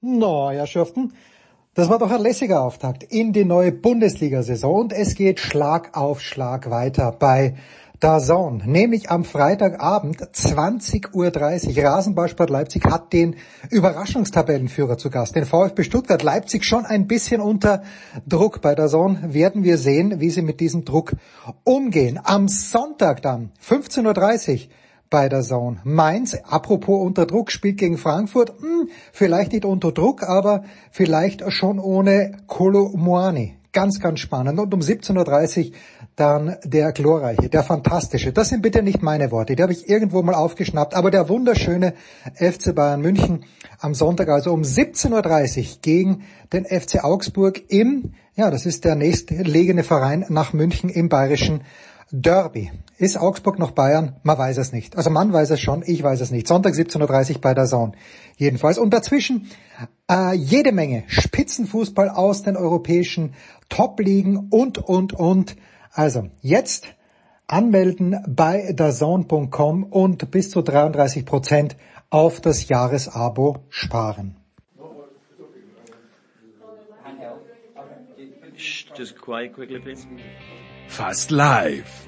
No, Herrschaften, das war doch ein lässiger Auftakt in die neue Bundesliga-Saison und es geht Schlag auf Schlag weiter bei DAZN, nämlich am Freitagabend 20.30 Uhr. Rasenballsport Leipzig hat den Überraschungstabellenführer zu Gast, den VfB Stuttgart. Leipzig schon ein bisschen unter Druck. Bei DAZN werden wir sehen, wie sie mit diesem Druck umgehen. Am Sonntag dann, 15.30 Uhr, bei der Zone. Mainz, apropos unter Druck, spielt gegen Frankfurt. Hm, vielleicht nicht unter Druck, aber vielleicht schon ohne Kolo Moani. Ganz, ganz spannend. Und um 17.30 Uhr dann der glorreiche, der fantastische. Das sind bitte nicht meine Worte, die habe ich irgendwo mal aufgeschnappt. Aber der wunderschöne FC Bayern München am Sonntag, also um 17.30 Uhr gegen den FC Augsburg im, ja, das ist der nächstgelegene Verein nach München im bayerischen Derby. Ist Augsburg noch Bayern? Man weiß es nicht. Also man weiß es schon, ich weiß es nicht. Sonntag 17.30 Uhr bei der Zone. Jedenfalls. Und dazwischen äh, jede Menge Spitzenfußball aus den europäischen Top-Ligen und, und, und. Also jetzt anmelden bei dazone.com und bis zu 33 Prozent auf das Jahresabo sparen. Just quiet quickly, please. Fast live.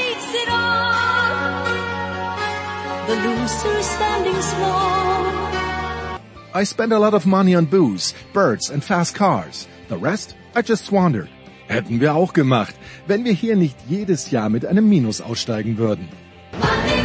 The loser standing small. I spend a lot of money on booze, birds and fast cars. The rest I just squandered. Hätten wir auch gemacht, wenn wir hier nicht jedes Jahr mit einem Minus aussteigen würden. Money,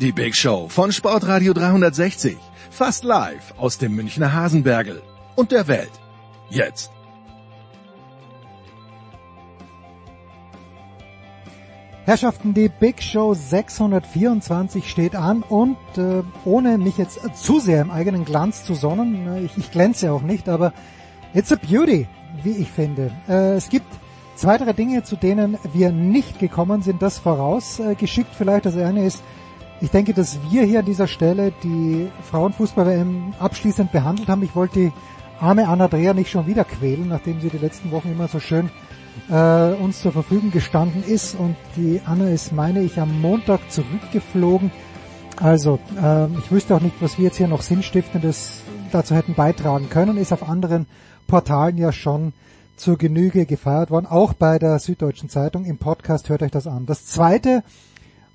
Die Big Show von Sportradio 360. Fast live aus dem Münchner Hasenbergel und der Welt. Jetzt. Herrschaften, die Big Show 624 steht an und äh, ohne mich jetzt zu sehr im eigenen Glanz zu sonnen, äh, ich, ich glänze auch nicht, aber it's a beauty, wie ich finde. Äh, es gibt zwei, drei Dinge, zu denen wir nicht gekommen sind, das vorausgeschickt vielleicht. Das eine ist, ich denke, dass wir hier an dieser Stelle die Frauenfußball-WM abschließend behandelt haben. Ich wollte die arme Anna Dreher nicht schon wieder quälen, nachdem sie die letzten Wochen immer so schön äh, uns zur Verfügung gestanden ist und die Anna ist, meine ich, am Montag zurückgeflogen. Also, äh, ich wüsste auch nicht, was wir jetzt hier noch Sinnstiftendes dazu hätten beitragen können, ist auf anderen Portalen ja schon zur Genüge gefeiert worden, auch bei der Süddeutschen Zeitung. Im Podcast hört euch das an. Das Zweite,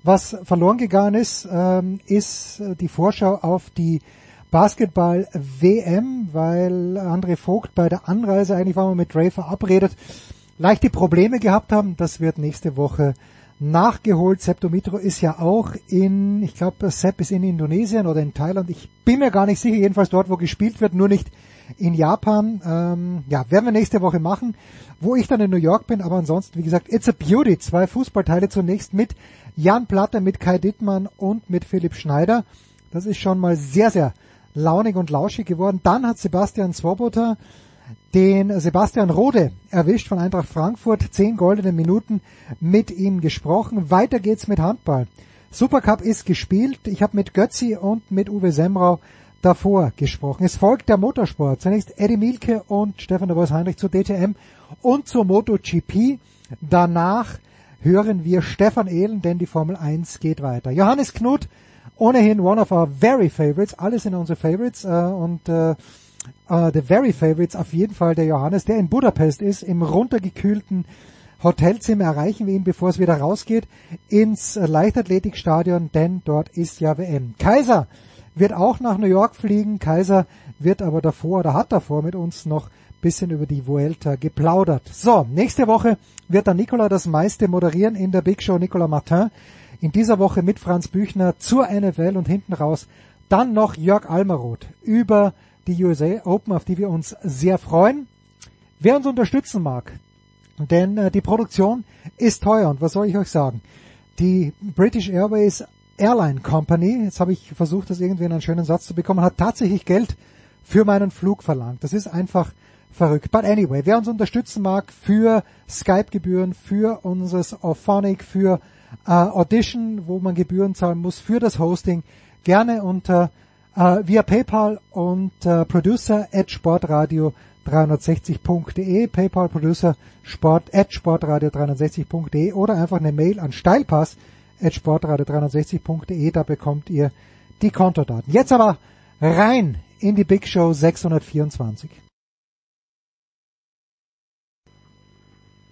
was verloren gegangen ist, ähm, ist die Vorschau auf die Basketball-WM, weil André Vogt bei der Anreise, eigentlich war man mit Ray verabredet, leichte Probleme gehabt haben. Das wird nächste Woche nachgeholt. Sepp Dumitro ist ja auch in, ich glaube, Sepp ist in Indonesien oder in Thailand. Ich bin mir gar nicht sicher, jedenfalls dort, wo gespielt wird, nur nicht in Japan. Ähm, ja, werden wir nächste Woche machen, wo ich dann in New York bin. Aber ansonsten, wie gesagt, It's a Beauty. Zwei Fußballteile zunächst mit Jan Platte, mit Kai Dittmann und mit Philipp Schneider. Das ist schon mal sehr, sehr launig und lauschig geworden. Dann hat Sebastian Swoboda den Sebastian Rode erwischt von Eintracht Frankfurt. Zehn goldene Minuten mit ihm gesprochen. Weiter geht's mit Handball. Supercup ist gespielt. Ich habe mit Götzi und mit Uwe Semrau davor gesprochen. Es folgt der Motorsport. Zunächst Eddie Milke und Stefan de Bois Heinrich zur DTM und zur MotoGP. Danach hören wir Stefan Ehlen, denn die Formel 1 geht weiter. Johannes Knut, ohnehin one of our very favorites. Alles sind unsere Favorites äh, und äh, uh, the very favorites auf jeden Fall der Johannes, der in Budapest ist, im runtergekühlten Hotelzimmer erreichen wir ihn, bevor es wieder rausgeht, ins Leichtathletikstadion, denn dort ist ja WM. Kaiser wird auch nach New York fliegen. Kaiser wird aber davor oder hat davor mit uns noch bisschen über die Vuelta geplaudert. So, nächste Woche wird dann Nicola das meiste moderieren in der Big Show Nicola Martin. In dieser Woche mit Franz Büchner zur NFL und hinten raus dann noch Jörg Almeroth über die USA Open, auf die wir uns sehr freuen. Wer uns unterstützen mag, denn äh, die Produktion ist teuer und was soll ich euch sagen? Die British Airways Airline Company, jetzt habe ich versucht, das irgendwie in einen schönen Satz zu bekommen, hat tatsächlich Geld für meinen Flug verlangt. Das ist einfach verrückt. But anyway, wer uns unterstützen mag für Skype-Gebühren, für unseres Auphonic, für äh, Audition, wo man Gebühren zahlen muss, für das Hosting, gerne unter äh, via PayPal und äh, Producer at Sportradio 360.de, PayPal Producer Sport at Sportradio 360.de oder einfach eine Mail an Steilpass at Sportradio 360.de, da bekommt ihr die Kontodaten. Jetzt aber rein in die Big Show 624.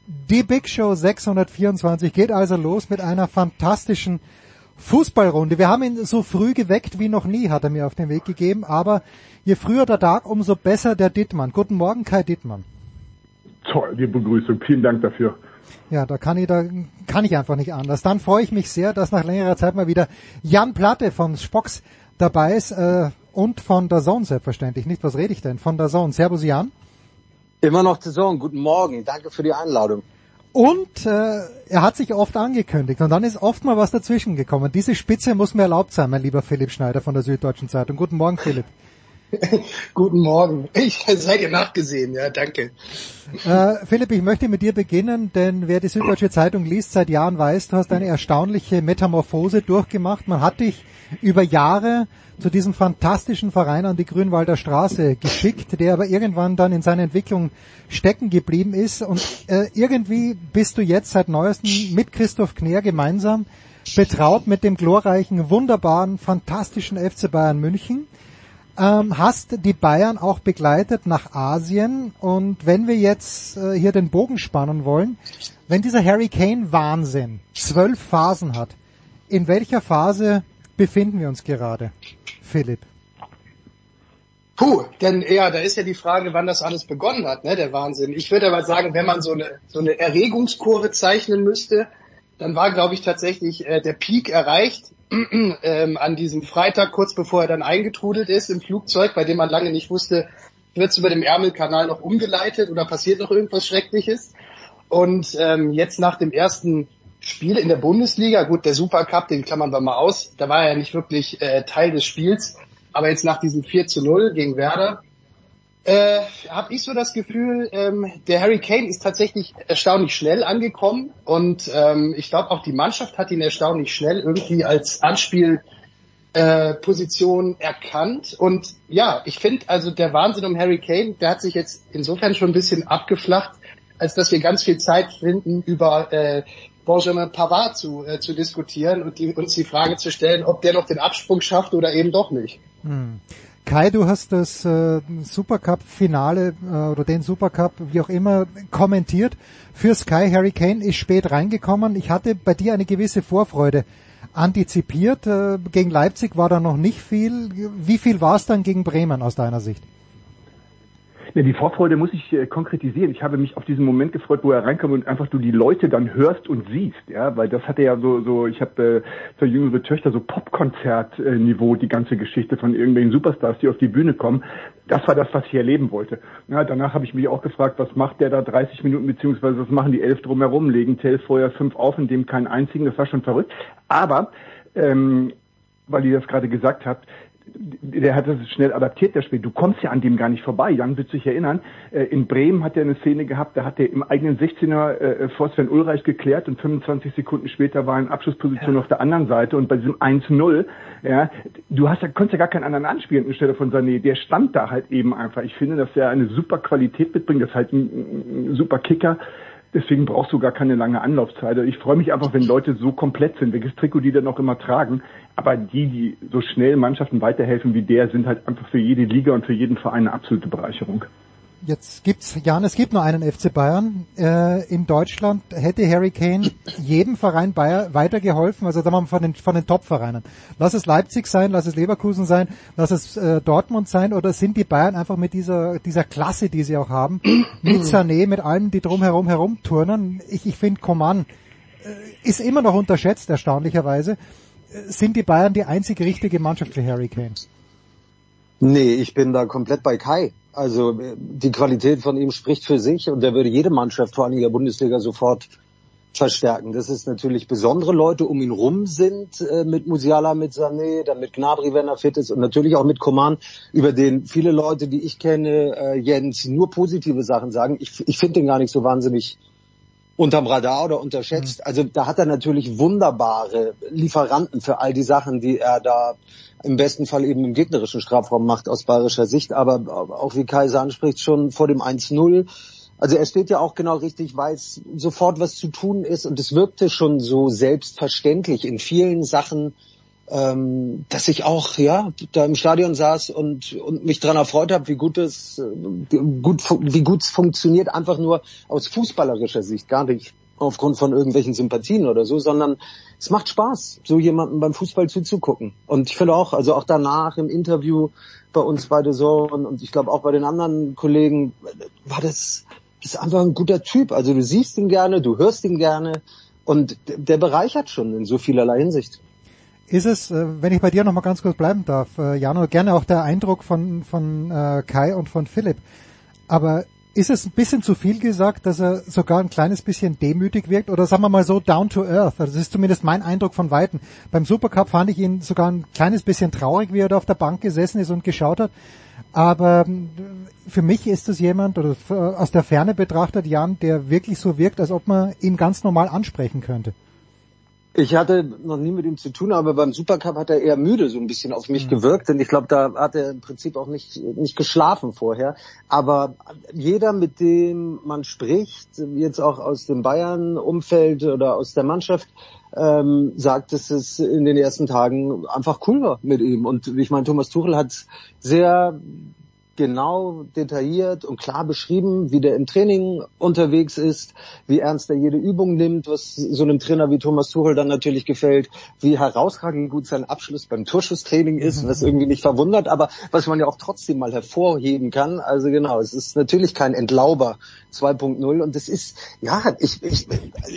Die Big Show 624 geht also los mit einer fantastischen Fußballrunde. Wir haben ihn so früh geweckt wie noch nie, hat er mir auf den Weg gegeben. Aber je früher der Tag, umso besser der Dittmann. Guten Morgen, Kai Dittmann. Toll, die Begrüßung. Vielen Dank dafür. Ja, da kann ich, da kann ich einfach nicht anders. Dann freue ich mich sehr, dass nach längerer Zeit mal wieder Jan Platte von Spocks dabei ist äh, und von der Zone selbstverständlich. Nicht, was rede ich denn? Von der Zone. Servus Jan. Immer noch Saison. Guten Morgen. Danke für die Einladung. Und äh, er hat sich oft angekündigt und dann ist oft mal was dazwischen gekommen. Diese Spitze muss mir erlaubt sein, mein lieber Philipp Schneider von der Süddeutschen Zeitung. Guten Morgen, Philipp. Guten Morgen. Ich sei dir nachgesehen, ja, danke. Äh, Philipp, ich möchte mit dir beginnen, denn wer die Süddeutsche Zeitung liest seit Jahren weiß, du hast eine erstaunliche Metamorphose durchgemacht. Man hat dich über Jahre zu diesem fantastischen Verein an die Grünwalder Straße geschickt, der aber irgendwann dann in seiner Entwicklung stecken geblieben ist. Und äh, irgendwie bist du jetzt seit neuestem mit Christoph Kner gemeinsam betraut mit dem glorreichen, wunderbaren, fantastischen FC Bayern München ähm, hast die Bayern auch begleitet nach Asien. Und wenn wir jetzt äh, hier den Bogen spannen wollen, wenn dieser Harry Kane Wahnsinn zwölf Phasen hat, in welcher Phase befinden wir uns gerade, Philipp? Puh, denn ja, da ist ja die Frage, wann das alles begonnen hat, ne, der Wahnsinn. Ich würde aber sagen, wenn man so eine, so eine Erregungskurve zeichnen müsste, dann war, glaube ich, tatsächlich äh, der Peak erreicht ähm, an diesem Freitag, kurz bevor er dann eingetrudelt ist im Flugzeug, bei dem man lange nicht wusste, wird es über dem Ärmelkanal noch umgeleitet oder passiert noch irgendwas Schreckliches. Und ähm, jetzt nach dem ersten Spiel in der Bundesliga, gut, der Supercup, den klammern wir mal aus, da war er ja nicht wirklich äh, Teil des Spiels, aber jetzt nach diesem 4 zu 0 gegen Werder, äh, habe ich so das Gefühl, ähm, der Harry Kane ist tatsächlich erstaunlich schnell angekommen und ähm, ich glaube auch die Mannschaft hat ihn erstaunlich schnell irgendwie als Anspiel äh, erkannt und ja, ich finde also der Wahnsinn um Harry Kane, der hat sich jetzt insofern schon ein bisschen abgeflacht, als dass wir ganz viel Zeit finden über äh, Benjamin Pavard zu, äh, zu diskutieren und die, uns die Frage zu stellen, ob der noch den Absprung schafft oder eben doch nicht. Hm. Kai, du hast das äh, Supercup-Finale äh, oder den Supercup, wie auch immer, kommentiert. Für Sky Harry Kane ist spät reingekommen. Ich hatte bei dir eine gewisse Vorfreude antizipiert. Äh, gegen Leipzig war da noch nicht viel. Wie viel war es dann gegen Bremen aus deiner Sicht? Ja, die Vorfreude muss ich äh, konkretisieren. Ich habe mich auf diesen Moment gefreut, wo er reinkommt und einfach du die Leute dann hörst und siehst, ja, weil das hatte ja so, so, ich habe äh, für jüngere Töchter so Popkonzert-Niveau, die ganze Geschichte von irgendwelchen Superstars, die auf die Bühne kommen. Das war das, was ich erleben wollte. Ja, danach habe ich mich auch gefragt, was macht der da 30 Minuten, beziehungsweise was machen die elf drumherum, legen Tell vorher fünf auf, in dem keinen einzigen, das war schon verrückt. Aber, ähm, weil ihr das gerade gesagt habt, der hat das schnell adaptiert, der Spiel. Du kommst ja an dem gar nicht vorbei. Jan wird sich erinnern. Äh, in Bremen hat er eine Szene gehabt, da hat er im eigenen 16er äh, vor Sven Ulreich geklärt und 25 Sekunden später war er in Abschlussposition ja. auf der anderen Seite und bei diesem 1-0, ja, du hast ja, konntest ja gar keinen anderen anspielen anstelle von Sané. Der stand da halt eben einfach. Ich finde, dass er eine super Qualität mitbringt. Das ist halt ein, ein super Kicker. Deswegen brauchst du gar keine lange Anlaufzeit. Ich freue mich einfach, wenn Leute so komplett sind, welches Trikot die dann auch immer tragen. Aber die, die so schnell Mannschaften weiterhelfen wie der, sind halt einfach für jede Liga und für jeden Verein eine absolute Bereicherung. Jetzt gibt's, Jan, es gibt nur einen FC Bayern. Äh, in Deutschland hätte Harry Kane jedem Verein Bayer weitergeholfen, also sagen wir mal von den, von den Top-Vereinen. Lass es Leipzig sein, lass es Leverkusen sein, lass es äh, Dortmund sein, oder sind die Bayern einfach mit dieser, dieser Klasse, die sie auch haben, mit Sané, mit allen, die drumherum herumturnen? Ich, ich finde, Coman äh, ist immer noch unterschätzt, erstaunlicherweise. Äh, Sind die Bayern die einzig richtige Mannschaft für Harry Kane? Nee, ich bin da komplett bei Kai. Also äh, die Qualität von ihm spricht für sich und der würde jede Mannschaft, vor allem in der Bundesliga, sofort verstärken. Das ist natürlich besondere Leute um ihn rum sind, äh, mit Musiala, mit Sané, dann mit Gnabry, wenn er fit ist und natürlich auch mit Coman, über den viele Leute, die ich kenne, äh, Jens, nur positive Sachen sagen. Ich, ich finde den gar nicht so wahnsinnig unterm Radar oder unterschätzt. Also da hat er natürlich wunderbare Lieferanten für all die Sachen, die er da im besten Fall eben im gegnerischen Strafraum macht aus bayerischer Sicht. Aber auch wie Kaiser anspricht, schon vor dem 1-0. Also er steht ja auch genau richtig, weiß sofort, was zu tun ist. Und es wirkte schon so selbstverständlich in vielen Sachen, ähm, dass ich auch ja da im Stadion saß und, und mich daran erfreut habe, wie gut es äh, gut wie gut es funktioniert, einfach nur aus fußballerischer Sicht, gar nicht aufgrund von irgendwelchen Sympathien oder so, sondern es macht Spaß, so jemandem beim Fußball zuzugucken. Und ich finde auch, also auch danach im Interview bei uns bei The Zone und ich glaube auch bei den anderen Kollegen war das, das ist einfach ein guter Typ. Also du siehst ihn gerne, du hörst ihn gerne und der bereichert schon in so vielerlei Hinsicht. Ist es, äh, wenn ich bei dir noch mal ganz kurz bleiben darf, äh, Jano, gerne auch der Eindruck von, von äh, Kai und von Philipp. Aber ist es ein bisschen zu viel gesagt, dass er sogar ein kleines bisschen demütig wirkt? Oder sagen wir mal so down to earth? Also das ist zumindest mein Eindruck von Weitem. Beim Supercup fand ich ihn sogar ein kleines bisschen traurig, wie er da auf der Bank gesessen ist und geschaut hat. Aber ähm, für mich ist es jemand, oder f- aus der Ferne betrachtet, Jan, der wirklich so wirkt, als ob man ihn ganz normal ansprechen könnte. Ich hatte noch nie mit ihm zu tun, aber beim Supercup hat er eher müde so ein bisschen auf mich gewirkt, denn ich glaube, da hat er im Prinzip auch nicht nicht geschlafen vorher. Aber jeder, mit dem man spricht, jetzt auch aus dem Bayern-Umfeld oder aus der Mannschaft, ähm, sagt, dass es in den ersten Tagen einfach cool war mit ihm. Und ich meine, Thomas Tuchel hat sehr genau detailliert und klar beschrieben, wie der im Training unterwegs ist, wie ernst er jede Übung nimmt, was so einem Trainer wie Thomas Tuchel dann natürlich gefällt, wie herausragend gut sein Abschluss beim Torschusstraining ist, was irgendwie nicht verwundert, aber was man ja auch trotzdem mal hervorheben kann. Also genau, es ist natürlich kein Entlauber 2.0 und es ist, ja, ich, ich,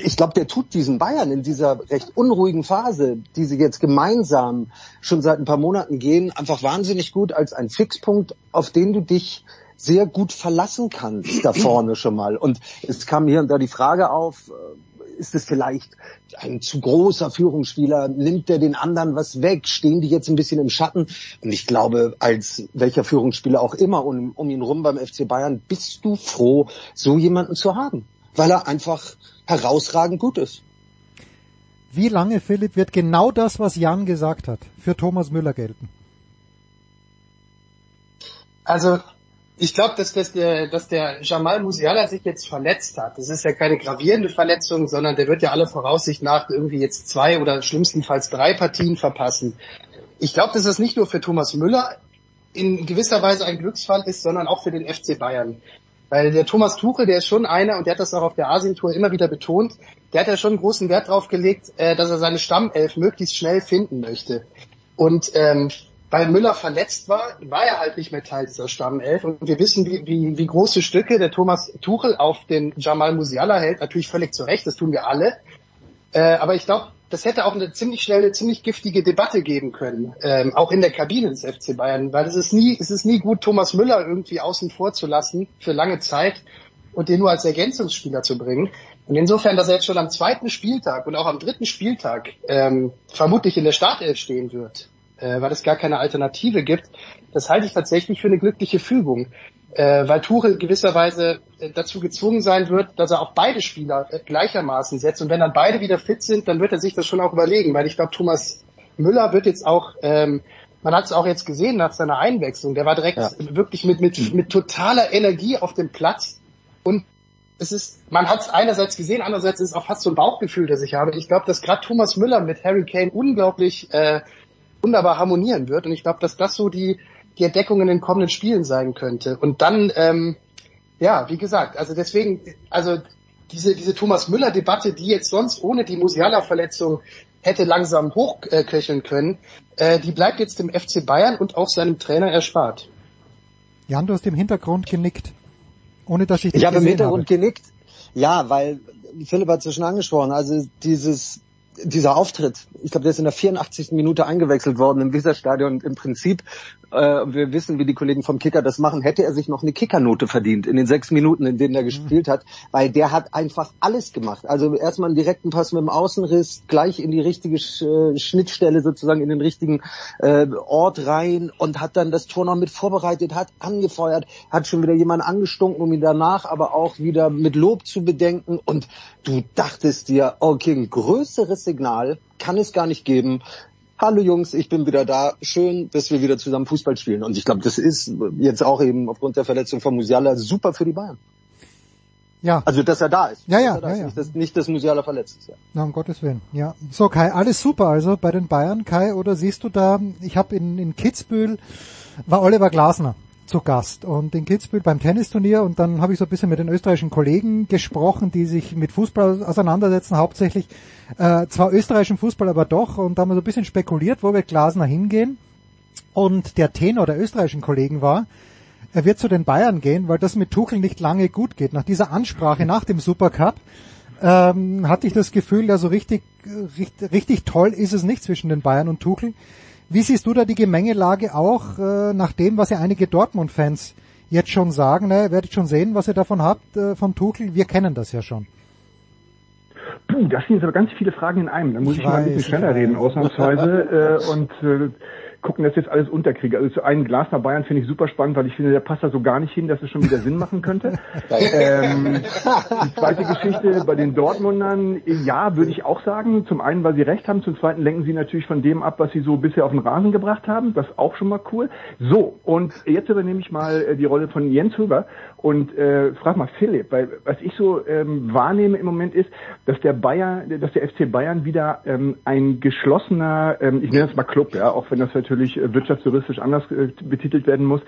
ich glaube, der tut diesen Bayern in dieser recht unruhigen Phase, die sie jetzt gemeinsam schon seit ein paar Monaten gehen, einfach wahnsinnig gut als ein Fixpunkt, auf den du dich sehr gut verlassen kannst da vorne schon mal. Und es kam hier und da die Frage auf, äh, ist es vielleicht ein zu großer Führungsspieler? Nimmt der den anderen was weg? Stehen die jetzt ein bisschen im Schatten? Und ich glaube, als welcher Führungsspieler auch immer um, um ihn rum beim FC Bayern, bist du froh, so jemanden zu haben. Weil er einfach herausragend gut ist. Wie lange, Philipp, wird genau das, was Jan gesagt hat, für Thomas Müller gelten? Also ich glaube, dass, dass, der, dass der Jamal Musiala sich jetzt verletzt hat. Das ist ja keine gravierende Verletzung, sondern der wird ja alle Voraussicht nach irgendwie jetzt zwei oder schlimmstenfalls drei Partien verpassen. Ich glaube, dass das nicht nur für Thomas Müller in gewisser Weise ein Glücksfall ist, sondern auch für den FC Bayern. Weil der Thomas Tuchel, der ist schon einer, und der hat das auch auf der Asientour immer wieder betont, der hat ja schon großen Wert drauf gelegt, äh, dass er seine Stammelf möglichst schnell finden möchte. Und ähm, weil Müller verletzt war, war er halt nicht mehr Teil dieser Stammelf. Und wir wissen, wie, wie, wie große Stücke der Thomas Tuchel auf den Jamal Musiala hält. Natürlich völlig zu Recht, das tun wir alle. Äh, aber ich glaube, das hätte auch eine ziemlich schnelle, ziemlich giftige Debatte geben können, ähm, auch in der Kabine des FC Bayern, weil es ist nie, es ist nie gut, Thomas Müller irgendwie außen vor zu lassen für lange Zeit und den nur als Ergänzungsspieler zu bringen. Und insofern, dass er jetzt schon am zweiten Spieltag und auch am dritten Spieltag ähm, vermutlich in der Startelf stehen wird, äh, weil es gar keine Alternative gibt, das halte ich tatsächlich für eine glückliche Fügung. Äh, weil Tuchel gewisserweise äh, dazu gezwungen sein wird, dass er auch beide Spieler äh, gleichermaßen setzt. Und wenn dann beide wieder fit sind, dann wird er sich das schon auch überlegen, weil ich glaube, Thomas Müller wird jetzt auch, ähm, man hat es auch jetzt gesehen nach seiner Einwechslung, der war direkt Ja. wirklich mit, mit, mit totaler Energie auf dem Platz und es ist, man hat es einerseits gesehen, andererseits ist es auch fast so ein Bauchgefühl, das ich habe. Ich glaube, dass gerade Thomas Müller mit Harry Kane unglaublich äh, wunderbar harmonieren wird und ich glaube, dass das so die, die Entdeckung in den kommenden Spielen sein könnte. Und dann, ähm, Ja, wie gesagt, also deswegen, also diese, diese Thomas Müller-Debatte, die jetzt sonst ohne die Musiala-Verletzung hätte langsam hochköcheln können, äh, die bleibt jetzt dem FC Bayern und auch seinem Trainer erspart. Jan, du hast im Hintergrund genickt. Ohne dass ich dich Ich habe im Hintergrund genickt. Ja, weil Philipp hat es ja schon angesprochen. Also dieses dieser Auftritt, ich glaube, der ist in der 84. Minute eingewechselt worden im Weserstadion im Prinzip, äh, wir wissen, wie die Kollegen vom Kicker das machen, hätte er sich noch eine Kickernote verdient in den sechs Minuten, in denen er gespielt hat, weil der hat einfach alles gemacht. Also erstmal einen direkten Pass mit dem Außenriss, gleich in die richtige Sch- äh, Schnittstelle sozusagen, in den richtigen äh, Ort rein und hat dann das Tor noch mit vorbereitet, hat angefeuert, hat schon wieder jemanden angestunken, um ihn danach aber auch wieder mit Lob zu bedenken und du dachtest dir, okay, ein größeres Signal kann es gar nicht geben. Hallo Jungs, ich bin wieder da. Schön, dass wir wieder zusammen Fußball spielen. Und ich glaube, das ist jetzt auch eben aufgrund der Verletzung von Musiala super für die Bayern. Ja, Also, dass er da ist. Ja, ja, da ja, ist. ja. Nicht, dass, nicht, dass Musiala verletzt ist. Ja. na, um Gottes Willen. Ja. So, Kai, alles super also bei den Bayern, Kai, oder siehst du da, ich habe in, in Kitzbühel, war Oliver Glasner zu Gast und in Kitzbühel beim Tennisturnier und dann habe ich so ein bisschen mit den österreichischen Kollegen gesprochen, die sich mit Fußball auseinandersetzen, hauptsächlich äh, zwar österreichischen Fußball, aber doch und da haben wir so ein bisschen spekuliert, wo wird Glasner hingehen und der Tenor der österreichischen Kollegen war, er wird zu den Bayern gehen, weil das mit Tuchel nicht lange gut geht. Nach dieser Ansprache nach dem Supercup ähm, hatte ich das Gefühl, ja so richtig, richtig, richtig toll ist es nicht zwischen den Bayern und Tuchel. Wie siehst du da die Gemengelage auch äh, nach dem, was ja einige Dortmund-Fans jetzt schon sagen? Ne, werdet schon sehen, was ihr davon habt äh, von Tuchel. Wir kennen das ja schon. Puh, das sind jetzt aber ganz viele Fragen in einem. Da muss Ich ich, mal ein bisschen schneller reden, ausnahmsweise. äh, und äh, gucken, dass ich jetzt alles unterkriege. Also zu einem Glasner Bayern finde ich super spannend, weil ich finde, der passt da so gar nicht hin, dass es schon wieder Sinn machen könnte. ähm, die zweite Geschichte bei den Dortmundern, ja, würde ich auch sagen. Zum einen, weil sie recht haben, zum zweiten lenken sie natürlich von dem ab, was sie so bisher auf den Rasen gebracht haben. Das ist auch schon mal cool. So, und jetzt übernehme ich mal äh, die Rolle von Jens Huber und äh, frag mal Philipp, weil was ich so ähm, wahrnehme im Moment ist, dass der Bayern, dass der FC Bayern wieder ähm, ein geschlossener, ähm, ich nenne das mal Club, ja, auch wenn das natürlich äh, wirtschaftsjuristisch anders äh, betitelt werden muss,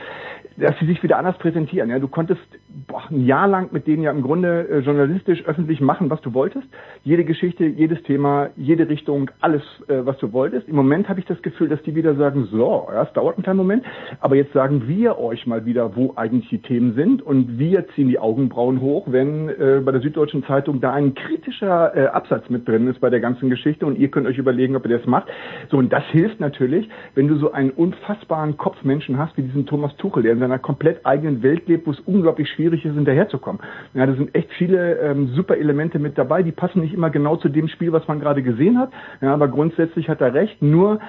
dass sie sich wieder anders präsentieren. Ja, du konntest boah, ein Jahr lang mit denen ja im Grunde äh, journalistisch öffentlich machen, was du wolltest. Jede Geschichte, jedes Thema, jede Richtung, alles, äh, was du wolltest. Im Moment habe ich das Gefühl, dass die wieder sagen, so, ja, es dauert einen kleinen Moment, aber jetzt sagen wir euch mal wieder, wo eigentlich die Themen sind und wir ziehen die Augenbrauen hoch, wenn äh, bei der Süddeutschen Zeitung da ein kritischer äh, Absatz mit drin ist bei der ganzen Geschichte und ihr könnt euch überlegen, ob ihr das macht. So, und das hilft natürlich, wenn du so einen unfassbaren Kopfmenschen hast wie diesen Thomas Tuchel, der in seiner komplett eigenen Welt lebt, wo es unglaublich schwierig ist, hinterherzukommen. Ja, da sind echt viele ähm, super Elemente mit dabei, die passen nicht immer genau zu dem Spiel, was man gerade gesehen hat. Ja, aber grundsätzlich hat er recht. Nur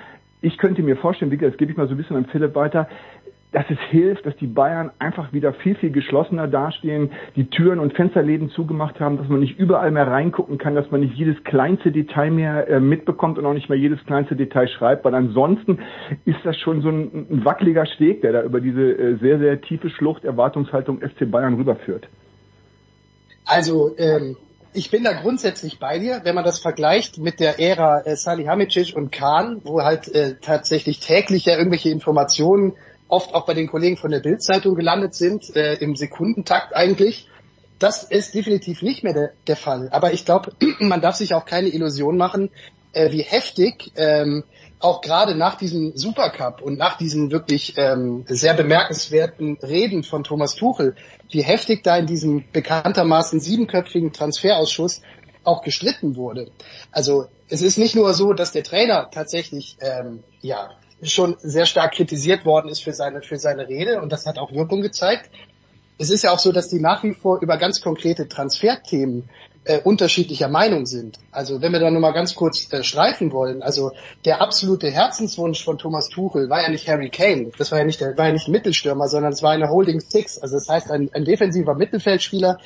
ich könnte mir vorstellen, gesagt, das gebe ich mal so ein bisschen an Philipp weiter, dass es hilft, dass die Bayern einfach wieder viel, viel geschlossener dastehen, die Türen und Fensterläden zugemacht haben, dass man nicht überall mehr reingucken kann, dass man nicht jedes kleinste Detail mehr äh, mitbekommt und auch nicht mehr jedes kleinste Detail schreibt, weil ansonsten ist das schon so ein, ein wackeliger Steg, der da über diese äh, sehr, sehr tiefe Schlucht Erwartungshaltung FC Bayern rüberführt. Also ähm, ich bin da grundsätzlich bei dir, wenn man das vergleicht mit der Ära äh, Salihamidzic und Kahn, wo halt äh, tatsächlich täglich ja irgendwelche Informationen oft auch bei den Kollegen von der Bildzeitung gelandet sind, äh, im Sekundentakt eigentlich. Das ist definitiv nicht mehr der, der Fall. Aber ich glaube, man darf sich auch keine Illusion machen, äh, wie heftig ähm, auch gerade nach diesem Supercup und nach diesen wirklich ähm, sehr bemerkenswerten Reden von Thomas Tuchel, wie heftig da in diesem bekanntermaßen siebenköpfigen Transferausschuss auch gestritten wurde. Also es ist nicht nur so, dass der Trainer tatsächlich ähm, ja schon sehr stark kritisiert worden ist für seine für seine Rede und das hat auch Wirkung gezeigt. Es ist ja auch so, dass die nach wie vor über ganz konkrete Transferthemen äh, unterschiedlicher Meinung sind. Also wenn wir da nur mal ganz kurz äh, streifen wollen, also der absolute Herzenswunsch von Thomas Tuchel war ja nicht Harry Kane, das war ja nicht der war ja nicht ein Mittelstürmer, sondern es war eine Holding Six, also das heißt ein, ein defensiver Mittelfeldspieler,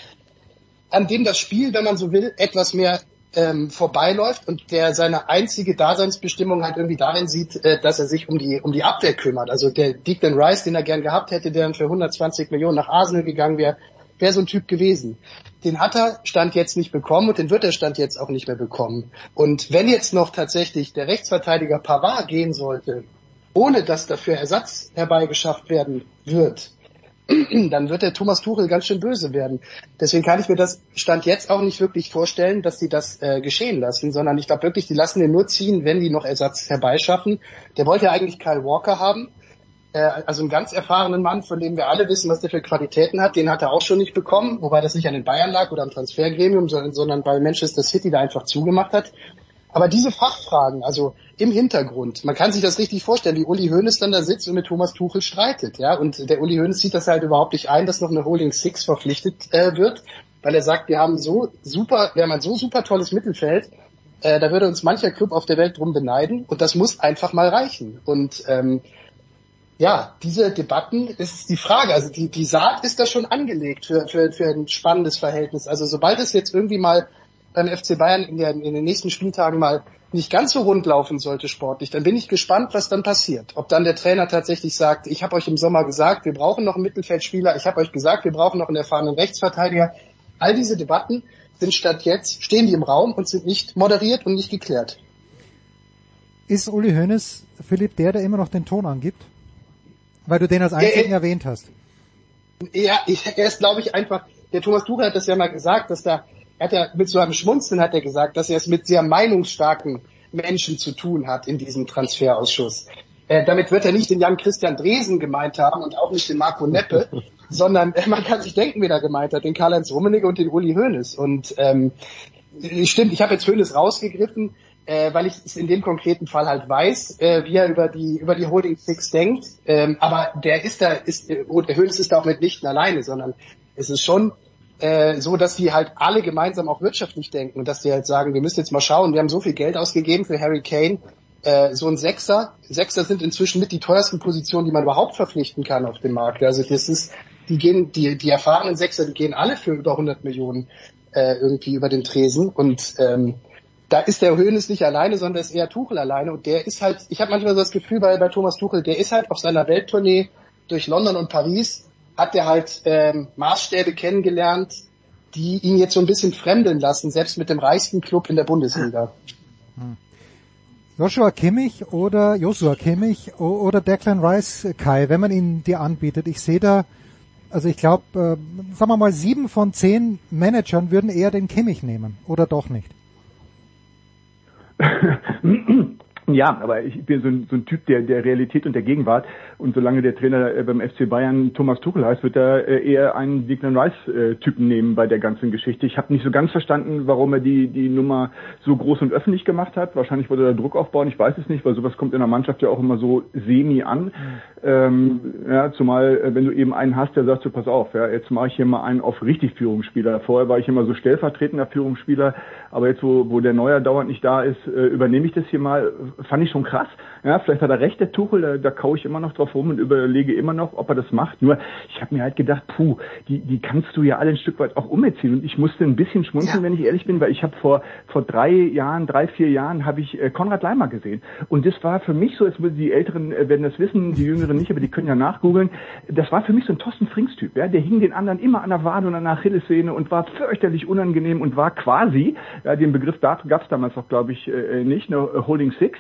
an dem das Spiel, wenn man so will, etwas mehr ähm, vorbeiläuft und der seine einzige Daseinsbestimmung halt irgendwie darin sieht, äh, dass er sich um die um die Abwehr kümmert. Also der Declan Rice, den er gern gehabt hätte, der dann für 120 Millionen nach Arsenal gegangen wäre, wäre so ein Typ gewesen. Den hat er Stand jetzt nicht bekommen und den wird er Stand jetzt auch nicht mehr bekommen. Und wenn jetzt noch tatsächlich der Rechtsverteidiger Pavard gehen sollte, ohne dass dafür Ersatz herbeigeschafft werden wird, dann wird der Thomas Tuchel ganz schön böse werden. Deswegen kann ich mir das Stand jetzt auch nicht wirklich vorstellen, dass sie das äh, geschehen lassen, sondern ich glaube wirklich, die lassen den nur ziehen, wenn die noch Ersatz herbeischaffen. Der wollte ja eigentlich Kyle Walker haben, äh, also einen ganz erfahrenen Mann, von dem wir alle wissen, was der für Qualitäten hat. Den hat er auch schon nicht bekommen, wobei das nicht an den Bayern lag oder am Transfergremium, sondern, sondern weil Manchester City da einfach zugemacht hat. Aber diese Fachfragen, also im Hintergrund, man kann sich das richtig vorstellen, wie Uli Hoeneß dann da sitzt und mit Thomas Tuchel streitet, ja, und der Uli Hoeneß sieht das halt überhaupt nicht ein, dass noch eine Holding Six verpflichtet äh, wird, weil er sagt, wir haben so super, wir haben ein so super tolles Mittelfeld, äh, da würde uns mancher Club auf der Welt drum beneiden und das muss einfach mal reichen. Und ähm, ja, diese Debatten ist die Frage. Also die, die Saat ist da schon angelegt für, für, für ein spannendes Verhältnis. Also sobald es jetzt irgendwie mal beim FC Bayern in, der, in den nächsten Spieltagen mal nicht ganz so rund laufen sollte sportlich, dann bin ich gespannt, was dann passiert. Ob dann der Trainer tatsächlich sagt, ich habe euch im Sommer gesagt, wir brauchen noch einen Mittelfeldspieler, ich habe euch gesagt, wir brauchen noch einen erfahrenen Rechtsverteidiger. All diese Debatten sind statt jetzt, stehen die im Raum und sind nicht moderiert und nicht geklärt. Ist Uli Hoeneß, Philipp, der, der immer noch den Ton angibt? Weil du den als einzigen äh, erwähnt hast. Ja, ich, er ist, glaube ich, einfach, der Thomas Tuchel hat das ja mal gesagt, dass da, er hat ja mit so einem Schmunzeln hat er gesagt, dass er es mit sehr meinungsstarken Menschen zu tun hat in diesem Transferausschuss. Äh, damit wird er nicht den Jan Christian Dresen gemeint haben und auch nicht den Marco Neppe, sondern äh, man kann sich denken, wer da gemeint hat, den Karl-Heinz Rummenigge und den Uli Hoeneß. Und ähm, stimmt, ich habe jetzt Hoeneß rausgegriffen, äh, weil ich es in dem konkreten Fall halt weiß, äh, wie er über die über die Holding Six denkt. Ähm, aber der ist da, ist äh, der Hoeneß ist da auch mitnichten alleine, sondern es ist schon äh, so, dass die halt alle gemeinsam auch wirtschaftlich denken und dass die halt sagen, wir müssen jetzt mal schauen, wir haben so viel Geld ausgegeben für Harry Kane, äh, so ein Sechser. Sechser sind inzwischen mit die teuersten Positionen, die man überhaupt verpflichten kann auf dem Markt. Also das ist, die gehen, die, die erfahrenen Sechser, die gehen alle für über 100 Millionen äh, irgendwie über den Tresen und ähm, da ist der Höhnes nicht alleine, sondern ist eher Tuchel alleine und der ist halt, ich habe manchmal so das Gefühl bei, bei Thomas Tuchel, der ist halt auf seiner Welttournee durch London und Paris, hat er halt ähm, Maßstäbe kennengelernt, die ihn jetzt so ein bisschen fremdeln lassen, selbst mit dem reichsten Club in der Bundesliga. Joshua Kimmich oder Joshua Kimmich oder Declan Rice, Kai, wenn man ihn dir anbietet. Ich sehe da, also ich glaube, äh, sagen wir mal, sieben von zehn Managern würden eher den Kimmich nehmen. Oder doch nicht? Ja, aber ich bin so ein, so ein Typ der, der Realität und der Gegenwart. Und solange der Trainer äh, beim FC Bayern Thomas Tuchel heißt, wird er äh, eher einen Declan Rice-Typen nehmen bei der ganzen Geschichte. Ich habe nicht so ganz verstanden, warum er die, die Nummer so groß und öffentlich gemacht hat. Wahrscheinlich wollte er Druck aufbauen, ich weiß es nicht, weil sowas kommt in der Mannschaft ja auch immer so semi an. Ähm, ja, zumal, äh, wenn du eben einen hast, der sagt so, pass auf, ja, jetzt mache ich hier mal einen auf richtig Führungsspieler. Vorher war ich immer so stellvertretender Führungsspieler, aber jetzt, wo, wo der Neuer dauernd nicht da ist, übernehme ich das hier mal. Fand ich schon krass. Ja, vielleicht hat er recht, der Tuchel, da, da kaue ich immer noch drauf rum und überlege immer noch, ob er das macht. Nur, ich habe mir halt gedacht, puh, die, die kannst du ja alle ein Stück weit auch umerziehen. Und ich musste ein bisschen schmunzeln, Ja. wenn ich ehrlich bin, weil ich habe vor, vor drei Jahren, drei, vier Jahren, habe ich äh, Konrad Leimer gesehen. Und das war für mich so, würden die Älteren äh, werden das wissen, die Jüngeren nicht, aber die können ja nachgoogeln. Das war für mich so ein Thorsten Frings-Typ. Ja? Der hing den anderen immer an der Wade und an der Achillessehne und war fürchterlich unangenehm und war quasi, ja, den Begriff gab es damals auch, glaube ich, äh, nicht, ne, Holding Six.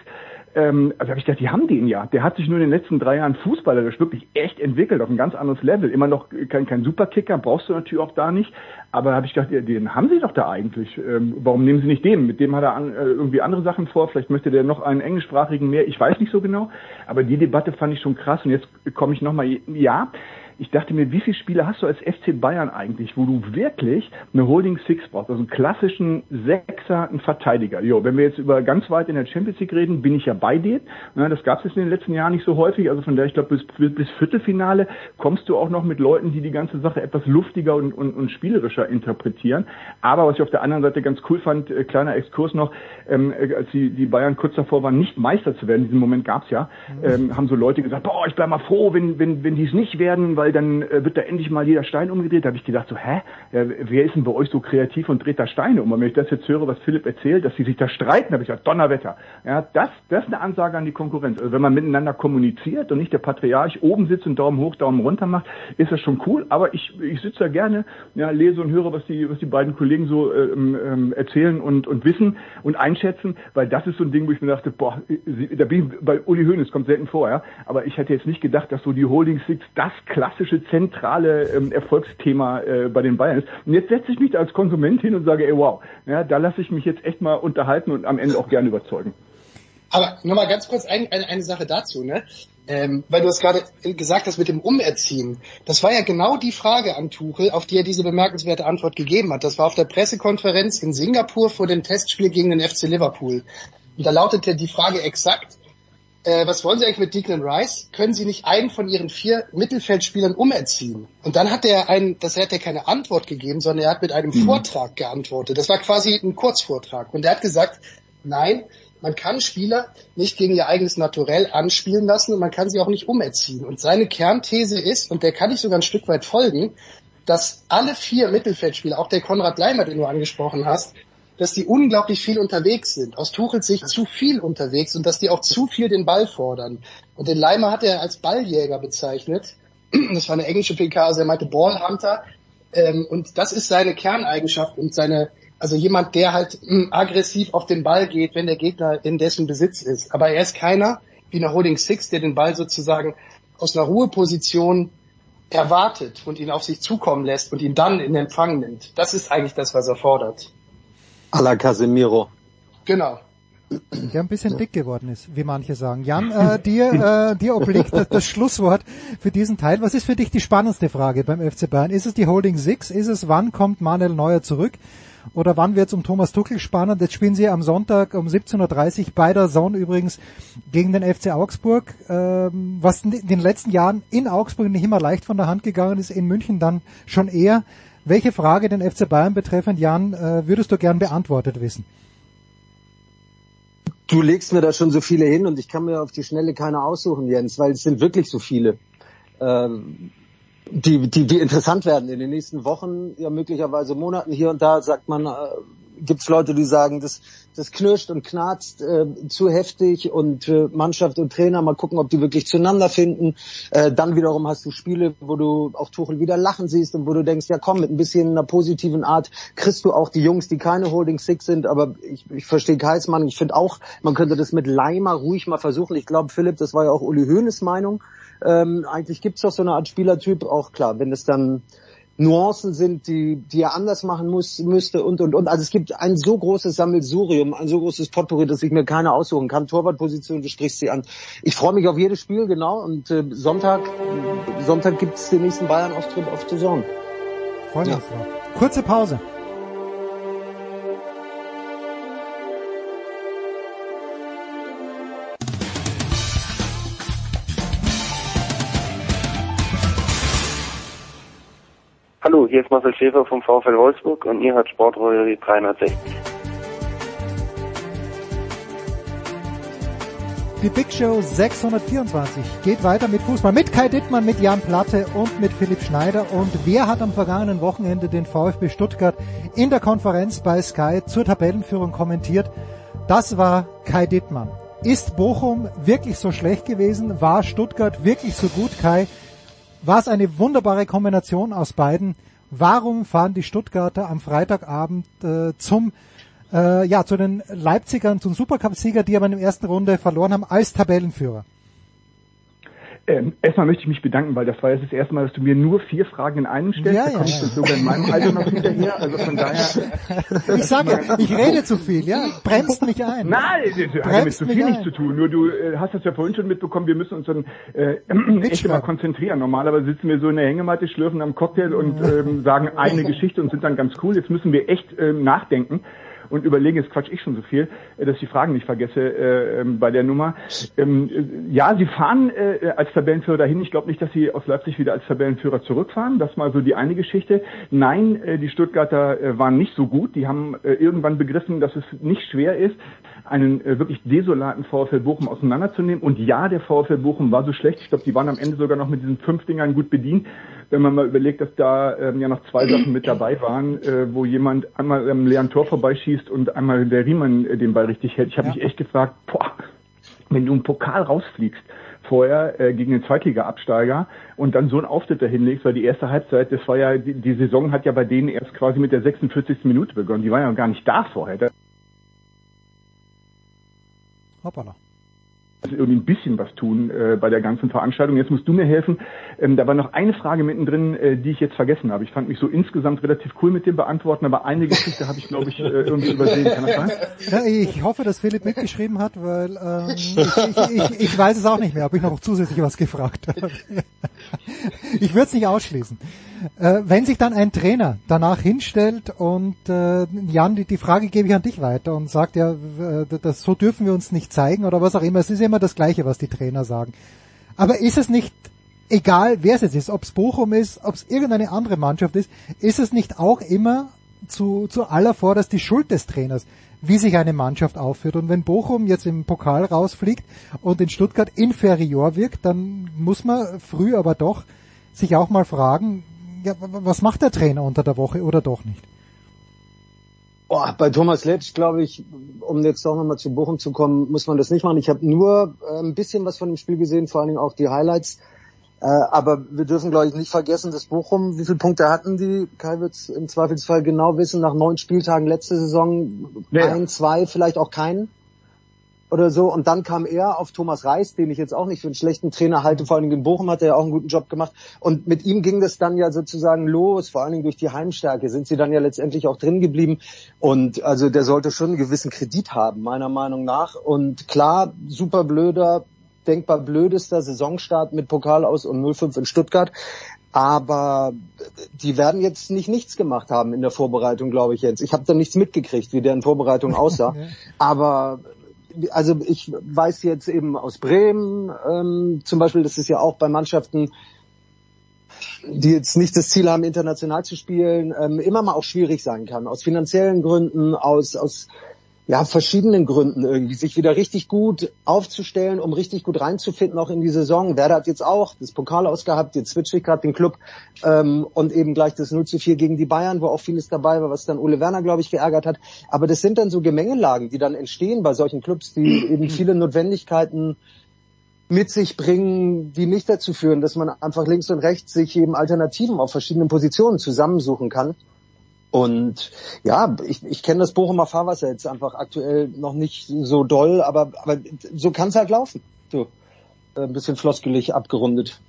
Ähm, also habe ich gedacht, die haben den ja. Der hat sich nur in den letzten drei Jahren fußballerisch wirklich echt entwickelt auf ein ganz anderes Level. Immer noch kein, kein Superkicker, brauchst du natürlich auch da nicht. Aber habe ich gedacht, den haben sie doch da eigentlich. Ähm, warum nehmen sie nicht den? Mit dem hat er an, äh, irgendwie andere Sachen vor. Vielleicht möchte der noch einen englischsprachigen mehr. Ich weiß nicht so genau. Aber die Debatte fand ich schon krass. Und jetzt komme ich nochmal, ja, ich dachte mir, wie viele Spiele hast du als FC Bayern eigentlich, wo du wirklich eine Holding Six brauchst, also einen klassischen Sechser, einen Verteidiger. Jo, wenn wir jetzt über ganz weit in der Champions League reden, bin ich ja bei dir. Das gab es jetzt in den letzten Jahren nicht so häufig. Also von daher, ich glaube, bis, bis Viertelfinale kommst du auch noch mit Leuten, die die ganze Sache etwas luftiger und, und, und spielerischer interpretieren. Aber was ich auf der anderen Seite ganz cool fand, äh, kleiner Exkurs noch, ähm, äh, als die, die Bayern kurz davor waren, nicht Meister zu werden, diesen Moment gab's ja, ähm, haben so Leute gesagt, boah, ich bleib mal froh, wenn, wenn, wenn die es nicht werden, weil dann äh, wird da endlich mal jeder Stein umgedreht. Da habe ich gedacht, so, hä? Ja, wer ist denn bei euch so kreativ und dreht da Steine um? Und wenn ich das jetzt höre, was Philipp erzählt, dass sie sich da streiten, habe ich gesagt, Donnerwetter. Ja, das, das ist eine Ansage an die Konkurrenz. Also wenn man miteinander kommuniziert und nicht der Patriarch oben sitzt und Daumen hoch, Daumen runter macht, ist das schon cool. Aber ich, ich sitze da gerne, ja, lese und höre, was die, was die beiden Kollegen so ähm, ähm, erzählen und, und wissen und einschätzen, weil das ist so ein Ding, wo ich mir dachte, boah, da bin ich bei Uli Hoeneß, kommt selten vor, ja. Aber ich hätte jetzt nicht gedacht, dass so die Holding Six das klasse klassische, zentrale ähm, Erfolgsthema äh, bei den Bayern ist. Und jetzt setze ich mich da als Konsument hin und sage, ey wow, ja, da lasse ich mich jetzt echt mal unterhalten und am Ende auch gerne überzeugen. Aber nochmal ganz kurz ein, eine, eine Sache dazu, ne? Ähm, weil du es gerade gesagt hast mit dem Umerziehen. Das war ja genau die Frage an Tuchel, auf die er diese bemerkenswerte Antwort gegeben hat. Das war auf der Pressekonferenz in Singapur vor dem Testspiel gegen den FC Liverpool. Und da lautete die Frage exakt, äh, was wollen Sie eigentlich mit Declan Rice? Können Sie nicht einen von Ihren vier Mittelfeldspielern umerziehen? Und dann hat er einen, das hat er keine Antwort gegeben, sondern er hat mit einem Vortrag geantwortet. Das war quasi ein Kurzvortrag. Und er hat gesagt, nein, man kann Spieler nicht gegen ihr eigenes Naturell anspielen lassen und man kann sie auch nicht umerziehen. Und seine Kernthese ist, und der kann ich sogar ein Stück weit folgen, dass alle vier Mittelfeldspieler, auch der Konrad Leimer, den du angesprochen hast, dass die unglaublich viel unterwegs sind. Aus Tuchels Sicht zu viel unterwegs und dass die auch zu viel den Ball fordern. Und den Leimer hat er als Balljäger bezeichnet. Das war eine englische PK, also er meinte Ballhunter. Ähm, und das ist seine Kerneigenschaft und seine, also jemand, der halt mh, aggressiv auf den Ball geht, wenn der Gegner in dessen Besitz ist. Aber er ist keiner wie eine Holding Six, der den Ball sozusagen aus einer Ruheposition erwartet und ihn auf sich zukommen lässt und ihn dann in Empfang nimmt. Das ist eigentlich das, was er fordert. A la Casemiro. Genau. der ein bisschen dick geworden ist, wie manche sagen. Jan, äh, dir, äh, dir obliegt das, das Schlusswort für diesen Teil. Was ist für dich die spannendste Frage beim FC Bayern? Ist es die Holding Six? Ist es, wann kommt Manuel Neuer zurück? Oder wann wird es um Thomas Tuchel spannend? Jetzt spielen sie am Sonntag um 17.30 Uhr bei der Zone übrigens gegen den FC Augsburg. Ähm, was in den letzten Jahren in Augsburg nicht immer leicht von der Hand gegangen ist, in München dann schon eher. Welche Frage den FC Bayern betreffend, Jan, äh, würdest du gern beantwortet wissen? Du legst mir da schon so viele hin und ich kann mir auf die Schnelle keine aussuchen, Jens, weil es sind wirklich so viele, ähm, die, die, die interessant werden in den nächsten Wochen, ja möglicherweise Monaten. Hier und da sagt man, äh, gibt es Leute, die sagen, das, das knirscht und knarzt äh, zu heftig und äh, Mannschaft und Trainer mal gucken, ob die wirklich zueinander finden. Äh, dann wiederum hast du Spiele, wo du auch Tuchel wieder lachen siehst und wo du denkst, ja komm, mit ein bisschen einer positiven Art kriegst du auch die Jungs, die keine Holding Six sind, aber ich, ich verstehe Keismann, ich finde auch, man könnte das mit Leimer ruhig mal versuchen. Ich glaube, Philipp, das war ja auch Uli Hoeneß Meinung. Ähm, eigentlich gibt's doch so eine Art Spielertyp, auch klar, wenn es dann Nuancen sind, die, die er anders machen muss, müsste und, und, und. Also es gibt ein so großes Sammelsurium, ein so großes Potpourri, dass ich mir keine aussuchen kann. Torwartposition, du sprichst sie an. Ich freue mich auf jedes Spiel, genau. Und äh, Sonntag, Sonntag gibt's den nächsten Bayern-Auftritt auf der Zone. Freuen wir uns drauf. Kurze Pause. Hallo, hier ist Marcel Schäfer vom VfL Wolfsburg und ihr hört Sportrolle 360. Die Big Show 624 geht weiter mit Fußball, mit Kai Dittmann, mit Jan Platte und mit Philipp Schneider. Und wer hat am vergangenen Wochenende den VfB Stuttgart in der Konferenz bei Sky zur Tabellenführung kommentiert? Das war Kai Dittmann. Ist Bochum wirklich so schlecht gewesen? War Stuttgart wirklich so gut, Kai? War es eine wunderbare Kombination aus beiden? Warum fahren die Stuttgarter am Freitagabend äh, zum äh, ja, zu den Leipzigern, zum Supercup-Sieger, die aber in der ersten Runde verloren haben, als Tabellenführer. Ähm, erstmal möchte ich mich bedanken, weil das war jetzt das erste Mal, dass du mir nur vier Fragen in einem stellst. Ja, da ja, komme ich ja. sogar in meinem Alter noch hinterher. Also von daher. Ich sage ja, ich rede zu viel, ja? Bremst mich ein. Nein, das hat ja mit Bremst zu viel ein. nichts zu tun. Nur du äh, hast das ja vorhin schon mitbekommen, wir müssen uns dann äh, echt immer konzentrieren. Normalerweise sitzen wir so in der Hängematte, schlürfen am Cocktail und ähm, sagen eine Geschichte und sind dann ganz cool. Jetzt müssen wir echt ähm, nachdenken und überlegen, jetzt quatsch ich schon so viel, äh, dass ich die Fragen nicht vergesse äh, ähm, bei der Nummer. Ähm, äh, ja, sie fahren äh, als Tabellenführer dahin. Ich glaube nicht, dass sie aus Leipzig wieder als Tabellenführer zurückfahren. Das mal so die eine Geschichte. Nein, äh, die Stuttgarter äh, waren nicht so gut. Die haben äh, irgendwann begriffen, dass es nicht schwer ist, einen äh, wirklich desolaten VfL Bochum auseinanderzunehmen. Und ja, der VfL Bochum war so schlecht. Ich glaube, die waren am Ende sogar noch mit diesen fünf Dingern gut bedient. Wenn man mal überlegt, dass da ähm, ja noch zwei Sachen mit dabei waren, äh, wo jemand einmal am leeren Tor vorbeischießt und einmal der Riemann äh, den Ball richtig hält. Ich habe mich echt gefragt, boah, wenn du im Pokal rausfliegst vorher äh, gegen den Zweitliga-Absteiger und dann so einen Auftritt dahin legst, weil die erste Halbzeit, das war ja, die, die Saison hat ja bei denen erst quasi mit der 46. Minute begonnen. Die waren ja gar nicht da vorher. Da Hoppala. Irgendwie ein bisschen was tun äh, bei der ganzen Veranstaltung. Jetzt musst du mir helfen. Ähm, da war noch eine Frage mittendrin, äh, die ich jetzt vergessen habe. Ich fand mich so insgesamt relativ cool mit dem Beantworten, aber eine Geschichte habe ich, glaube ich, äh, irgendwie übersehen. Kann das sein? Ja, ich hoffe, dass Philipp mitgeschrieben hat, weil ähm, ich, ich, ich, ich weiß es auch nicht mehr, ob ich noch zusätzlich was gefragt habe. Ich würde es nicht ausschließen. Äh, wenn sich dann ein Trainer danach hinstellt und äh, Jan, die, die Frage gebe ich an dich weiter und sagt ja, äh, das, so dürfen wir uns nicht zeigen oder was auch immer. Es ist immer das Gleiche, was die Trainer sagen. Aber ist es nicht egal, wer es jetzt ist, ob es Bochum ist, ob es irgendeine andere Mannschaft ist, ist es nicht auch immer zu, zu aller Vorderst die Schuld des Trainers, wie sich eine Mannschaft aufführt. Und wenn Bochum jetzt im Pokal rausfliegt und in Stuttgart inferior wirkt, dann muss man früh aber doch sich auch mal fragen, ja, was macht der Trainer unter der Woche oder doch nicht? Oh, bei Thomas Letsch, glaube ich, um jetzt doch nochmal zu Bochum zu kommen, muss man das nicht machen. Ich habe nur äh, ein bisschen was von dem Spiel gesehen, vor allen Dingen auch die Highlights. Äh, aber wir dürfen, glaube ich, nicht vergessen, dass Bochum, wie viele Punkte hatten die? Kai wird im Zweifelsfall genau wissen, nach neun Spieltagen letzte Saison Ja. ein, zwei, vielleicht auch keinen oder so. Und dann kam er auf Thomas Reis, den ich jetzt auch nicht für einen schlechten Trainer halte, vor allen Dingen in Bochum hat er ja auch einen guten Job gemacht. Und mit ihm ging das dann ja sozusagen los, vor allen Dingen durch die Heimstärke sind sie dann ja letztendlich auch drin geblieben. Und also der sollte schon einen gewissen Kredit haben, meiner Meinung nach. Und klar, super blöder, denkbar blödester Saisonstart mit Pokal aus und 0-5 in Stuttgart. Aber die werden jetzt nicht nichts gemacht haben in der Vorbereitung, glaube ich jetzt. Ich habe da nichts mitgekriegt, wie der in Vorbereitung aussah. Aber also ich weiß jetzt eben aus Bremen ähm, zum Beispiel, das ist ja auch bei Mannschaften, die jetzt nicht das Ziel haben, international zu spielen, ähm, immer mal auch schwierig sein kann. Aus finanziellen Gründen, aus, aus ja, verschiedenen Gründen irgendwie, sich wieder richtig gut aufzustellen, um richtig gut reinzufinden, auch in die Saison. Werder hat jetzt auch das Pokal ausgehabt, jetzt switche ich gerade den Club ähm, und eben gleich das 0 zu 4 gegen die Bayern, wo auch vieles dabei war, was dann Ole Werner, glaube ich, geärgert hat. Aber das sind dann so Gemengelagen, die dann entstehen bei solchen Clubs, die eben viele Notwendigkeiten mit sich bringen, die nicht dazu führen, dass man einfach links und rechts sich eben Alternativen auf verschiedenen Positionen zusammensuchen kann. Und ja, ich, ich kenne das Bochumer Fahrwasser jetzt einfach aktuell noch nicht so doll, aber, aber so kann es halt laufen. So, äh, ein bisschen floskelig abgerundet.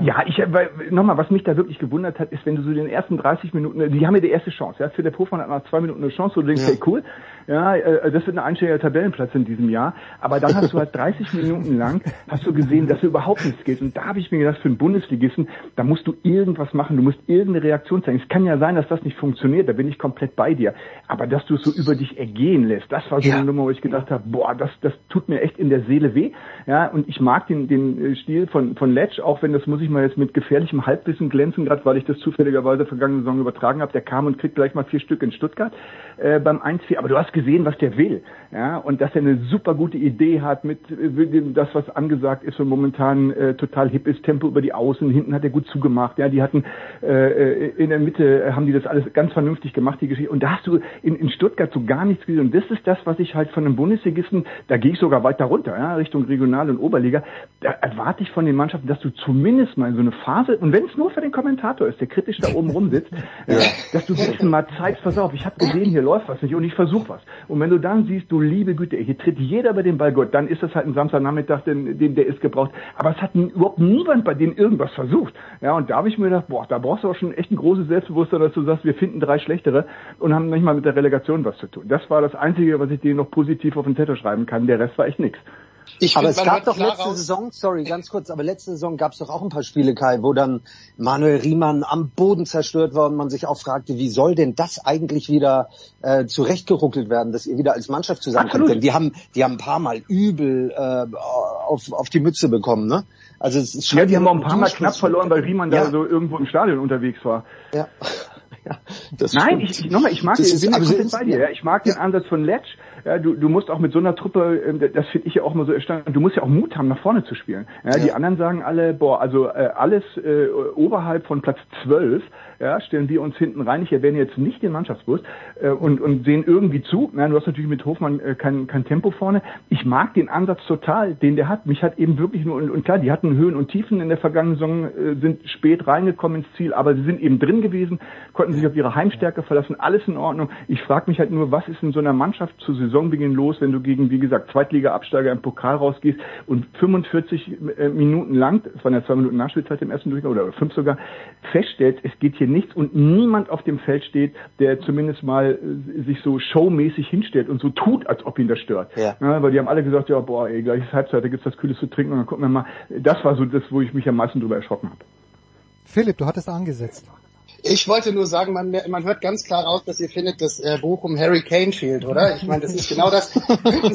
Ja, ich weil nochmal, was mich da wirklich gewundert hat, ist, wenn du so den ersten 30 Minuten, die haben ja die erste Chance, ja, Philipp Hofmann hat nach zwei Minuten eine Chance, wo du denkst, Ja. hey cool, ja, äh, das wird ein einstelliger Tabellenplatz in diesem Jahr, aber dann hast du halt 30 Minuten lang, hast du gesehen, dass überhaupt nichts geht und da habe ich mir gedacht, für einen Bundesligisten, da musst du irgendwas machen, du musst irgendeine Reaktion zeigen. Es kann ja sein, dass das nicht funktioniert, da bin ich komplett bei dir, aber dass du es so über dich ergehen lässt, das war so Ja. eine Nummer, wo ich gedacht habe, boah, das, das tut mir echt in der Seele weh, ja, und ich mag den, den äh, Stil von, von Letsch, auch wenn das muss ich mal jetzt mit gefährlichem Halbwissen glänzen, gerade weil ich das zufälligerweise vergangene Saison übertragen habe. Der kam und kriegt gleich mal vier Stück in Stuttgart äh, beim 1-4. Aber du hast gesehen, was der will. Ja, und dass er eine super gute Idee hat mit äh, dem- das, was angesagt ist und momentan äh, total hip ist, Tempo über die Außen, hinten hat er gut zugemacht. Ja, die hatten äh, in der Mitte äh, haben die das alles ganz vernünftig gemacht, die Geschichte. Und da hast du in, in Stuttgart so gar nichts gesehen. Und das ist das, was ich halt von einem Bundesligisten, da gehe ich sogar weiter runter, ja, Richtung Regional- und Oberliga, da erwarte ich von den Mannschaften, dass du zumindest mal in so eine Phase, und wenn es nur für den Kommentator ist, der kritisch da oben rumsitzt, ja. dass du diesen mal zeigst, pass auf, ich habe gesehen, hier läuft was nicht und ich versuche was. Und wenn du dann siehst, du liebe Güte, hier tritt jeder über den Ball, gut, dann ist das halt ein Samstagnachmittag, den, den, der ist gebraucht. Aber es hat überhaupt niemand bei denen irgendwas versucht. Ja, und da habe ich mir gedacht, boah, da brauchst du auch schon echt ein großes Selbstbewusstsein, dass du sagst, wir finden drei schlechtere und haben nicht mal mit der Relegation was zu tun. Das war das Einzige, was ich denen noch positiv auf den Zettel schreiben kann. Der Rest war echt nix. Ich Aber find, es gab doch letzte raus- Saison, sorry, ganz kurz, aber letzte Saison gab es doch auch ein paar Spiele, Kai, wo dann Manuel Riemann am Boden zerstört war und man sich auch fragte, wie soll denn das eigentlich wieder äh, zurechtgeruckelt werden, dass ihr wieder als Mannschaft zusammenkommt? Absolut. Denn die haben, die haben ein paar Mal übel äh, auf, auf die Mütze bekommen, ne? Also es ist Ja, die haben auch ein paar Mal knapp verloren, weil Riemann Ja. da so irgendwo im Stadion unterwegs war. Ja. ja das Nein, stimmt. ich, ich, nochmal, ich mag Das den, ist- bin ja komplett bei dir. Ja. Ich mag den Ansatz von Letsch. Ja, du, du musst auch mit so einer Truppe, ähm, das finde ich ja auch mal so erstaunlich, du musst ja auch Mut haben, nach vorne zu spielen. Ja, Die Ja. anderen sagen alle, boah, also äh, alles äh, oberhalb von Platz 12, ja, stellen wir uns hinten rein. Ich erwähne jetzt nicht den Mannschaftsbus äh, und, und sehen irgendwie zu. Ja, du hast natürlich mit Hofmann äh, kein, kein Tempo vorne. Ich mag den Ansatz total, den der hat. Mich hat eben wirklich nur, und, und klar, die hatten Höhen und Tiefen in der vergangenen Saison, äh, sind spät reingekommen ins Ziel, aber sie sind eben drin gewesen, konnten sich auf ihre Heimstärke verlassen, alles in Ordnung. Ich frage mich halt nur, was ist in so einer Mannschaft zu Saisonbeginn los, wenn du gegen, wie gesagt, Zweitliga-Absteiger im Pokal rausgehst und 45 äh, Minuten lang, es waren ja zwei Minuten Nachspielzeit im ersten Durchgang oder fünf sogar, feststellst, es geht hier nichts und niemand auf dem Feld steht, der zumindest mal äh, sich so showmäßig hinstellt und so tut, als ob ihn das stört. Ja. weil die haben alle gesagt, ja, boah, ey, gleich ist Halbzeit, da gibt's was Kühles zu trinken und dann gucken wir mal. Das war so das, wo ich mich am meisten drüber erschrocken habe. Philipp, du hattest angesetzt. Ich wollte nur sagen, man, man hört ganz klar raus, dass ihr findet, dass äh, Bochum Harry Kane fehlt, oder? Ich meine, das ist genau das.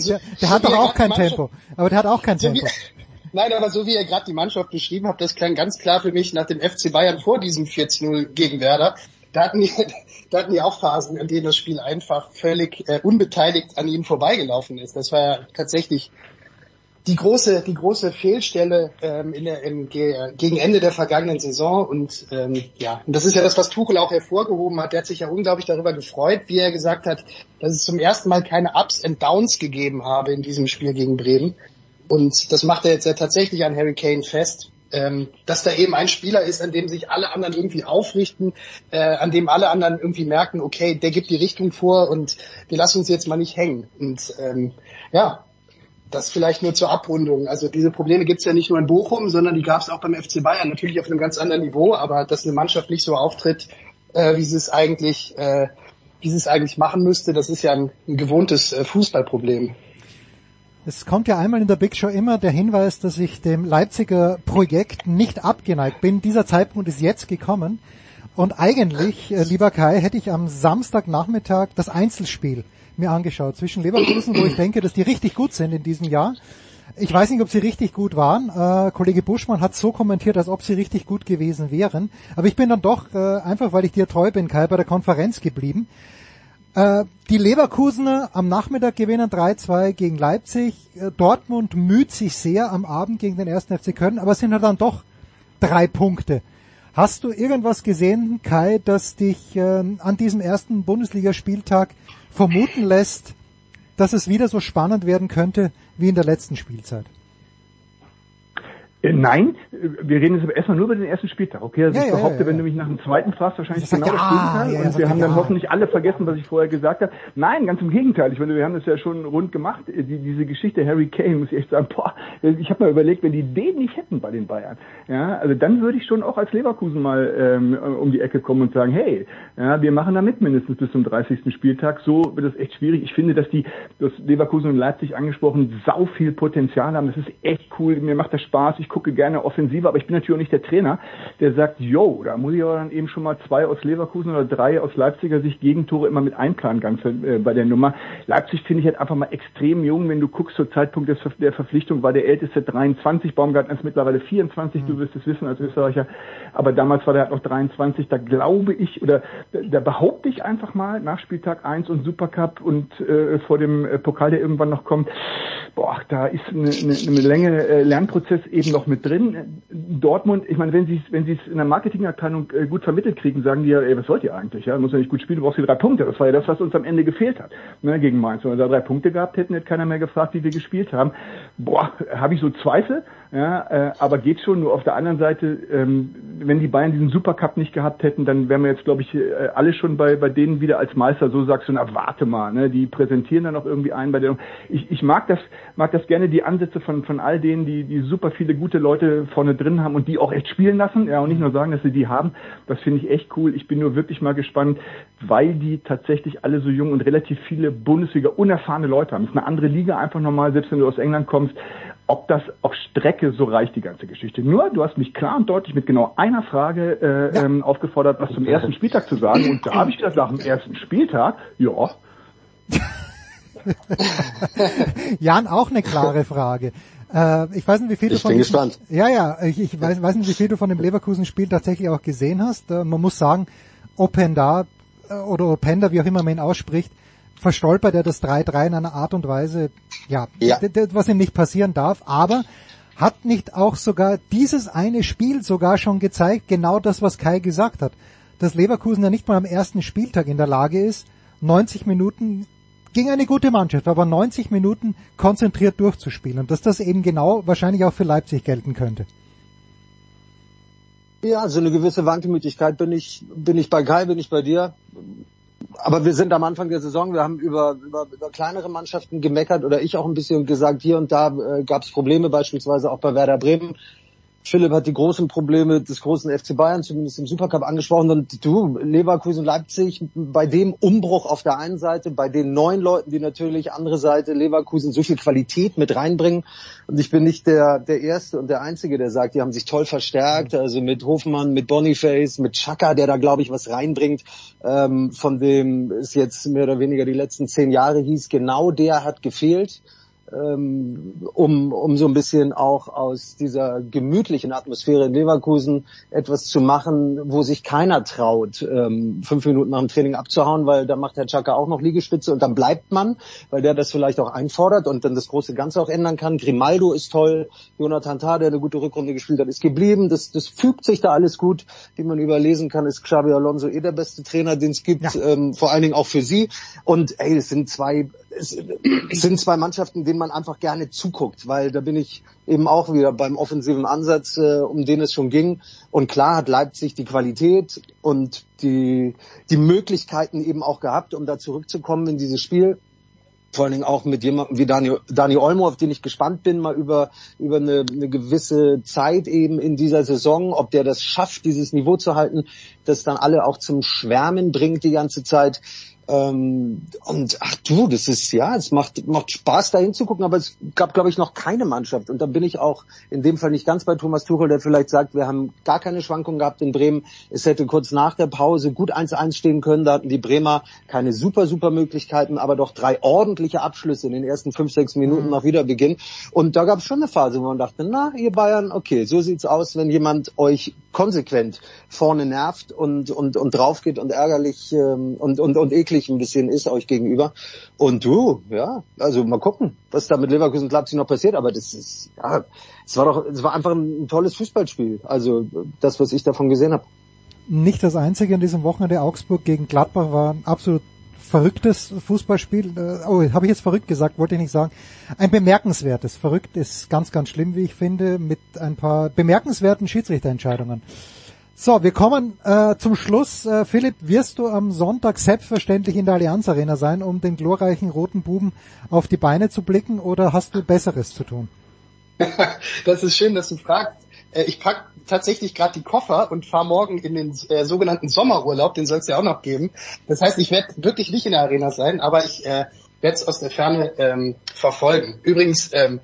Der, der hat doch auch kein Tempo. Aber der hat auch kein Tempo. nein, aber so wie ihr gerade die Mannschaft beschrieben habt, das klang ganz klar für mich nach dem FC Bayern vor diesem 4-0 gegen Werder. Da hatten, die, da hatten die auch Phasen, in denen das Spiel einfach völlig äh, unbeteiligt an ihnen vorbeigelaufen ist. Das war ja tatsächlich die große, die große Fehlstelle ähm, in der, ge, gegen Ende der vergangenen Saison. Und ähm, ja, und das ist ja das, was Tuchel auch hervorgehoben hat. Der hat sich ja unglaublich darüber gefreut, wie er gesagt hat, dass es zum ersten Mal keine Ups and Downs gegeben habe in diesem Spiel gegen Bremen. Und das macht er jetzt ja tatsächlich an Harry Kane fest. Ähm, dass da eben ein Spieler ist, an dem sich alle anderen irgendwie aufrichten, äh, an dem alle anderen irgendwie merken, okay, der gibt die Richtung vor und wir lassen uns jetzt mal nicht hängen. Und ähm, ja, das vielleicht nur zur Abrundung. Also diese Probleme gibt's ja nicht nur in Bochum, sondern die gab's auch beim FC Bayern. Natürlich auf einem ganz anderen Niveau, aber dass eine Mannschaft nicht so auftritt, äh, wie sie es eigentlich, äh, wie sie es eigentlich machen müsste, das ist ja ein, ein gewohntes äh, Fußballproblem. Es kommt ja einmal in der Big Show immer der Hinweis, dass ich dem Leipziger Projekt nicht abgeneigt bin. Dieser Zeitpunkt ist jetzt gekommen. Und eigentlich, äh, lieber Kai, hätte ich am Samstagnachmittag das Einzelspiel mir angeschaut zwischen Leverkusen, wo ich denke, dass die richtig gut sind in diesem Jahr. Ich weiß nicht, ob sie richtig gut waren. Äh, Kollege Buschmann hat so kommentiert, als ob sie richtig gut gewesen wären. Aber ich bin dann doch, äh, einfach weil ich dir treu bin, Kai, bei der Konferenz geblieben. Äh, die Leverkusener am Nachmittag gewinnen 3-2 gegen Leipzig. Äh, Dortmund müht sich sehr am Abend gegen den 1. FC Köln, aber es sind halt dann doch drei Punkte. Hast du irgendwas gesehen, Kai, das dich äh, an diesem ersten Bundesligaspieltag vermuten lässt, dass es wieder so spannend werden könnte wie in der letzten Spielzeit? Äh, Nein, äh, wir reden jetzt aber erstmal nur über den ersten Spieltag. Okay, also Ja, ich behaupte, ja, ja. wenn du mich nach dem zweiten fragst, wahrscheinlich Sagt genau das Gegenteil. und wir haben dann hoffentlich alle vergessen, was ich vorher gesagt habe. Nein, ganz im Gegenteil. Ich meine, wir haben das ja schon rund gemacht. Äh, Die, diese Geschichte Harry Kane, muss ich echt sagen, boah, ich habe mal überlegt, wenn die den nicht hätten bei den Bayern, ja, also dann würde ich schon auch als Leverkusen mal ähm, um die Ecke kommen und sagen, hey, ja, wir machen da mit mindestens bis zum 30. Spieltag. So wird es echt schwierig. Ich finde, dass die, das Leverkusen und Leipzig angesprochen, sau viel Potenzial haben. Das ist echt cool. Mir macht das Spaß. Ich gucke gerne offensiver, aber ich bin natürlich auch nicht der Trainer, der sagt, yo, da muss ich aber dann eben schon mal zwei aus Leverkusen oder drei aus Leipziger Sicht Gegentore immer mit einplanen, ganz äh, bei der Nummer. Leipzig finde ich halt einfach mal extrem jung. Wenn du guckst, zur Zeitpunkt des, der Verpflichtung war der älteste 23, Baumgartner ist mittlerweile 24, du wirst es wissen als Österreicher, aber damals war der halt noch 23, da glaube ich, oder da, da behaupte ich einfach mal, nach Spieltag 1 und Supercup und äh, vor dem äh, Pokal, der irgendwann noch kommt, boah, da ist eine, eine, eine Länge äh, Lernprozess eben noch mit drin. Dortmund, ich meine, wenn sie wenn sie es in der Marketingabteilung äh, gut vermittelt kriegen, sagen die ja, ey, was wollt ihr eigentlich? Ja, muss ja nicht gut spielen, du brauchst die drei Punkte. Das war ja das, was uns am Ende gefehlt hat, ne, gegen Mainz. Wenn wir da drei Punkte gehabt hätten, hätte keiner mehr gefragt, wie wir gespielt haben. Boah, habe ich so Zweifel, ja, äh, aber geht schon. Nur auf der anderen Seite, ähm, wenn die Bayern diesen Supercup nicht gehabt hätten, dann wären wir jetzt, glaube ich, äh, alle schon bei bei denen wieder als Meister. So sagst du, na warte mal, ne, die präsentieren dann noch irgendwie einen bei der. Ich, ich mag das mag das gerne die Ansätze von von all denen, die die super viele gute Leute vorne drin haben und die auch echt spielen lassen, ja und nicht nur sagen, dass sie die haben. Das finde ich echt cool. Ich bin nur wirklich mal gespannt, weil die tatsächlich alle so jung und relativ viele Bundesliga unerfahrene Leute haben. Das ist eine andere Liga einfach normal, selbst wenn du aus England kommst. Ob das auf Strecke so reicht, die ganze Geschichte. Nur, du hast mich klar und deutlich mit genau einer Frage äh, ähm, aufgefordert, was zum ersten Spieltag zu sagen. Und da habe ich gesagt, nach dem ersten Spieltag, ja, Jan, auch eine klare Frage. Äh, ich weiß nicht, wie viel du Ich von bin diesem- gespannt. Ja, ja, ich, ich weiß, weiß nicht, wie viel du von dem Leverkusen-Spiel tatsächlich auch gesehen hast. Äh, man muss sagen, Openda äh, oder Openda, wie auch immer man ihn ausspricht, verstolpert er das 3-3 in einer Art und Weise, ja, Ja. was ihm nicht passieren darf, aber hat nicht auch sogar dieses eine Spiel sogar schon gezeigt, genau das, was Kai gesagt hat, dass Leverkusen ja nicht mal am ersten Spieltag in der Lage ist, 90 Minuten gegen eine gute Mannschaft, aber 90 Minuten konzentriert durchzuspielen und dass das eben genau wahrscheinlich auch für Leipzig gelten könnte. Ja, so eine gewisse Wankelmütigkeit bin ich, bin ich bei Kai, bin ich bei dir. Aber wir sind am Anfang der Saison, wir haben über, über, über kleinere Mannschaften gemeckert oder ich auch ein bisschen gesagt, hier und da äh, gab es Probleme, beispielsweise auch bei Werder Bremen. Philipp hat die großen Probleme des großen FC Bayern zumindest im Supercup angesprochen. Und du, Leverkusen, Leipzig, bei dem Umbruch auf der einen Seite, bei den neuen Leuten, die natürlich andere Seite Leverkusen so viel Qualität mit reinbringen. Und ich bin nicht der, der Erste und der Einzige, der sagt, die haben sich toll verstärkt, also mit Hofmann, mit Boniface, mit Chaka, der da glaube ich was reinbringt, ähm, von dem es jetzt mehr oder weniger die letzten zehn Jahre hieß, genau der hat gefehlt ähm, um, um so ein bisschen auch aus dieser gemütlichen Atmosphäre in Leverkusen etwas zu machen, wo sich keiner traut, ähm, fünf Minuten nach dem Training abzuhauen, weil da macht Herr Chaka auch noch Liegestütze und dann bleibt man, weil der das vielleicht auch einfordert und dann das große Ganze auch ändern kann. Grimaldo ist toll, Jonathan Tah, der eine gute Rückrunde gespielt hat, ist geblieben. Das, das fügt sich da alles gut, wie man überlesen kann, ist Xabi Alonso eh der beste Trainer, den es gibt, ähm, vor allen Dingen auch für sie. Und ey, es sind zwei es sind zwei Mannschaften, denen man einfach gerne zuguckt, weil da bin ich eben auch wieder beim offensiven Ansatz, äh, um den es schon ging. Und klar hat Leipzig die Qualität und die, die Möglichkeiten eben auch gehabt, um da zurückzukommen in dieses Spiel. Vor allen Dingen auch mit jemandem wie Dani, Dani Olmo, auf den ich gespannt bin, mal über, über eine, eine gewisse Zeit eben in dieser Saison, ob der das schafft, dieses Niveau zu halten, das dann alle auch zum Schwärmen bringt die ganze Zeit. Ähm, und ach du, das ist ja, es macht macht Spaß da hinzugucken, aber es gab glaube ich noch keine Mannschaft. Und da bin ich auch in dem Fall nicht ganz bei Thomas Tuchel, der vielleicht sagt, wir haben gar keine Schwankungen gehabt in Bremen. Es hätte kurz nach der Pause gut 1-1 stehen können, da hatten die Bremer keine super super Möglichkeiten, aber doch drei ordentliche Abschlüsse in den ersten fünf sechs Minuten nach Wiederbeginn. Und da gab es schon eine Phase, wo man dachte, na ihr Bayern, okay, so sieht's aus, wenn jemand euch konsequent vorne nervt und und und drauf geht und ärgerlich ähm, und und und eklig ein bisschen ist euch gegenüber. Und du, ja, also mal gucken, was da mit Leverkusen Leipzig noch passiert. Aber das ist, ja, es war doch, es war einfach ein, ein tolles Fußballspiel. Also das, was ich davon gesehen habe. Nicht das einzige an diesem Wochenende. Augsburg gegen Gladbach war ein absolut verrücktes Fußballspiel. Äh, Oh, habe ich jetzt verrückt gesagt, wollte ich nicht sagen. Ein bemerkenswertes. Verrückt ist ganz, ganz schlimm, wie ich finde, mit ein paar bemerkenswerten Schiedsrichterentscheidungen. So, wir kommen äh, zum Schluss. Äh, Philipp, wirst du am Sonntag selbstverständlich in der Allianz Arena sein, um den glorreichen roten Buben auf die Beine zu blicken, oder hast du Besseres zu tun? das ist schön, dass du fragst. Äh, Ich pack tatsächlich gerade die Koffer und fahre morgen in den äh, sogenannten Sommerurlaub, den soll es ja auch noch geben. Das heißt, ich werde wirklich nicht in der Arena sein, aber ich äh, werde es aus der Ferne ähm, verfolgen. Übrigens, ähm,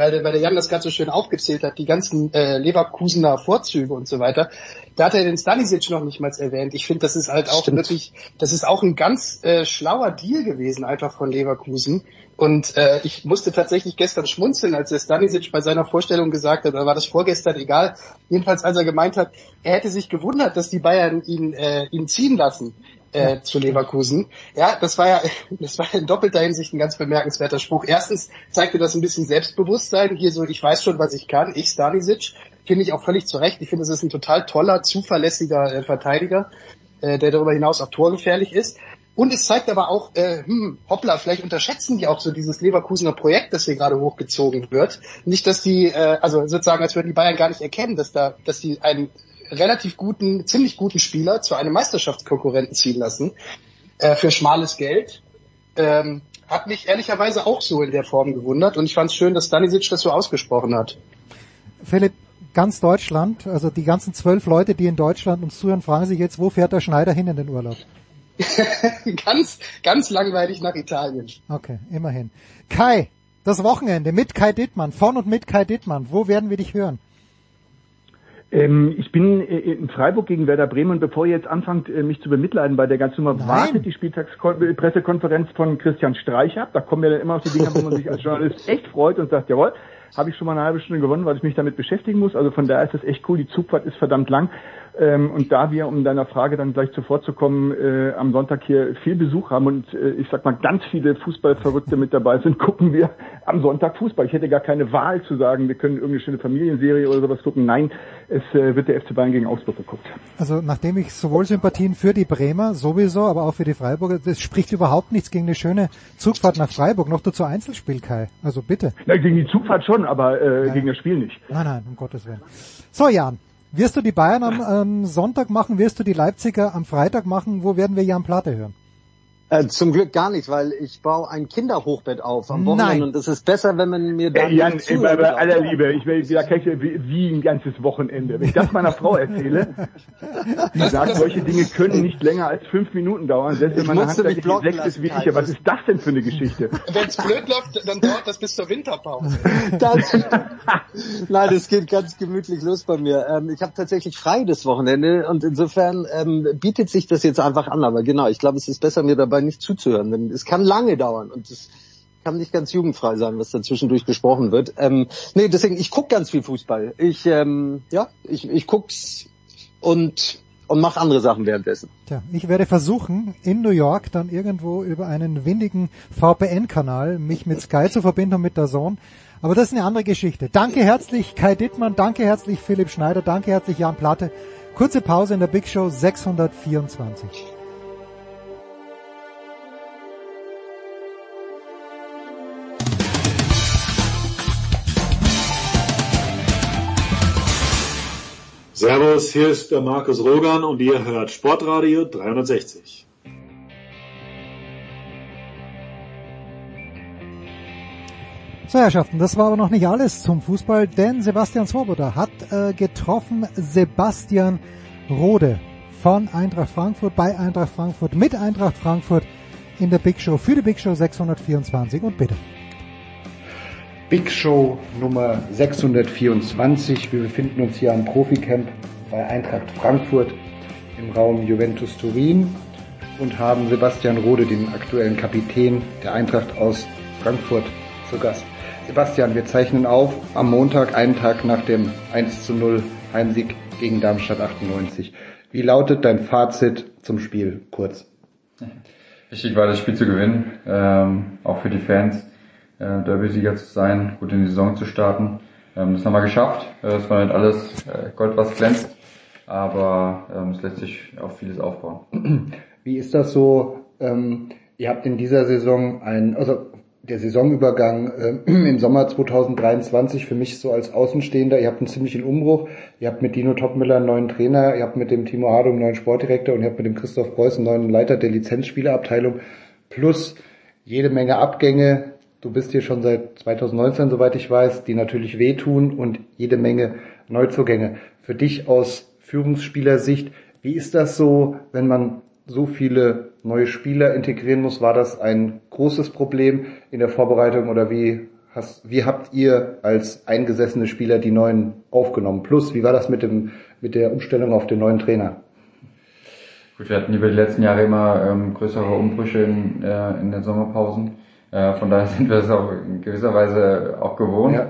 weil, der- weil der Jan das gerade so schön aufgezählt hat, die ganzen äh, Leverkusener Vorzüge und so weiter, da hat er den Stanisic noch nicht mal erwähnt. Ich finde, das ist halt auch Stimmt. wirklich, das ist auch ein ganz äh, schlauer Deal gewesen einfach von Leverkusen. Und äh, ich musste tatsächlich gestern schmunzeln, als der Stanisic bei seiner Vorstellung gesagt hat, oder war das vorgestern, egal, jedenfalls als er gemeint hat, er hätte sich gewundert, dass die Bayern ihn, äh, ihn ziehen lassen äh, zu Leverkusen. Ja, das war ja, das war in doppelter Hinsicht ein ganz bemerkenswerter Spruch. Erstens zeigte das ein bisschen Selbstbewusstsein. Hier so, ich weiß schon, was ich kann. Ich, Stanisic, finde ich auch völlig zu Recht. Ich finde, es ist ein total toller, zuverlässiger äh, Verteidiger, äh, der darüber hinaus auch torgefährlich ist. Und es zeigt aber auch, äh, hm, hoppla, vielleicht unterschätzen die auch so dieses Leverkusener Projekt, das hier gerade hochgezogen wird. Nicht, dass die, äh, also sozusagen, als würden die Bayern gar nicht erkennen, dass da, dass die einen relativ guten, ziemlich guten Spieler zu einem Meisterschaftskonkurrenten ziehen lassen äh, für schmales Geld. Ähm, hat mich ehrlicherweise auch so in der Form gewundert und ich fand es schön, dass Stanisic das so ausgesprochen hat. Philipp, ganz Deutschland, also die ganzen zwölf Leute, die in Deutschland uns zuhören, fragen sich jetzt, wo fährt der Schneider hin in den Urlaub? ganz, ganz langweilig nach Italien. Okay, immerhin. Kai, das Wochenende mit Kai Dittmann, von und mit Kai Dittmann, wo werden wir dich hören? Ähm, ich bin äh, in Freiburg gegen Werder Bremen und bevor ihr jetzt anfangt, äh, mich zu bemitleiden bei der ganzen Nummer, Nein. wartet die Spieltagspressekonferenz von Christian Streich ab. Da kommen ja dann immer noch die Dinge, wo man sich als Journalist echt freut und sagt, jawohl, habe ich schon mal eine halbe Stunde gewonnen, weil ich mich damit beschäftigen muss. Also von daher ist das echt cool. Die Zugfahrt ist verdammt lang. Ähm, und da wir, um deiner Frage dann gleich zuvor zu kommen, äh, am Sonntag hier viel Besuch haben und äh, ich sag mal ganz viele Fußballverrückte mit dabei sind, gucken wir am Sonntag Fußball. Ich hätte gar keine Wahl zu sagen, wir können irgendeine schöne Familienserie oder sowas gucken. Nein, es äh, wird der FC Bayern gegen Augsburg geguckt. Also nachdem ich sowohl Sympathien für die Bremer sowieso, aber auch für die Freiburger, das spricht überhaupt nichts gegen eine schöne Zugfahrt nach Freiburg. Noch dazu Einzelspiel, Kai. Also bitte. Na, gegen die Zugfahrt schon, aber äh, gegen das Spiel nicht. Nein, nein, um Gottes Willen. So, Jan, Wirst du die Bayern am ähm, Sonntag machen? Wirst du die Leipziger am Freitag machen? Wo werden wir Jan Platte hören? Äh, zum Glück gar nicht, weil ich baue ein Kinderhochbett auf am Wochenende Nein. und es ist besser, wenn man mir dann Ey, Jan, nicht ey, bei, zuhört. bei aller Liebe, ich will, ich ja wie, wie ein ganzes Wochenende. Wenn ich das meiner Frau erzähle, die sagt, solche Dinge können nicht länger als fünf Minuten dauern, selbst wenn musste mich handwerkliche Sechs ist lassen, wie Kai. ich. Was ist das denn für eine Geschichte? Wenn's blöd läuft, dann dauert das bis zur Winterpause. Das, nein, das geht ganz gemütlich los bei mir. Ähm, ich habe tatsächlich frei das Wochenende und insofern ähm, bietet sich das jetzt einfach an. Aber genau, ich glaube, es ist besser, mir dabei nicht zuzuhören, denn es kann lange dauern und es kann nicht ganz jugendfrei sein, was da zwischendurch gesprochen wird. Ähm, nee, deswegen, ich guck ganz viel Fußball. Ich, ähm, ja, ich, ich guck's und und mach andere Sachen währenddessen. Tja, ich werde versuchen, in New York dann irgendwo über einen windigen VPN-Kanal mich mit Sky zu verbinden und mit der Zone. Aber das ist eine andere Geschichte. Danke herzlich Kai Dittmann, danke herzlich Philipp Schneider, danke herzlich Jan Platte. Kurze Pause in der Big Show 624. Servus, hier ist der Markus Rogan und ihr hört Sportradio 360. So Herrschaften, das war aber noch nicht alles zum Fußball, denn Sebastian Swoboda hat äh, getroffen Sebastian Rode von Eintracht Frankfurt bei Eintracht Frankfurt mit Eintracht Frankfurt in der Big Show für die Big Show 624 und bitte. Big Show Nummer 624. Wir befinden uns hier am Proficamp bei Eintracht Frankfurt im Raum Juventus Turin und haben Sebastian Rode, den aktuellen Kapitän der Eintracht aus Frankfurt, zu Gast. Sebastian, wir zeichnen auf am Montag, einen Tag nach dem 1 zu 0 Heimsieg gegen Darmstadt 98. Wie lautet dein Fazit zum Spiel? Kurz. Wichtig war das Spiel zu gewinnen, ähm, auch für die Fans, äh, Derby-Sieger zu sein, gut in die Saison zu starten. Ähm, das haben wir geschafft. Äh, Es war nicht alles äh, Gold, was glänzt, aber ähm, es lässt sich auf vieles aufbauen. Wie ist das so? Ähm, ihr habt in dieser Saison ein, also der Saisonübergang ähm, im Sommer 2023 für mich so als Außenstehender, ihr habt einen ziemlichen Umbruch. Ihr habt mit Dino Topmüller einen neuen Trainer, ihr habt mit dem Timo Hardum einen neuen Sportdirektor und ihr habt mit dem Christoph Preuß einen neuen Leiter der Lizenzspielerabteilung plus jede Menge Abgänge. Du bist hier schon seit 2019, soweit ich weiß, die natürlich wehtun und jede Menge Neuzugänge. Für dich aus Führungsspielersicht, wie ist das so, wenn man so viele neue Spieler integrieren muss? War das ein großes Problem in der Vorbereitung oder wie hast, wie habt ihr als eingesessene Spieler die neuen aufgenommen? Plus, wie war das mit dem, mit der Umstellung auf den neuen Trainer? Gut, wir hatten über die letzten Jahre immer ähm, größere Umbrüche in, äh, in den Sommerpausen. Äh, von daher sind wir es auch in gewisser Weise auch gewohnt. Ja.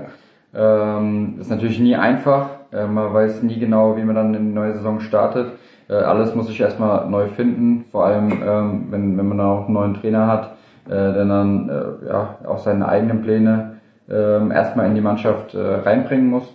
Ähm, ist natürlich nie einfach. Äh, man weiß nie genau, wie man dann in die neue Saison startet. Äh, alles muss sich erstmal neu finden, vor allem ähm, wenn, wenn man dann auch einen neuen Trainer hat, äh, der dann äh, ja, auch seine eigenen Pläne äh, erstmal in die Mannschaft äh, reinbringen muss.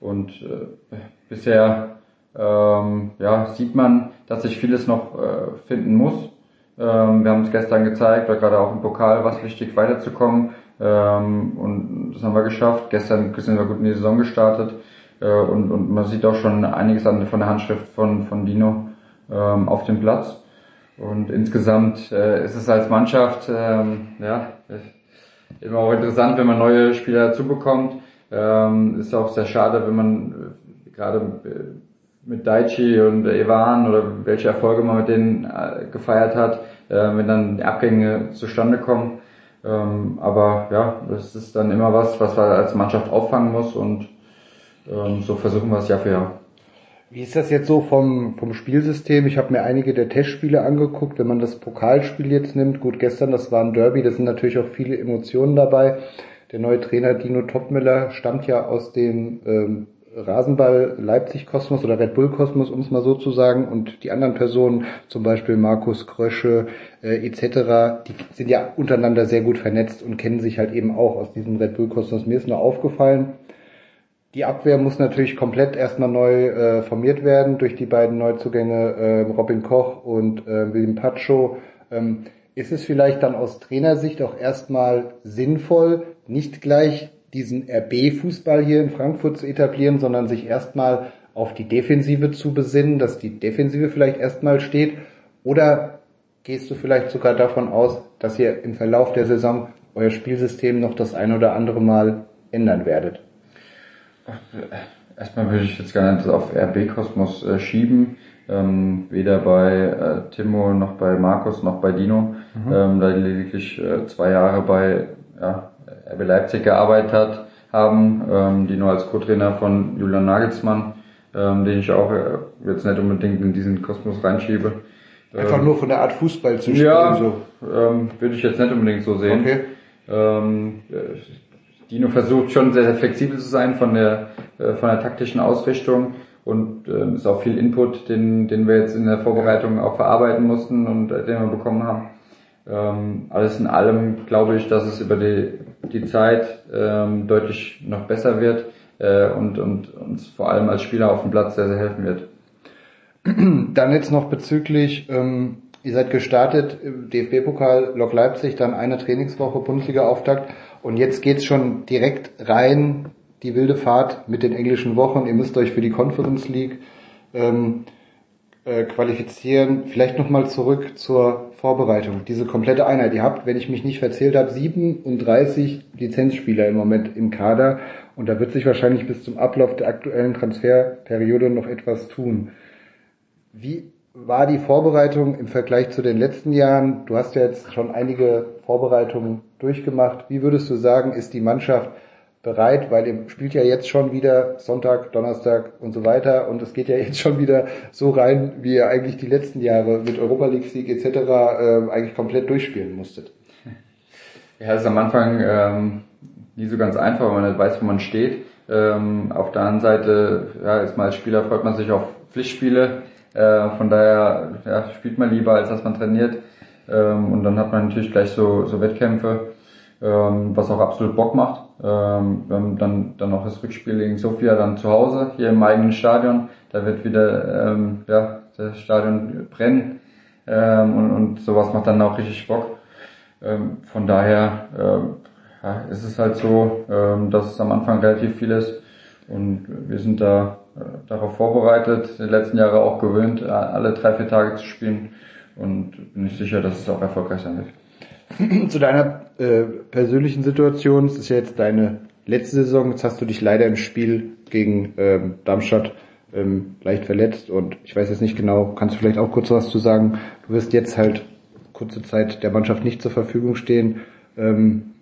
Und äh, bisher ähm, ja, sieht man, dass sich vieles noch äh, finden muss. Ähm, wir haben es gestern gezeigt, oder gerade auch im Pokal war es wichtig, weiterzukommen. Ähm, und das haben wir geschafft. Gestern sind wir gut in die Saison gestartet. Äh, und, und man sieht auch schon einiges an, von der Handschrift von, von Dino ähm, auf dem Platz. Und insgesamt äh, ist es als Mannschaft ähm, ja, immer auch interessant, wenn man neue Spieler dazu bekommt. Ähm, ist auch sehr schade, wenn man äh, gerade äh, mit Daichi und Evan oder welche Erfolge man mit denen äh, gefeiert hat, äh, wenn dann die Abgänge zustande kommen. Ähm, aber ja, das ist dann immer was, was man als Mannschaft auffangen muss und ähm, so versuchen wir es Jahr für Jahr. Wie ist das jetzt so vom, vom Spielsystem? Ich habe mir einige der Testspiele angeguckt. Wenn man das Pokalspiel jetzt nimmt, gut, gestern, das war ein Derby, da sind natürlich auch viele Emotionen dabei. Der neue Trainer Dino Topmüller stammt ja aus dem ähm, Rasenball Leipzig Kosmos oder Red Bull Kosmos, um es mal so zu sagen, und die anderen Personen, zum Beispiel Markus Krösche äh, etc., die sind ja untereinander sehr gut vernetzt und kennen sich halt eben auch aus diesem Red Bull Kosmos. Mir ist nur aufgefallen, die Abwehr muss natürlich komplett erstmal neu äh, formiert werden durch die beiden Neuzugänge äh, Robin Koch und äh, William Pacho. Ähm, ist es vielleicht dann aus Trainersicht auch erstmal sinnvoll, nicht gleich diesen RB-Fußball hier in Frankfurt zu etablieren, sondern sich erstmal auf die Defensive zu besinnen, dass die Defensive vielleicht erstmal steht? Oder gehst du vielleicht sogar davon aus, dass ihr im Verlauf der Saison euer Spielsystem noch das ein oder andere Mal ändern werdet? Erstmal würde ich jetzt gar nicht auf RB Kosmos äh, schieben. Ähm, weder bei äh, Timo noch bei Markus noch bei Dino, Mhm. ähm, da lediglich äh, zwei Jahre bei ja, RB Leipzig gearbeitet hat, haben. Ähm, Dino als Co-Trainer von Julian Nagelsmann, ähm, den ich auch äh, jetzt nicht unbedingt in diesen Kosmos reinschiebe. Einfach Ähm, nur von der Art Fußball zu spielen. ja, So. ähm, würde ich jetzt nicht unbedingt so sehen. Okay. Ähm, äh, Dino versucht schon sehr, sehr flexibel zu sein von der, äh, von der taktischen Ausrichtung und äh, ist auch viel Input, den, den wir jetzt in der Vorbereitung auch verarbeiten mussten und äh, den wir bekommen haben. Ähm, alles in allem glaube ich, dass es über die, die Zeit ähm, deutlich noch besser wird äh, und, und uns vor allem als Spieler auf dem Platz sehr, sehr helfen wird. Dann jetzt noch bezüglich, ähm, ihr seid gestartet DFB-Pokal Lok Leipzig, dann eine Trainingswoche Bundesliga-Auftakt und jetzt geht's schon direkt rein, die wilde Fahrt mit den englischen Wochen. Ihr müsst euch für die Conference League ähm, äh, qualifizieren. Vielleicht nochmal zurück zur Vorbereitung. Diese komplette Einheit. Ihr habt, wenn ich mich nicht verzählt habe, 37 Lizenzspieler im Moment im Kader und da wird sich wahrscheinlich bis zum Ablauf der aktuellen Transferperiode noch etwas tun. Wie war die Vorbereitung im Vergleich zu den letzten Jahren? Du hast ja jetzt schon einige Vorbereitungen durchgemacht. Wie würdest du sagen, ist die Mannschaft bereit? Weil ihr spielt ja jetzt schon wieder Sonntag, Donnerstag und so weiter und es geht ja jetzt schon wieder so rein, wie ihr eigentlich die letzten Jahre mit Europa League Sieg etc. Äh, eigentlich komplett durchspielen musstet. Ja, es ist am Anfang ähm, nie so ganz einfach, weil man nicht weiß, wo man steht. Ähm, auf der anderen Seite, ja, ist man als Spieler freut man sich auf Pflichtspiele. Äh, von daher ja, spielt man lieber, als dass man trainiert. Ähm, und dann hat man natürlich gleich so, so Wettkämpfe, ähm, was auch absolut Bock macht. Ähm, wir haben dann, dann noch das Rückspiel gegen Sofia dann zu Hause, hier im eigenen Stadion. Da wird wieder ähm, ja, das Stadion brennen. Ähm, und, und sowas macht dann auch richtig Bock. Ähm, von daher ähm, ja, ist es halt so, ähm, dass es am Anfang relativ viel ist und wir sind da äh, darauf vorbereitet, die letzten Jahre auch gewöhnt, alle drei, vier Tage zu spielen und bin ich sicher, dass es auch erfolgreich sein wird. zu deiner äh, persönlichen Situation, es ist ja jetzt deine letzte Saison, jetzt hast du dich leider im Spiel gegen ähm, Darmstadt ähm, leicht verletzt und ich weiß jetzt nicht genau, kannst du vielleicht auch kurz was zu sagen, du wirst jetzt halt kurze Zeit der Mannschaft nicht zur Verfügung stehen. Ähm,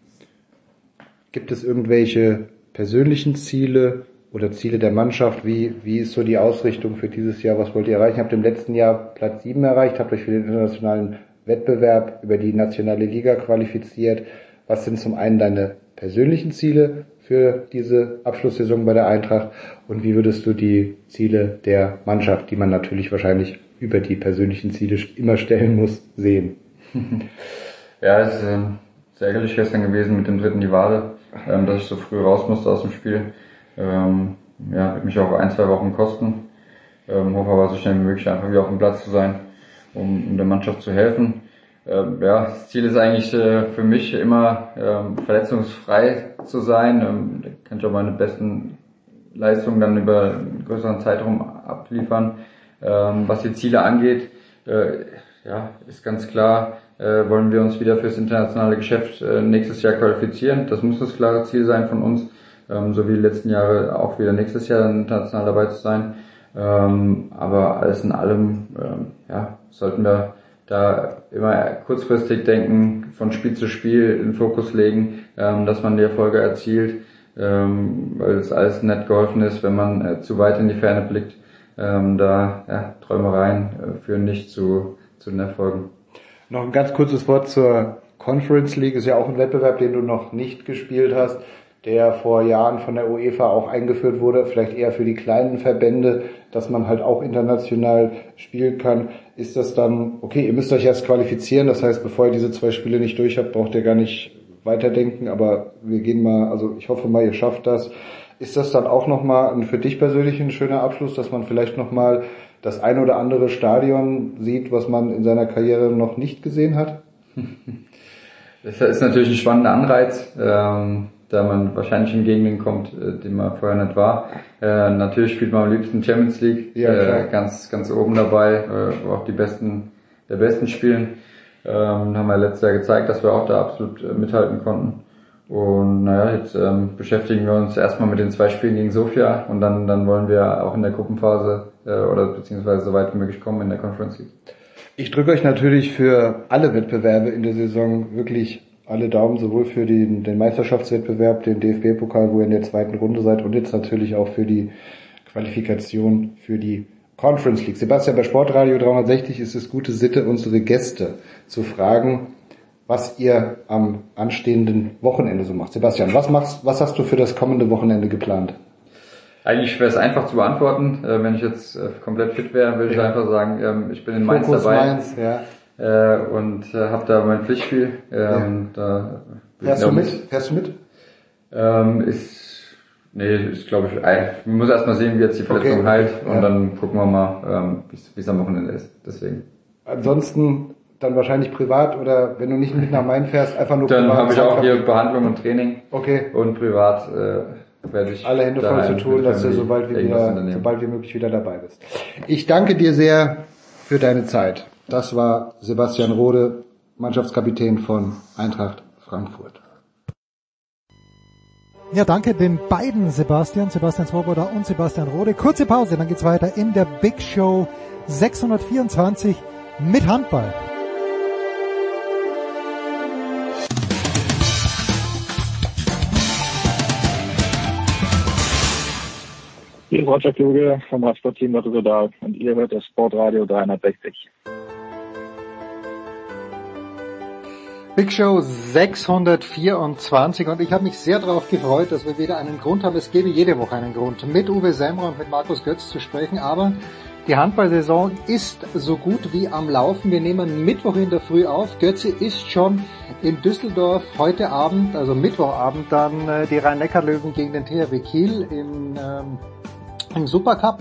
gibt es irgendwelche persönlichen Ziele oder Ziele der Mannschaft? Wie, wie ist so die Ausrichtung für dieses Jahr? Was wollt ihr erreichen? Habt im letzten Jahr Platz 7 erreicht, habt euch für den internationalen Wettbewerb über die nationale Liga qualifiziert. Was sind zum einen deine persönlichen Ziele für diese Abschlusssaison bei der Eintracht und wie würdest du die Ziele der Mannschaft, die man natürlich wahrscheinlich über die persönlichen Ziele immer stellen muss, sehen? Ja, es ist ähm, sehr ärgerlich gestern gewesen mit dem dritten Divade, ähm, dass ich so früh raus musste aus dem Spiel. Ähm, ja, wird mich auch ein, zwei Wochen kosten. Hoffe aber so schnell wie möglich einfach wieder auf dem Platz zu sein, um, um der Mannschaft zu helfen. Ähm, ja, das Ziel ist eigentlich äh, für mich immer ähm, verletzungsfrei zu sein. Ähm, da kann ich auch meine besten Leistungen dann über einen größeren Zeitraum abliefern. Ähm, was die Ziele angeht, äh, ja, ist ganz klar, äh, wollen wir uns wieder fürs internationale Geschäft äh, nächstes Jahr qualifizieren. Das muss das klare Ziel sein von uns, ähm, so wie die letzten Jahre auch wieder nächstes Jahr international dabei zu sein. Ähm, aber alles in allem, ähm, ja, sollten wir da immer kurzfristig denken, von Spiel zu Spiel den Fokus legen, ähm, dass man die Erfolge erzielt, ähm, weil es alles nicht geholfen ist, wenn man äh, zu weit in die Ferne blickt. Ähm, da ja, Träumereien äh, führen nicht zu, zu den Erfolgen. Noch ein ganz kurzes Wort zur Conference League. Ist ja auch ein Wettbewerb, den du noch nicht gespielt hast, der vor Jahren von der UEFA auch eingeführt wurde, vielleicht eher für die kleinen Verbände, dass man halt auch international spielen kann. Ist das dann, okay, ihr müsst euch erst qualifizieren, das heißt, bevor ihr diese zwei Spiele nicht durch habt, braucht ihr gar nicht weiterdenken, aber wir gehen mal, also ich hoffe mal, ihr schafft das. Ist das dann auch nochmal ein, für dich persönlich ein schöner Abschluss, dass man vielleicht nochmal das ein oder andere Stadion sieht, was man in seiner Karriere noch nicht gesehen hat? Das ist natürlich ein spannender Anreiz. Ähm, da man wahrscheinlich in Gegenden kommt, äh, die man vorher nicht war. Äh, natürlich spielt man am liebsten Champions League, Ja, äh, ganz, ganz oben dabei, äh, wo auch die besten, der besten spielen. Ähm, haben wir letztes Jahr gezeigt, dass wir auch da absolut äh, mithalten konnten. Und naja, jetzt ähm, beschäftigen wir uns erstmal mit den zwei Spielen gegen Sofia und dann, dann wollen wir auch in der Gruppenphase äh, oder beziehungsweise so weit wie möglich kommen in der Conference League. Ich drücke euch natürlich für alle Wettbewerbe in der Saison wirklich alle Daumen, sowohl für den, den Meisterschaftswettbewerb, den DFB-Pokal, wo ihr in der zweiten Runde seid, und jetzt natürlich auch für die Qualifikation für die Conference League. Sebastian, bei Sportradio 360 ist es gute Sitte, unsere Gäste zu fragen, was ihr am anstehenden Wochenende so macht. Sebastian, was machst, was hast du für das kommende Wochenende geplant? Eigentlich wäre es einfach zu beantworten. Äh, wenn ich jetzt äh, komplett fit wäre, würde ich Ja. einfach sagen, ähm, ich bin in Mainz Fokus dabei Mainz, ja. Äh, und äh, habe da mein Pflichtspiel. Ähm, da Fährst du mit? Fährst du mit? Ähm, ist, nee, ist glaube ich, man muss erst mal sehen, wie jetzt die Verletzung Okay. heilt und Ja. dann gucken wir mal, ähm, wie es am Wochenende ist. Deswegen. Ansonsten dann wahrscheinlich privat oder wenn du nicht mit nach Main fährst, einfach nur Dann privat. habe ich auch hier Behandlung und Training. Okay. Und privat äh, werde ich alle Hände voll zu tun, dass du sobald wie, wieder, sobald wie möglich wieder dabei bist. Ich danke dir sehr für deine Zeit. Das war Sebastian Rode, Mannschaftskapitän von Eintracht Frankfurt. Ja, danke den beiden Sebastian, Sebastian Swoboda und Sebastian Rode. Kurze Pause, dann geht's weiter in der Big Show 624 mit Handball. Hier ist Roger Kluge vom Radsportteam Rotterdam und ihr hört das Sportradio 360. Big Show 624 und ich habe mich sehr darauf gefreut, dass wir wieder einen Grund haben. Es gäbe jede Woche einen Grund, mit Uwe Semmer und mit Markus Götz zu sprechen, aber die Handballsaison ist so gut wie am Laufen. Wir nehmen Mittwoch in der Früh auf. Götze ist schon in Düsseldorf heute Abend, also Mittwochabend, dann äh, die Rhein-Neckar-Löwen gegen den THW Kiel im, ähm, im Supercup.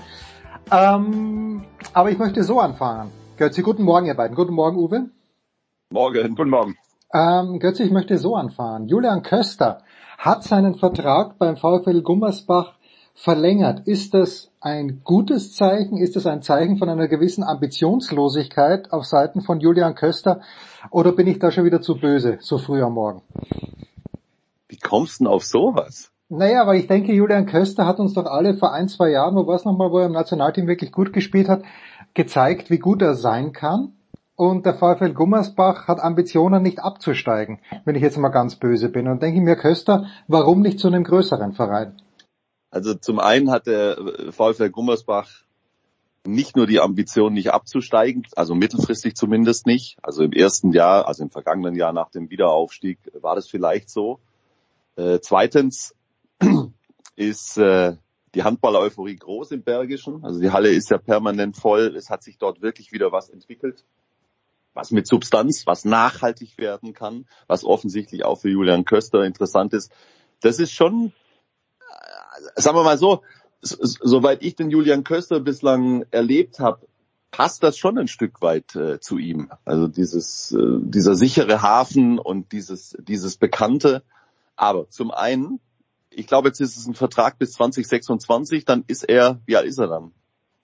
Ähm, aber ich möchte so anfangen. Götze, guten Morgen, ihr beiden. Guten Morgen, Uwe. Morgen. Guten Morgen. Ähm, Götze, ich möchte so anfahren. Julian Köster hat seinen Vertrag beim VfL Gummersbach verlängert. Ist das ein gutes Zeichen? Ist das ein Zeichen von einer gewissen Ambitionslosigkeit auf Seiten von Julian Köster? Oder bin ich da schon wieder zu böse, so früh am Morgen? Wie kommst du denn auf sowas? Naja, aber ich denke, Julian Köster hat uns doch alle vor ein, zwei Jahren, wo war es nochmal, wo er im Nationalteam wirklich gut gespielt hat, gezeigt, wie gut er sein kann. Und der VfL Gummersbach hat Ambitionen, nicht abzusteigen, wenn ich jetzt mal ganz böse bin. Und denke mir, Köster, warum nicht zu einem größeren Verein? Also zum einen hat der VfL Gummersbach nicht nur die Ambition, nicht abzusteigen, also mittelfristig zumindest nicht. Also im ersten Jahr, also im vergangenen Jahr nach dem Wiederaufstieg war das vielleicht so. Äh, zweitens ist äh, die Handball-Euphorie groß im Bergischen. Also die Halle ist ja permanent voll. Es hat sich dort wirklich wieder was entwickelt. Was mit Substanz, was nachhaltig werden kann, was offensichtlich auch für Julian Köster interessant ist. Das ist schon, äh, sagen wir mal so, soweit ich den Julian Köster bislang erlebt habe, passt das schon ein Stück weit äh, zu ihm. Also dieses, äh, dieser sichere Hafen und dieses, dieses Bekannte. Aber zum einen, ich glaube, jetzt ist es ein Vertrag bis 2026, dann ist er, wie alt ist er dann?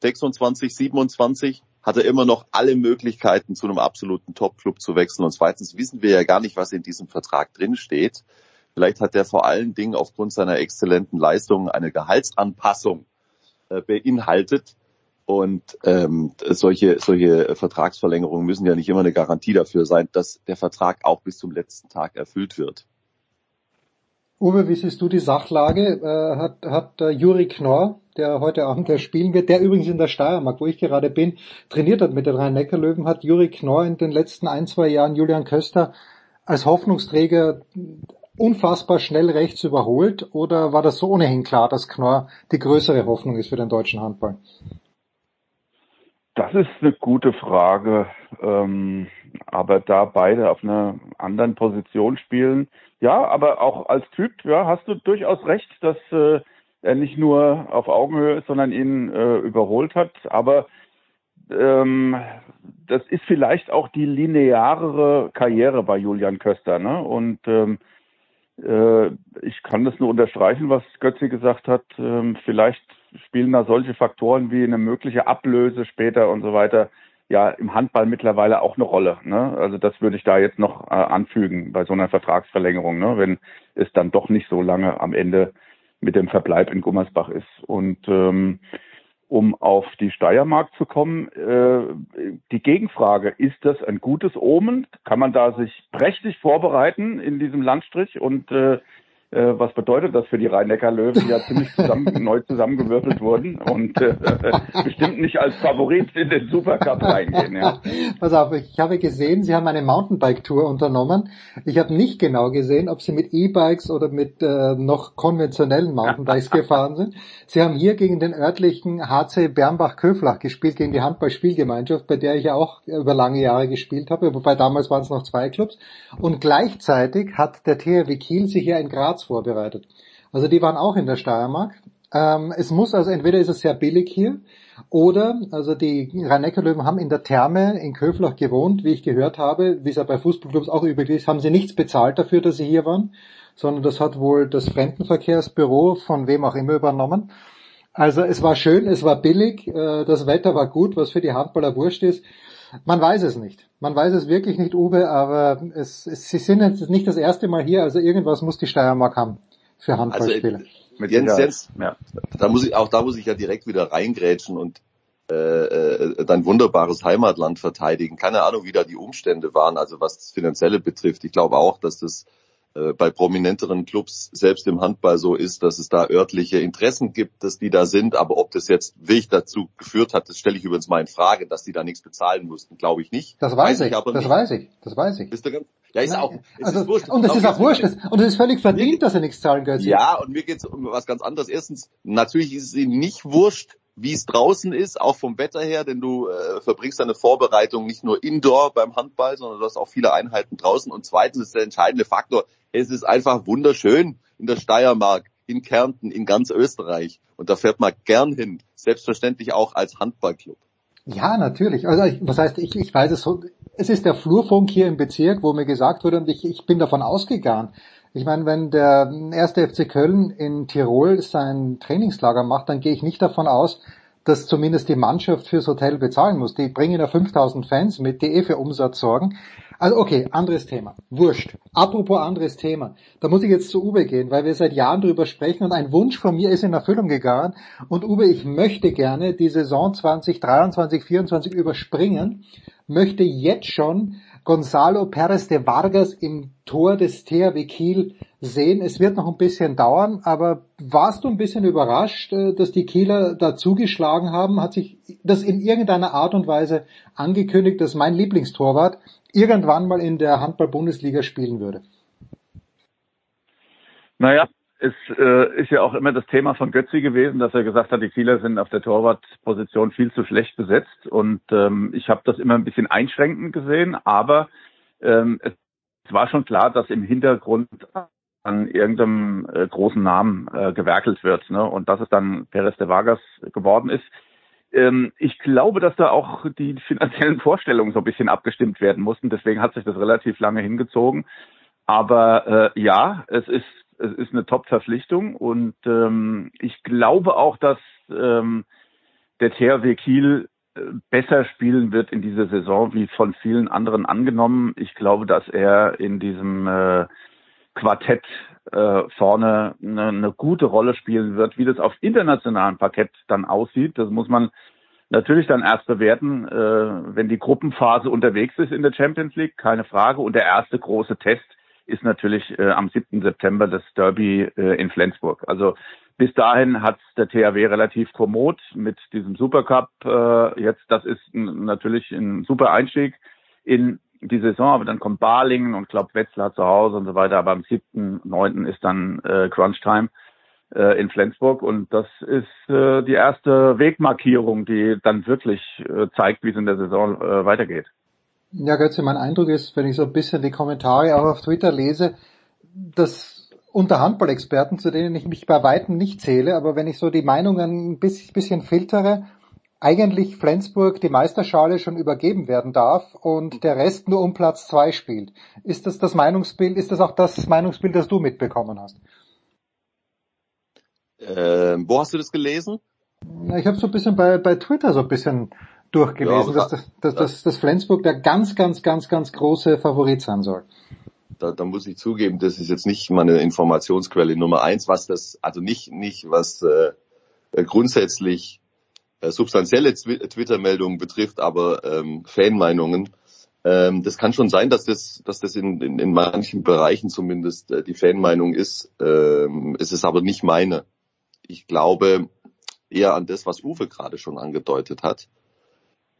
26, 27, hat er immer noch alle Möglichkeiten, zu einem absoluten Top-Club zu wechseln. Und zweitens wissen wir ja gar nicht, was in diesem Vertrag drin steht. Vielleicht hat er vor allen Dingen aufgrund seiner exzellenten Leistung eine Gehaltsanpassung äh, beinhaltet. Und ähm, solche, solche Vertragsverlängerungen müssen ja nicht immer eine Garantie dafür sein, dass der Vertrag auch bis zum letzten Tag erfüllt wird. Uwe, wie siehst du die Sachlage? Äh, hat hat äh, Juri Knorr, der heute Abend ja spielen wird, der übrigens in der Steiermark, wo ich gerade bin, trainiert hat mit den Rhein-Neckar-Löwen, hat Juri Knorr in den letzten ein, zwei Jahren Julian Köster als Hoffnungsträger unfassbar schnell rechts überholt? Oder war das so ohnehin klar, dass Knorr die größere Hoffnung ist für den deutschen Handball? Das ist eine gute Frage. Ähm, aber da beide auf einer anderen Position spielen, ja, aber auch als Typ, ja, hast du durchaus recht, dass äh, nicht nur auf Augenhöhe ist, sondern ihn äh, überholt hat. Aber ähm, das ist vielleicht auch die linearere Karriere bei Julian Köster, ne? Und ähm, Äh, ich kann das nur unterstreichen, was Götze gesagt hat. Ähm, vielleicht spielen da solche Faktoren wie eine mögliche Ablöse später und so weiter ja im Handball mittlerweile auch eine Rolle. Ne? Also das würde ich da jetzt noch äh, anfügen bei so einer Vertragsverlängerung, ne? wenn es dann doch nicht so lange am Ende mit dem Verbleib in Gummersbach ist. Und ähm, um auf die Steiermark zu kommen, äh, die Gegenfrage, ist das ein gutes Omen? Kann man da sich prächtig vorbereiten in diesem Landstrich und äh, was bedeutet das für die Rhein-Neckar-Löwen, die ja ziemlich zusammen, neu zusammengewürfelt wurden und äh, bestimmt nicht als Favorit in den Supercup reingehen. Ja. Pass auf, ich habe gesehen, Sie haben eine Mountainbike-Tour unternommen. Ich habe nicht genau gesehen, ob Sie mit E-Bikes oder mit äh, noch konventionellen Mountainbikes gefahren sind. Sie haben hier gegen den örtlichen HC Bernbach-Köflach gespielt, gegen die Handball-Spielgemeinschaft, bei der ich ja auch über lange Jahre gespielt habe, wobei damals waren es noch zwei Clubs. Und gleichzeitig hat der THW Kiel sich ja in Graz vorbereitet. Also die waren auch in der Steiermark. Ähm, es muss also entweder ist es sehr billig hier oder also die Rhein-Neckar-Löwen haben in der Therme in Köflach gewohnt, wie ich gehört habe, wie es ja bei Fußballclubs auch üblich ist, haben sie nichts bezahlt dafür, dass sie hier waren, sondern das hat wohl das Fremdenverkehrsbüro von wem auch immer übernommen. Also es war schön, es war billig, äh, das Wetter war gut, was für die Handballer wurscht ist. Man weiß es nicht. Man weiß es wirklich nicht, Uwe, aber es, es, sie sind jetzt nicht das erste Mal hier, also irgendwas muss die Steiermark haben für Handballspiele. Also, mit Jens, Jens, ja. da muss ich, auch da muss ich ja direkt wieder reingrätschen und äh, äh, dein wunderbares Heimatland verteidigen. Keine Ahnung, wie da die Umstände waren, also was das Finanzielle betrifft. Ich glaube auch, dass das äh, bei prominenteren Clubs selbst im Handball so ist, dass es da örtliche Interessen gibt, dass die da sind. Aber ob das jetzt wirklich dazu geführt hat, das stelle ich übrigens mal in Frage, dass die da nichts bezahlen mussten, glaube ich nicht. Das weiß, weiß ich, aber das nicht. weiß ich, das weiß ich. Bist du ganz, ja, ist Nein, auch, es also, ist wurscht. Und es ist auch wurscht. Und es ist völlig verdient, dass er nichts zahlen Götze. Ja, und mir geht's um was ganz anderes. Erstens, natürlich ist es ihnen nicht wurscht, wie es draußen ist, auch vom Wetter her, denn du äh, verbringst deine Vorbereitung nicht nur indoor beim Handball, sondern du hast auch viele Einheiten draußen. Und zweitens ist der entscheidende Faktor, es ist einfach wunderschön in der Steiermark, in Kärnten, in ganz Österreich. Und da fährt man gern hin, selbstverständlich auch als Handballclub. Ja, natürlich. Also ich, was heißt, ich, ich weiß es so, es ist der Flurfunk hier im Bezirk, wo mir gesagt wurde, und ich, ich bin davon ausgegangen. Ich meine, wenn der erste FC Köln in Tirol sein Trainingslager macht, dann gehe ich nicht davon aus, dass zumindest die Mannschaft fürs Hotel bezahlen muss. Die bringen ja 5000 Fans mit, die eh für Umsatz sorgen. Also okay, anderes Thema. Wurscht. Apropos anderes Thema. Da muss ich jetzt zu Uwe gehen, weil wir seit Jahren drüber sprechen und ein Wunsch von mir ist in Erfüllung gegangen. Und Uwe, ich möchte gerne die Saison 2023, 2024 überspringen, möchte jetzt schon Gonzalo Perez de Vargas im Tor des THW Kiel sehen. Es wird noch ein bisschen dauern, aber warst du ein bisschen überrascht, äh, dass die Kieler da zugeschlagen haben? Hat sich das in irgendeiner Art und Weise angekündigt, dass mein Lieblingstorwart irgendwann mal in der Handball-Bundesliga spielen würde? Naja, es äh, ist ja auch immer das Thema von Götzi gewesen, dass er gesagt hat, die Kieler sind auf der Torwartposition viel zu schlecht besetzt. Und ähm, ich habe das immer ein bisschen einschränkend gesehen, aber ähm, es, es war schon klar, dass im Hintergrund an irgendeinem äh, großen Namen äh, gewerkelt wird. Ne? Und dass es dann Perez de Vargas geworden ist. Ähm, ich glaube, dass da auch die finanziellen Vorstellungen so ein bisschen abgestimmt werden mussten. Deswegen hat sich das relativ lange hingezogen. Aber äh, ja, es ist es ist eine Top-Verpflichtung und ähm, ich glaube auch, dass ähm, der THW Kiel äh, besser spielen wird in dieser Saison wie von vielen anderen angenommen. Ich glaube, dass er in diesem äh, Quartett äh, vorne eine, eine gute Rolle spielen wird. Wie das auf internationalem Parkett dann aussieht, das muss man natürlich dann erst bewerten, äh, wenn die Gruppenphase unterwegs ist in der Champions League, keine Frage. Und der erste große Test ist natürlich äh, am 7. September das Derby äh, in Flensburg. Also bis dahin hat der THW relativ kommod mit diesem Supercup. Äh, jetzt, das ist natürlich ein super Einstieg in die Saison, aber dann kommt Balingen und Klopp Wetzlar zu Hause und so weiter. Aber am 7., 9. ist dann äh, Crunch Time äh, in Flensburg und das ist äh, die erste Wegmarkierung, die dann wirklich äh, zeigt, wie es in der Saison äh, weitergeht. Ja, Götze, mein Eindruck ist, wenn ich so ein bisschen die Kommentare auch auf Twitter lese, dass unter Handballexperten, zu denen ich mich bei Weitem nicht zähle, aber wenn ich so die Meinungen ein bisschen filtere, eigentlich Flensburg die Meisterschale schon übergeben werden darf und der Rest nur um Platz zwei spielt. Ist das das Meinungsbild, ist das auch das Meinungsbild, das du mitbekommen hast? Ähm, wo hast du das gelesen? Ich habe so ein bisschen bei, bei Twitter so ein bisschen durchgelesen, Ja, dass, das, dass, dass, dass Flensburg der ganz, ganz, ganz, ganz große Favorit sein soll. Da, da muss ich zugeben, das ist jetzt nicht meine Informationsquelle Nummer eins, was das, also nicht, nicht was äh, äh, grundsätzlich äh, substanzielle Twi- Twitter-Meldungen betrifft, aber ähm, Fanmeinungen. Ähm, das kann schon sein, dass das, dass das in, in, in manchen Bereichen zumindest äh, die Fanmeinung ist. Ähm, es ist aber nicht meine. Ich glaube eher an das, was Uwe gerade schon angedeutet hat,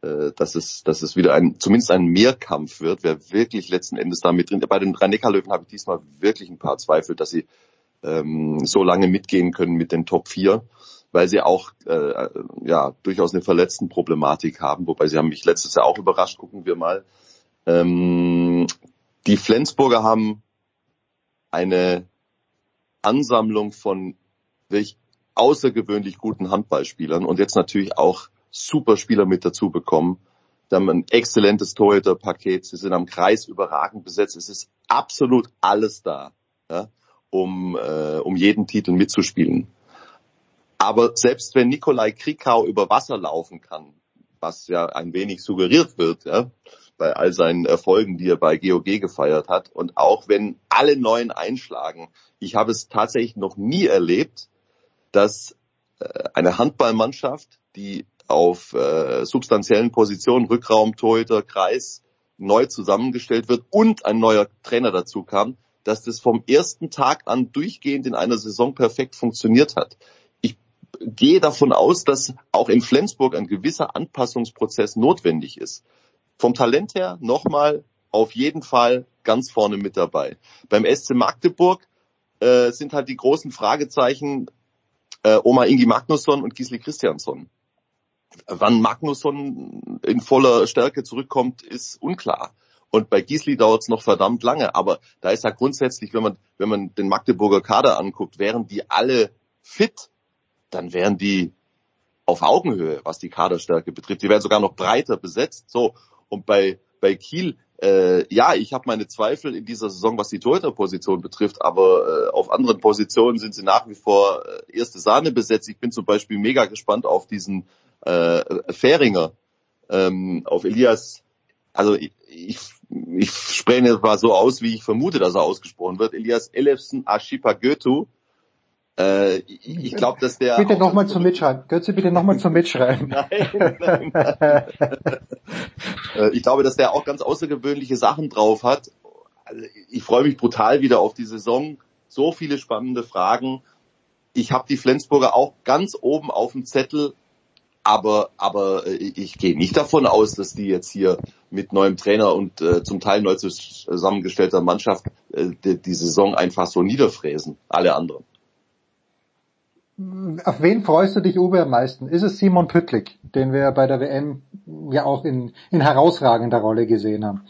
äh, dass es, dass es wieder ein, zumindest ein Mehrkampf wird, wer wirklich letzten Endes da mit drin. Bei den drei Neckarlöwen habe ich diesmal wirklich ein paar Zweifel, dass sie ähm, so lange mitgehen können mit den Top 4, weil sie auch äh, ja durchaus eine Verletztenproblematik haben, wobei sie haben mich letztes Jahr auch überrascht, gucken wir mal. Ähm, die Flensburger haben eine Ansammlung von wirklich außergewöhnlich guten Handballspielern und jetzt natürlich auch Superspieler mit dazu bekommen. Sie haben ein exzellentes Torhüterpaket, sie sind am Kreis überragend besetzt, es ist absolut alles da, ja, um, äh, um jeden Titel mitzuspielen. Aber selbst wenn Nikolai Krikau über Wasser laufen kann, was ja ein wenig suggeriert wird, ja, bei all seinen Erfolgen, die er bei GOG gefeiert hat, und auch wenn alle neuen einschlagen, ich habe es tatsächlich noch nie erlebt, dass äh, eine Handballmannschaft, die auf äh, substanziellen Positionen, Rückraum, Torhüter, Kreis, neu zusammengestellt wird und ein neuer Trainer dazu kam, dass das vom ersten Tag an durchgehend in einer Saison perfekt funktioniert hat. Gehe davon aus, dass auch in Flensburg ein gewisser Anpassungsprozess notwendig ist. Vom Talent her nochmal auf jeden Fall ganz vorne mit dabei. Beim SC Magdeburg äh, sind halt die großen Fragezeichen äh, Oma Ingi Magnusson und Gisli Christiansson. Wann Magnusson in voller Stärke zurückkommt, ist unklar. Und bei Gisli dauert es noch verdammt lange. Aber da ist ja grundsätzlich, wenn man, wenn man den Magdeburger Kader anguckt, wären die alle fit, dann wären die auf Augenhöhe, was die Kaderstärke betrifft. Die wären sogar noch breiter besetzt. So und bei bei Kiel, äh, ja, ich habe meine Zweifel in dieser Saison, was die Torhüterposition betrifft, aber äh, auf anderen Positionen sind sie nach wie vor äh, erste Sahne besetzt. Ich bin zum Beispiel mega gespannt auf diesen äh, Fähringer, ähm, auf Elias. Also ich, ich, ich spreche jetzt mal so aus, wie ich vermute, dass er ausgesprochen wird. Elias Elefsen Ashipa Götu. Äh, ich glaube, dass der Bitte nochmal zum Mitschreiben. Götze, bitte nochmal zum Mitschreiben. Nein, nein, nein. Äh, ich glaube, dass der auch ganz außergewöhnliche Sachen drauf hat. Also ich freue mich brutal wieder auf die Saison. So viele spannende Fragen. Ich habe die Flensburger auch ganz oben auf dem Zettel, aber aber äh, ich gehe nicht davon aus, dass die jetzt hier mit neuem Trainer und äh, zum Teil neu zusammengestellter Mannschaft äh, die, die Saison einfach so niederfräsen. Alle anderen. Auf wen freust du dich, Uwe, am meisten? Ist es Simon Püttlik, den wir bei der WM ja auch in, in herausragender Rolle gesehen haben?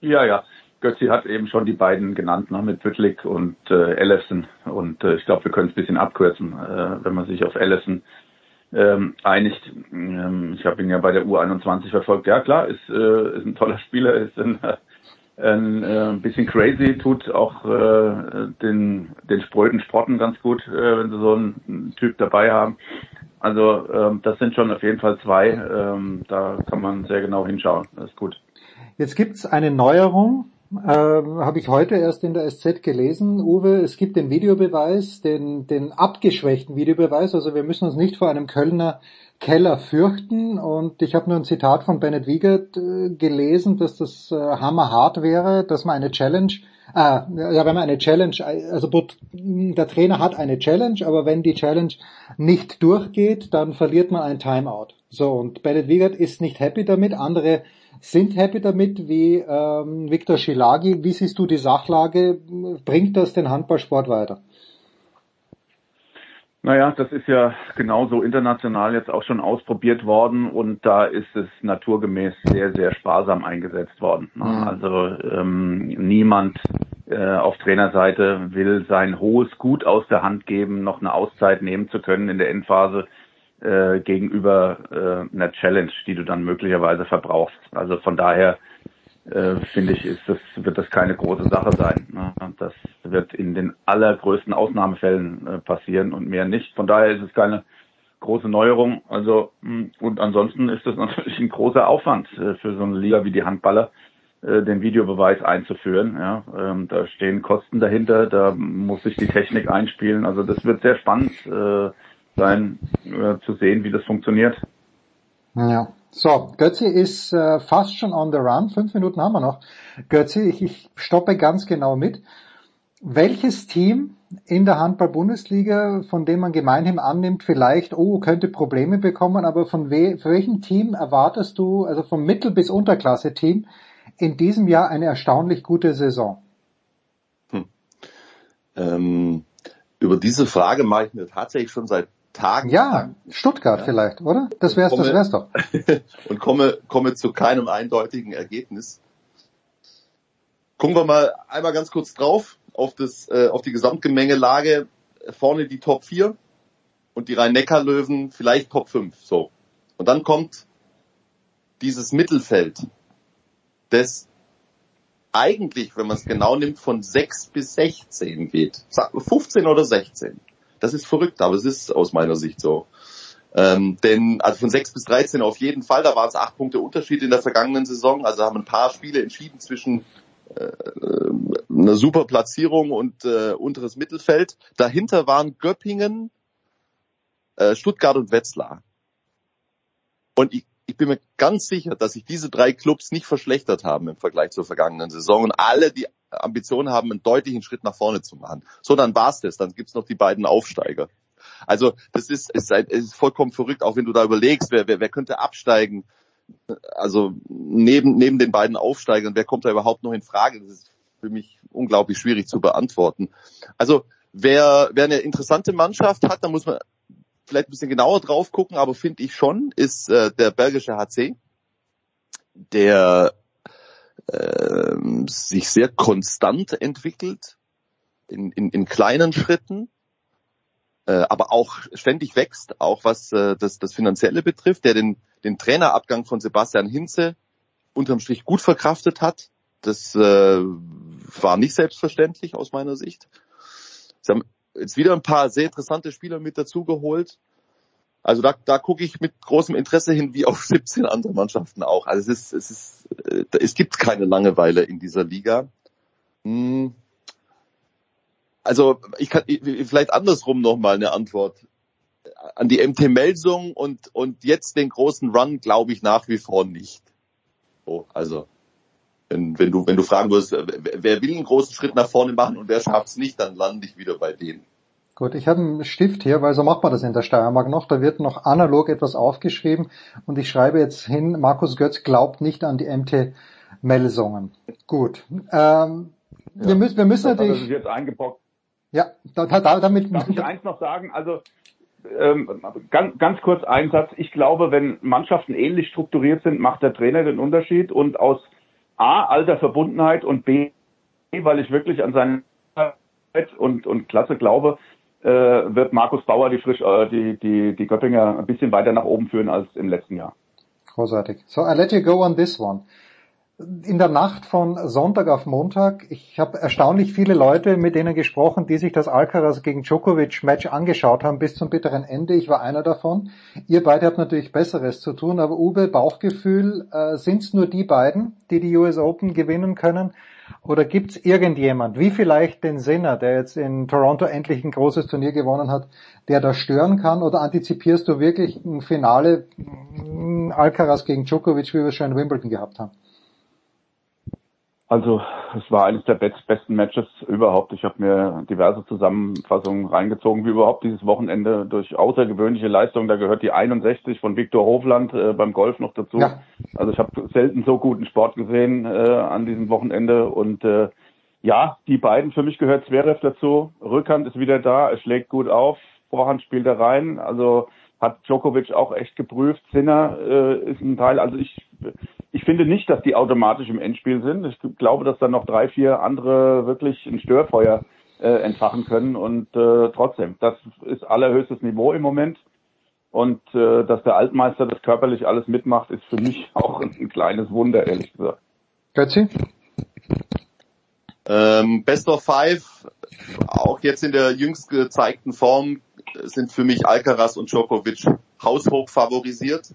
Ja, ja. Götzi hat eben schon die beiden genannt, ne, mit Püttlik und äh, Ellison. Und äh, ich glaube, wir können es ein bisschen abkürzen, äh, wenn man sich auf Ellison ähm, einigt. Ähm, ich habe ihn ja bei der U21 verfolgt. Ja, klar, ist, äh, ist ein toller Spieler, ist ein, ein, äh, ein bisschen crazy, tut auch äh, den, den spröden Sprotten ganz gut, äh, wenn sie so einen Typ dabei haben. Also ähm, das sind schon auf jeden Fall zwei. Ähm, da kann man sehr genau hinschauen. Das ist gut. Jetzt gibt's eine Neuerung, äh, habe ich heute erst in der SZ gelesen, Uwe. Es gibt den Videobeweis, den, den abgeschwächten Videobeweis. Also wir müssen uns nicht vor einem Kölner Keller fürchten. Und ich habe nur ein Zitat von Bennett Wiegert äh, gelesen, dass das äh, hammerhart wäre, dass man eine Challenge, äh, ja, wenn man eine Challenge, also der Trainer hat eine Challenge, aber wenn die Challenge nicht durchgeht, dann verliert man ein Timeout. So, und Bennett Wiegert ist nicht happy damit, andere sind happy damit, wie ähm, Viktor Schilagi. Wie siehst du die Sachlage? Bringt das den Handballsport weiter? Naja, das ist ja genauso international jetzt auch schon ausprobiert worden und da ist es naturgemäß sehr, sehr sparsam eingesetzt worden. Ne? Mhm. Also ähm, niemand äh, auf Trainerseite will sein hohes Gut aus der Hand geben, noch eine Auszeit nehmen zu können in der Endphase. äh, gegenüber äh, einer Challenge, die du dann möglicherweise verbrauchst. Also von daher äh, finde ich, ist das, wird das keine große Sache sein. Ne? Das wird in den allergrößten Ausnahmefällen äh, passieren und mehr nicht. Von daher ist es keine große Neuerung. Also mh, und ansonsten ist das natürlich ein großer Aufwand äh, für so eine Liga wie die Handballer, den Videobeweis einzuführen. Ja, ähm, da stehen Kosten dahinter, da muss sich die Technik einspielen. Also das wird sehr spannend sein, zu sehen, wie das funktioniert. Ja. So, Götzi ist äh, fast schon on the run. Fünf Minuten haben wir noch. Götzi, ich, ich stoppe ganz genau mit. Welches Team in der Handball-Bundesliga, von dem man gemeinhin annimmt, vielleicht, oh, könnte Probleme bekommen, aber von we für welchem Team erwartest du, also vom Mittel- bis Unterklasse-Team, in diesem Jahr eine erstaunlich gute Saison? Ähm, über diese Frage mache ich mir tatsächlich schon seit Tagen. Ja, Stuttgart Ja. vielleicht, oder? Das wär's, das Komme- wär's doch. und komme, komme zu keinem eindeutigen Ergebnis. Gucken wir mal einmal ganz kurz drauf auf das, äh, auf die Gesamtgemengelage. Vorne die Top 4 und die Rhein-Neckar-Löwen vielleicht Top 5, so. Und dann kommt dieses Mittelfeld, das eigentlich, wenn man es genau nimmt, von 6 bis 16 geht. Sag- 15 oder 16. Das ist verrückt, aber es ist aus meiner Sicht so. Ähm, denn also von 6 bis 13 auf jeden Fall, da waren es acht Punkte Unterschied in der vergangenen Saison. Also haben ein paar Spiele entschieden zwischen äh, einer super Platzierung und äh, unteres Mittelfeld. Dahinter waren Göppingen, äh, Stuttgart und Wetzlar. Und ich, ich bin mir ganz sicher, dass sich diese drei Clubs nicht verschlechtert haben im Vergleich zur vergangenen Saison und alle die Ambition haben, einen deutlichen Schritt nach vorne zu machen. So, dann war's das. Dann gibt's noch die beiden Aufsteiger. Also das ist, ist, ist vollkommen verrückt, auch wenn du da überlegst, wer, wer, wer könnte absteigen. Also neben, neben den beiden Aufsteigern, wer kommt da überhaupt noch in Frage? Das ist für mich unglaublich schwierig zu beantworten. Also wer, wer eine interessante Mannschaft hat, da muss man vielleicht ein bisschen genauer drauf gucken, aber finde ich schon, ist äh, der belgische HC, der ähm, sich sehr konstant entwickelt, in, in, in kleinen Schritten, äh, aber auch ständig wächst, auch was äh, das, das Finanzielle betrifft, der den, den Trainerabgang von Sebastian Hinze unterm Strich gut verkraftet hat. Das äh, war nicht selbstverständlich aus meiner Sicht. Sie haben jetzt wieder ein paar sehr interessante Spieler mit dazugeholt. Also da, da gucke ich mit großem Interesse hin, wie auf 17 andere Mannschaften auch. Also es ist, es ist, äh, es gibt keine Langeweile in dieser Liga. Hm. Also ich kann vielleicht andersrum nochmal eine Antwort. An die MT Melsung und, und jetzt den großen Run glaube ich nach wie vor nicht. So, also wenn, du wenn du fragen würdest, wer, wer will einen großen Schritt nach vorne machen und wer schafft's nicht, dann lande ich wieder bei denen. Gut, ich habe einen Stift hier, weil so macht man das in der Steiermark noch. Da wird noch analog etwas aufgeschrieben und ich schreibe jetzt hin, Markus Götz glaubt nicht an die MT Melsungen. Gut. Ähm, wir müssen, wir müssen Das hat natürlich, sich jetzt eingebrockt. ja, da, da, damit, Darf ich eins noch sagen? Also ähm, ganz, ganz kurz ein Satz. Ich glaube, wenn Mannschaften ähnlich strukturiert sind, macht der Trainer den Unterschied und aus A, alter Verbundenheit und B, weil ich wirklich an seine und, und Klasse glaube, äh, wird Markus Bauer die, frisch, äh, die, die, die Göppinger ein bisschen weiter nach oben führen als im letzten Jahr. Großartig. So, I let you go on this one. In der Nacht von Sonntag auf Montag, ich habe erstaunlich viele Leute mit denen gesprochen, die sich das Alcaraz gegen Djokovic Match angeschaut haben bis zum bitteren Ende. Ich war einer davon. Ihr beide habt natürlich Besseres zu tun, aber Uwe, Bauchgefühl, äh, sind es nur die beiden, die die US Open gewinnen können? Oder gibt es irgendjemand, wie vielleicht den Sinner, der jetzt in Toronto endlich ein großes Turnier gewonnen hat, der da stören kann? Oder antizipierst du wirklich ein Finale mh, Alcaraz gegen Djokovic, wie wir es schon in Wimbledon gehabt haben? Also es war eines der best, besten Matches überhaupt. Ich habe mir diverse Zusammenfassungen reingezogen, wie überhaupt dieses Wochenende durch außergewöhnliche Leistungen. Da gehört die 61 von Viktor Hofland äh, beim Golf noch dazu. Ja. Also ich habe selten so guten Sport gesehen äh, an diesem Wochenende. Und äh, ja, die beiden, für mich gehört Zverev dazu. Rückhand ist wieder da, er schlägt gut auf, Vorhand spielt er rein. Also hat Djokovic auch echt geprüft. Sinner äh, ist ein Teil. Also ich, ich finde nicht, dass die automatisch im Endspiel sind. Ich glaube, dass dann noch drei, vier andere wirklich ein Störfeuer äh, entfachen können. Und äh, trotzdem, das ist allerhöchstes Niveau im Moment. Und äh, dass der Altmeister das körperlich alles mitmacht, ist für mich auch ein, ein kleines Wunder, ehrlich gesagt. Götzi? Ähm, Best of Five, auch jetzt in der jüngst gezeigten Form, sind für mich Alcaraz und Djokovic haushoch favorisiert.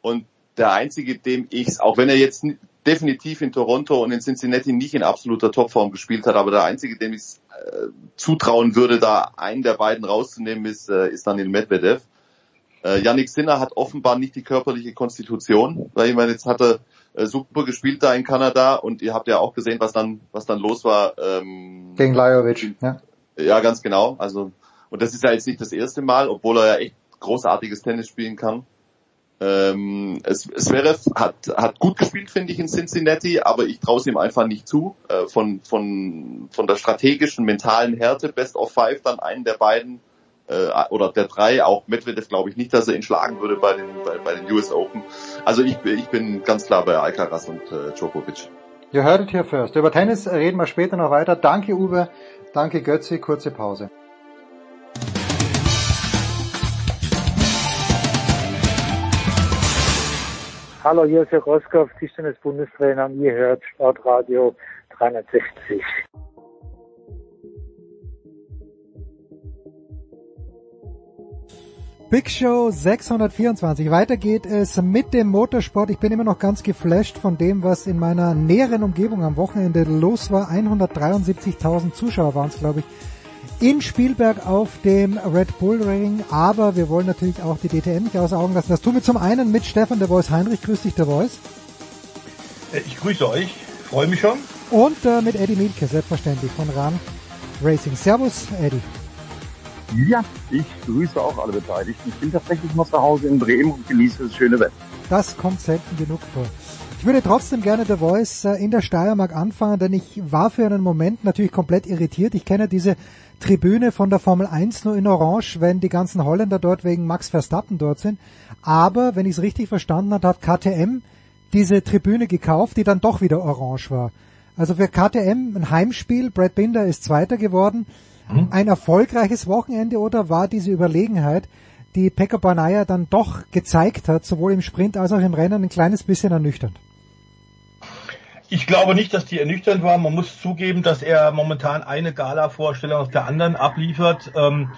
Und der einzige, dem ich, auch wenn er jetzt ni- definitiv in Toronto und in Cincinnati nicht in absoluter Topform gespielt hat, aber der einzige, dem ich äh, zutrauen würde, da einen der beiden rauszunehmen, ist, äh, ist dann in Medvedev. Äh, Yannick Sinner hat offenbar nicht die körperliche Konstitution, weil ich meine, jetzt hat er äh, super gespielt da in Kanada und ihr habt ja auch gesehen, was dann, was dann los war. Ähm, Gegen Lajovic, ja. ja, ganz genau. Also, und das ist ja jetzt nicht das erste Mal, obwohl er ja echt großartiges Tennis spielen kann. Ähm, es, wäre, hat, hat gut gespielt, finde ich, in Cincinnati, aber ich traue es ihm einfach nicht zu. Äh, von, von, von der strategischen, mentalen Härte, Best of Five, dann einen der beiden äh, oder der drei, auch Medvedev glaube ich nicht, dass er ihn schlagen würde bei den, bei, bei den US Open. Also ich, ich bin ganz klar bei Alcaraz und äh, Djokovic. You heard it here first. Über Tennis reden wir später noch weiter. Danke Uwe, danke Götzi, kurze Pause. Hallo, hier ist Herr Roskopf, Tischtennis-Bundestrainer und ihr hört Sportradio 360. Big Show 624. Weiter geht es mit dem Motorsport. Ich bin immer noch ganz geflasht von dem, was in meiner näheren Umgebung am Wochenende los war. 173.000 Zuschauer waren es, glaube ich, in Spielberg auf dem Red Bull Ring. Aber wir wollen natürlich auch die DTM nicht außer Augen lassen. Das tun wir zum einen mit Stefan der Voice Heinrich. Grüß dich, der Voice. Äh, Ich grüße euch, freue mich schon. Und äh, mit Eddie Mielke, selbstverständlich, von RAN Racing. Servus, Eddie. Ja, ich grüße auch alle Beteiligten. Ich bin tatsächlich noch zu Hause in Bremen und genieße das schöne Wetter. Das kommt selten genug vor. Ich würde trotzdem gerne The Voice äh, in der Steiermark anfangen, denn ich war für einen Moment natürlich komplett irritiert. Ich kenne diese Tribüne von der Formel 1 nur in Orange, wenn die ganzen Holländer dort wegen Max Verstappen dort sind. Aber, wenn ich es richtig verstanden habe, hat KTM diese Tribüne gekauft, die dann doch wieder orange war. Also für KTM ein Heimspiel, Brad Binder ist Zweiter geworden. Ein erfolgreiches Wochenende oder war diese Überlegenheit, die Pekka Banaya dann doch gezeigt hat, sowohl im Sprint als auch im Rennen, ein kleines bisschen ernüchternd? Ich glaube nicht, dass die ernüchternd war. Man muss zugeben, dass er momentan eine Gala-Vorstellung auf der anderen abliefert. Ähm,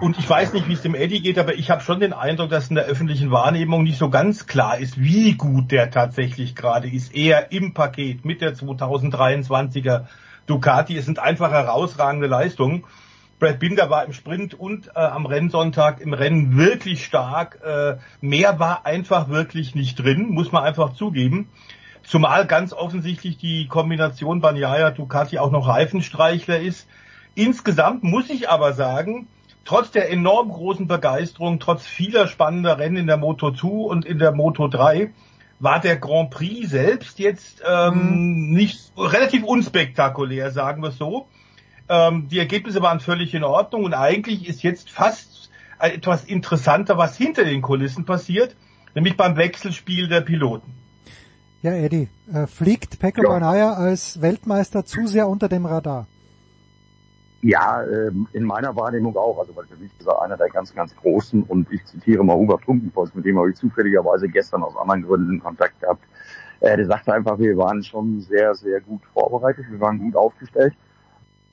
Und ich weiß nicht, wie es dem Eddie geht, aber ich habe schon den Eindruck, dass in der öffentlichen Wahrnehmung nicht so ganz klar ist, wie gut der tatsächlich gerade ist. Er im Paket mit der 2023er Ducati. Es sind einfach herausragende Leistungen. Brad Binder war im Sprint und äh, am Rennsonntag im Rennen wirklich stark. Äh, mehr war einfach wirklich nicht drin, muss man einfach zugeben. Zumal ganz offensichtlich die Kombination Banyaya Ducati auch noch Reifenstreichler ist. Insgesamt muss ich aber sagen, trotz der enorm großen Begeisterung, trotz vieler spannender Rennen in der Moto 2 und in der Moto 3, war der Grand Prix selbst jetzt ähm, nicht relativ unspektakulär, sagen wir es so. Ähm, die Ergebnisse waren völlig in Ordnung und eigentlich ist jetzt fast etwas interessanter, was hinter den Kulissen passiert, nämlich beim Wechselspiel der Piloten. Ja, Eddie, äh, fliegt Pekka Banaya als Weltmeister zu sehr unter dem Radar? Ja, ähm, in meiner Wahrnehmung auch. Also weil für mich ist er einer der ganz, ganz großen und ich zitiere mal Hubert Trunkenpost, mit dem habe ich zufälligerweise gestern aus anderen Gründen Kontakt gehabt. Äh, der sagte einfach, wir waren schon sehr, sehr gut vorbereitet, wir waren gut aufgestellt.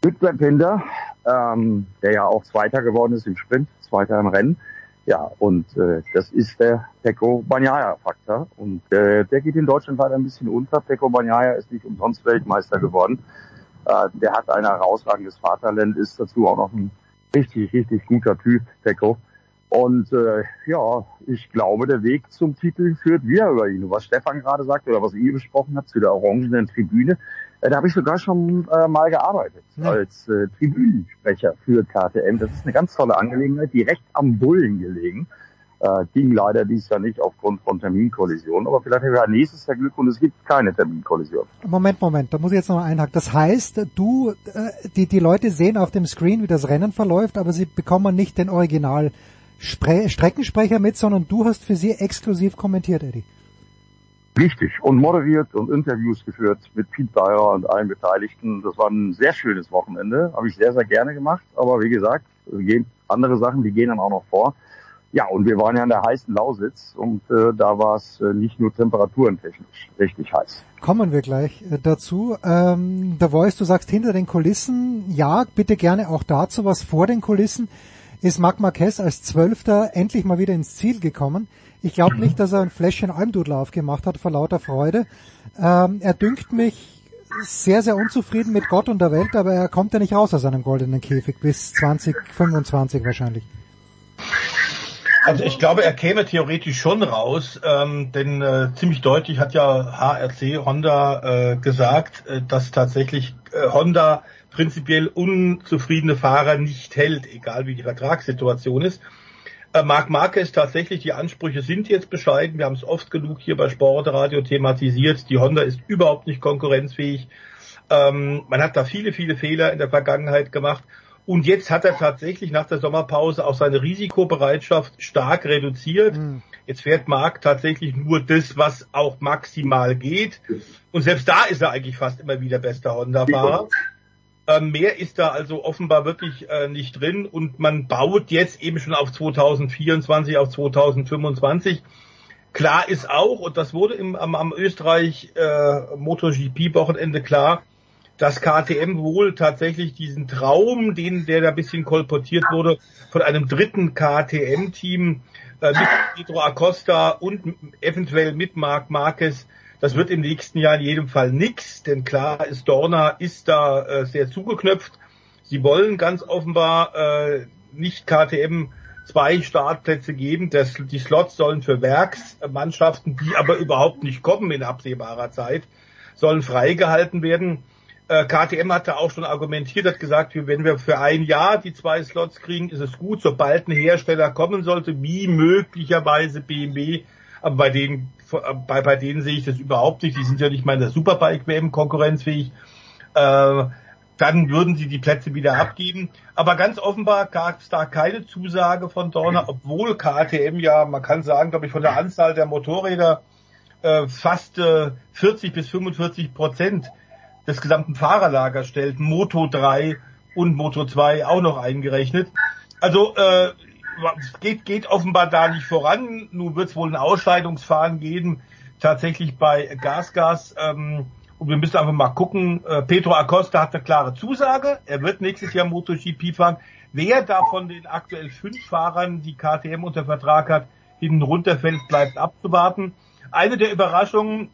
Brad Binder, ähm, der ja auch Zweiter geworden ist im Sprint, Zweiter im Rennen. Ja, und äh, das ist der Pecco Bagnaia-Faktor. Und äh, der geht in Deutschland leider ein bisschen unter. Pecco Bagnaia ist nicht umsonst Weltmeister geworden. Äh, der hat ein herausragendes Vaterland, ist dazu auch noch ein richtig, richtig guter Typ, Pecco. Und äh, ja, ich glaube, der Weg zum Titel führt wieder über ihn. Was Stefan gerade sagte oder was ihr besprochen habt zu der orangenen Tribüne, da habe ich sogar schon äh, mal gearbeitet als äh, Tribünensprecher für KTM. Das ist eine ganz tolle Angelegenheit, direkt am Bullen gelegen. Äh, ging leider dies Jahr nicht aufgrund von Terminkollisionen, aber vielleicht haben wir nächstes Jahr Glück und es gibt keine Terminkollision. Moment, Moment, da muss ich jetzt noch einhaken. Das heißt, du, äh, die, die Leute sehen auf dem Screen, wie das Rennen verläuft, aber sie bekommen nicht den Original Spre Streckensprecher mit, sondern du hast für sie exklusiv kommentiert, Eddie. Richtig. Und moderiert und Interviews geführt mit Pete Dyer und allen Beteiligten. Das war ein sehr schönes Wochenende. Habe ich sehr, sehr gerne gemacht. Aber wie gesagt, es gehen andere Sachen, die gehen dann auch noch vor. ja, und wir waren ja in der heißen Lausitz und äh, da war es äh, nicht nur temperatурentechnisch richtig heiß. Kommen wir gleich äh, dazu. Ähm, der Voice, du sagst hinter den Kulissen, ja, bitte gerne auch dazu, was vor den Kulissen ist Marc Marquez als Zwölfter endlich mal wieder ins Ziel gekommen. Ich glaube nicht, dass er ein Fläschchen Almdudel aufgemacht hat vor lauter Freude. Ähm, er dünkt mich sehr, sehr unzufrieden mit Gott und der Welt, aber er kommt ja nicht raus aus seinem goldenen Käfig bis 2025 wahrscheinlich. Also ich glaube, er käme theoretisch schon raus, ähm, denn äh, ziemlich deutlich hat ja HRC Honda äh, gesagt, äh, dass tatsächlich äh, Honda prinzipiell unzufriedene Fahrer nicht hält, egal wie die Vertragssituation ist. Äh, Marc Marquez tatsächlich, die Ansprüche sind jetzt bescheiden. Wir haben es oft genug hier bei Sportradio thematisiert. Die Honda ist überhaupt nicht konkurrenzfähig. Ähm, man hat da viele, viele Fehler in der Vergangenheit gemacht. Und jetzt hat er tatsächlich nach der Sommerpause auch seine Risikobereitschaft stark reduziert. Jetzt fährt Marc tatsächlich nur das, was auch maximal geht. Und selbst da ist er eigentlich fast immer wieder bester Honda-Fahrer. Ähm, mehr ist da also offenbar wirklich äh, nicht drin und man baut jetzt eben schon auf 2024, auf 2025. Klar ist auch, und das wurde im, am, am Österreich äh, MotoGP-Wochenende klar, dass KTM wohl tatsächlich diesen Traum, den der da ein bisschen kolportiert wurde, von einem dritten KTM-Team äh, mit Pedro Acosta und eventuell mit Marc Marquez, das wird im nächsten Jahr in jedem Fall nix, denn klar ist, Dorna ist da äh, sehr zugeknöpft. Sie wollen ganz offenbar äh, nicht KTM zwei Startplätze geben. Das, die Slots sollen für Werksmannschaften, die aber überhaupt nicht kommen in absehbarer Zeit, sollen freigehalten werden. Äh, KTM hat da auch schon argumentiert, hat gesagt, wenn wir für ein Jahr die zwei Slots kriegen, ist es gut, sobald ein Hersteller kommen sollte, wie möglicherweise BMW, aber bei denen, bei, bei denen sehe ich das überhaupt nicht, die sind ja nicht mal in der Superbike-WM konkurrenzfähig, äh, dann würden sie die Plätze wieder abgeben. Aber ganz offenbar gab es da keine Zusage von Dorna, obwohl KTM ja, man kann sagen, glaube ich, von der Anzahl der Motorräder äh, fast äh, 40 bis 45 Prozent des gesamten Fahrerlagers stellt, Moto 3 und Moto 2 auch noch eingerechnet. Also äh, geht, geht offenbar da nicht voran. Nun wird es wohl ein Ausscheidungsfahren geben, tatsächlich bei Gasgas. Ähm, und wir müssen einfach mal gucken. Äh, Pedro Acosta hat eine klare Zusage. Er wird nächstes Jahr MotoGP fahren. Wer da von den aktuell fünf Fahrern, die KTM unter Vertrag hat, hinten runterfällt, bleibt abzuwarten. Eine der Überraschungen,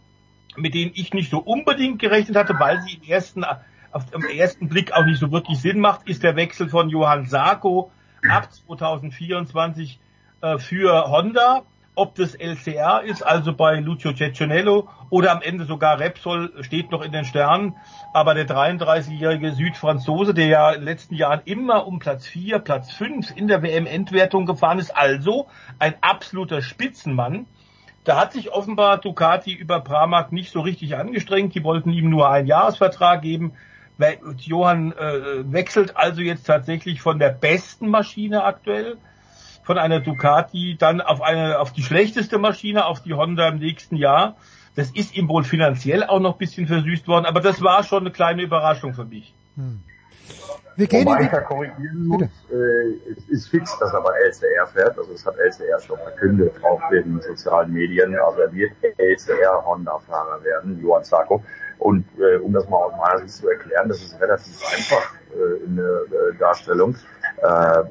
mit denen ich nicht so unbedingt gerechnet hatte, weil sie im ersten, auf, im ersten Blick auch nicht so wirklich Sinn macht, ist der Wechsel von Johann Sarko ab 2024 äh, für Honda. Ob das LCR ist, also bei Lucio Cecchinello oder am Ende sogar Repsol, steht noch in den Sternen. Aber der 33-jährige Südfranzose, der ja in den letzten Jahren immer um Platz 4, Platz 5 in der WM-Endwertung gefahren ist, also ein absoluter Spitzenmann, da hat sich offenbar Ducati über Pramac nicht so richtig angestrengt. Die wollten ihm nur einen Jahresvertrag geben. Johann äh, wechselt also jetzt tatsächlich von der besten Maschine aktuell, von einer Ducati, dann auf eine auf die schlechteste Maschine, auf die Honda im nächsten Jahr. Das ist ihm wohl finanziell auch noch ein bisschen versüßt worden, aber das war schon eine kleine Überraschung für mich. Wir gehen Wobei ich da korrigieren muss, äh, es ist fix, dass er bei LCR fährt. Also es hat LCR schon verkündet auf den sozialen Medien. Also er wird LCR Honda-Fahrer werden, Johann Zarko. Und äh, um das mal aus meiner Sicht zu erklären, das ist relativ einfach äh, in der äh, Darstellung. Äh,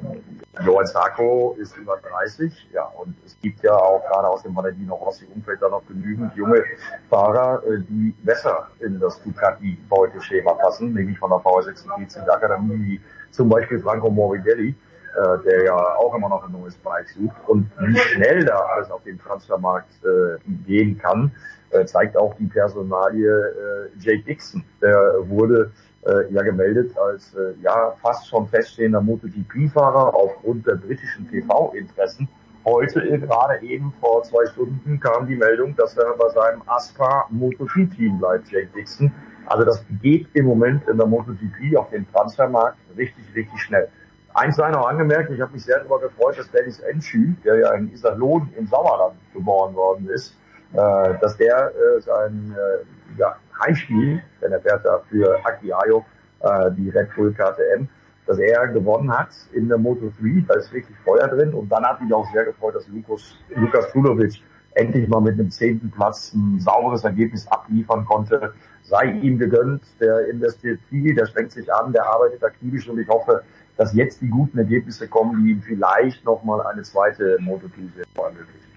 Johann Zarko ist über 30, ja, und es gibt ja auch gerade aus dem Valentino Rossi-Umfeld da noch genügend junge Fahrer, äh, die besser in das Ducati-Beuteschema passen, nämlich von der V46 Akademie, wie zum Beispiel Franco Morbidelli, äh, der ja auch immer noch ein neues Bike sucht. Und wie schnell da alles auf dem Transfermarkt äh, gehen kann, äh, zeigt auch die Personalie äh, Jake Dixon. Der wurde äh, ja gemeldet als äh, ja fast schon feststehender MotoGP-Fahrer aufgrund der britischen TV-Interessen. Heute äh, gerade eben vor zwei Stunden kam die Meldung, dass er bei seinem Aspa MotoGP-Team bleibt, Jake Dixon. Also das geht im Moment in der MotoGP auf dem Transfermarkt richtig, richtig schnell. Eins sei noch angemerkt, ich habe mich sehr darüber gefreut, dass Dennis Enschü, der ja in Iserlohn im Sauerland geboren worden ist, äh, dass der äh, sein äh, ja, Heimspiel, denn er fährt da für Aki Ayo, äh, die Red Bull KTM, dass er gewonnen hat in der Moto3, da ist wirklich Feuer drin und dann hat mich auch sehr gefreut, dass Lukas, Lukas Tulovic endlich mal mit einem zehnten Platz ein sauberes Ergebnis abliefern konnte. Sei ihm gegönnt, der investiert viel, der strengt sich an, der arbeitet aktivisch und ich hoffe, dass jetzt die guten Ergebnisse kommen, die ihm vielleicht nochmal eine zweite Moto2-Saison ermöglichen.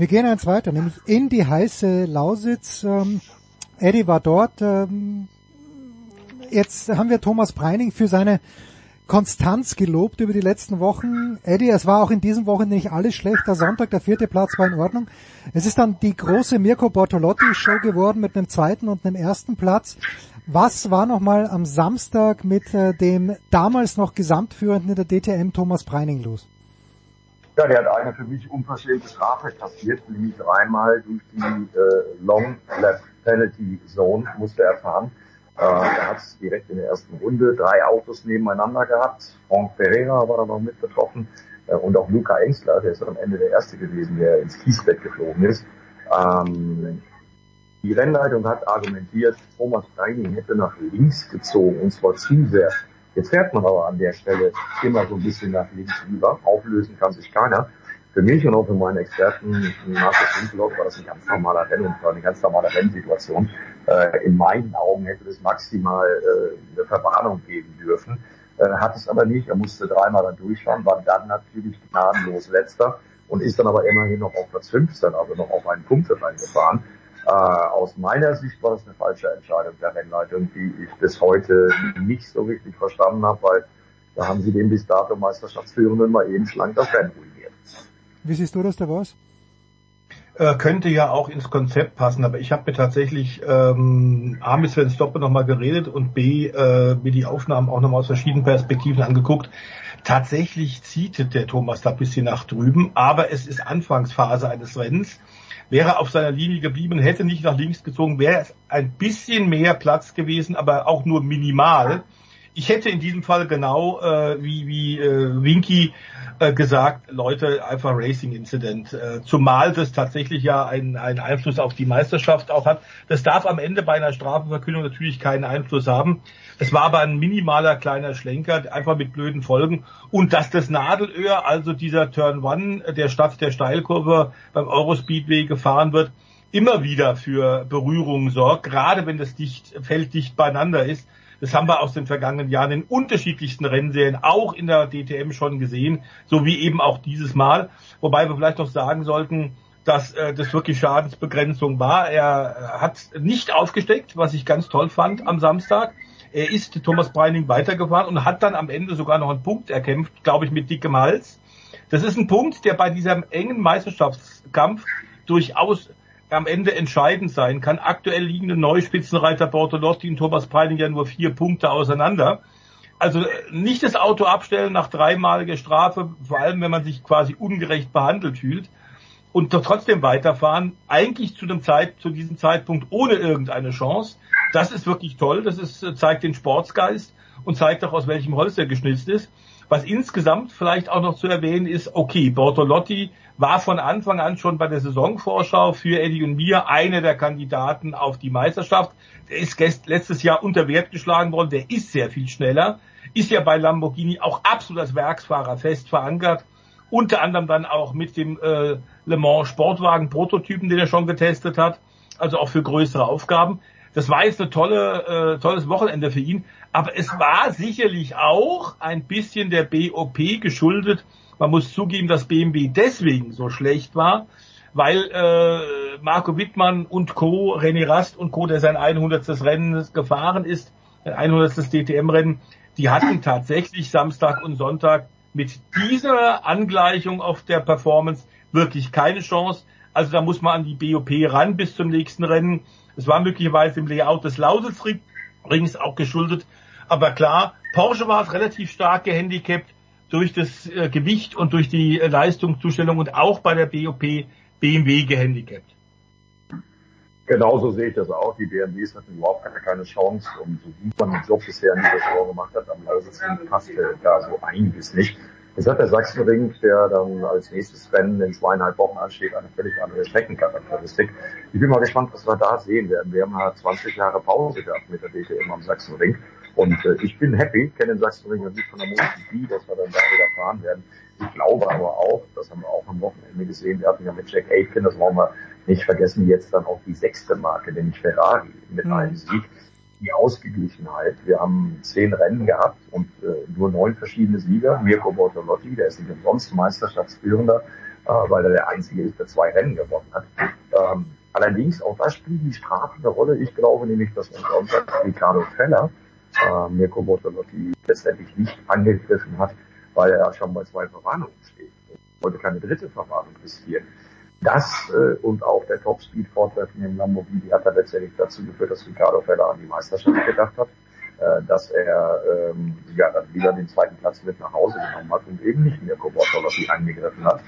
Wir gehen eins weiter, nämlich in die heiße Lausitz. Ähm, Eddie war dort. Ähm, jetzt haben wir Thomas Breining für seine Konstanz gelobt über die letzten Wochen. Eddie, es war auch in diesem Wochenende nicht alles schlecht. Der Sonntag, der vierte Platz war in Ordnung. Es ist dann die große Mirko Bortolotti-Show geworden mit einem zweiten und einem ersten Platz. Was war nochmal am Samstag mit äh, dem damals noch Gesamtführenden in der DTM Thomas Breining los? Ja, der hat eine für mich unverschämte Strafe kassiert, nämlich dreimal durch die äh, Long Lap Penalty Zone musste er fahren. Äh, er hat direkt in der ersten Runde drei Autos nebeneinander gehabt. Frank Pereira war da noch mit betroffen äh, und auch Luca Engstler, der ist am Ende der Erste gewesen, der ins Kiesbett geflogen ist. Ähm, die Rennleitung hat argumentiert, Thomas Breining hätte nach links gezogen und zwar zu sehr. Jetzt fährt man aber an der Stelle immer so ein bisschen nach links über. Auflösen kann sich keiner. Für mich und auch für meine Experten, Markus Winkelhoff, war das ein ganz normaler Rennunfall, eine ganz normale Rennsituation. Äh, in meinen Augen hätte es maximal äh, eine Verwarnung geben dürfen. Äh, hat es aber nicht. Er musste dreimal dann durchfahren, war dann natürlich gnadenlos letzter und ist dann aber immerhin noch auf Platz 15, also noch auf einen Punkt reingefahren. Äh, aus meiner Sicht war das eine falsche Entscheidung der Rennleitung, die ich bis heute nicht so richtig verstanden habe, weil da haben sie den bis dato Meisterschaftsführenden mal eben schlank das Rennen ruiniert. Wie siehst du das, der was? Äh, könnte ja auch ins Konzept passen, aber ich habe mir tatsächlich ähm, A mit Sven Stoppe nochmal geredet und B äh, mir die Aufnahmen auch nochmal aus verschiedenen Perspektiven angeguckt. Tatsächlich zieht der Thomas da ein bisschen nach drüben, aber es ist Anfangsphase eines Rennens. Wäre auf seiner Linie geblieben, hätte nicht nach links gezogen, wäre es ein bisschen mehr Platz gewesen, aber auch nur minimal. Ich hätte in diesem Fall genau äh, wie, wie äh, Winky äh, gesagt, Leute, einfach Racing Incident. Äh, zumal das tatsächlich ja einen, einen Einfluss auf die Meisterschaft auch hat. Das darf am Ende bei einer Strafenverkündung natürlich keinen Einfluss haben. Es war aber ein minimaler kleiner Schlenker, einfach mit blöden Folgen. Und dass das Nadelöhr, also dieser Turn One der Stadt der Steilkurve beim Eurospeedway gefahren wird, immer wieder für Berührungen sorgt, gerade wenn das dicht, Feld dicht beieinander ist. Das haben wir aus den vergangenen Jahren in unterschiedlichsten Rennserien, auch in der DTM schon gesehen, so wie eben auch dieses Mal. Wobei wir vielleicht noch sagen sollten, dass äh, das wirklich Schadensbegrenzung war. Er hat nicht aufgesteckt, was ich ganz toll fand am Samstag. Er ist Thomas Breining weitergefahren und hat dann am Ende sogar noch einen Punkt erkämpft, glaube ich, mit dickem Hals. Das ist ein Punkt, der bei diesem engen Meisterschaftskampf durchaus am Ende entscheidend sein kann. Aktuell liegen der neue Spitzenreiter Bortolotti und Thomas Breining ja nur vier Punkte auseinander. Also nicht das Auto abstellen nach dreimaliger Strafe, vor allem wenn man sich quasi ungerecht behandelt fühlt und doch trotzdem weiterfahren, eigentlich zu dem Zeit, zu diesem Zeitpunkt ohne irgendeine Chance. Das ist wirklich toll. Das ist, zeigt den Sportsgeist und zeigt auch, aus welchem Holz er geschnitzt ist. Was insgesamt vielleicht auch noch zu erwähnen ist, okay, Bortolotti war von Anfang an schon bei der Saisonvorschau für Eddie und mir einer der Kandidaten auf die Meisterschaft. Der ist letztes Jahr unter Wert geschlagen worden, der ist sehr viel schneller, ist ja bei Lamborghini auch absolut als Werksfahrer fest verankert, unter anderem dann auch mit dem äh, Le Mans Sportwagen Prototypen, den er schon getestet hat, also auch für größere Aufgaben. Das war jetzt ein tolle, äh, tolles Wochenende für ihn. Aber es war sicherlich auch ein bisschen der BOP geschuldet. Man muss zugeben, dass BMW deswegen so schlecht war, weil äh, Marco Wittmann und Co., René Rast und Co., der sein 100. Rennen gefahren ist, ein 100. DTM-Rennen, die hatten tatsächlich Samstag und Sonntag mit dieser Angleichung auf der Performance wirklich keine Chance. Also da muss man an die BOP ran bis zum nächsten Rennen. Es war möglicherweise im Layout des Lausitzrings auch geschuldet. Aber klar, Porsche war relativ stark gehandicapt durch das äh, Gewicht und durch die äh, Leistungszustellung und auch bei der BOP BMW gehandicapt. Genauso sehe ich das auch. Die BMWs hatten überhaupt keine, keine Chance und so gut man den Job bisher in dieser Saison gemacht hat, am Lausitzring passte da so einiges nicht. Jetzt hat der Sachsenring, der dann als nächstes Rennen in zweieinhalb Wochen ansteht, eine völlig andere Streckencharakteristik. Ich bin mal gespannt, was wir da sehen werden. Wir haben ja 20 Jahre Pause gehabt mit der DTM am Sachsenring. Und äh, ich bin happy, kenne Sachsenring und nicht von der MotoGP, dass wir dann da wieder fahren werden. Ich glaube aber auch, das haben wir auch am Wochenende gesehen, wir hatten ja mit Jack Aitken, das wollen wir nicht vergessen, jetzt dann auch die sechste Marke, nämlich Ferrari mit Mhm. einem Sieg. Die Ausgeglichenheit. Wir haben zehn Rennen gehabt und äh, nur neun verschiedene Sieger. Mirko Bortolotti, der ist nicht umsonst Meisterschaftsführender, äh, weil er der Einzige ist, der zwei Rennen gewonnen hat. Ähm, allerdings, auch da spielt die Strafe eine Rolle. Ich glaube nämlich, dass am Sonntag Ricardo Feller äh, Mirko Bortolotti letztendlich nicht angegriffen hat, weil er schon bei zwei Verwarnungen steht. Er wollte keine dritte Verwarnung riskieren. Das äh, und auch der Top-Speed-Vortreffen im Lamborghini hat dann letztendlich dazu geführt, dass Ricardo Feller an die Meisterschaft gedacht hat, äh, dass er ähm, ja dann wieder den zweiten Platz mit nach Hause genommen hat und eben nicht Mirko Bortolotti angegriffen hat.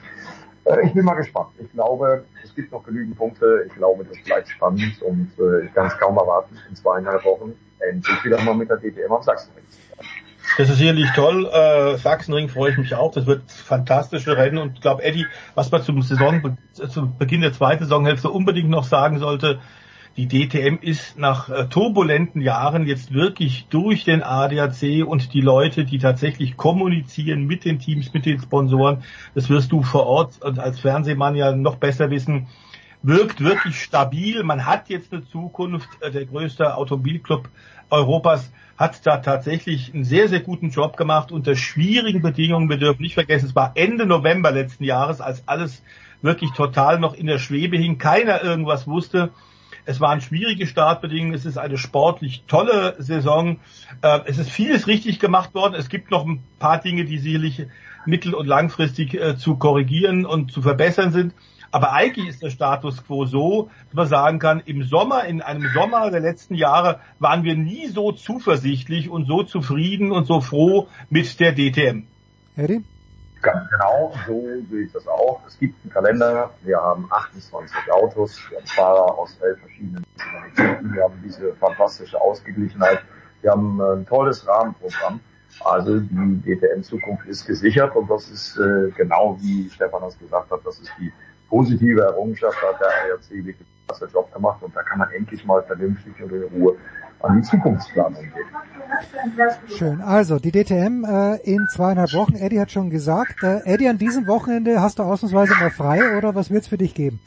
Äh, ich bin mal gespannt. Ich glaube, es gibt noch genügend Punkte. Ich glaube, das bleibt spannend und äh, ich kann es kaum erwarten, in zweieinhalb Wochen endlich wieder mal mit der DTM am Sachsenring. Das ist sicherlich toll. Äh, Sachsenring freue ich mich auch. Das wird fantastische Rennen und ich glaube, Eddie, was man zum Saison, zum Beginn der zweiten Saisonhälfte unbedingt noch sagen sollte, die DTM ist nach äh, turbulenten Jahren jetzt wirklich durch den ADAC und die Leute, die tatsächlich kommunizieren mit den Teams, mit den Sponsoren, das wirst du vor Ort und als Fernsehmann ja noch besser wissen, wirkt wirklich stabil. Man hat jetzt eine Zukunft. Äh, Der größte Automobilclub Europas hat da tatsächlich einen sehr, sehr guten Job gemacht unter schwierigen Bedingungen. Wir dürfen nicht vergessen, es war Ende November letzten Jahres, als alles wirklich total noch in der Schwebe hing. Keiner irgendwas wusste. Es waren schwierige Startbedingungen. Es ist eine sportlich tolle Saison. Äh, Es ist vieles richtig gemacht worden. Es gibt noch ein paar Dinge, die sicherlich mittel- und langfristig äh, zu korrigieren und zu verbessern sind. Aber eigentlich ist der Status quo so, dass man sagen kann, im Sommer, in einem Sommer der letzten Jahre waren wir nie so zuversichtlich und so zufrieden und so froh mit der DTM. Eddie? Ganz genau, so sehe ich das auch. Es gibt einen Kalender, wir haben 28 Autos, wir haben Fahrer aus elf verschiedenen Nationalitäten, wir haben diese fantastische Ausgeglichenheit, wir haben ein tolles Rahmenprogramm. Also die DTM-Zukunft ist gesichert und das ist äh, genau wie Stefan das gesagt hat, das ist die positive Errungenschaft, da hat der ARC wirklich einen klasse Job gemacht und da kann man endlich mal vernünftig und in Ruhe an die Zukunftsplanung gehen. Schön. Also die DTM äh, in zweieinhalb Wochen. Eddie hat schon gesagt. Äh, Eddie, an diesem Wochenende hast du ausnahmsweise mal frei oder was wird's für dich geben?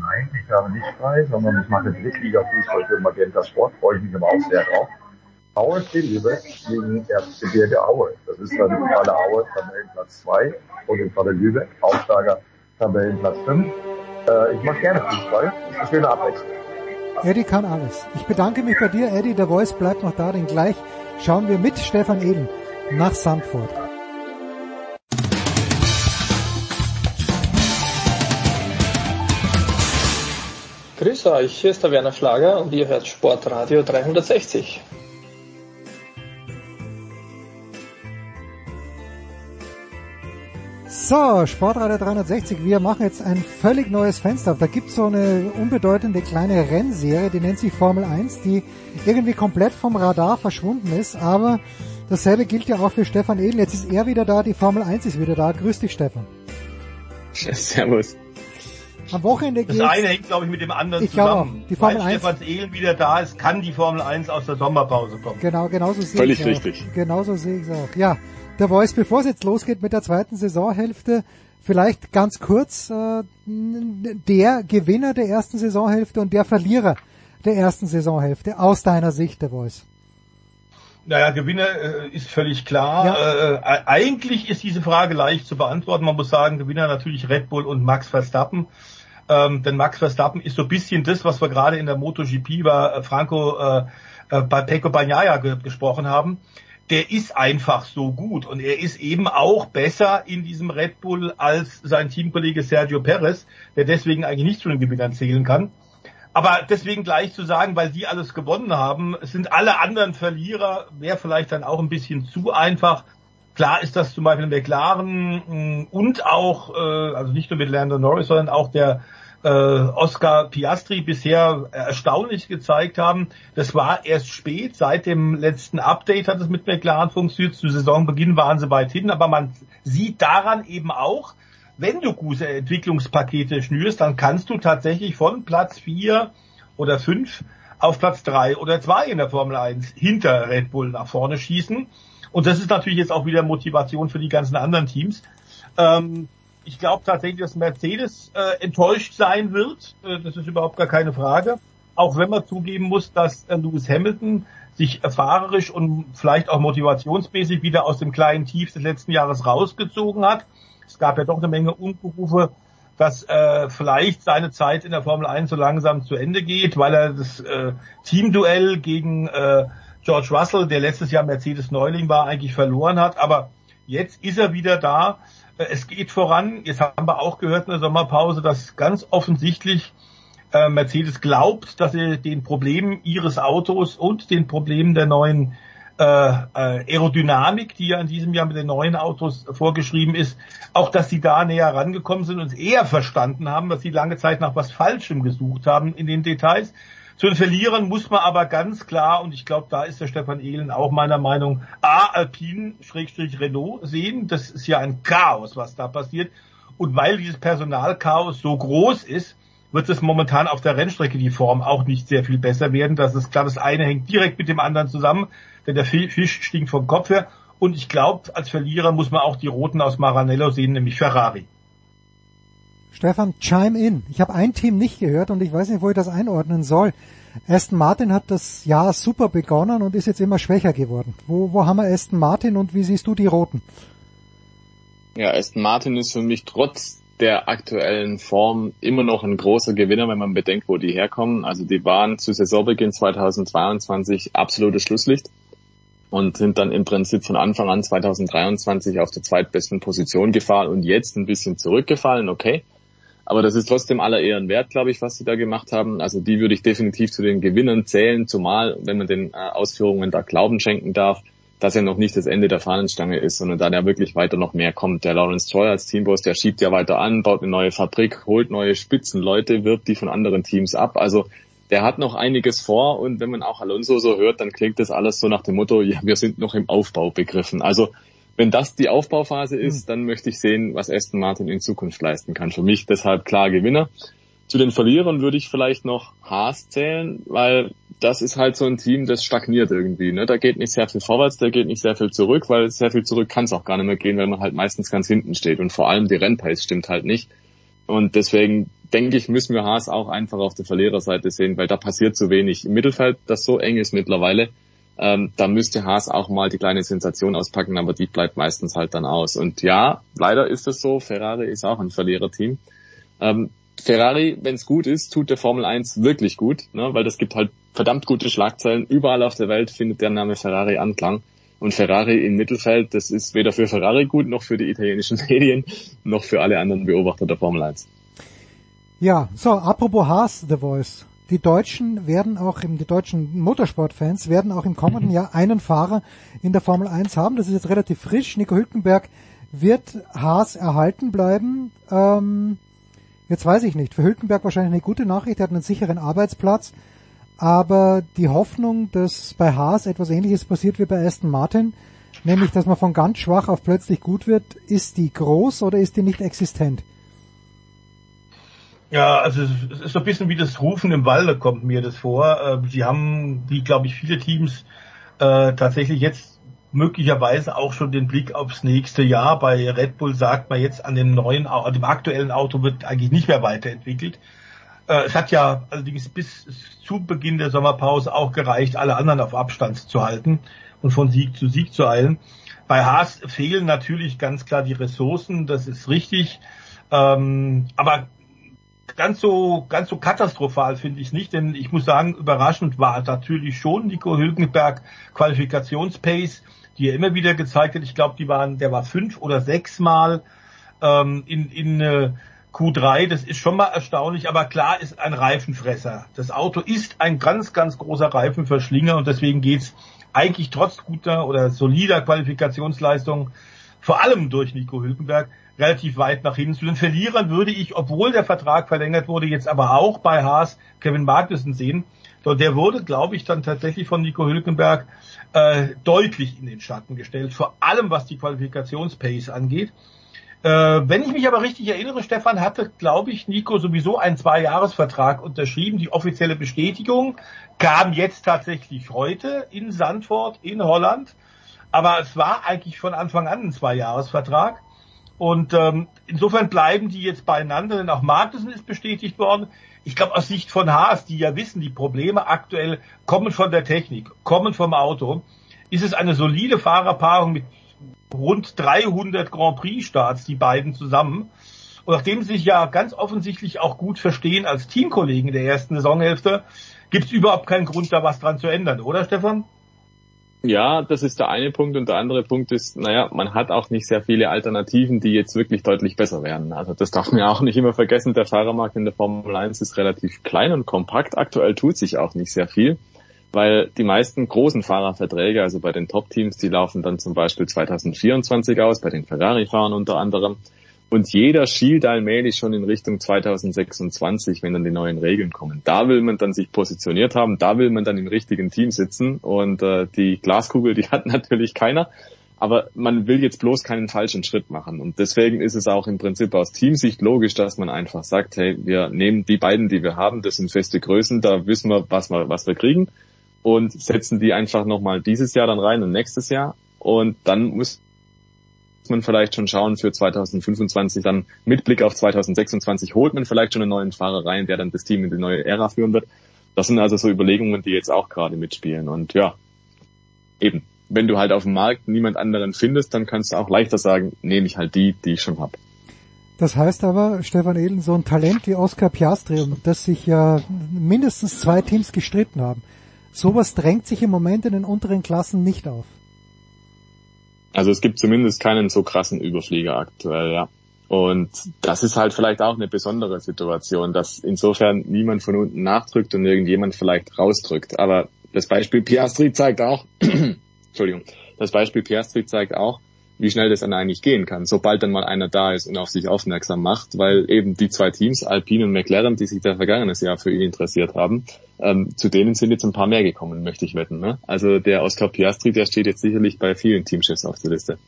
Nein, ich habe nicht frei, sondern ich mache Drittliga-Fußball für Magenta Sport, freue ich mich aber auch sehr drauf. VfB Lübeck gegen Erzgebirge Aue. Das ist dann im Falle Aue Tabellenplatz 2 und im Falle Lübeck Aufsteiger Tabellenplatz 5. Äh, ich mache gerne Fußball. Das ist eine schöne Abwechslung. Eddie kann alles. Ich bedanke mich bei dir, Eddie. Der Voice bleibt noch da, denn gleich schauen wir mit Stefan Ehlen nach Sandford. Grüß euch, hier ist der Werner Schlager und ihr hört Sportradio 360. So, Sportradio 360, wir machen jetzt ein völlig neues Fenster. Da gibt's so eine unbedeutende kleine Rennserie, die nennt sich Formel 1, die irgendwie komplett vom Radar verschwunden ist, aber dasselbe gilt ja auch für Stefan Edel. Jetzt ist er wieder da, die Formel 1 ist wieder da. Grüß dich, Stefan. Servus. Am Wochenende Das geht's. eine hängt, glaube ich, mit dem anderen Ich glaube zusammen. auch. Die Formel Weil 1 Stefan Ehlen wieder da ist, kann die Formel 1 aus der Sommerpause kommen. Genau, genauso sehe Völlig ich auch. richtig. Genauso sehe ich es auch. Ja, der Voice, bevor es jetzt losgeht mit der zweiten Saisonhälfte, vielleicht ganz kurz äh, der Gewinner der ersten Saisonhälfte und der Verlierer der ersten Saisonhälfte aus deiner Sicht, der Voice. Naja, Gewinner äh, ist völlig klar. Äh, e- eigentlich ist diese Frage leicht zu beantworten. Man muss sagen, Gewinner natürlich Red Bull und Max Verstappen. Ähm, denn Max Verstappen ist so ein bisschen das, was wir gerade in der MotoGP bei äh, Franco, äh, äh, bei Pecco Bagnaia ge gesprochen haben. Der ist einfach so gut und er ist eben auch besser in diesem Red Bull als sein Teamkollege Sergio Perez, der deswegen eigentlich nicht zu den Gewinnern zählen kann. Aber deswegen gleich zu sagen, weil die alles gewonnen haben, sind alle anderen Verlierer, wäre vielleicht dann auch ein bisschen zu einfach. Klar ist das zum Beispiel McLaren mh, und auch, äh, also nicht nur mit Lando Norris, sondern auch der äh, Oscar Piastri bisher erstaunlich gezeigt haben. Das war erst spät, seit dem letzten Update hat es mit McLaren funktioniert. Zu Saisonbeginn waren sie weit hin, aber man sieht daran eben auch, wenn du gute Entwicklungspakete schnürst, dann kannst du tatsächlich von Platz vier oder fünf auf Platz drei oder zwei in der Formel 1 hinter Red Bull nach vorne schießen. Und das ist natürlich jetzt auch wieder Motivation für die ganzen anderen Teams. Ähm, ich glaube tatsächlich, dass Mercedes äh, enttäuscht sein wird. Äh, das ist überhaupt gar keine Frage. Auch wenn man zugeben muss, dass äh, Lewis Hamilton sich fahrerisch und vielleicht auch motivationsmäßig wieder aus dem kleinen Tief des letzten Jahres rausgezogen hat. Es gab ja doch eine Menge Unberufe, dass äh, vielleicht seine Zeit in der Formel 1 so langsam zu Ende geht, weil er das äh, Teamduell gegen äh, George Russell, der letztes Jahr Mercedes Neuling war, eigentlich verloren hat. Aber jetzt ist er wieder da. Äh, Es geht voran. Jetzt haben wir auch gehört in der Sommerpause, dass ganz offensichtlich äh, Mercedes glaubt, dass sie den Problemen ihres Autos und den Problemen der neuen äh, äh, Aerodynamik, die ja in diesem Jahr mit den neuen Autos vorgeschrieben ist, auch dass sie da näher rangekommen sind und es eher verstanden haben, dass sie lange Zeit nach was Falschem gesucht haben in den Details. Zu den Verlierern muss man aber ganz klar, und ich glaube, da ist der Stefan Ehlen auch meiner Meinung, A, Alpine, Schrägstrich Renault sehen. Das ist ja ein Chaos, was da passiert. Und weil dieses Personalchaos so groß ist, wird es momentan auf der Rennstrecke die Form auch nicht sehr viel besser werden. Das ist klar, das eine hängt direkt mit dem anderen zusammen, denn der Fi- Fisch stinkt vom Kopf her. Und ich glaube, als Verlierer muss man auch die Roten aus Maranello sehen, nämlich Ferrari. Stefan, chime in. Ich habe ein Team nicht gehört und ich weiß nicht, wo ich das einordnen soll. Aston Martin hat das Jahr super begonnen und ist jetzt immer schwächer geworden. Wo, wo haben wir Aston Martin und wie siehst du die Roten? Ja, Aston Martin ist für mich trotz der aktuellen Form immer noch ein großer Gewinner, wenn man bedenkt, wo die herkommen. Also die waren zu Saisonbeginn 2022 absolutes Schlusslicht und sind dann im Prinzip von Anfang an 2023 auf der zweitbesten Position gefahren und jetzt ein bisschen zurückgefallen, okay. Aber das ist trotzdem aller Ehren wert, glaube ich, was sie da gemacht haben. Also die würde ich definitiv zu den Gewinnern zählen, zumal, wenn man den äh, Ausführungen da Glauben schenken darf, dass er noch nicht das Ende der Fahnenstange ist, sondern da der wirklich weiter noch mehr kommt. Der Lawrence Troy als Teamboss, der schiebt ja weiter an, baut eine neue Fabrik, holt neue Spitzenleute, wirbt die von anderen Teams ab. Also der hat noch einiges vor und wenn man auch Alonso so hört, dann klingt das alles so nach dem Motto, ja, wir sind noch im Aufbau begriffen. Also wenn das die Aufbauphase ist, dann möchte ich sehen, was Aston Martin in Zukunft leisten kann. Für mich deshalb klar Gewinner. Zu den Verlierern würde ich vielleicht noch Haas zählen, weil das ist halt so ein Team, das stagniert irgendwie. Ne? Da geht nicht sehr viel vorwärts, da geht nicht sehr viel zurück, weil sehr viel zurück kann es auch gar nicht mehr gehen, weil man halt meistens ganz hinten steht. Und vor allem die Rennpace stimmt halt nicht. Und deswegen denke ich, müssen wir Haas auch einfach auf der Verliererseite sehen, weil da passiert zu wenig. Im Mittelfeld, das so eng ist mittlerweile, ähm, da müsste Haas auch mal die kleine Sensation auspacken, aber die bleibt meistens halt dann aus. Und ja, leider ist es so, Ferrari ist auch ein Verliererteam. Ähm, Ferrari, wenn es gut ist, tut der Formel 1 wirklich gut, ne? weil das gibt halt verdammt gute Schlagzeilen. Überall auf der Welt findet der Name Ferrari Anklang. Und Ferrari im Mittelfeld, das ist weder für Ferrari gut, noch für die italienischen Medien, noch für alle anderen Beobachter der Formel 1. Ja, so, apropos Haas, The Voice. Die Deutschen werden auch im, die deutschen Motorsportfans werden auch im kommenden Jahr einen Fahrer in der Formel 1 haben. Das ist jetzt relativ frisch. Nico Hülkenberg wird Haas erhalten bleiben. Ähm, jetzt weiß ich nicht. Für Hülkenberg wahrscheinlich eine gute Nachricht. Er hat einen sicheren Arbeitsplatz. Aber die Hoffnung, dass bei Haas etwas ähnliches passiert wie bei Aston Martin, nämlich dass man von ganz schwach auf plötzlich gut wird, ist die groß oder ist die nicht existent? Ja, also es ist so ein bisschen wie das Rufen im Walde, kommt mir das vor. Äh, Sie haben, wie glaube ich viele Teams, äh, tatsächlich jetzt möglicherweise auch schon den Blick aufs nächste Jahr. Bei Red Bull sagt man jetzt an dem neuen, an dem aktuellen Auto wird eigentlich nicht mehr weiterentwickelt. Äh, Es hat ja allerdings bis zu Beginn der Sommerpause auch gereicht, alle anderen auf Abstand zu halten und von Sieg zu Sieg zu eilen. Bei Haas fehlen natürlich ganz klar die Ressourcen, das ist richtig. Ähm, aber ganz so, ganz so katastrophal finde ich es nicht, denn ich muss sagen, überraschend war natürlich schon Nico Hülkenberg Qualifikationspace, die er immer wieder gezeigt hat. Ich glaube, die waren, der war fünf oder sechs Mal ähm, in, in äh, Q3. Das ist schon mal erstaunlich, aber klar ist ein Reifenfresser. Das Auto ist ein ganz, ganz großer Reifenverschlinger und deswegen geht's eigentlich trotz guter oder solider Qualifikationsleistung vor allem durch Nico Hülkenberg relativ weit nach hinten. Zu den Verlierern würde ich, obwohl der Vertrag verlängert wurde, jetzt aber auch bei Haas Kevin Magnussen sehen. So, der wurde, glaube ich, dann tatsächlich von Nico Hülkenberg äh, deutlich in den Schatten gestellt, vor allem was die Qualifikationspace angeht. Äh, wenn ich mich aber richtig erinnere, Stefan hatte, glaube ich, Nico sowieso einen Zwei-Jahres-Vertrag unterschrieben. Die offizielle Bestätigung kam jetzt tatsächlich heute in Sandford in Holland. Aber es war eigentlich von Anfang an ein Zwei-Jahres-Vertrag. Und ähm, insofern bleiben die jetzt beieinander, denn auch Magnussen ist bestätigt worden. Ich glaube aus Sicht von Haas, die ja wissen, die Probleme aktuell kommen von der Technik, kommen vom Auto, ist es eine solide Fahrerpaarung mit rund 300 Grand Prix Starts, die beiden zusammen. Und nachdem sie sich ja ganz offensichtlich auch gut verstehen als Teamkollegen der ersten Saisonhälfte, gibt es überhaupt keinen Grund, da was dran zu ändern, oder Stefan? Ja, das ist der eine Punkt und der andere Punkt ist, naja, man hat auch nicht sehr viele Alternativen, die jetzt wirklich deutlich besser werden. Also das darf man auch nicht immer vergessen, der Fahrermarkt in der Formel 1 ist relativ klein und kompakt. Aktuell tut sich auch nicht sehr viel, weil die meisten großen Fahrerverträge, also bei den Top-Teams, die laufen dann zum Beispiel 2024 aus, bei den Ferrari-Fahrern unter anderem. Und jeder schielt allmählich schon in Richtung 2026, wenn dann die neuen Regeln kommen. Da will man dann sich positioniert haben, da will man dann im richtigen Team sitzen. Und äh, die Glaskugel, die hat natürlich keiner. Aber man will jetzt bloß keinen falschen Schritt machen. Und deswegen ist es auch im Prinzip aus Teamsicht logisch, dass man einfach sagt, hey, wir nehmen die beiden, die wir haben, das sind feste Größen, da wissen wir, was wir, was wir kriegen. Und setzen die einfach nochmal dieses Jahr dann rein und nächstes Jahr. Und dann muss man vielleicht schon schauen für 2025 dann mit Blick auf 2026 holt man vielleicht schon einen neuen Fahrer rein, der dann das Team in die neue Ära führen wird. Das sind also so Überlegungen, die jetzt auch gerade mitspielen und ja, eben, wenn du halt auf dem Markt niemand anderen findest, dann kannst du auch leichter sagen, nehme ich halt die, die ich schon habe. Das heißt aber, Stefan Ehlen, so ein Talent wie Oscar Piastri, um das sich ja mindestens zwei Teams gestritten haben, sowas drängt sich im Moment in den unteren Klassen nicht auf. Also es gibt zumindest keinen so krassen Überflieger aktuell, ja. Und das ist halt vielleicht auch eine besondere Situation, dass insofern niemand von unten nachdrückt und irgendjemand vielleicht rausdrückt. Aber das Beispiel Piastri zeigt auch, Entschuldigung, das Beispiel Piastri zeigt auch, wie schnell das dann eigentlich gehen kann, sobald dann mal einer da ist und auf sich aufmerksam macht, weil eben die zwei Teams, Alpine und McLaren, die sich da vergangenes Jahr für ihn interessiert haben, ähm, zu denen sind jetzt ein paar mehr gekommen, möchte ich wetten. Ne? Also der Oscar Piastri, der steht jetzt sicherlich bei vielen Teamchefs auf der Liste.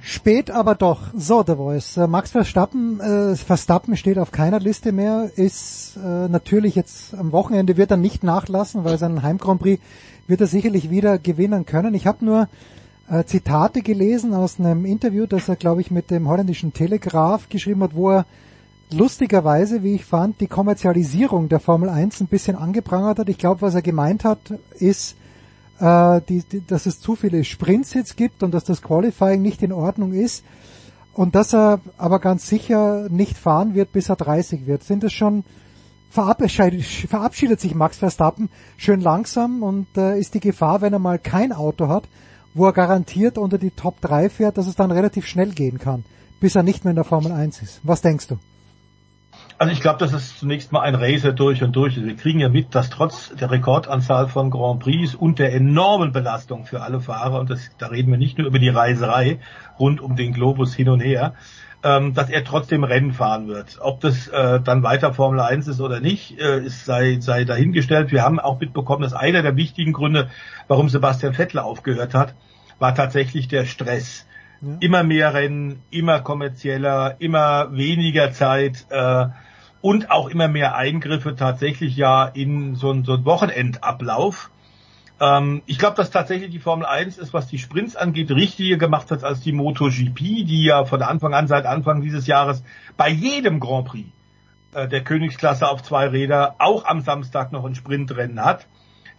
Spät aber doch. So, The Voice. Äh, Max Verstappen, äh, Verstappen steht auf keiner Liste mehr, ist äh, natürlich jetzt am Wochenende wird er nicht nachlassen, weil sein Heim Grand Prix wird er sicherlich wieder gewinnen können. Ich habe nur äh, Zitate gelesen aus einem Interview, das er, glaube ich, mit dem holländischen Telegraph geschrieben hat, wo er lustigerweise, wie ich fand, die Kommerzialisierung der Formel 1 ein bisschen angeprangert hat. Ich glaube, was er gemeint hat, ist, äh, die, die, dass es zu viele Sprints jetzt gibt und dass das Qualifying nicht in Ordnung ist und dass er aber ganz sicher nicht fahren wird, bis er 30 wird. Sind es schon verabschiedet, verabschiedet sich Max Verstappen schön langsam und äh, ist die Gefahr, wenn er mal kein Auto hat, wo er garantiert unter die Top 3 fährt, dass es dann relativ schnell gehen kann, bis er nicht mehr in der Formel 1 ist. Was denkst du? Also ich glaube, das ist zunächst mal ein Racer durch und durch. Wir kriegen ja mit, dass trotz der Rekordanzahl von Grand Prix und der enormen Belastung für alle Fahrer, und das, da reden wir nicht nur über die Reiserei rund um den Globus hin und her, ähm, dass er trotzdem Rennen fahren wird. Ob das äh, dann weiter Formel 1 ist oder nicht, äh, ist, sei, sei dahingestellt. Wir haben auch mitbekommen, dass einer der wichtigen Gründe, warum Sebastian Vettel aufgehört hat, war tatsächlich der Stress. Ja. Immer mehr Rennen, immer kommerzieller, immer weniger Zeit äh, und auch immer mehr Eingriffe tatsächlich ja in so einen, so einen Wochenendablauf. Ähm, ich glaube, dass tatsächlich die Formel 1 ist, was die Sprints angeht, richtiger gemacht hat als die MotoGP, die ja von Anfang an, seit Anfang dieses Jahres, bei jedem Grand Prix äh, der Königsklasse auf zwei Räder auch am Samstag noch ein Sprintrennen hat.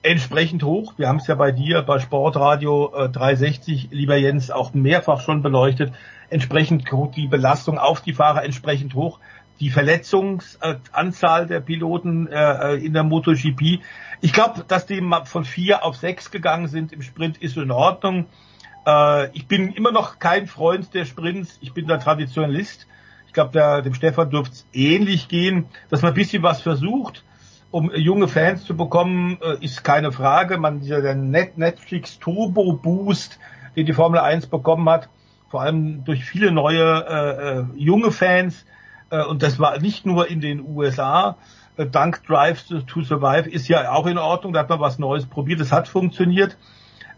Entsprechend hoch. Wir haben es ja bei dir bei Sportradio äh, 360, lieber Jens, auch mehrfach schon beleuchtet. Entsprechend die Belastung auf die Fahrer entsprechend hoch die Verletzungsanzahl der Piloten äh, in der MotoGP. Ich glaube, dass die von vier auf sechs gegangen sind im Sprint, ist in Ordnung. Äh, ich bin immer noch kein Freund der Sprints. Ich bin der Traditionalist. Ich glaube, dem Stefan dürfte es ähnlich gehen, dass man ein bisschen was versucht, um junge Fans zu bekommen, äh, ist keine Frage. Man der Netflix Turbo Boost, den die Formel 1 bekommen hat, vor allem durch viele neue äh, äh junge Fans, und das war nicht nur in den USA, äh, dank Drive to Survive ist ja auch in Ordnung, da hat man was Neues probiert, das hat funktioniert.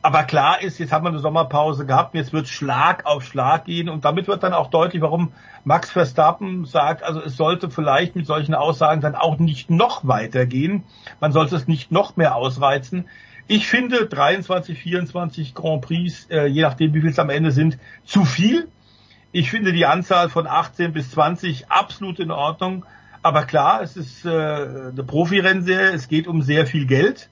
Aber klar ist, jetzt haben wir eine Sommerpause gehabt, jetzt wird Schlag auf Schlag gehen und damit wird dann auch deutlich, warum Max Verstappen sagt, also es sollte vielleicht mit solchen Aussagen dann auch nicht noch weitergehen. Man sollte es nicht noch mehr ausreizen. Ich finde 23, 24 Grand Prix, äh, je nachdem wie viel es am Ende sind, zu viel. Ich finde die Anzahl von 18 bis 20 absolut in Ordnung. Aber klar, es ist äh, eine Profirennserie, es geht um sehr viel Geld.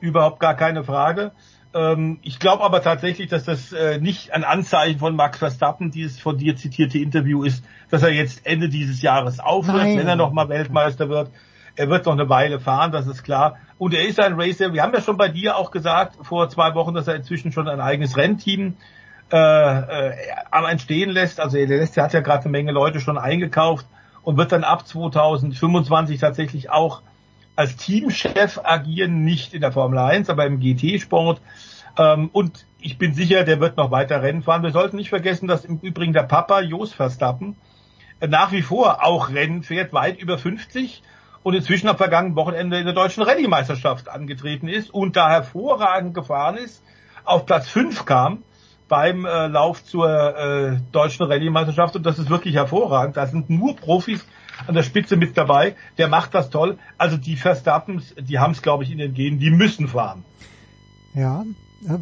Überhaupt gar keine Frage. Ähm, ich glaube aber tatsächlich, dass das äh, nicht ein Anzeichen von Max Verstappen, dieses von dir zitierte Interview ist, dass er jetzt Ende dieses Jahres aufhört, Nein. wenn er nochmal Weltmeister wird. Er wird noch eine Weile fahren, das ist klar. Und er ist ein Racer. Wir haben ja schon bei dir auch gesagt, vor zwei Wochen, dass er inzwischen schon ein eigenes Rennteam äh, äh, am Entstehen lässt. Also er lässt, er hat ja gerade eine Menge Leute schon eingekauft und wird dann ab 2025 tatsächlich auch als Teamchef agieren, nicht in der Formel 1, aber im GT-Sport. Ähm, und ich bin sicher, der wird noch weiter Rennen fahren. Wir sollten nicht vergessen, dass im Übrigen der Papa Jos Verstappen äh, nach wie vor auch Rennen fährt, weit über 50 und inzwischen am vergangenen Wochenende in der deutschen Rallye-Meisterschaft angetreten ist und da hervorragend gefahren ist, auf Platz 5 kam beim äh, Lauf zur äh, deutschen Rallye-Meisterschaft und das ist wirklich hervorragend. Da sind nur Profis an der Spitze mit dabei. Der macht das toll. Also die Verstappens, die haben es, glaube ich, in den Genen. Die müssen fahren. Ja,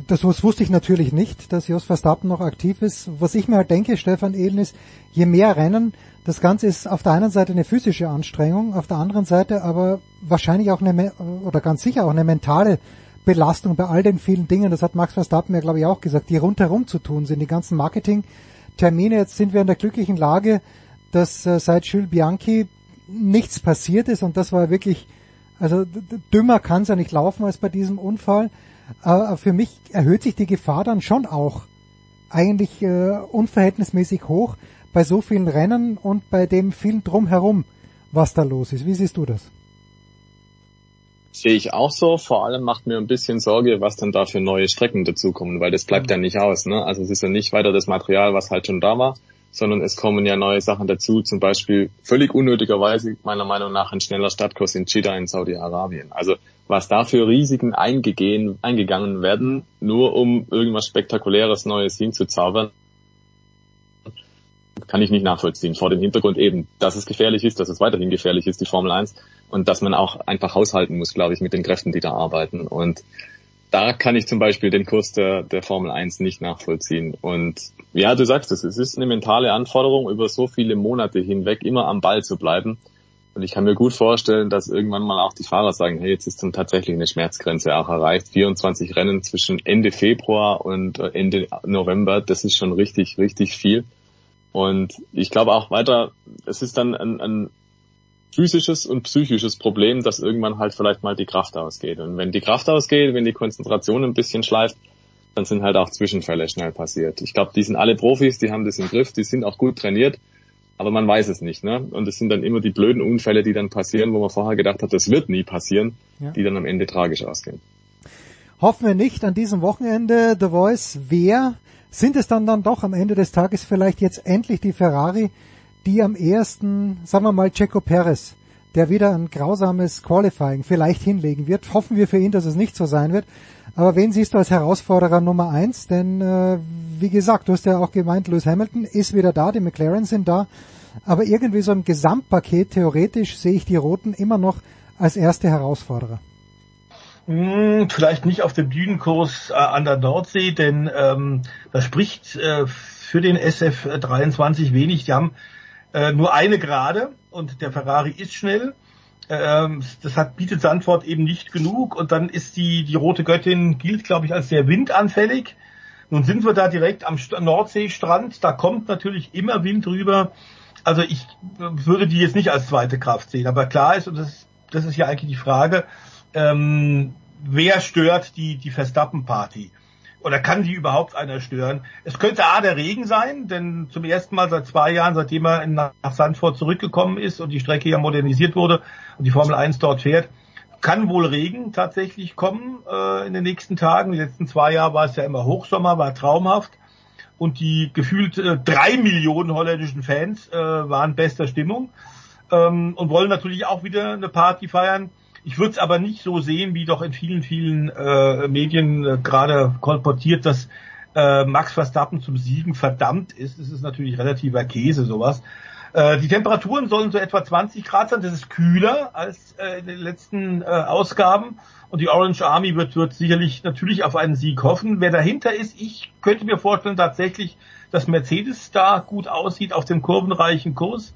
das, das wusste ich natürlich nicht, dass Jos Verstappen noch aktiv ist. Was ich mir halt denke, Stefan Ehlen, ist, je mehr Rennen, das Ganze ist auf der einen Seite eine physische Anstrengung, auf der anderen Seite aber wahrscheinlich auch eine, oder ganz sicher auch eine mentale Belastung bei all den vielen Dingen, das hat Max Verstappen ja glaube ich auch gesagt, die rundherum zu tun sind, die ganzen Marketing-Termine. Jetzt sind wir in der glücklichen Lage, dass äh, seit Jules Bianchi nichts passiert ist und das war wirklich, also dümmer kann es ja nicht laufen als bei diesem Unfall. Aber für mich erhöht sich die Gefahr dann schon auch eigentlich äh, unverhältnismäßig hoch bei so vielen Rennen und bei dem vielen drumherum, was da los ist. Wie siehst du das? Sehe ich auch so. Vor allem macht mir ein bisschen Sorge, was dann da für neue Strecken dazukommen, weil das bleibt ja nicht aus. Ne? Also es ist ja nicht weiter das Material, was halt schon da war, sondern es kommen ja neue Sachen dazu. Zum Beispiel völlig unnötigerweise meiner Meinung nach ein schneller Stadtkurs in Jeddah in Saudi-Arabien. Also was da für Risiken eingegangen werden, nur um irgendwas Spektakuläres Neues hinzuzaubern, kann ich nicht nachvollziehen. Vor dem Hintergrund eben, dass es gefährlich ist, dass es weiterhin gefährlich ist, die Formel 1, und dass man auch einfach haushalten muss, glaube ich, mit den Kräften, die da arbeiten. Und da kann ich zum Beispiel den Kurs der, der Formel 1 nicht nachvollziehen. Und ja, du sagst es, es ist eine mentale Anforderung, über so viele Monate hinweg immer am Ball zu bleiben. Und ich kann mir gut vorstellen, dass irgendwann mal auch die Fahrer sagen, hey, jetzt ist dann tatsächlich eine Schmerzgrenze auch erreicht. 24 Rennen zwischen Ende Februar und äh, Ende November, das ist schon richtig, richtig viel. Und ich glaube auch weiter, es ist dann ein, ein physisches und psychisches Problem, dass irgendwann halt vielleicht mal die Kraft ausgeht. Und wenn die Kraft ausgeht, wenn die Konzentration ein bisschen schleift, dann sind halt auch Zwischenfälle schnell passiert. Ich glaube, die sind alle Profis, die haben das im Griff, die sind auch gut trainiert, aber man weiß es nicht. Ne? Und es sind dann immer die blöden Unfälle, die dann passieren, wo man vorher gedacht hat, das wird nie passieren, Ja. die dann am Ende tragisch ausgehen. Hoffen wir nicht an diesem Wochenende The Voice. Wer sind es dann dann doch am Ende des Tages vielleicht jetzt endlich die Ferrari, die am ersten, sagen wir mal, Checo Perez, der wieder ein grausames Qualifying vielleicht hinlegen wird. Hoffen wir für ihn, dass es nicht so sein wird. Aber wen siehst du als Herausforderer Nummer eins? Denn äh, wie gesagt, du hast ja auch gemeint, Lewis Hamilton ist wieder da, die McLaren sind da. Aber irgendwie so im Gesamtpaket theoretisch sehe ich die Roten immer noch als erste Herausforderer. Hm, vielleicht nicht auf dem Dünenkurs äh, an der Nordsee, denn ähm, das spricht äh, für den SF23 wenig. Die haben äh, nur eine Gerade und der Ferrari ist schnell. Ähm, das hat, bietet Sandford eben nicht genug und dann ist die, die rote Göttin gilt, glaube ich, als sehr windanfällig. Nun sind wir da direkt am St Nordseestrand, da kommt natürlich immer Wind rüber. Also ich äh, würde die jetzt nicht als zweite Kraft sehen, aber klar ist, und das, das ist ja eigentlich die Frage, ähm, wer stört die, die Verstappen-Party? Oder kann die überhaupt einer stören? Es könnte A, der Regen sein, denn zum ersten Mal seit zwei Jahren, seitdem er nach Sandford zurückgekommen ist und die Strecke ja modernisiert wurde und die Formel 1 dort fährt, kann wohl Regen tatsächlich kommen äh, in den nächsten Tagen. Die letzten zwei Jahre war es ja immer Hochsommer, war traumhaft. Und die gefühlt äh, drei Millionen holländischen Fans äh, waren bester Stimmung ähm, und wollen natürlich auch wieder eine Party feiern. Ich würde es aber nicht so sehen, wie doch in vielen, vielen äh, Medien äh, gerade kolportiert, dass äh, Max Verstappen zum Siegen verdammt ist. Es ist natürlich relativer Käse, sowas. Äh, die Temperaturen sollen so etwa 20 Grad sein. Das ist kühler als äh, in den letzten äh, Ausgaben. Und die Orange Army wird, wird sicherlich natürlich auf einen Sieg hoffen. Wer dahinter ist, ich könnte mir vorstellen tatsächlich, dass Mercedes da gut aussieht auf dem kurvenreichen Kurs.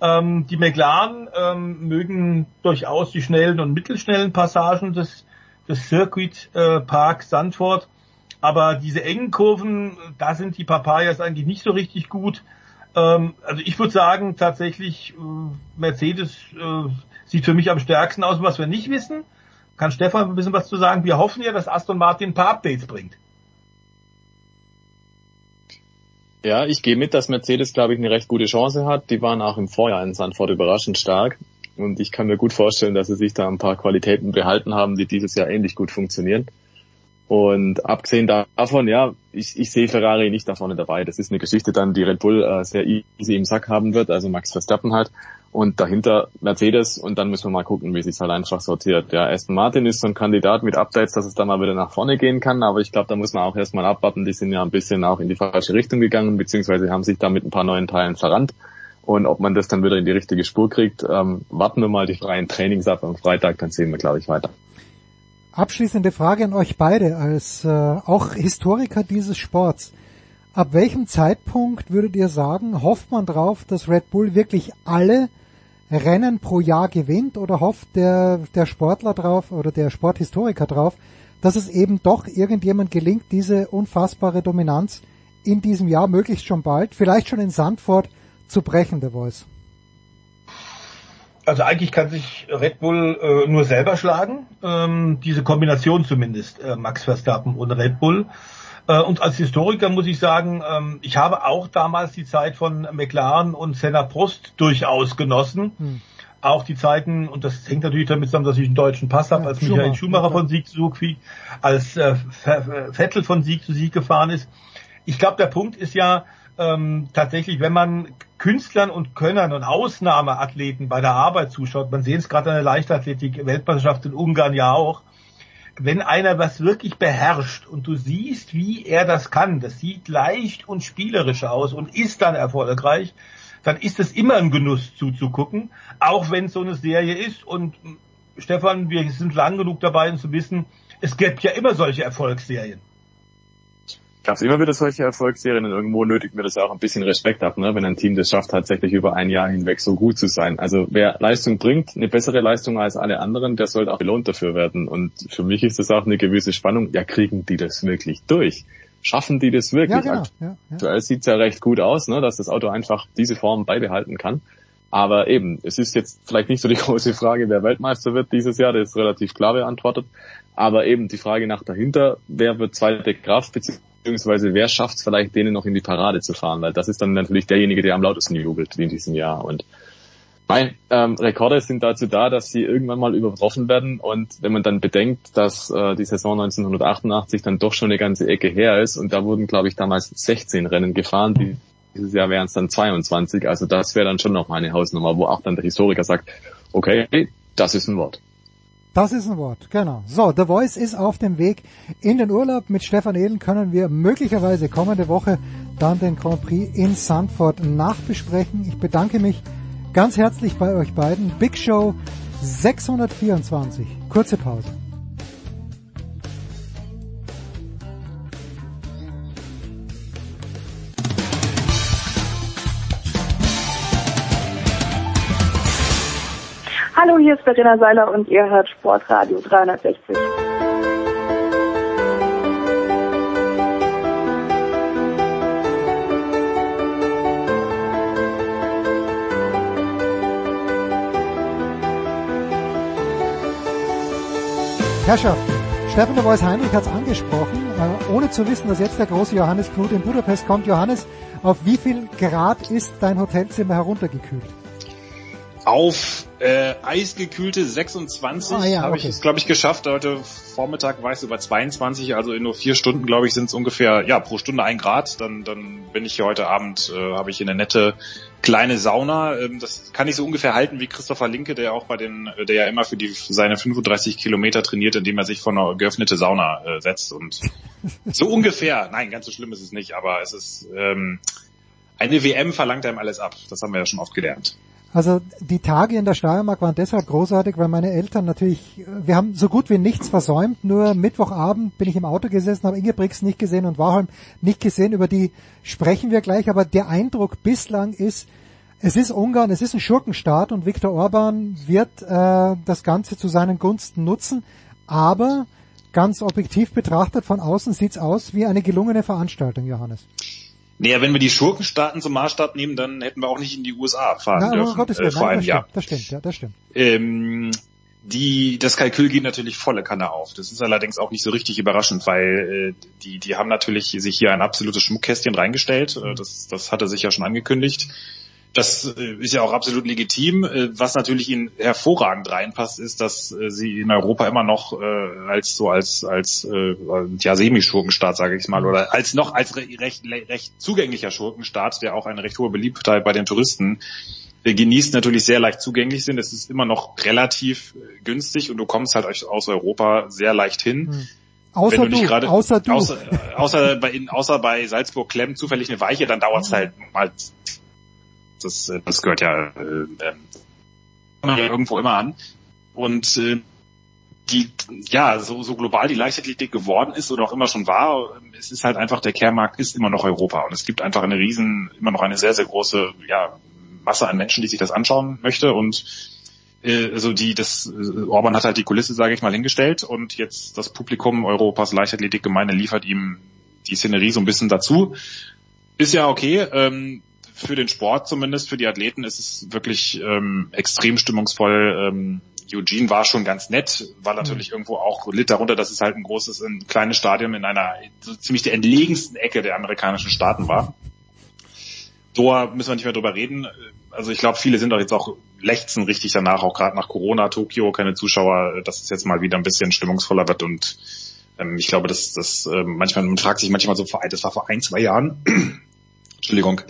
Ähm, die McLaren ähm, mögen durchaus die schnellen und mittelschnellen Passagen des, des Circuit äh, Park Sandford. Aber diese engen Kurven, da sind die Papayas eigentlich nicht so richtig gut. Ähm, also ich würde sagen, tatsächlich, äh, Mercedes äh, sieht für mich am stärksten aus. Was wir nicht wissen, kann Stefan ein bisschen was zu sagen. Wir hoffen ja, dass Aston Martin ein paar Updates bringt. Ja, ich gehe mit, dass Mercedes, glaube ich, eine recht gute Chance hat. Die waren auch im Vorjahr in Sandford überraschend stark. Und ich kann mir gut vorstellen, dass sie sich da ein paar Qualitäten behalten haben, die dieses Jahr ähnlich gut funktionieren. Und abgesehen davon, ja, ich, ich sehe Ferrari nicht da vorne dabei. Das ist eine Geschichte dann, die Red Bull äh, sehr easy im Sack haben wird, also Max Verstappen halt. Und dahinter Mercedes und dann müssen wir mal gucken, wie sich halt einfach sortiert. Ja, Aston Martin ist so ein Kandidat mit Updates, dass es da mal wieder nach vorne gehen kann, aber ich glaube, da muss man auch erstmal abwarten. Die sind ja ein bisschen auch in die falsche Richtung gegangen, beziehungsweise haben sich da mit ein paar neuen Teilen verrannt. Und ob man das dann wieder in die richtige Spur kriegt, ähm, warten wir mal die freien Trainings ab am Freitag, dann sehen wir, glaube ich, weiter. Abschließende Frage an euch beide als äh, auch Historiker dieses Sports. Ab welchem Zeitpunkt würdet ihr sagen, hofft man drauf, dass Red Bull wirklich alle Rennen pro Jahr gewinnt oder hofft der, der Sportler drauf oder der Sporthistoriker drauf, dass es eben doch irgendjemand gelingt, diese unfassbare Dominanz in diesem Jahr, möglichst schon bald, vielleicht schon in Sandford, zu brechen, der Voice? Also eigentlich kann sich Red Bull äh, nur selber schlagen, ähm, diese Kombination zumindest, äh, Max Verstappen und Red Bull. Äh, und als Historiker muss ich sagen, ähm, ich habe auch damals die Zeit von McLaren und Senna Prost durchaus genossen. Hm. Auch die Zeiten, und das hängt natürlich damit zusammen, dass ich einen deutschen Pass habe, Ja, als Michael Schumacher, Schumacher ja. von Sieg zu Sieg fliegt, als äh, Ve- Vettel von Sieg zu Sieg gefahren ist. Ich glaube, der Punkt ist ja ähm, tatsächlich, wenn man Künstlern und Könnern und Ausnahmeathleten bei der Arbeit zuschaut, man sieht es gerade an der Leichtathletik-Weltmeisterschaft in Ungarn ja auch, wenn einer was wirklich beherrscht und du siehst, wie er das kann, das sieht leicht und spielerisch aus und ist dann erfolgreich, dann ist es immer ein Genuss zuzugucken, auch wenn es so eine Serie ist. Und mh, Stefan, wir sind lang genug dabei, um zu wissen, es gibt ja immer solche Erfolgsserien. Gab es immer wieder solche Erfolgsserien und irgendwo nötigt mir das auch ein bisschen Respekt ab, ne? wenn ein Team das schafft, tatsächlich über ein Jahr hinweg so gut zu sein. Also wer Leistung bringt, eine bessere Leistung als alle anderen, der sollte auch belohnt dafür werden. Und für mich ist das auch eine gewisse Spannung. Ja, kriegen die das wirklich durch? Schaffen die das wirklich? Ja, genau. Ja, ja. Sieht's ja recht gut aus, ne? dass das Auto einfach diese Form beibehalten kann. Aber eben, es ist jetzt vielleicht nicht so die große Frage, wer Weltmeister wird dieses Jahr, das ist relativ klar beantwortet. Aber eben die Frage nach dahinter, wer wird zweite Kraft, beziehungsweise wer schafft es vielleicht, denen noch in die Parade zu fahren, weil das ist dann natürlich derjenige, der am lautesten jubelt in diesem Jahr. Und Nein, ähm, Rekorde sind dazu da, dass sie irgendwann mal übertroffen werden. Und wenn man dann bedenkt, dass äh, die Saison 1988 dann doch schon eine ganze Ecke her ist und da wurden, glaube ich, damals 16 Rennen gefahren, die, dieses Jahr wären es dann 22. Also das wäre dann schon noch mal eine Hausnummer, wo auch dann der Historiker sagt, okay, das ist ein Wort. Das ist ein Wort, genau. So, The Voice ist auf dem Weg in den Urlaub. Mit Stefan Ehlen können wir möglicherweise kommende Woche dann den Grand Prix in Sandford nachbesprechen. Ich bedanke mich ganz herzlich bei euch beiden. Big Show 624. Kurze Pause. Hier ist Verena Seiler und ihr hört Sportradio 360. Herrschaften, Stefan de Voice Heinrich hat es angesprochen, äh, ohne zu wissen, dass jetzt der große Johannes Knut in Budapest kommt. Johannes, auf wie viel Grad ist dein Hotelzimmer heruntergekühlt? auf Äh, eisgekühlte 26 Ah, ja, habe okay. ich es, glaube ich, geschafft. Heute Vormittag war es über 22, also in nur vier Stunden, glaube ich, sind es ungefähr, ja, pro Stunde ein Grad. Dann, dann bin ich hier heute Abend, äh, habe ich eine nette kleine Sauna. Ähm, das kann ich so ungefähr halten wie Christopher Linke, der auch bei den, äh, der ja immer für die seine 35 Kilometer trainiert, indem er sich vor eine geöffnete Sauna äh, setzt. Und so ungefähr, nein, ganz so schlimm ist es nicht, aber es ist ähm, eine WM verlangt einem alles ab. Das haben wir ja schon oft gelernt. Also die Tage in der Steiermark waren deshalb großartig, weil meine Eltern natürlich, wir haben so gut wie nichts versäumt, nur Mittwochabend bin ich im Auto gesessen, habe Ingebrigtsen nicht gesehen und Warholm nicht gesehen, über die sprechen wir gleich, aber der Eindruck bislang ist, es ist Ungarn, es ist ein Schurkenstaat und Viktor Orban wird äh, das Ganze zu seinen Gunsten nutzen, aber ganz objektiv betrachtet von außen sieht's aus wie eine gelungene Veranstaltung, Johannes. Naja, wenn wir die Schurkenstaaten zum Maßstab nehmen, dann hätten wir auch nicht in die USA fahren Na, dürfen, Gottes äh, Willen, vor nein, einem das Jahr. stimmt, das stimmt, ja, das stimmt. Ähm, die, das Kalkül geht natürlich volle Kanne auf. Das ist allerdings auch nicht so richtig überraschend, weil äh, die, die haben natürlich sich hier ein absolutes Schmuckkästchen reingestellt. Äh, das, das hatte sich ja schon angekündigt. Das äh, ist ja auch absolut legitim. Äh, Was natürlich ihnen hervorragend reinpasst, ist, dass äh, sie in Europa immer noch als so als als ja Semischurkenstaat, sage ich mal, oder als noch als re recht recht zugänglicher Schurkenstaat, der auch eine recht hohe Beliebtheit bei den Touristen genießt, natürlich sehr leicht zugänglich sind. Es ist immer noch relativ günstig und du kommst halt aus Europa sehr leicht hin. Außer Wenn du du, gerade- außer du. Außer, außer bei, in, außer bei Salzburg Klemm zufällig eine Weiche, dann dauert es halt mal. Das, äh, das gehört ja, äh, äh, irgendwo immer an. Und äh, die, ja, so, so global die Leichtathletik geworden ist oder auch immer schon war, es ist halt einfach, der Kehrmarkt ist immer noch Europa. Und es gibt einfach eine riesen, immer noch eine sehr, sehr große, ja, Masse an Menschen, die sich das anschauen möchte und äh, also die das äh, Orban hat halt die Kulisse, sage ich mal, hingestellt und jetzt das Publikum Europas Leichtathletikgemeinde liefert ihm die Szenerie so ein bisschen dazu. Ist ja okay. Ähm, für den Sport zumindest, für die Athleten ist es wirklich ähm, extrem stimmungsvoll. Ähm, Eugene war schon ganz nett, war natürlich irgendwo auch litt darunter, dass es halt ein großes, ein kleines Stadion in einer so ziemlich der entlegensten Ecke der amerikanischen Staaten war. Doha müssen wir nicht mehr drüber reden. Also ich glaube, viele sind doch jetzt auch lechzen richtig danach, auch gerade nach Corona, Tokio, keine Zuschauer, dass es jetzt mal wieder ein bisschen stimmungsvoller wird und ähm, ich glaube, dass das äh, manchmal, man fragt sich manchmal so, das war vor ein, zwei Jahren, Entschuldigung,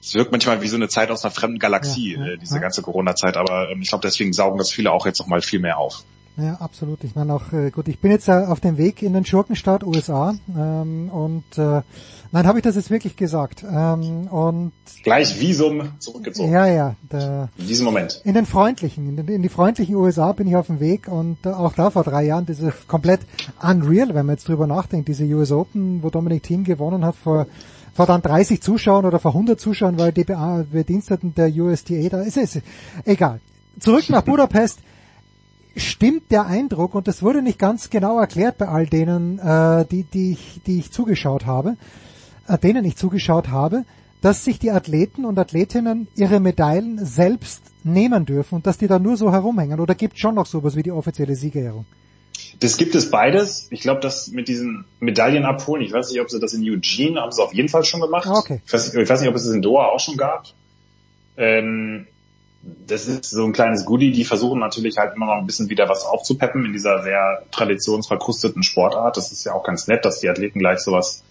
es wirkt manchmal wie so eine Zeit aus einer fremden Galaxie, Ja, ja, äh, diese ja. ganze Corona-Zeit, aber ähm, ich glaube, deswegen saugen das viele auch jetzt noch mal viel mehr auf. Ja, absolut. Ich meine auch, äh, gut, ich bin jetzt äh, auf dem Weg in den Schurkenstaat USA ähm, und äh, nein, habe ich das jetzt wirklich gesagt. Ähm, und Gleich Visum zurückgezogen. ja, ja, der, In diesem Moment. in den freundlichen, in, den, in die freundlichen USA bin ich auf dem Weg und äh, auch da vor drei Jahren, das ist komplett unreal, wenn man jetzt drüber nachdenkt, diese US Open, wo Dominik Thiem gewonnen hat vor vor dann 30 Zuschauern oder vor 100 Zuschauern, weil die Be- Bediensteten der USDA da ist. Es egal. Zurück nach Budapest. Stimmt der Eindruck, und das wurde nicht ganz genau erklärt bei all denen, äh, die, die, ich, die ich zugeschaut habe, äh, denen ich zugeschaut habe, dass sich die Athleten und Athletinnen ihre Medaillen selbst nehmen dürfen und dass die da nur so herumhängen? Oder gibt schon noch sowas wie die offizielle Siegerehrung? Das gibt es beides. Ich glaube, das mit diesen Medaillen abholen, ich weiß nicht, ob sie das in Eugene, haben sie auf jeden Fall schon gemacht. Ah, okay. Ich, weiß, ich weiß nicht, ob es es in Doha auch schon gab. Ähm, das ist so ein kleines Goodie, die versuchen natürlich halt immer noch ein bisschen wieder was aufzupeppen in dieser sehr traditionsverkrusteten Sportart. Das ist ja auch ganz nett, dass die Athleten gleich sowas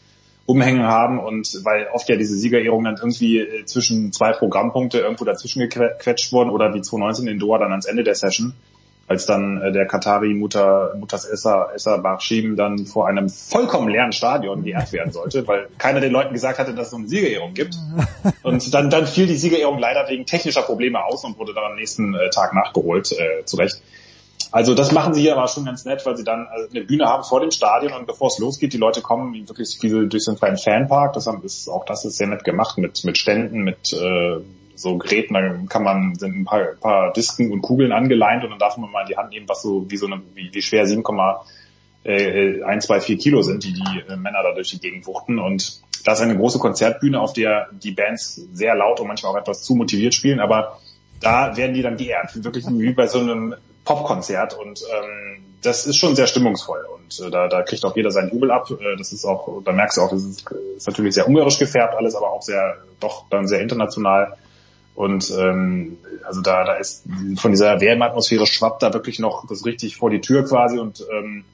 umhängen haben und weil oft ja diese Siegerehrungen dann irgendwie äh, zwischen zwei Programmpunkte irgendwo dazwischen gequetscht wurden oder wie 2019 in Doha dann ans Ende der Session, als dann äh, der Katari Mutter, Mutters Essa, Essa Barshim dann vor einem vollkommen leeren Stadion geehrt werden sollte, weil keiner den Leuten gesagt hatte, dass es so eine Siegerehrung gibt. Und dann, dann fiel die Siegerehrung leider wegen technischer Probleme aus und wurde dann am nächsten äh, Tag nachgeholt, äh, zurecht. Also das machen sie hier aber schon ganz nett, weil sie dann äh, eine Bühne haben vor dem Stadion und bevor es losgeht, die Leute kommen wirklich so durch so einen kleinen Fanpark. Das haben, ist, auch das ist sehr nett gemacht mit, mit Ständen, mit äh, so Geräten. Da kann man sind ein paar, paar Disken und Kugeln angeleint und dann darf man mal in die Hand nehmen, was so wie so eine wie, wie schwer 7,1, 2, 4 Kilo sind, die die äh, Männer da durch die Gegend wuchten. Und da ist eine große Konzertbühne, auf der die Bands sehr laut und manchmal auch etwas zu motiviert spielen, aber da werden die dann geehrt, wirklich wie bei so einem Popkonzert und ähm, das ist schon sehr stimmungsvoll und äh, da, da kriegt auch jeder seinen Jubel ab. Äh, das ist auch, da merkst du auch, das ist, ist natürlich sehr ungarisch gefärbt alles, aber auch sehr, doch dann sehr international Und ähm, also da, da ist von dieser WM-Atmosphäre schwappt da wirklich noch das richtig vor die Tür quasi und ähm,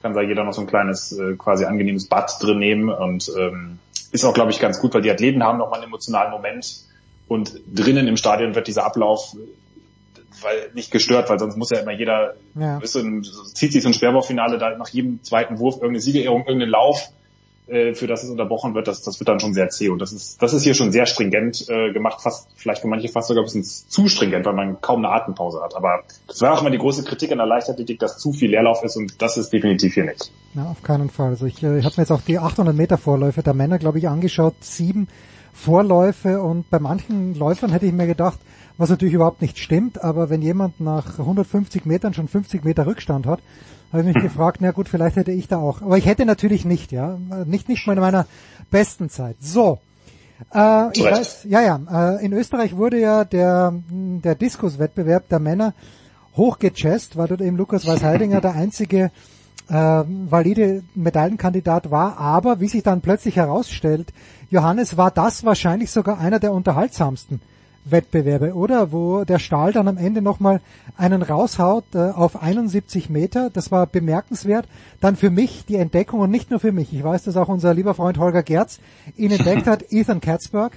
kann da jeder noch so ein kleines äh, quasi angenehmes Bad drin nehmen und ähm, ist auch glaube ich ganz gut, weil die Athleten haben noch mal einen emotionalen Moment und drinnen im Stadion wird dieser Ablauf weil nicht gestört, weil sonst muss ja immer jeder, Ja. du, zieht sich so ein Sperrwurffinale da nach jedem zweiten Wurf irgendeine Siegerehrung, irgendeinen Lauf, äh, für das es unterbrochen wird, das, das wird dann schon sehr zäh. Und das ist, das ist hier schon sehr stringent äh, gemacht, fast, vielleicht für manche fast sogar ein bisschen zu stringent, weil man kaum eine Atempause hat. Aber das war auch immer die große Kritik an der Leichtathletik, dass zu viel Leerlauf ist und das ist definitiv hier nicht. Ja, auf keinen Fall. Also ich, äh, ich habe mir jetzt auch die 800 Meter Vorläufe der Männer, glaube ich, angeschaut. Sieben Vorläufe und bei manchen Läufern hätte ich mir gedacht, was natürlich überhaupt nicht stimmt, aber wenn jemand nach 150 Metern schon 50 Meter Rückstand hat, habe ich mich gefragt, na gut, vielleicht hätte ich da auch. Aber ich hätte natürlich nicht, ja. Nicht, nicht mal in meiner besten Zeit. So. Äh, ich weiß, ja, ja, äh, in Österreich wurde ja der, der Diskuswettbewerb der Männer hochgechest, weil dort eben Lukas Weißheidinger der einzige äh, valide Medaillenkandidat war, aber wie sich dann plötzlich herausstellt, Johannes war das wahrscheinlich sogar einer der unterhaltsamsten Wettbewerbe, oder? Wo der Stahl dann am Ende nochmal einen raushaut äh, auf 71 Meter. Das war bemerkenswert. Dann für mich die Entdeckung und nicht nur für mich. Ich weiß, dass auch unser lieber Freund Holger Gerz ihn entdeckt hat. Ethan Katzberg,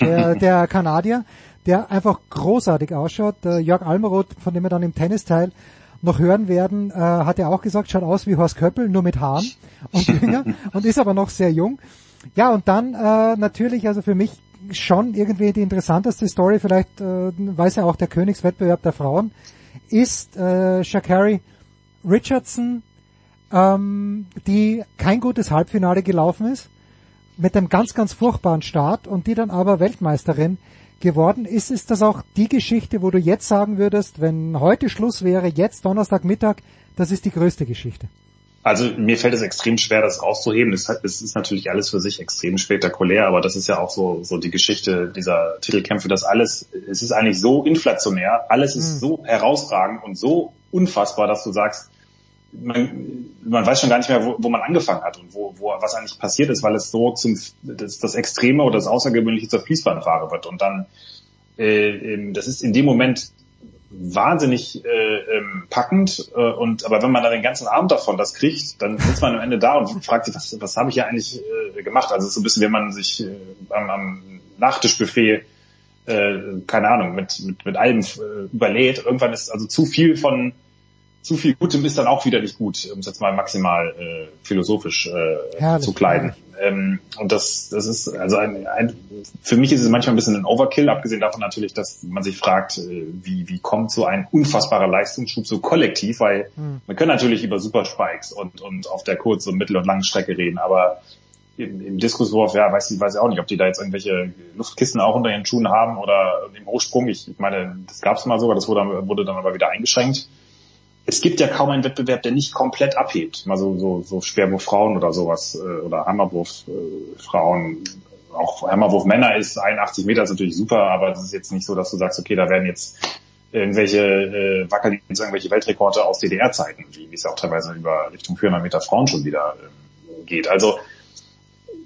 der, der Kanadier, der einfach großartig ausschaut. Äh, Jörg Almeroth, von dem wir dann im Tennisteil noch hören werden, äh, hat er auch gesagt, schaut aus wie Horst Köppel, nur mit Haaren und jünger und ist aber noch sehr jung. Ja, und dann äh, natürlich, also für mich schon irgendwie die interessanteste Story, vielleicht äh, weiß ja auch der Königswettbewerb der Frauen, ist äh, Shakari Richardson, ähm, die kein gutes Halbfinale gelaufen ist, mit einem ganz, ganz furchtbaren Start und die dann aber Weltmeisterin geworden ist. Ist das auch die Geschichte, wo du jetzt sagen würdest, wenn heute Schluss wäre, jetzt Donnerstagmittag, das ist die größte Geschichte? Also mir fällt es extrem schwer, das rauszuheben. Es, hat, es ist natürlich alles für sich extrem spektakulär, aber das ist ja auch so, so die Geschichte dieser Titelkämpfe, dass alles, es ist eigentlich so inflationär, alles ist so herausragend und so unfassbar, dass du sagst, man, man weiß schon gar nicht mehr, wo, wo man angefangen hat und wo, wo was eigentlich passiert ist, weil es so zum das, das Extreme oder das Außergewöhnliche zur Fließbandfahre wird. Und dann, äh, das ist in dem Moment wahnsinnig äh, ähm, packend äh, und aber wenn man dann den ganzen Abend davon das kriegt, dann sitzt man am Ende da und fragt sich, was, was habe ich ja eigentlich äh, gemacht? Also es ist so ein bisschen, wenn man sich äh, am, am Nachtischbuffet äh, keine Ahnung mit mit, mit allem äh, überlädt. Irgendwann ist also zu viel von zu viel Gutem ist dann auch wieder nicht gut, um es jetzt mal maximal äh, philosophisch äh, Herrlich, zu kleiden. Ähm, und das, das ist also ein, ein, für mich ist es manchmal ein bisschen ein Overkill, abgesehen davon natürlich, dass man sich fragt, äh, wie, wie kommt so ein unfassbarer Leistungsschub so kollektiv, weil Hm. man kann natürlich über Superspikes und, und auf der Kurz- und Mittel- und langen Strecke reden, aber im, im Diskuswurf, ja, weiß ich, weiß ich auch nicht, ob die da jetzt irgendwelche Luftkisten auch unter ihren Schuhen haben oder im Hochsprung. Ich, ich meine, das gab es mal sogar, das wurde, wurde dann aber wieder eingeschränkt. Es gibt ja kaum einen Wettbewerb, der nicht komplett abhebt. Mal so, so, so Schwerwurf Frauen oder sowas, äh, oder Hammerwurf äh, Frauen. Auch Hammerwurf Männer ist 81 Meter, ist natürlich super, aber es ist jetzt nicht so, dass du sagst, okay, da werden jetzt irgendwelche äh, wackeln jetzt irgendwelche Weltrekorde aus DDR-Zeiten, wie es ja auch teilweise über Richtung 400 Meter Frauen schon wieder ähm, geht. Also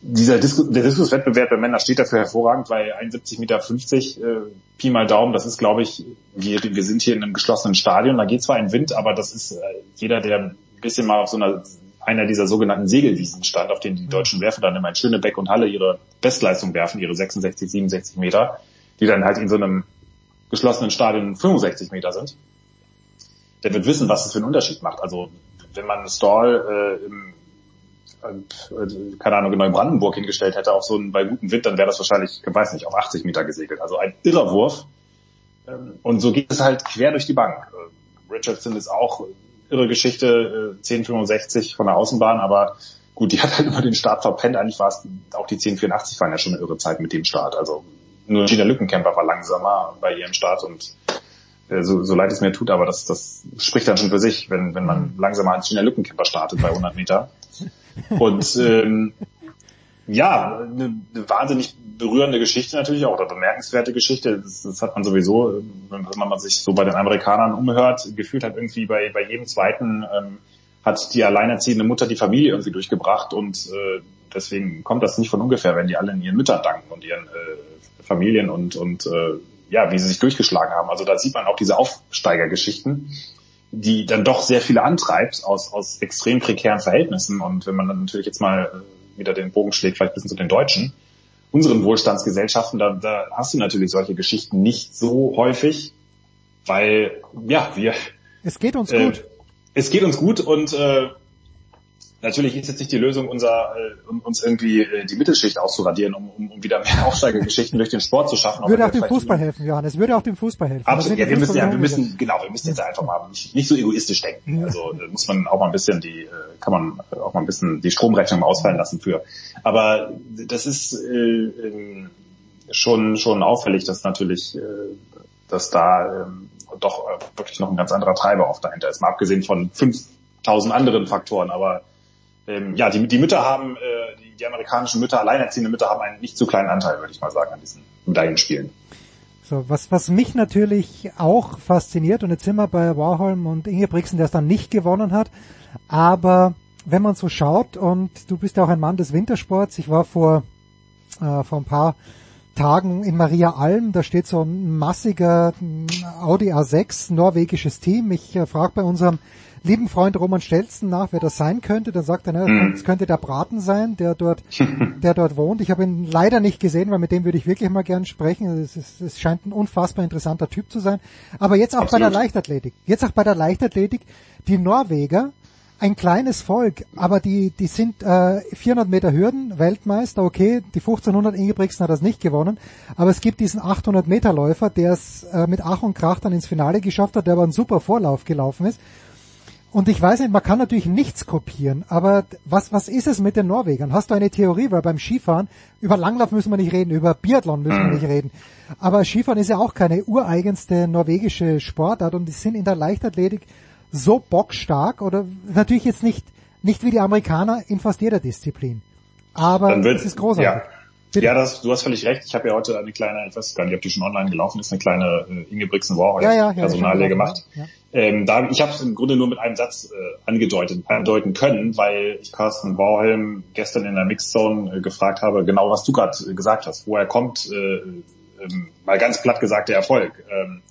dieser Disku der Diskuswettbewerb der Männer steht dafür hervorragend, weil 71,50 Meter äh, Pi mal Daumen, das ist, glaube ich, wir, wir sind hier in einem geschlossenen Stadion, da geht zwar ein Wind, aber das ist äh, jeder, der ein bisschen mal auf so einer einer dieser sogenannten Segelwiesen stand, auf denen die deutschen Werfer dann immer in Schönebeck und Halle ihre Bestleistung werfen, ihre 66, 67 Meter, die dann halt in so einem geschlossenen Stadion 65 Meter sind. Der wird wissen, was das für einen Unterschied macht. Also wenn man Stall äh, im keine Ahnung, in Neubrandenburg hingestellt hätte, auf so einen, bei gutem Wind, dann wäre das wahrscheinlich, ich weiß nicht, auf 80 Meter gesegelt. Also ein irrer Wurf. Ähm, Und so geht es halt quer durch die Bank. Äh, Richardson ist auch irre Geschichte, äh, 10,65 von der Außenbahn, aber gut, die hat halt immer den Start verpennt. Eigentlich war es, auch die 10,84 waren ja schon eine irre Zeit mit dem Start. Also nur Gina Lückenkämper war langsamer bei ihrem Start und äh, so, so leid es mir tut, aber das, das spricht dann schon für sich, wenn, wenn man langsamer als Gina Lückenkämper startet bei 100 Meter. Und ähm, ja, eine, eine wahnsinnig berührende Geschichte natürlich auch, oder bemerkenswerte Geschichte. Das, das hat man sowieso, wenn, wenn man sich so bei den Amerikanern umhört, gefühlt hat irgendwie bei, bei jedem zweiten ähm, hat die alleinerziehende Mutter die Familie irgendwie durchgebracht und äh, deswegen kommt das nicht von ungefähr, wenn die alle in ihren Müttern danken und ihren äh, Familien und, und äh, ja, wie sie sich durchgeschlagen haben. Also da sieht man auch diese Aufsteigergeschichten, die dann doch sehr viele antreibt aus, aus extrem prekären Verhältnissen. Und wenn man dann natürlich jetzt mal äh, wieder den Bogen schlägt, vielleicht bisschen zu den Deutschen, unseren Wohlstandsgesellschaften, da, da hast du natürlich solche Geschichten nicht so häufig, weil, ja, wir... Es geht uns äh, gut. Es geht uns gut und äh, natürlich ist jetzt nicht die Lösung, unser, äh, um uns irgendwie äh, die Mittelschicht auszuradieren, um, um, um wieder mehr Aufsteigergeschichten durch den Sport zu schaffen. Würde auch dem Fußball helfen, Johannes. Würde auch dem Fußball helfen. Absolut, ja, wir müssen, ja, wir müssen, genau, wir müssen jetzt einfach mal nicht, nicht so egoistisch denken. Also äh, muss man auch mal ein bisschen die, äh, kann man auch mal ein bisschen die Stromrechnung ausfallen lassen für. Aber das ist äh, ähm, schon schon auffällig, dass natürlich, äh, dass da ähm, doch äh, wirklich noch ein ganz anderer Treiber auch dahinter ist. Mal abgesehen von 5000 anderen Faktoren, aber ähm, ja, die, die Mütter haben, äh, die, die amerikanischen Mütter, alleinerziehende Mütter haben einen nicht zu kleinen Anteil, würde ich mal sagen, an diesen Medaillenspielen. So, was, was mich natürlich auch fasziniert, und jetzt sind wir bei Warholm und Ingebrigtsen, der es dann nicht gewonnen hat, aber wenn man so schaut, und du bist ja auch ein Mann des Wintersports, ich war vor, äh, vor ein paar Tagen in Maria Alm, da steht so ein massiger Audi A6, norwegisches Team. Ich äh, frage bei unserem lieben Freund Roman Stelzen nach, wer das sein könnte. Dann sagt er, Mhm. es könnte der Braten sein, der dort, der dort wohnt. Ich habe ihn leider nicht gesehen, weil mit dem würde ich wirklich mal gern sprechen. Es, ist, es scheint ein unfassbar interessanter Typ zu sein. Aber jetzt auch bei der Absolut. Leichtathletik. Jetzt auch bei der Leichtathletik. Die Norweger, ein kleines Volk, aber die, die sind äh, 400 Meter Hürden, Weltmeister, okay, die 1500 Ingebrigtsen hat das nicht gewonnen, aber es gibt diesen 800 Meter Läufer, der es äh, mit Ach und Krach dann ins Finale geschafft hat, der aber einen super Vorlauf gelaufen ist. Und ich weiß nicht, man kann natürlich nichts kopieren, aber was, was ist es mit den Norwegern? Hast du eine Theorie? Weil beim Skifahren, über Langlauf müssen wir nicht reden, über Biathlon müssen wir nicht reden. Aber Skifahren ist ja auch keine ureigenste norwegische Sportart und die sind in der Leichtathletik so bockstark oder natürlich jetzt nicht, nicht wie die Amerikaner in fast jeder Disziplin. Aber wird, es ist großartig. Ja, ja das, du hast völlig recht. Ich habe ja heute eine kleine, ich weiß gar nicht, ob die schon online gelaufen ist, eine kleine äh, Ingebrigtsen War Ja, ja, ja, Personalie gemacht. Ja. Ähm, da, ich habe es im Grunde nur mit einem Satz äh, angedeutet, andeuten können, weil ich Carsten Warholm gestern in der Mixzone äh, gefragt habe, genau was du gerade äh, gesagt hast, woher kommt, äh, ähm, mal ganz platt gesagt, der Erfolg. Ähm,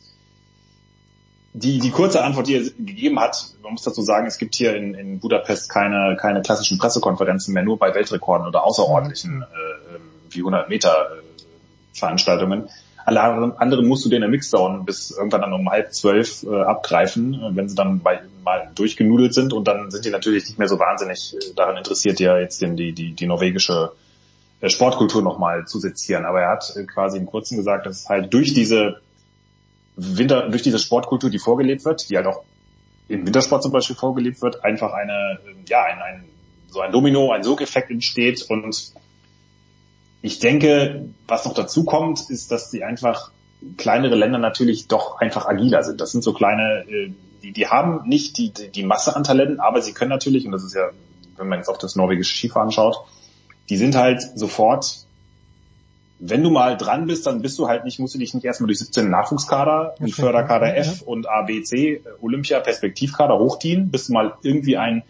die, die kurze Antwort, die er gegeben hat, man muss dazu sagen, es gibt hier in, in Budapest keine, keine klassischen Pressekonferenzen mehr, nur bei Weltrekorden oder außerordentlichen äh, ähm, wie 100 Meter äh, Veranstaltungen. Alle anderen, musst du dir in der Mixzone bis irgendwann dann um halb zwölf äh, abgreifen, äh, wenn sie dann bei, mal durchgenudelt sind und dann sind die natürlich nicht mehr so wahnsinnig äh, daran interessiert, ja jetzt den, die, die, die norwegische äh, Sportkultur nochmal zu sezieren. Aber er hat quasi im Kurzen gesagt, dass halt durch diese Winter, durch diese Sportkultur, die vorgelebt wird, die halt auch im Wintersport zum Beispiel vorgelebt wird, einfach eine, ja, ein, ein so ein Domino, ein Sogeffekt entsteht und ich denke, was noch dazu kommt, ist, dass die einfach kleinere Länder natürlich doch einfach agiler sind. Das sind so kleine, äh, die, die haben nicht die, die, Masse an Talenten, aber sie können natürlich, und das ist ja, wenn man jetzt auf das norwegische Skifahren schaut, die sind halt sofort, wenn du mal dran bist, dann bist du halt nicht, musst du dich nicht erstmal durch 17 Nachwuchskader, Förderkader F und A, B, C, äh, Olympia, Perspektivkader hochdienen, bis du mal irgendwie ein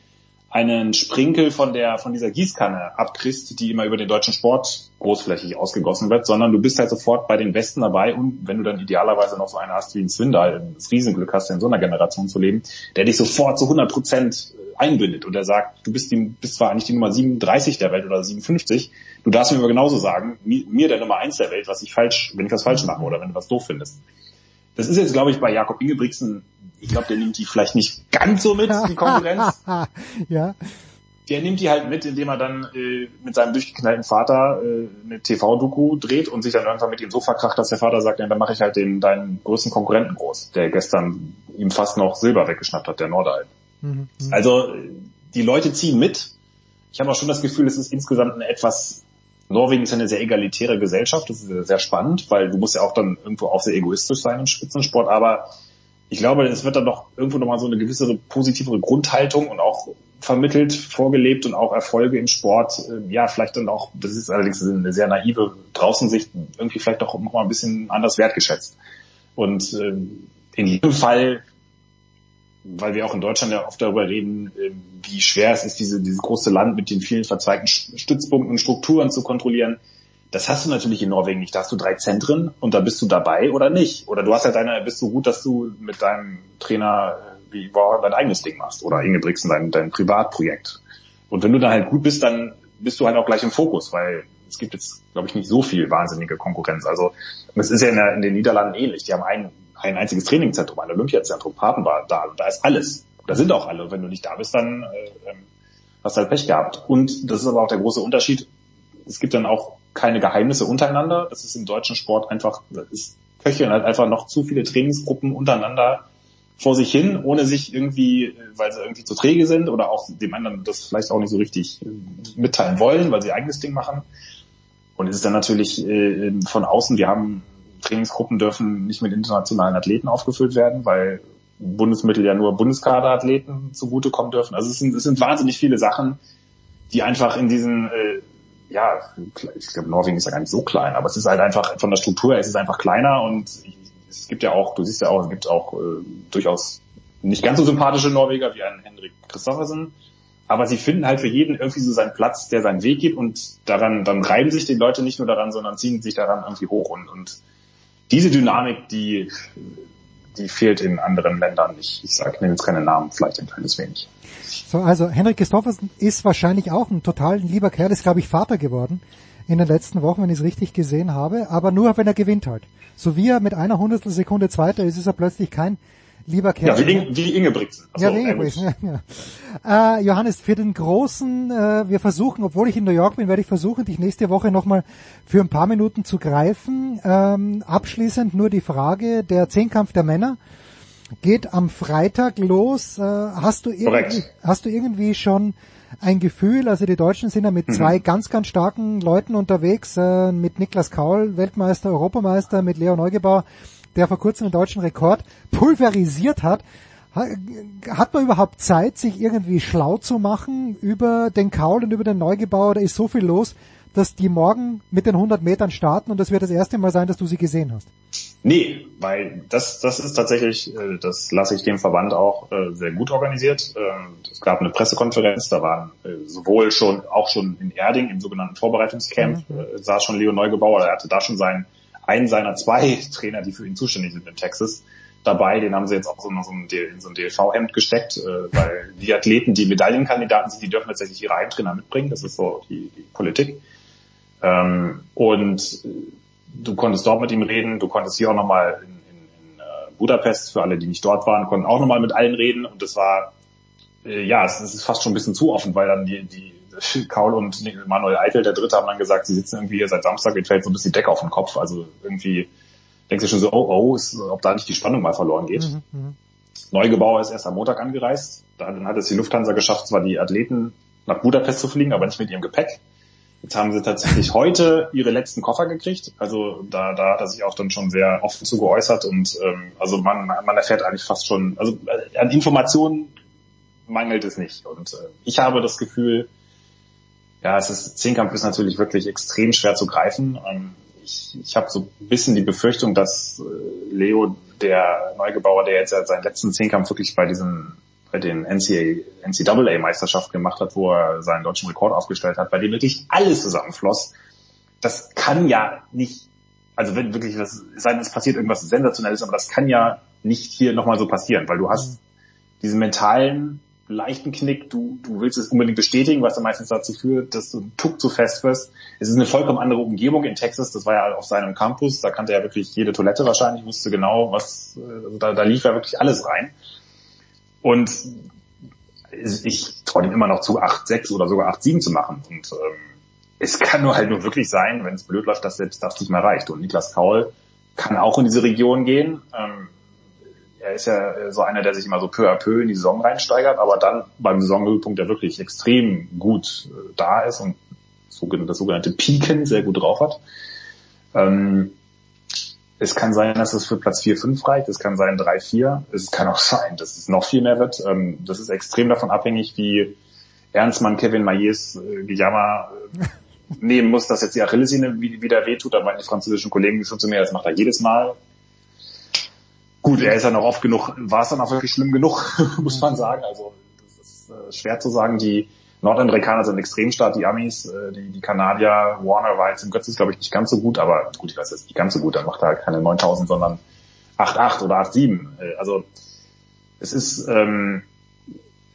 einen Sprinkel von der von dieser Gießkanne abkriegst, die immer über den deutschen Sport großflächig ausgegossen wird, sondern du bist halt sofort bei den Besten dabei und wenn du dann idealerweise noch so einen hast wie ein Swindal, das Riesenglück hast, in so einer Generation zu leben, der dich sofort zu 100 Prozent einbindet und der sagt, du bist, die, bist zwar eigentlich die Nummer 37 der Welt oder 57, du darfst mir aber genauso sagen, mir, der Nummer 1 der Welt, was ich falsch, wenn ich was falsch mache oder wenn du was doof findest. Das ist jetzt, glaube ich, bei Jakob Ingebrigtsen, ich glaube, der nimmt die vielleicht nicht ganz so mit, die Konkurrenz. ja. Der nimmt die halt mit, indem er dann äh, mit seinem durchgeknallten Vater äh, eine TV-Doku dreht und sich dann irgendwann mit ihm so verkracht, dass der Vater sagt, ja, dann mache ich halt den deinen größten Konkurrenten groß, der gestern ihm fast noch Silber weggeschnappt hat, der Nordal. Mhm. Also äh, die Leute ziehen mit. Ich habe auch schon das Gefühl, es ist insgesamt eine etwas Norwegen ist eine sehr egalitäre Gesellschaft, das ist sehr spannend, weil du musst ja auch dann irgendwo auch sehr egoistisch sein im Spitzensport, aber ich glaube, es wird dann doch irgendwo nochmal so eine gewisse positivere Grundhaltung und auch vermittelt, vorgelebt und auch Erfolge im Sport, äh, ja, vielleicht dann auch, das ist allerdings eine sehr naive Draußensicht, irgendwie vielleicht doch noch mal ein bisschen anders wertgeschätzt. Und äh, in jedem Fall weil wir auch in Deutschland ja oft darüber reden, äh, wie schwer es ist, diese, dieses große Land mit den vielen verzweigten Stützpunkten und Strukturen zu kontrollieren. Das hast du natürlich in Norwegen nicht. Da hast du drei Zentren und da bist du dabei oder nicht. Oder du hast halt deine, bist so gut, dass du mit deinem Trainer äh, wie War dein eigenes Ding machst oder Ingebrigtsen dein, dein Privatprojekt. Und wenn du dann halt gut bist, dann bist du halt auch gleich im Fokus, weil es gibt jetzt, glaube ich, nicht so viel wahnsinnige Konkurrenz. Also es ist ja in, der, in den Niederlanden ähnlich. Die haben ein, ein einziges Trainingzentrum, ein Olympiazentrum, Papen war da. Da ist alles. Da sind auch alle. Wenn du nicht da bist, dann äh, ähm, hast du halt Pech gehabt. Und das ist aber auch der große Unterschied. Es gibt dann auch keine Geheimnisse untereinander. Das ist im deutschen Sport einfach, das ist köcheln halt einfach noch zu viele Trainingsgruppen untereinander vor sich hin, ohne sich irgendwie, äh, weil sie irgendwie zu träge sind oder auch dem anderen das vielleicht auch nicht so richtig äh, mitteilen wollen, weil sie ihr eigenes Ding machen. Und es ist dann natürlich äh, von außen, wir haben Trainingsgruppen dürfen nicht mit internationalen Athleten aufgefüllt werden, weil Bundesmittel ja nur Bundeskaderathleten zugutekommen dürfen. Also es sind, es sind wahnsinnig viele Sachen, die einfach in diesen, äh, ja, ich glaube Norwegen ist ja gar nicht so klein, aber es ist halt einfach von der Struktur her, es ist einfach kleiner und es gibt ja auch, du siehst ja auch, es gibt auch äh, durchaus nicht ganz so sympathische Norweger wie ein Henrik Christoffersen, aber sie finden halt für jeden irgendwie so seinen Platz, der seinen Weg geht und daran, dann reiben sich die Leute nicht nur daran, sondern ziehen sich daran irgendwie hoch und, und diese Dynamik, die, die fehlt in anderen Ländern nicht. Ich sage, nenne jetzt keine Namen, vielleicht ein kleines wenig. So, also Henrik Christoffersen ist wahrscheinlich auch ein total lieber Kerl, ist glaube ich Vater geworden in den letzten Wochen, wenn ich es richtig gesehen habe, aber nur wenn er gewinnt halt. So wie er mit einer Hundertstel Sekunde Zweiter ist, ist er plötzlich kein lieber Kerl. Ja, wie, Inge, wie Ingebrigtsen. ja, wie Ingebrigtsen, ja, ja. Äh, Johannes, für den großen, äh, wir versuchen, obwohl ich in New York bin, werde ich versuchen, dich nächste Woche nochmal für ein paar Minuten zu greifen. Ähm, abschließend nur die Frage, der Zehnkampf der Männer geht am Freitag los. Äh, hast, du irgendwie, hast du irgendwie schon ein Gefühl, also die Deutschen sind ja mit Mhm. zwei ganz, ganz starken Leuten unterwegs, äh, mit Niklas Kaul, Weltmeister, Europameister, mit Leo Neugebauer, der vor kurzem den deutschen Rekord pulverisiert hat. Ha- Hat man überhaupt Zeit, sich irgendwie schlau zu machen über den Kaul und über den Neugebauer? Da ist so viel los, dass die morgen mit den 100 Metern starten und das wird das erste Mal sein, dass du sie gesehen hast. Nee, weil das, das ist tatsächlich, äh, das lasse ich dem Verband auch äh, sehr gut organisiert. Ähm, Es gab eine Pressekonferenz, da waren äh, sowohl schon, auch schon in Erding im sogenannten Vorbereitungscamp, äh, saß schon Leo Neugebauer, er hatte da schon seinen, einen seiner zwei Trainer, die für ihn zuständig sind in Texas, dabei. Den haben sie jetzt auch so in so ein, DLV-Hemd gesteckt, äh, weil die Athleten, die Medaillenkandidaten sind, die dürfen tatsächlich ihre Heimtrainer mitbringen. Das ist so die, die Politik. Ähm, und äh, du konntest dort mit ihm reden, du konntest hier auch nochmal in, in, in äh, Budapest, für alle, die nicht dort waren, konnten auch nochmal mit allen reden und das war, äh, ja, es, es ist fast schon ein bisschen zu offen, weil dann die, die Kaul und Manuel Eitel, der Dritte, haben dann gesagt, sie sitzen irgendwie hier seit Samstag, ihnen fällt so ein bisschen die Decke auf den Kopf, also irgendwie denkst du schon so, oh, oh, ist, ob da nicht die Spannung mal verloren geht. Neugebauer ist erst am Montag angereist. Dann hat es die Lufthansa geschafft, zwar die Athleten nach Budapest zu fliegen, aber nicht mit ihrem Gepäck. Jetzt haben sie tatsächlich heute ihre letzten Koffer gekriegt. Also da, da hat er sich auch dann schon sehr offen zu geäußert und ähm, also man, man erfährt eigentlich fast schon, also äh, an Informationen mangelt es nicht. Und äh, ich habe das Gefühl, ja, es ist, Zehnkampf ist natürlich wirklich extrem schwer zu greifen. Ähm, ich ich habe so ein bisschen die Befürchtung, dass äh, Leo, der Neugebauer, der jetzt seinen letzten Zehnkampf wirklich bei diesem bei den NCAA, NCAA-Meisterschaft gemacht hat, wo er seinen deutschen Rekord aufgestellt hat, bei dem wirklich alles zusammenfloss. Das kann ja nicht, also wenn wirklich das, es sei denn, es passiert irgendwas Sensationelles, aber das kann ja nicht hier nochmal so passieren, weil du hast diesen mentalen, leichten Knick, du, du willst es unbedingt bestätigen, was dann meistens dazu führt, dass du einen Tuck zu fest wirst. Es ist eine vollkommen andere Umgebung in Texas, das war ja auf seinem Campus, da kannte er wirklich jede Toilette wahrscheinlich, wusste genau, was, also da, da lief ja wirklich alles rein. Und ich traue ihm immer noch zu, 8-6 oder sogar 8-7 zu machen. Und ähm, es kann nur halt nur wirklich sein, wenn es blöd läuft, dass selbst das nicht mehr reicht. Und Niklas Kaul kann auch in diese Region gehen. Ähm, er ist ja so einer, der sich immer so peu à peu in die Saison reinsteigert, aber dann beim Saisonhöhepunkt der wirklich extrem gut äh, da ist und das sogenannte Piken sehr gut drauf hat. Ähm, es kann sein, dass es für Platz 4, 5 reicht. Es kann sein 3, 4. Es kann auch sein, dass es noch viel mehr wird. Ähm, das ist extrem davon abhängig, wie ernst man Kevin Mailles äh, Gejammer äh, nehmen muss, dass jetzt die Achillessehne wie- wieder wehtut. Meinen die französischen Kollegen schon zu mir, das macht er jedes Mal. Gut, er ist ja noch oft genug, war es dann auch wirklich schlimm genug, muss man sagen. Also das ist äh, schwer zu sagen. Die Nordamerikaner sind extrem stark, die Amis, äh, die, die Kanadier, Warner war jetzt im Götzes, glaube ich, nicht ganz so gut, aber gut, ich weiß jetzt nicht ganz so gut, dann macht er halt keine 9000, sondern 8,8 oder 8,7. Äh, Also es ist, ähm,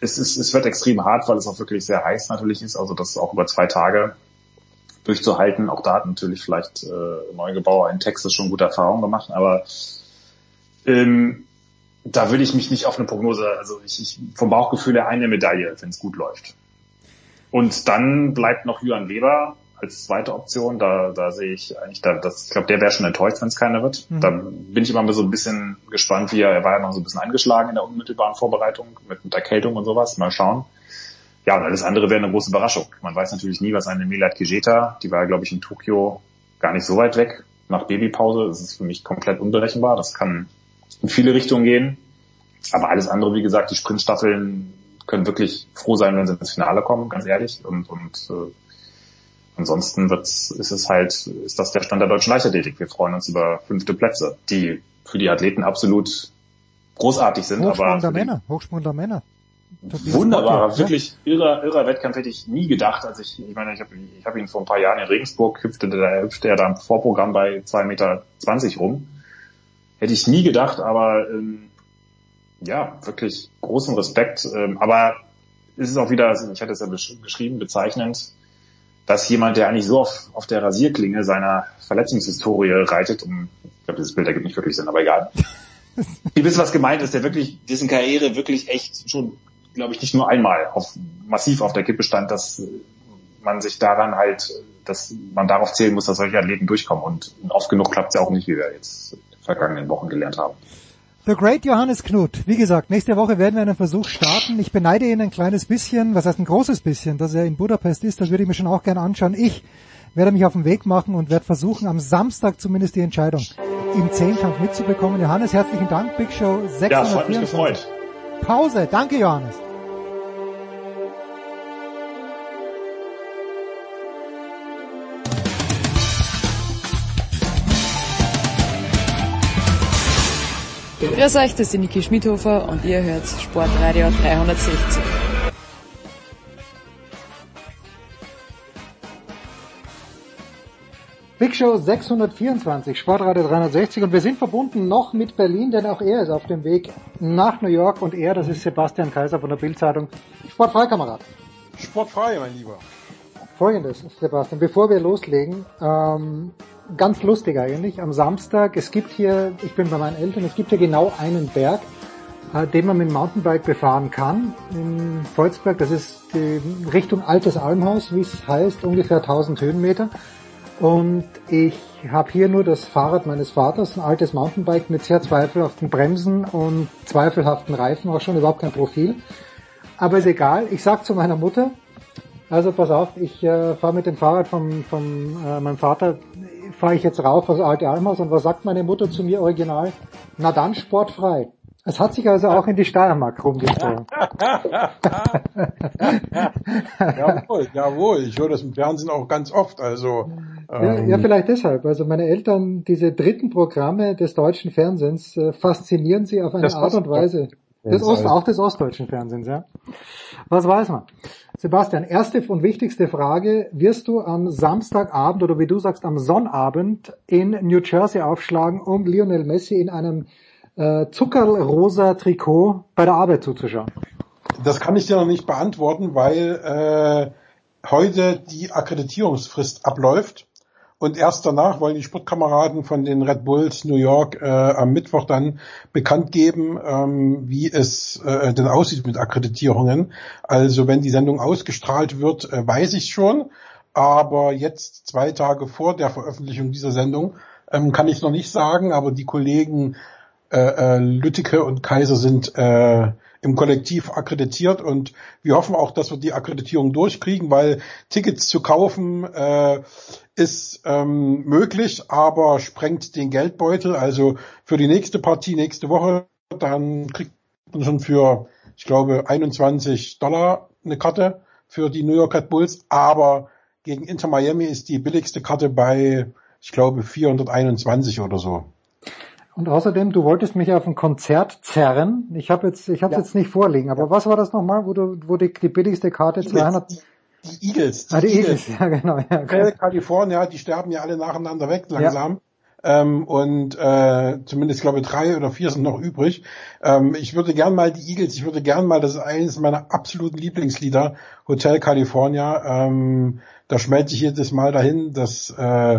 es ist, es wird extrem hart, weil es auch wirklich sehr heiß natürlich ist, also das auch über zwei Tage durchzuhalten. Auch da hat natürlich vielleicht äh, Neugebauer in Texas schon gute Erfahrungen gemacht, aber ähm, da würde ich mich nicht auf eine Prognose, also ich, ich vom Bauchgefühl her eine Medaille, wenn es gut läuft. Und dann bleibt noch Julian Weber als zweite Option. Da, da sehe ich eigentlich, da, das, ich glaube, der wäre schon enttäuscht, wenn es keiner wird. Mhm. Da bin ich immer so ein bisschen gespannt, wie er, er war ja noch so ein bisschen angeschlagen in der unmittelbaren Vorbereitung mit, mit Erkältung und sowas. Mal schauen. Ja, und alles andere wäre eine große Überraschung. Man weiß natürlich nie, was eine Milat Kijeta, die war, glaube ich, in Tokio gar nicht so weit weg nach Babypause. Das ist für mich komplett unberechenbar. Das kann in viele Richtungen gehen. Aber alles andere, wie gesagt, die Sprintstaffeln können wirklich froh sein, wenn sie ins Finale kommen, ganz ehrlich. Und, und äh, ansonsten wird's, ist es halt, ist das der Stand der deutschen Leichtathletik. Wir freuen uns über fünfte Plätze, die für die Athleten absolut großartig sind, Hochsprung aber der Männer, Hochsprung der Männer. Wunderbarer, Bottler, wirklich irrer, irrer Wettkampf hätte ich nie gedacht, als ich, ich meine, ich habe ich hab ihn vor ein paar Jahren in Regensburg, hüpfte der, hüpfte er da im Vorprogramm bei 2,20 Meter rum. Hätte ich nie gedacht, aber ähm, ja, wirklich großen Respekt. Ähm, aber es ist auch wieder, ich hatte es ja geschrieben, bezeichnend, dass jemand, der eigentlich so auf, auf der Rasierklinge seiner Verletzungshistorie reitet, um, ich glaube, dieses Bild ergibt nicht wirklich Sinn, aber egal. Ihr wisst, was gemeint ist, der wirklich, dessen Karriere wirklich echt schon, glaube ich, nicht nur einmal auf, massiv auf der Kippe stand, dass man sich daran halt, dass man darauf zählen muss, dass solche Athleten durchkommen. Und oft genug klappt es ja auch nicht, wie wir jetzt vergangenen Wochen gelernt haben. The Great Johannes Knut. Wie gesagt, nächste Woche werden wir einen Versuch starten. Ich beneide ihn ein kleines bisschen, was heißt ein großes bisschen, dass er in Budapest ist. Das würde ich mir schon auch gerne anschauen. Ich werde mich auf den Weg machen und werde versuchen, am Samstag zumindest die Entscheidung im Zehnkampf mitzubekommen. Johannes, herzlichen Dank. Big Show 624. Ja, es hat mich gefreut. Pause. Danke, Johannes. Grüß euch, das ist die Niki Schmidhofer und ihr hört Sportradio 360. Big Show 624, Sportradio 360 und wir sind verbunden noch mit Berlin, denn auch er ist auf dem Weg nach New York und er, das ist Sebastian Kaiser von der Bildzeitung. Sportfrei, Kamerad. Sportfrei, mein Lieber. Folgendes, Sebastian, bevor wir loslegen, ähm, ganz lustig eigentlich, am Samstag, es gibt hier, ich bin bei meinen Eltern, es gibt hier genau einen Berg, äh, den man mit dem Mountainbike befahren kann in Volzberg. Das ist die Richtung Altes Almhaus, wie es heißt, ungefähr 1000 Höhenmeter. Und ich habe hier nur das Fahrrad meines Vaters, ein altes Mountainbike mit sehr zweifelhaften Bremsen und zweifelhaften Reifen, auch schon überhaupt kein Profil. Aber ist egal, ich sag zu meiner Mutter, also pass auf, ich äh, fahre mit dem Fahrrad vom, vom äh, meinem Vater, fahre ich jetzt rauf aus Alte Almhaus und was sagt meine Mutter zu mir original? Na dann sportfrei. Es hat sich also auch in die Steiermark rumgezogen. jawohl, jawohl. Ich höre das im Fernsehen auch ganz oft. Also Ja, ähm, ja, vielleicht deshalb. Also meine Eltern, diese dritten Programme des deutschen Fernsehens äh, faszinieren sie auf eine Das Art und Weise. Ja, Ost, auch des ostdeutschen Fernsehens, ja. Was weiß man? Sebastian, erste und wichtigste Frage. Wirst du am Samstagabend oder wie du sagst am Sonnabend in New Jersey aufschlagen, um Lionel Messi in einem äh, zuckerrosa Trikot bei der Arbeit zuzuschauen? Das kann ich dir noch nicht beantworten, weil äh, heute die Akkreditierungsfrist abläuft und erst danach wollen die Sportkameraden von den Red Bulls New York äh, am Mittwoch dann bekannt geben, ähm, wie es äh, denn aussieht mit Akkreditierungen. Also wenn die Sendung ausgestrahlt wird, äh, weiß ich schon, aber jetzt zwei Tage vor der Veröffentlichung dieser Sendung ähm, kann ich noch nicht sagen, aber die Kollegen äh, äh, Lüttike und Kaiser sind äh, im Kollektiv akkreditiert und wir hoffen auch, dass wir die Akkreditierung durchkriegen, weil Tickets zu kaufen äh, ist ähm, möglich, aber sprengt den Geldbeutel. Also für die nächste Partie nächste Woche, dann kriegt man schon für, ich glaube, 21 Dollar eine Karte für die New York Red Bulls, aber gegen Inter Miami ist die billigste Karte bei, ich glaube, 421 oder so. Und außerdem, du wolltest mich auf ein Konzert zerren. Ich habe jetzt, ich habe ja. jetzt nicht vorliegen. Aber ja. was war das nochmal, wo du, wo die, die billigste Karte 200? Die Eagles. Die ah, die Eagles. Eagles. ja genau. Ja, okay. Kalifornien, die sterben ja alle nacheinander weg langsam. Ja. Ähm, und äh, zumindest glaube ich drei oder vier sind noch übrig. Ähm, ich würde gern mal die Eagles, ich würde gern mal, das ist eines meiner absoluten Lieblingslieder, Hotel California. Ähm, da schmelze ich jedes Mal dahin. Das äh,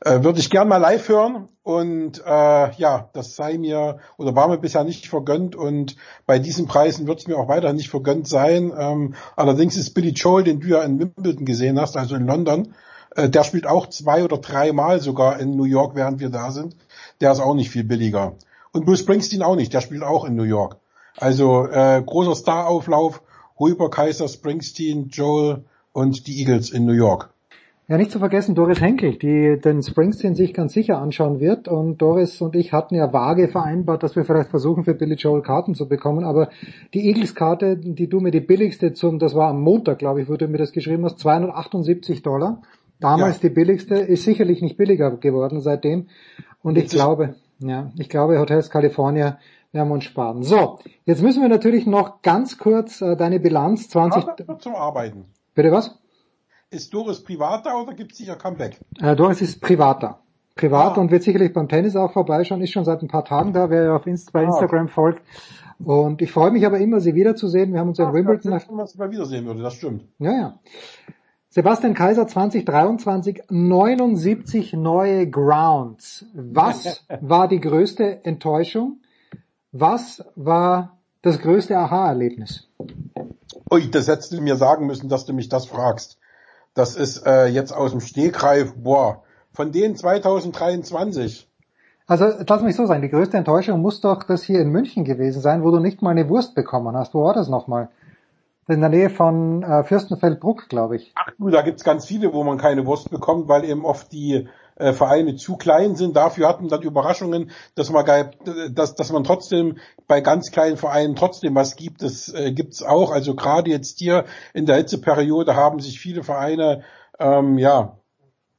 äh, würde ich gern mal live hören und äh, ja, das sei mir oder war mir bisher nicht vergönnt und bei diesen Preisen wird es mir auch weiter nicht vergönnt sein. Ähm, allerdings ist Billy Joel, den du ja in Wimbledon gesehen hast, also in London, äh, der spielt auch zwei oder dreimal sogar in New York, während wir da sind. Der ist auch nicht viel billiger. Und Bruce Springsteen auch nicht, der spielt auch in New York. Also äh, großer Starauflauf, Huber, Kaiser, Springsteen, Joel und die Eagles in New York. Ja, nicht zu vergessen Doris Henkel, die den Springsteen sich ganz sicher anschauen wird. Und Doris und ich hatten ja vage vereinbart, dass wir vielleicht versuchen, für Billy Joel Karten zu bekommen. Aber die Eagles-Karte, die du mir die billigste zum, das war am Montag, glaube ich, wo du mir das geschrieben hast, 278 Dollar. Damals ja. die billigste, ist sicherlich nicht billiger geworden seitdem. Und ich glaube, ja, ich glaube, Hotels California werden wir uns sparen. So, jetzt müssen wir natürlich noch ganz kurz äh, deine Bilanz 20. zum Arbeiten. Bitte was? Ist Doris privater oder gibt sie ihr Comeback? Äh, Doris ist privater. Privat ah. und wird sicherlich beim Tennis auch vorbeischauen, ist schon seit ein paar Tagen da, wer ja auf Inst bei ah. Instagram ah. folgt. Und ich freue mich aber immer, sie wiederzusehen. Wir haben uns ja in Wimbledon... Wenn man sie mal wiedersehen würde, das stimmt. Ja, ja. Sebastian Kaiser 2023, 79 neue Grounds. Was war die größte Enttäuschung? Was war das größte Aha-Erlebnis? Ui, das hättest du mir sagen müssen, dass du mich das fragst. Das ist äh, jetzt aus dem Stegreif, boah, von denen 2023. Also lass mich so sein, die größte Enttäuschung muss doch das hier in München gewesen sein, wo du nicht mal eine Wurst bekommen hast. Wo war das nochmal? In der Nähe von äh, Fürstenfeldbruck, glaube ich. Ach du, da gibt's ganz viele, wo man keine Wurst bekommt, weil eben oft die äh, Vereine zu klein sind. Dafür hatten dann Überraschungen, dass man, dass, dass man trotzdem bei ganz kleinen Vereinen trotzdem was gibt. Das äh, gibt's auch. Also gerade jetzt hier in der Hitzeperiode haben sich viele Vereine ähm, ja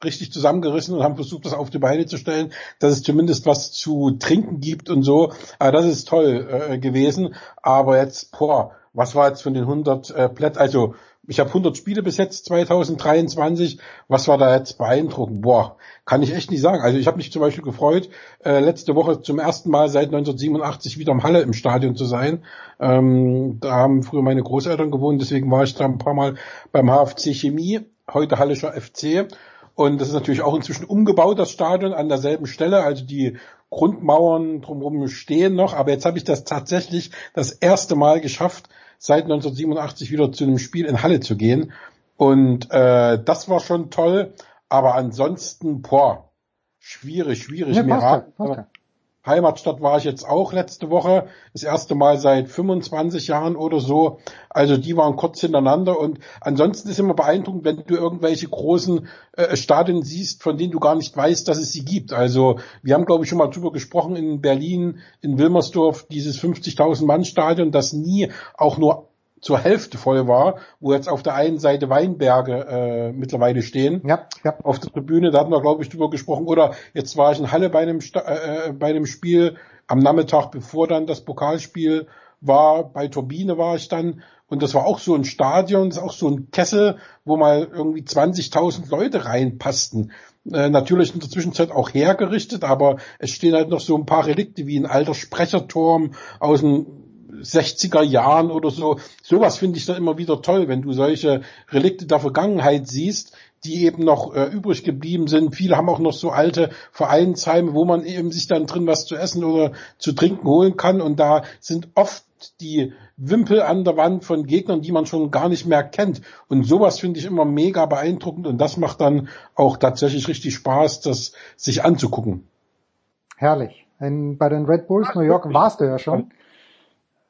richtig zusammengerissen und haben versucht, das auf die Beine zu stellen, dass es zumindest was zu trinken gibt und so. Aber das ist toll äh, gewesen. Aber jetzt, boah, was war jetzt von den 100 äh, Plätzen? Also ich habe 100 Spiele bis jetzt 2023. Was war da jetzt beeindruckend? Boah, kann ich echt nicht sagen. Also ich habe mich zum Beispiel gefreut, äh, letzte Woche zum ersten Mal seit 1987 wieder im Halle im Stadion zu sein. Ähm, da haben früher meine Großeltern gewohnt, deswegen war ich da ein paar Mal beim HFC Chemie, heute Hallischer FC. Und das ist natürlich auch inzwischen umgebaut, das Stadion, an derselben Stelle. Also die Grundmauern drumherum stehen noch. Aber jetzt habe ich das tatsächlich das erste Mal geschafft, seit 1987 wieder zu einem Spiel in Halle zu gehen. Und äh, das war schon toll. Aber ansonsten, boah, schwierig, schwierig. Ja, passt, passt. Heimatstadt war ich jetzt auch letzte Woche, das erste Mal seit 25 Jahren oder so. Also die waren kurz hintereinander und ansonsten ist immer beeindruckend, wenn du irgendwelche großen äh, Stadien siehst, von denen du gar nicht weißt, dass es sie gibt. Also wir haben, glaube ich, schon mal drüber gesprochen in Berlin, in Wilmersdorf, dieses 50.000 Mann Stadion, das nie auch nur zur Hälfte voll war, wo jetzt auf der einen Seite Weinberge äh, mittlerweile stehen. Ja, ja. Auf der Tribüne, da hatten wir, glaube ich, drüber gesprochen. Oder jetzt war ich in Halle bei einem, äh, äh, bei einem Spiel am Nachmittag, bevor dann das Pokalspiel war. Bei Turbine war ich dann. Und das war auch so ein Stadion, das ist auch so ein Kessel, wo mal irgendwie 20.000 Leute reinpassten. Äh, natürlich in der Zwischenzeit auch hergerichtet, aber es stehen halt noch so ein paar Relikte wie ein alter Sprecherturm aus dem 60er Jahren oder so. Sowas finde ich dann immer wieder toll, wenn du solche Relikte der Vergangenheit siehst, die eben noch äh, übrig geblieben sind. Viele haben auch noch so alte Vereinsheime, wo man eben sich dann drin was zu essen oder zu trinken holen kann. Und da sind oft die Wimpel an der Wand von Gegnern, die man schon gar nicht mehr kennt. Und sowas finde ich immer mega beeindruckend und das macht dann auch tatsächlich richtig Spaß, das sich anzugucken. Herrlich. In, bei den Red Bulls New York warst du ja schon.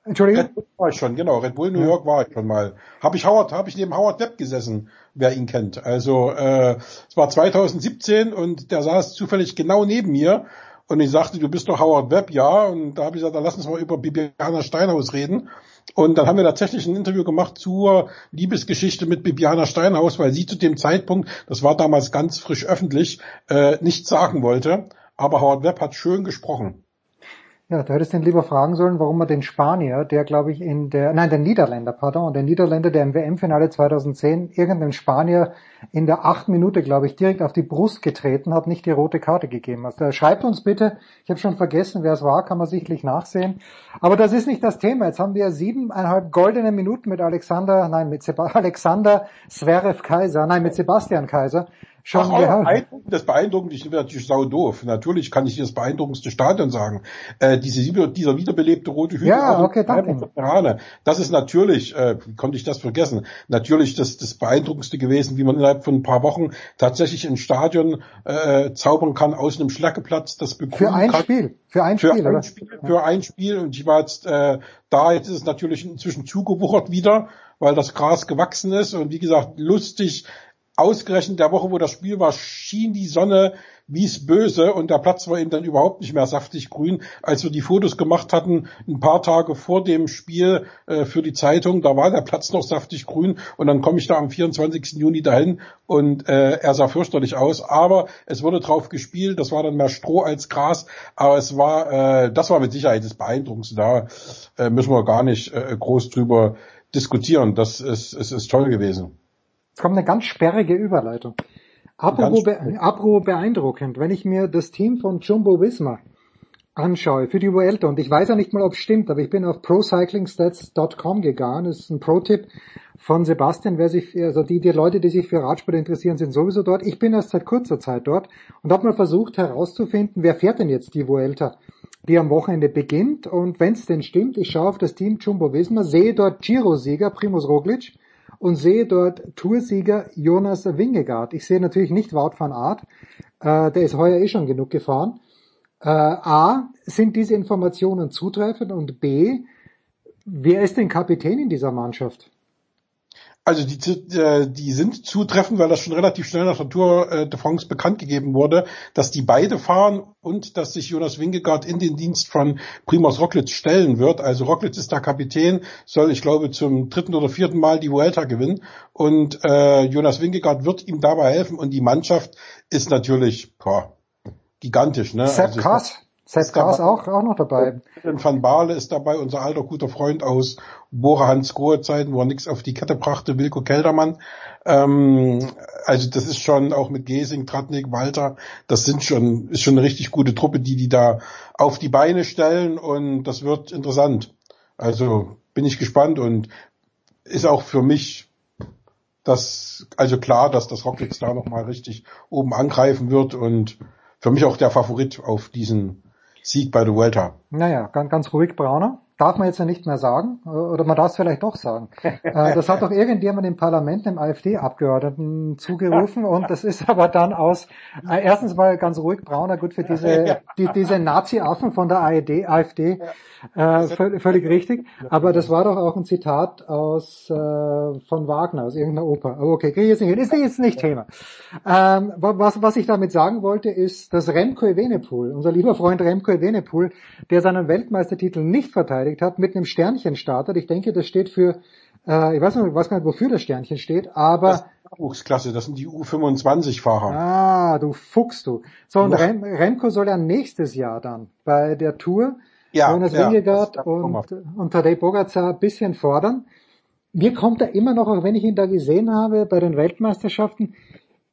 Entschuldigung? Red Bull war ich schon, genau. Red Bull New York war ich schon mal. Habe ich Howard, habe ich neben Howard Depp gesessen, wer ihn kennt. Also äh, es war 2017 und der saß zufällig genau neben mir und ich sagte, du bist doch Howard Webb, ja. Und da habe ich gesagt, dann lass uns mal über Bibiana Steinhaus reden. Und dann haben wir tatsächlich ein Interview gemacht zur Liebesgeschichte mit Bibiana Steinhaus, weil sie zu dem Zeitpunkt, das war damals ganz frisch öffentlich, äh, nichts sagen wollte. aber Howard Webb hat schön gesprochen. Ja, du hättest ihn lieber fragen sollen, warum er den Spanier, der glaube ich in der, nein, der Niederländer, pardon, der Niederländer, der im WM-Finale 2010 irgendeinem Spanier in der acht Minute, glaube ich, direkt auf die Brust getreten hat, nicht die rote Karte gegeben hat. Also, schreibt uns bitte, ich habe schon vergessen, wer es war, kann man sicherlich nachsehen. Aber das ist nicht das Thema. Jetzt haben wir siebeneinhalb goldene Minuten mit Alexander, nein, mit Seba Alexander Zverev Kaiser, nein, mit Sebastian Kaiser schon Ach, beeindruckend, das beeindruckend, ich bin natürlich sau doof. Natürlich kann ich dir das beeindruckendste Stadion sagen. Äh, diese, dieser wiederbelebte rote Hügel. Ja, auf okay, danke. Das ist natürlich, äh, wie konnte ich das vergessen, natürlich das, das beeindruckendste gewesen, wie man innerhalb von ein paar Wochen tatsächlich ein Stadion äh, zaubern kann aus einem Schlackeplatz, das Für ein kann. Spiel. Für ein Für Spiel, ein oder? Spiel, für ein Spiel. Und ich war jetzt äh, da, jetzt ist es natürlich inzwischen zugewuchert wieder, weil das Gras gewachsen ist. Und wie gesagt, lustig, ausgerechnet der Woche, wo das Spiel war, schien die Sonne wie es böse und der Platz war eben dann überhaupt nicht mehr saftig grün. Als wir die Fotos gemacht hatten, ein paar Tage vor dem Spiel äh, für die Zeitung, da war der Platz noch saftig grün und dann komme ich da am 24. Juni dahin und äh, er sah fürchterlich aus, aber es wurde drauf gespielt, das war dann mehr Stroh als Gras, aber es war, äh, das war mit Sicherheit das Beeindruckendste, da äh, müssen wir gar nicht äh, groß drüber diskutieren, das ist, es ist toll gewesen. Kommt eine ganz sperrige Überleitung. Apropos, be apropos beeindruckend, wenn ich mir das Team von Jumbo Visma anschaue für die Vuelta und ich weiß ja nicht mal, ob es stimmt, aber ich bin auf procyclingstats.com gegangen, das ist ein Pro-Tipp von Sebastian, wer sich, also die, die Leute, die sich für Radsport interessieren, sind sowieso dort. Ich bin erst seit kurzer Zeit dort und habe mal versucht herauszufinden, wer fährt denn jetzt die Vuelta, die am Wochenende beginnt und wenn es denn stimmt, ich schaue auf das Team Jumbo Visma, sehe dort Giro-Sieger Primus Roglic, und sehe dort Toursieger Jonas Wingegaard. Ich sehe natürlich nicht Wout van Aert, äh, der ist heuer eh schon genug gefahren. Äh, A, sind diese Informationen zutreffend und B, wer ist denn Kapitän in dieser Mannschaft? Also die, äh, die sind zutreffend, weil das schon relativ schnell nach der Tour äh, de France bekannt gegeben wurde, dass die beide fahren und dass sich Jonas Wingegaard in den Dienst von Primoz Roglic stellen wird. Also Roglic ist der Kapitän, soll ich glaube zum dritten oder vierten Mal die Vuelta gewinnen und äh, Jonas Wingegaard wird ihm dabei helfen und die Mannschaft ist natürlich boah, gigantisch. Ne? Sepp also Kass. Sepp Kass auch, auch noch dabei. Van Baale ist dabei, unser alter guter Freund aus Bora Hans Grohe Zeiten, wo er nichts auf die Kette brachte, Wilko Keldermann. Ähm, also das ist schon auch mit Gesing, Tratnik, Walter, das sind schon, ist schon eine richtig gute Truppe, die die da auf die Beine stellen und das wird interessant. Also bin ich gespannt und ist auch für mich das, also klar, dass das Rockets da nochmal richtig oben angreifen wird und für mich auch der Favorit auf diesen Sieg bei der Vuelta. Naja, ganz, ganz ruhig Brauner. Darf man jetzt ja nicht mehr sagen, oder man darf es vielleicht doch sagen. Äh, das hat doch irgendjemand im Parlament, dem AfD-Abgeordneten zugerufen und das ist aber dann aus, äh, erstens mal ganz ruhig Brauner, gut für diese, die, diese Nazi-Affen von der AED, AfD, äh, völlig, völlig richtig, aber das war doch auch ein Zitat aus, äh, von Wagner, aus irgendeiner Oper. Aber okay, kriege ich jetzt nicht hin, ist jetzt nicht Thema. Ähm, was, was ich damit sagen wollte, ist, dass Remco Evenepoel, unser lieber Freund Remco Evenepoel, der seinen Weltmeistertitel nicht verteidigt hat, mit einem Sternchen startet. Ich denke, das steht für, äh, ich weiß nicht, ich weiß gar nicht, wofür das Sternchen steht, aber... Das Nachwuchsklasse, das sind die U25-Fahrer. Ah, du Fuchs, du. So, und Rem, Remco soll ja nächstes Jahr dann bei der Tour ja, Jonas ja, Wingegaard und, und Tadej Pogacar ein bisschen fordern. Mir kommt er immer noch, auch wenn ich ihn da gesehen habe bei den Weltmeisterschaften,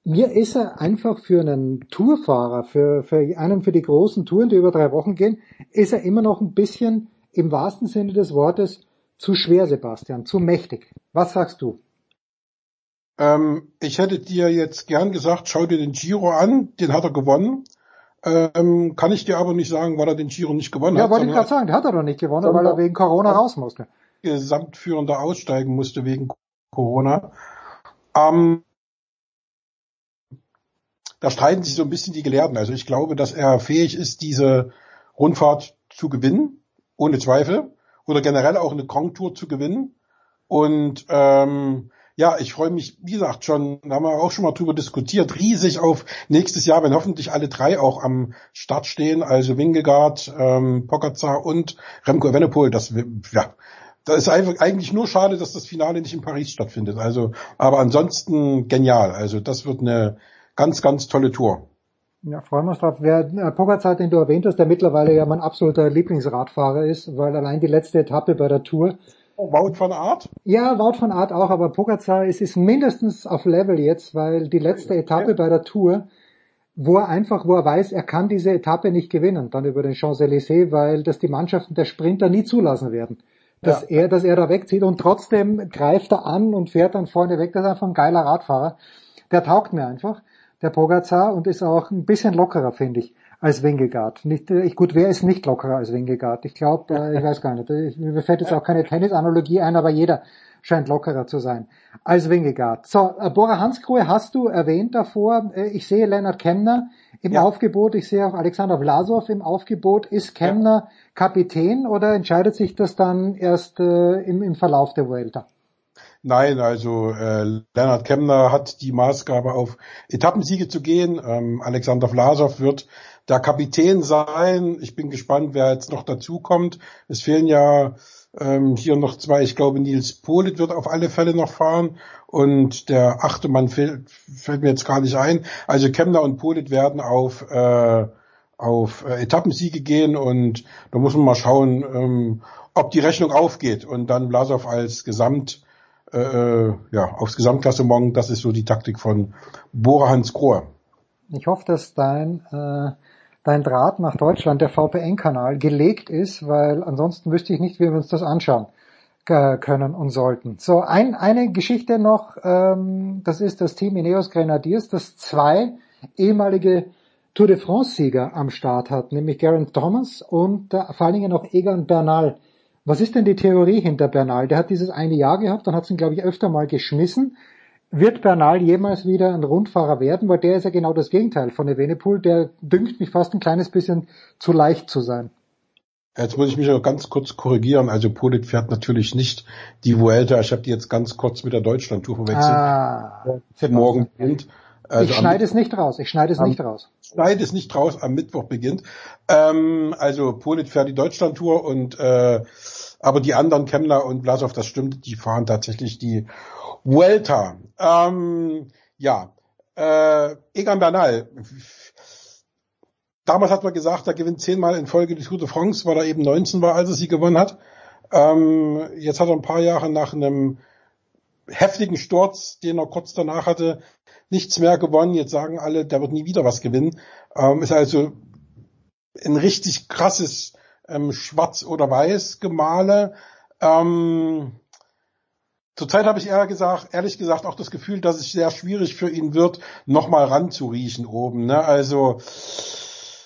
mir ist er einfach für einen Tourfahrer, für, für einen für die großen Touren, die über drei Wochen gehen, ist er immer noch ein bisschen im wahrsten Sinne des Wortes zu schwer, Sebastian, zu mächtig. Was sagst du? Ähm, ich hätte dir jetzt gern gesagt, schau dir den Giro an, den hat er gewonnen. Ähm, kann ich dir aber nicht sagen, weil er den Giro nicht gewonnen ja, hat. Ja, wollte ich gerade sagen, der hat er doch nicht gewonnen, weil er wegen Corona raus musste. Gesamtführender aussteigen musste wegen Corona. Ähm, da streiten sich so ein bisschen die Gelehrten. Also ich glaube, dass er fähig ist, diese Rundfahrt zu gewinnen, ohne Zweifel. Oder generell auch eine Grand Tour zu gewinnen. Und ähm, ja, ich freue mich, wie gesagt, schon, da haben wir auch schon mal drüber diskutiert, riesig auf nächstes Jahr, wenn hoffentlich alle drei auch am Start stehen, also Wingegaard, ähm, Pogacar und Remco Evenepoel. Das, ja, da ist einfach eigentlich nur schade, dass das Finale nicht in Paris stattfindet. Also, aber ansonsten genial. Also das wird eine ganz, ganz tolle Tour. Ja, freuen wir uns drauf. Wer äh, Pogacar, den du erwähnt hast, der mittlerweile ja mein absoluter Lieblingsradfahrer ist, weil allein die letzte Etappe bei der Tour. Oh, Wout von Art? Ja, Wout von Art auch, aber Pogacar ist, ist mindestens auf Level jetzt, weil die letzte Etappe bei der Tour, wo er einfach, wo er weiß, er kann diese Etappe nicht gewinnen, dann über den Champs-Élysées, weil das die Mannschaften der Sprinter nie zulassen werden. Dass ja. er, dass er da wegzieht und trotzdem greift er an und fährt dann vorne weg. Das ist einfach ein geiler Radfahrer. Der taugt mir einfach der Pogacar und ist auch ein bisschen lockerer, finde ich, als Wingegaard. Nicht, ich, gut, wer ist nicht lockerer als Wingegaard? Ich glaube, äh, ich weiß gar nicht. Ich, mir fällt jetzt auch keine Tennisanalogie ein, aber jeder scheint lockerer zu sein als Wingegaard. So, äh, Bora Hansgrohe hast du erwähnt davor. Äh, ich sehe Leonard Kemner im ja. Aufgebot. Ich sehe auch Alexander Vlasov im Aufgebot. Ist Kemner ja. Kapitän oder entscheidet sich das dann erst äh, im, im Verlauf der Vuelta? Nein, also äh, Leonard Kemner hat die Maßgabe auf Etappensiege zu gehen. Ähm, Alexander Vlasov wird der Kapitän sein. Ich bin gespannt, wer jetzt noch dazu kommt. Es fehlen ja ähm, hier noch zwei. Ich glaube, Nils Polit wird auf alle Fälle noch fahren und der achte Mann fällt, fällt mir jetzt gar nicht ein. Also Kemner und Polit werden auf äh, auf äh, Etappensiege gehen und da muss man mal schauen, ähm, ob die Rechnung aufgeht und dann Vlasov als Gesamt äh, äh, ja, aufs Gesamtklassement, das ist so die Taktik von Bora Hans Grohe. Ich hoffe, dass dein, äh, dein Draht nach Deutschland, der VPN-Kanal, gelegt ist, weil ansonsten wüsste ich nicht, wie wir uns das anschauen können und sollten. So, ein, eine Geschichte noch, ähm, das ist das Team Ineos Grenadiers, das zwei ehemalige Tour de France-Sieger am Start hat, nämlich Garen Thomas und äh, vor allen Dingen auch Egan Bernal. Was ist denn die Theorie hinter Bernal? Der hat dieses eine Jahr gehabt, dann hat es ihn, glaube ich, öfter mal geschmissen. Wird Bernal jemals wieder ein Rundfahrer werden? Weil der ist ja genau das Gegenteil von Evenepoel. Der dünkt mich fast ein kleines bisschen zu leicht zu sein. Jetzt muss ich mich noch ganz kurz korrigieren. Also Polit fährt natürlich nicht die Vuelta. Ich habe die jetzt ganz kurz mit der Deutschland-Tour verwechselt. Ah, morgen beginnt. Also ich schneide es nicht raus. Ich schneide es am, nicht raus. Schneide es nicht raus. Am Mittwoch beginnt. Ähm, also Polit fährt die Deutschland-Tour und äh, aber die anderen, Kemmler und Blasov, das stimmt, die fahren tatsächlich die Vuelta. Ähm, ja, äh, Egan Bernal. Damals hat man gesagt, er gewinnt zehnmal in Folge die Tour de France, weil er eben 19 war, als er sie gewonnen hat. Ähm, jetzt hat er ein paar Jahre nach einem heftigen Sturz, den er kurz danach hatte, nichts mehr gewonnen. Jetzt sagen alle, der wird nie wieder was gewinnen. Ähm, ist also ein richtig krasses ähm, Schwarz oder Weiß gemale. Ähm, Zurzeit habe ich eher gesagt, ehrlich gesagt auch das Gefühl, dass es sehr schwierig für ihn wird, nochmal ranzuriechen oben. Ne? Also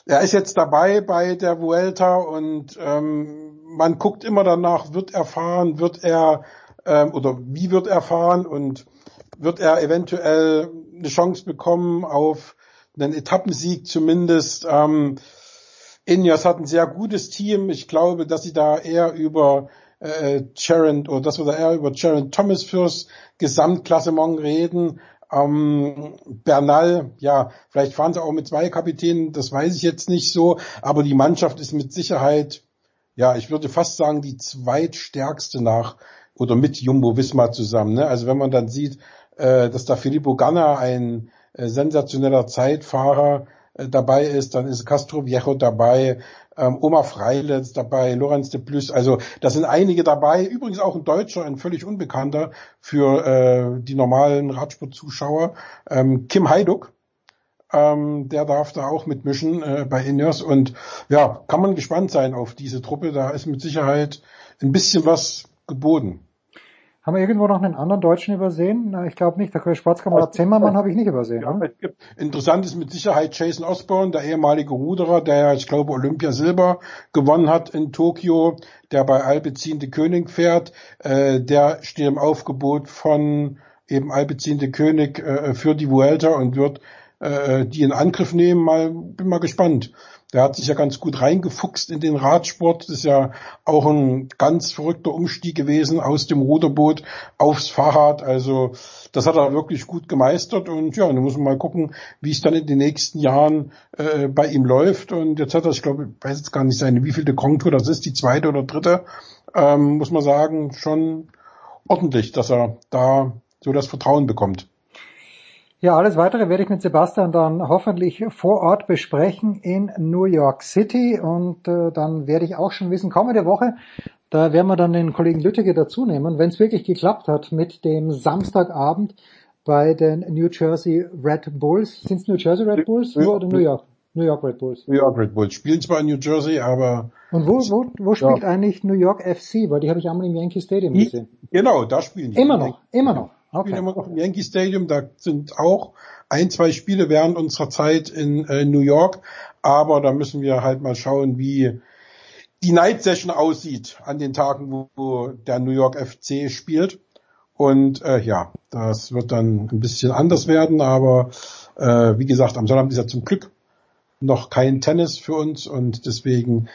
er ist jetzt dabei bei der Vuelta und ähm, man guckt immer danach, wird er fahren, wird er ähm, oder wie wird er fahren und wird er eventuell eine Chance bekommen auf einen Etappensieg zumindest. Ähm, Ineos hat ein sehr gutes Team. Ich glaube, dass sie da eher über äh, Sharon oder dass wir da eher über Sharon Thomas fürs Gesamtklassement reden. Ähm, Bernal, ja, vielleicht fahren sie auch mit zwei Kapitänen, das weiß ich jetzt nicht so, aber die Mannschaft ist mit Sicherheit, ja, ich würde fast sagen, die zweitstärkste nach oder mit Jumbo Wismar zusammen. Ne? Also wenn man dann sieht, äh, dass da Filippo Ganna ein äh, sensationeller Zeitfahrer äh, dabei ist, dann ist Castro Viejo dabei, ähm, Oma Freile ist dabei, Lorenz de Plus, also da sind einige dabei, übrigens auch ein Deutscher, ein völlig unbekannter für äh, die normalen Radsportzuschauer, ähm, Kim Heiduk, ähm, der darf da auch mitmischen äh, bei Ineos. Und ja, kann man gespannt sein auf diese Truppe, da ist mit Sicherheit ein bisschen was geboten. Haben wir irgendwo noch einen anderen Deutschen übersehen? Ich glaube nicht. Der Sportskamerad Zimmermann habe ich nicht übersehen. Ja, interessant ist mit Sicherheit Jason Osborne, der ehemalige Ruderer, der ja, ich glaube, Olympia Silber gewonnen hat in Tokio, der bei Alpecin König fährt. Äh, der steht im Aufgebot von eben Alpecin König äh, für die Vuelta und wird äh, die in Angriff nehmen. Mal, bin mal gespannt. Der hat sich ja ganz gut reingefuchst in den Radsport. Das ist ja auch ein ganz verrückter Umstieg gewesen aus dem Ruderboot aufs Fahrrad. Also das hat er wirklich gut gemeistert und ja, dann muss man mal gucken, wie es dann in den nächsten Jahren äh, bei ihm läuft. Und jetzt hat er, ich glaube, ich weiß jetzt gar nicht seine, wie viel der Grand das ist, die zweite oder dritte, ähm, muss man sagen, schon ordentlich, dass er da so das Vertrauen bekommt. Ja, alles weitere werde ich mit Sebastian dann hoffentlich vor Ort besprechen in New York City und äh, dann werde ich auch schon wissen, kommende Woche, da werden wir dann den Kollegen Lütteke dazu nehmen, wenn es wirklich geklappt hat mit dem Samstagabend bei den New Jersey Red Bulls. Sind es New Jersey Red Bulls Ja. oder New York? New York Red Bulls. New York Red Bulls spielen zwar in New Jersey, aber Und wo, wo, wo spielt eigentlich New York FC? Weil die habe ich einmal im Yankee Stadium gesehen. genau, da spielen die. Immer noch, immer noch. Spielen immer noch im Yankee Stadium. Da sind auch ein, zwei Spiele während unserer Zeit in äh, New York. Aber da müssen wir halt mal schauen, wie die Night Session aussieht an den Tagen, wo, wo der New York FC spielt. Und äh, ja, das wird dann ein bisschen anders werden. Aber äh, wie gesagt, am Sonnabend ist ja zum Glück noch kein Tennis für uns und deswegen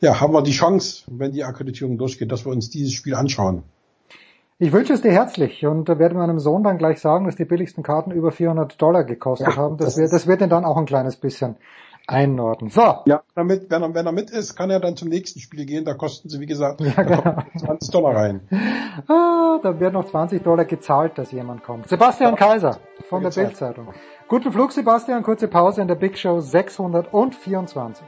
ja, haben wir die Chance, wenn die Akkreditierung durchgeht, dass wir uns dieses Spiel anschauen. Ich wünsche es dir herzlich und äh, werde meinem Sohn dann gleich sagen, dass die billigsten Karten über 400 Dollar gekostet Ja, haben. Das, das wird, das wird ihn dann auch ein kleines bisschen einordnen. So. Ja, damit, wenn er, wenn er mit ist, kann er dann zum nächsten Spiel gehen. Da kosten sie, wie gesagt, Ja, genau. kommen 20 Dollar rein. Ah, da wird noch 20 Dollar gezahlt, dass jemand kommt. Sebastian Kaiser von der. Bildzeitung. Guten Flug, Sebastian. Kurze Pause in der Big Show 624.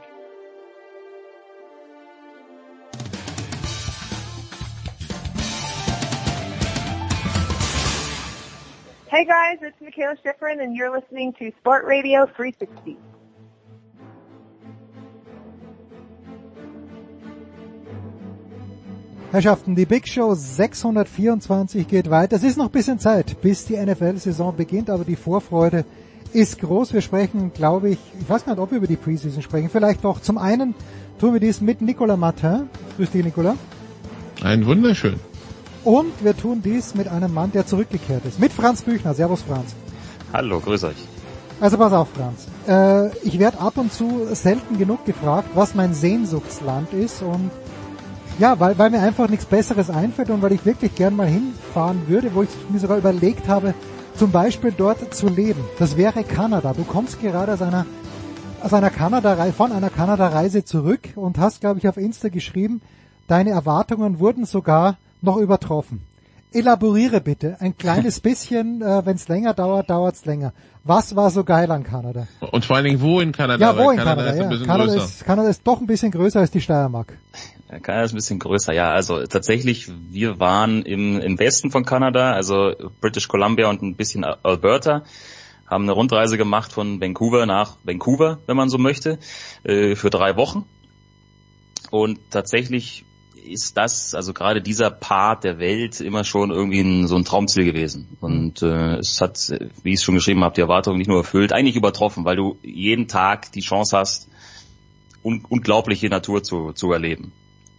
Hey guys, it's Michaela Schifrin and you're listening to Sport Radio 360. Herrschaften, die Big Show 624 geht weiter. Es ist noch ein bisschen Zeit, bis die NFL-Saison beginnt, aber die Vorfreude ist groß. Wir sprechen, glaube ich, ich weiß gar nicht, ob wir über die Preseason sprechen. Vielleicht doch. Zum einen tun wir dies mit Nicolas Martin. Grüß dich, Nicolas. Ein wunderschön. Und wir tun dies mit einem Mann, der zurückgekehrt ist. Mit Franz Büchner. Servus, Franz. Hallo, grüß euch. Also pass auf, Franz. Äh, ich werde ab und zu selten genug gefragt, was mein Sehnsuchtsland ist und ja, weil, weil mir einfach nichts Besseres einfällt und weil ich wirklich gern mal hinfahren würde, wo ich mir sogar überlegt habe, zum Beispiel dort zu leben. Das wäre Kanada. Du kommst gerade aus einer, aus einer Kanada, von einer Kanada-Reise zurück und hast, glaube ich, auf Insta geschrieben, deine Erwartungen wurden sogar noch übertroffen. Elaboriere bitte ein kleines bisschen, äh, wenn es länger dauert, dauert es länger. Was war so geil an Kanada? Und vor allen Dingen wo in Kanada? Ja, wo in Kanada? ist ein ja. bisschen Kanada, größer. ist, Kanada ist doch ein bisschen größer als die Steiermark. Ja, Kanada ist ein bisschen größer, ja. Also tatsächlich, wir waren im, im Westen von Kanada, also British Columbia und ein bisschen Alberta, haben eine Rundreise gemacht von Vancouver nach Vancouver, wenn man so möchte, äh, für drei Wochen. Und tatsächlich ist das, also gerade dieser Part der Welt immer schon irgendwie ein, so ein Traumziel gewesen. Und äh, es hat, wie ich es schon geschrieben habe, die Erwartungen nicht nur erfüllt, eigentlich übertroffen, weil du jeden Tag die Chance hast, un unglaubliche Natur zu, zu erleben.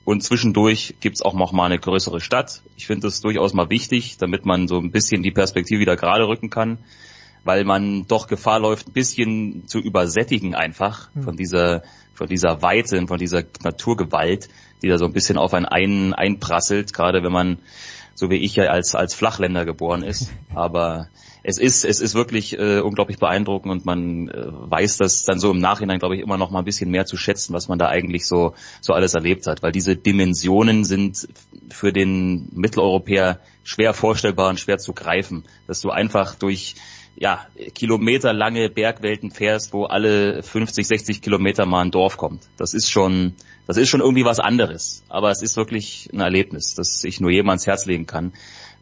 Und zwischendurch gibt's auch noch mal eine größere Stadt. Ich finde das durchaus mal wichtig, damit man so ein bisschen die Perspektive wieder gerade rücken kann, weil man doch Gefahr läuft, ein bisschen zu übersättigen einfach Hm. von dieser, von dieser Weite und von dieser Naturgewalt, die da so ein bisschen auf einen ein, einprasselt, gerade wenn man, so wie ich ja als, als Flachländer geboren ist. Aber es ist, es ist wirklich äh, unglaublich beeindruckend und man äh, weiß das dann so im Nachhinein, glaube ich, immer noch mal ein bisschen mehr zu schätzen, was man da eigentlich so, so alles erlebt hat. Weil diese Dimensionen sind für den Mitteleuropäer schwer vorstellbar und schwer zu greifen. Dass du einfach durch ja, kilometerlange Bergwelten fährst, wo alle 50, 60 Kilometer mal ein Dorf kommt. Das ist schon, das ist schon irgendwie was anderes. Aber es ist wirklich ein Erlebnis, das ich nur jedem ans Herz legen kann.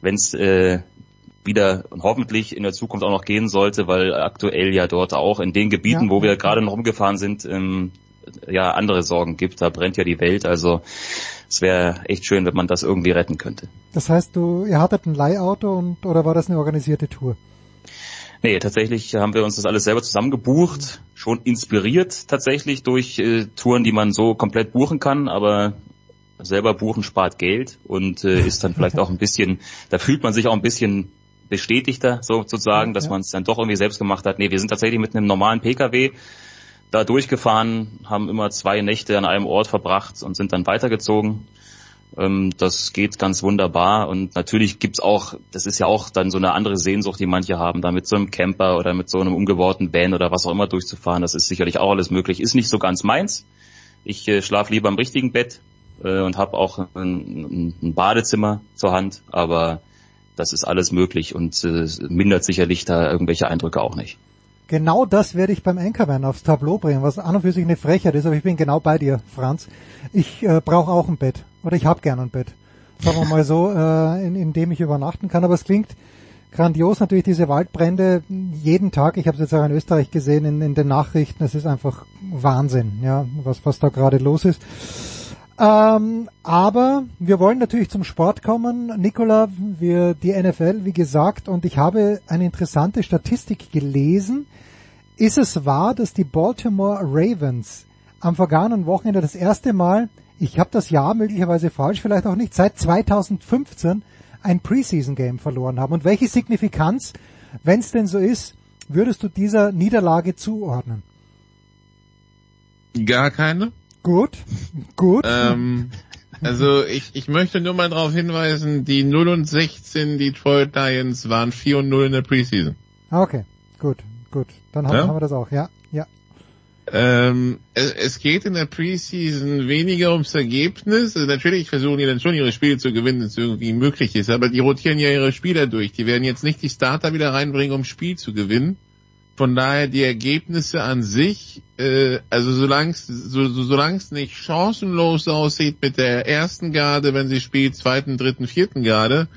Wenn es äh, wieder und hoffentlich in der Zukunft auch noch gehen sollte, weil aktuell ja dort auch in den Gebieten, Ja. wo wir gerade noch rumgefahren sind, ähm, ja andere Sorgen gibt. Da brennt ja die Welt. Also es wäre echt schön, wenn man das irgendwie retten könnte. Das heißt, du, ihr hattet ein Leihauto und oder war das eine organisierte Tour? Nee, tatsächlich haben wir uns das alles selber zusammengebucht, schon inspiriert tatsächlich durch äh, Touren, die man so komplett buchen kann, aber selber buchen spart Geld und äh, ist dann vielleicht auch ein bisschen, da fühlt man sich auch ein bisschen bestätigter sozusagen, dass Ja. man es dann doch irgendwie selbst gemacht hat. Nee, wir sind tatsächlich mit einem normalen Pkw da durchgefahren, haben immer zwei Nächte an einem Ort verbracht und sind dann weitergezogen. Ähm, das geht ganz wunderbar und natürlich gibt's auch, das ist ja auch dann so eine andere Sehnsucht, die manche haben, da mit so einem Camper oder mit so einem umgebauten Van oder was auch immer durchzufahren. Das ist sicherlich auch alles möglich. Ist nicht so ganz meins. Ich äh, schlafe lieber im richtigen Bett äh, und habe auch ein, ein Badezimmer zur Hand, aber das ist alles möglich und äh, mindert sicherlich da irgendwelche Eindrücke auch nicht. Genau das werde ich beim Anchorman aufs Tableau bringen, was an und für sich eine Frechheit ist, aber ich bin genau bei dir, Franz. Ich äh, brauche auch ein Bett oder ich habe gern ein Bett. Sagen wir mal so, äh, in, in dem ich übernachten kann. Aber es klingt grandios natürlich diese Waldbrände jeden Tag. Ich habe es jetzt auch in Österreich gesehen in, in den Nachrichten. Es ist einfach Wahnsinn, ja, was was da gerade los ist. Ähm, aber wir wollen natürlich zum Sport kommen. Nicola, wir, die NFL, wie gesagt, und ich habe eine interessante Statistik gelesen. Ist es wahr, dass die Baltimore Ravens am vergangenen Wochenende das erste Mal, ich habe das Jahr möglicherweise falsch, vielleicht auch nicht, seit 2015 ein Preseason-Game verloren haben? Und welche Signifikanz, wenn es denn so ist, würdest du dieser Niederlage zuordnen? Gar keine. Gut, gut. Ähm, also ich, ich möchte nur mal darauf hinweisen, die 0 und 16 Detroit Lions waren 4 und 0 in der Preseason. Okay, gut, gut. Dann haben, Ja? haben wir das auch, ja, ja. Ähm, es, geht in der Preseason weniger ums Ergebnis. Also natürlich versuchen die dann schon ihre Spiele zu gewinnen, wenn es irgendwie möglich ist, aber die rotieren ja ihre Spieler durch. Die werden jetzt nicht die Starter wieder reinbringen, um Spiel zu gewinnen. Von daher die Ergebnisse an sich, äh, also solange es so, so, nicht chancenlos aussieht mit der ersten Garde, wenn sie spielt, zweiten, dritten, vierten Garde,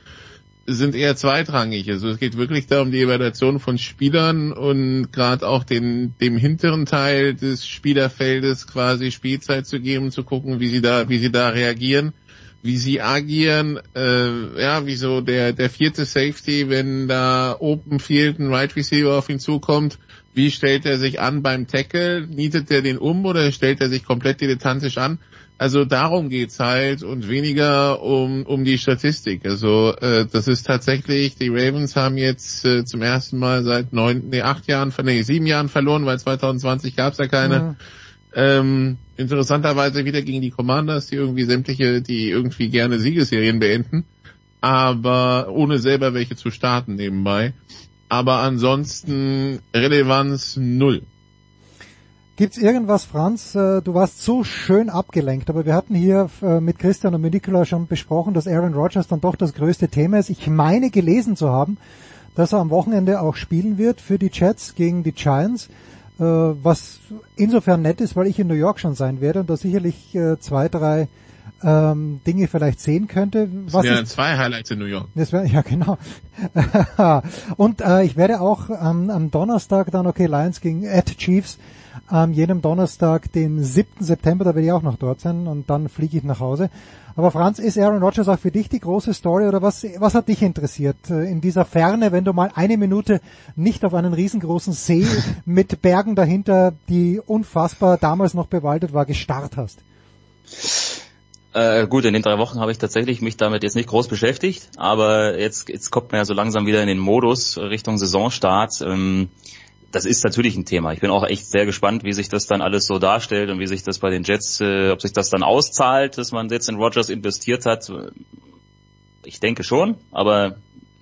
sind eher zweitrangig. Also es geht wirklich darum, die Evaluation von Spielern und gerade auch den, dem hinteren Teil des Spielerfeldes quasi Spielzeit zu geben, zu gucken, wie sie da, wie sie da reagieren, wie sie agieren, äh, ja, wie so der, der vierte Safety, wenn da Open Field ein Right Receiver auf ihn zukommt, wie stellt er sich an beim Tackle? Nietet er den um oder stellt er sich komplett dilettantisch an? Also darum geht's halt und weniger um, um die Statistik. Also äh, das ist tatsächlich, die Ravens haben jetzt äh, zum ersten Mal seit neun, nee, acht Jahren, nee, sieben Jahren verloren, weil 2020 gab's ja keine. Mhm. Ähm, interessanterweise wieder gegen die Commanders, die irgendwie sämtliche, die irgendwie gerne Siegesserien beenden, aber ohne selber welche zu starten nebenbei. Aber ansonsten Relevanz null. Gibt's irgendwas, Franz? äh, Du warst so schön abgelenkt, aber wir hatten hier äh, mit Christian und mit Nicola schon besprochen, dass Aaron Rodgers dann doch das größte Thema ist. Ich meine gelesen zu haben, dass er am Wochenende auch spielen wird für die Jets gegen die Giants, äh, was insofern nett ist, weil ich in New York schon sein werde und da sicherlich zwei, drei ähm, Dinge vielleicht sehen könnte. Das Was ja ist, zwei Highlights in New York. das wär, ja, genau. und äh, ich werde auch ähm, am Donnerstag dann, okay, Lions gegen at Chiefs, am jenem Donnerstag, den 7. September, da werde ich auch noch dort sein und dann fliege ich nach Hause. Aber Franz, ist Aaron Rodgers auch für dich die große Story oder was, was hat dich interessiert äh, in dieser Ferne, wenn du mal eine Minute nicht auf einen riesengroßen See mit Bergen dahinter, die unfassbar damals noch bewaldet war, gestarrt hast? Äh, gut, in den drei Wochen habe ich tatsächlich mich damit jetzt nicht groß beschäftigt, aber jetzt, jetzt kommt man ja so langsam wieder in den Modus Richtung Saisonstart. Ähm, das ist natürlich ein Thema. Ich bin auch echt sehr gespannt, wie sich das dann alles so darstellt und wie sich das bei den Jets, äh, ob sich das dann auszahlt, dass man jetzt in Rogers investiert hat. Ich denke schon, aber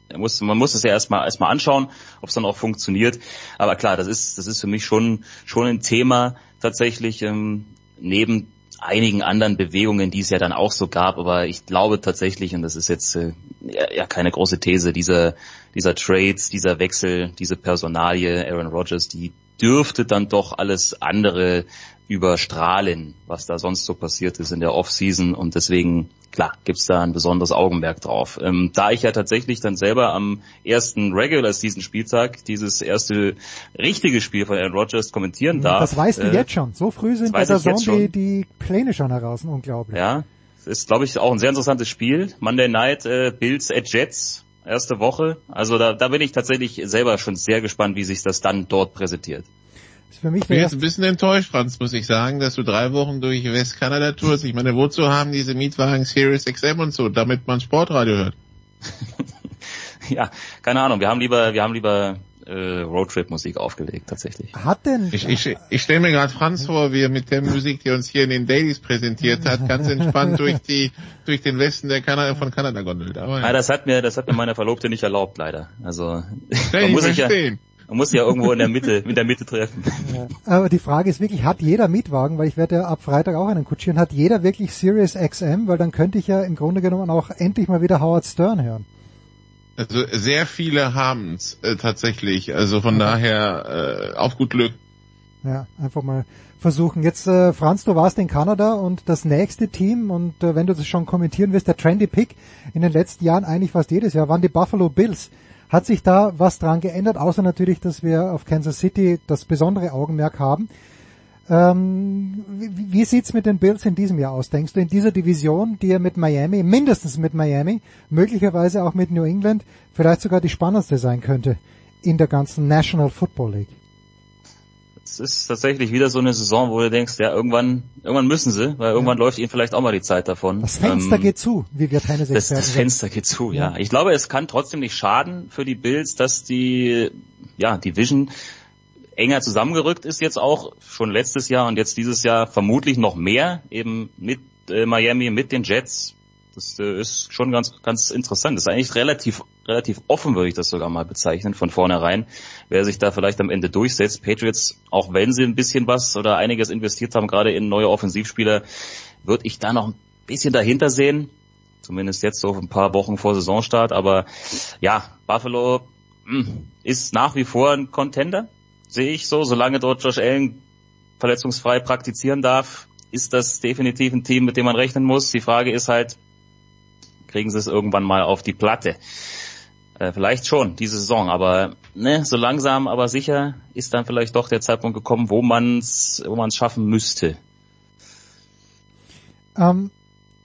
er muss, man muss es ja erstmal erstmal anschauen, ob es dann auch funktioniert. Aber klar, das ist das ist für mich schon schon ein Thema tatsächlich ähm, neben einigen anderen Bewegungen, die es ja dann auch so gab. Aber ich glaube tatsächlich, und das ist jetzt äh, ja, keine große These, dieser dieser Trades, dieser Wechsel, diese Personalie, Aaron Rodgers, die dürfte dann doch alles andere überstrahlen, was da sonst so passiert ist in der Offseason und deswegen, klar, gibt's da ein besonderes Augenmerk drauf. Ähm, da ich ja tatsächlich dann selber am ersten Regular Season Spieltag dieses erste richtige Spiel von Aaron Rodgers kommentieren darf. Das weißt du äh, jetzt schon. So früh sind bei der Zone die, Pläne schon heraus. Unglaublich. Ja, ist, glaube ich, auch ein sehr interessantes Spiel. Monday Night äh, Bills at Jets, erste Woche. Also da, da bin ich tatsächlich selber schon sehr gespannt, wie sich das dann dort präsentiert. Ist für mich Ich bin jetzt ein bisschen enttäuscht, Franz, muss ich sagen, dass du drei Wochen durch Westkanada tourst. Ich meine, wozu haben diese Mietwagen Sirius XM und so, damit man Sportradio hört? Ja, keine Ahnung. Wir haben lieber, wir haben lieber äh, Roadtrip-Musik aufgelegt tatsächlich. Hat denn Ich, ich, ich stelle mir gerade Franz vor, wie er mit der Musik, die er uns hier in den Dailies präsentiert hat, ganz entspannt durch die durch den Westen der Kanada von Kanada gondelt. Aber Ja, das hat mir, das hat mir meine Verlobte nicht erlaubt, leider. Also man ich muss sich ja, verstehen. Man muss ja irgendwo in der Mitte, in der Mitte treffen. Aber die Frage ist wirklich, hat jeder Mietwagen, weil ich werde ja ab Freitag auch einen kutschieren, hat jeder wirklich Sirius XM, weil dann könnte ich ja im Grunde genommen auch endlich mal wieder Howard Stern hören. Also sehr viele haben's äh, tatsächlich. Also von daher äh, auf gut Glück. Ja, einfach mal versuchen. Jetzt, äh, Franz, du warst in Kanada und das nächste Team, und äh, wenn du das schon kommentieren wirst, der Trendy Pick in den letzten Jahren, eigentlich fast jedes Jahr, waren die Buffalo Bills. Hat sich da was dran geändert, außer natürlich, dass wir auf Kansas City das besondere Augenmerk haben. Ähm, wie, wie sieht's mit den Bills in diesem Jahr aus? Denkst du in dieser Division, die ja mit Miami, mindestens mit Miami, möglicherweise auch mit New England, vielleicht sogar die spannendste sein könnte in der ganzen National Football League? Es ist tatsächlich wieder so eine Saison, wo du denkst, ja, irgendwann, irgendwann müssen sie, weil irgendwann ja. läuft ihnen vielleicht auch mal die Zeit davon. Das Fenster ähm, geht zu, wie wir keine das, das Fenster geht zu, ja. ja. Ich glaube, es kann trotzdem nicht schaden für die Bills, dass die, ja, die Vision enger zusammengerückt ist jetzt auch, schon letztes Jahr und jetzt dieses Jahr vermutlich noch mehr, eben mit äh, Miami, mit den Jets, das äh, ist schon ganz, ganz interessant. Das ist eigentlich relativ, relativ offen, würde ich das sogar mal bezeichnen, von vornherein. Wer sich da vielleicht am Ende durchsetzt. Patriots, auch wenn sie ein bisschen was oder einiges investiert haben, gerade in neue Offensivspieler, würde ich da noch ein bisschen dahinter sehen. Zumindest jetzt so ein paar Wochen vor Saisonstart. Aber ja, Buffalo hm, ist nach wie vor ein Contender, sehe ich so. Solange dort Josh Allen verletzungsfrei praktizieren darf, ist das definitiv ein Team, mit dem man rechnen muss. Die Frage ist halt, kriegen sie es irgendwann mal auf die Platte. Äh, vielleicht schon diese Saison, aber ne, so langsam, aber sicher ist dann vielleicht doch der Zeitpunkt gekommen, wo man es wo man's schaffen müsste. Ähm,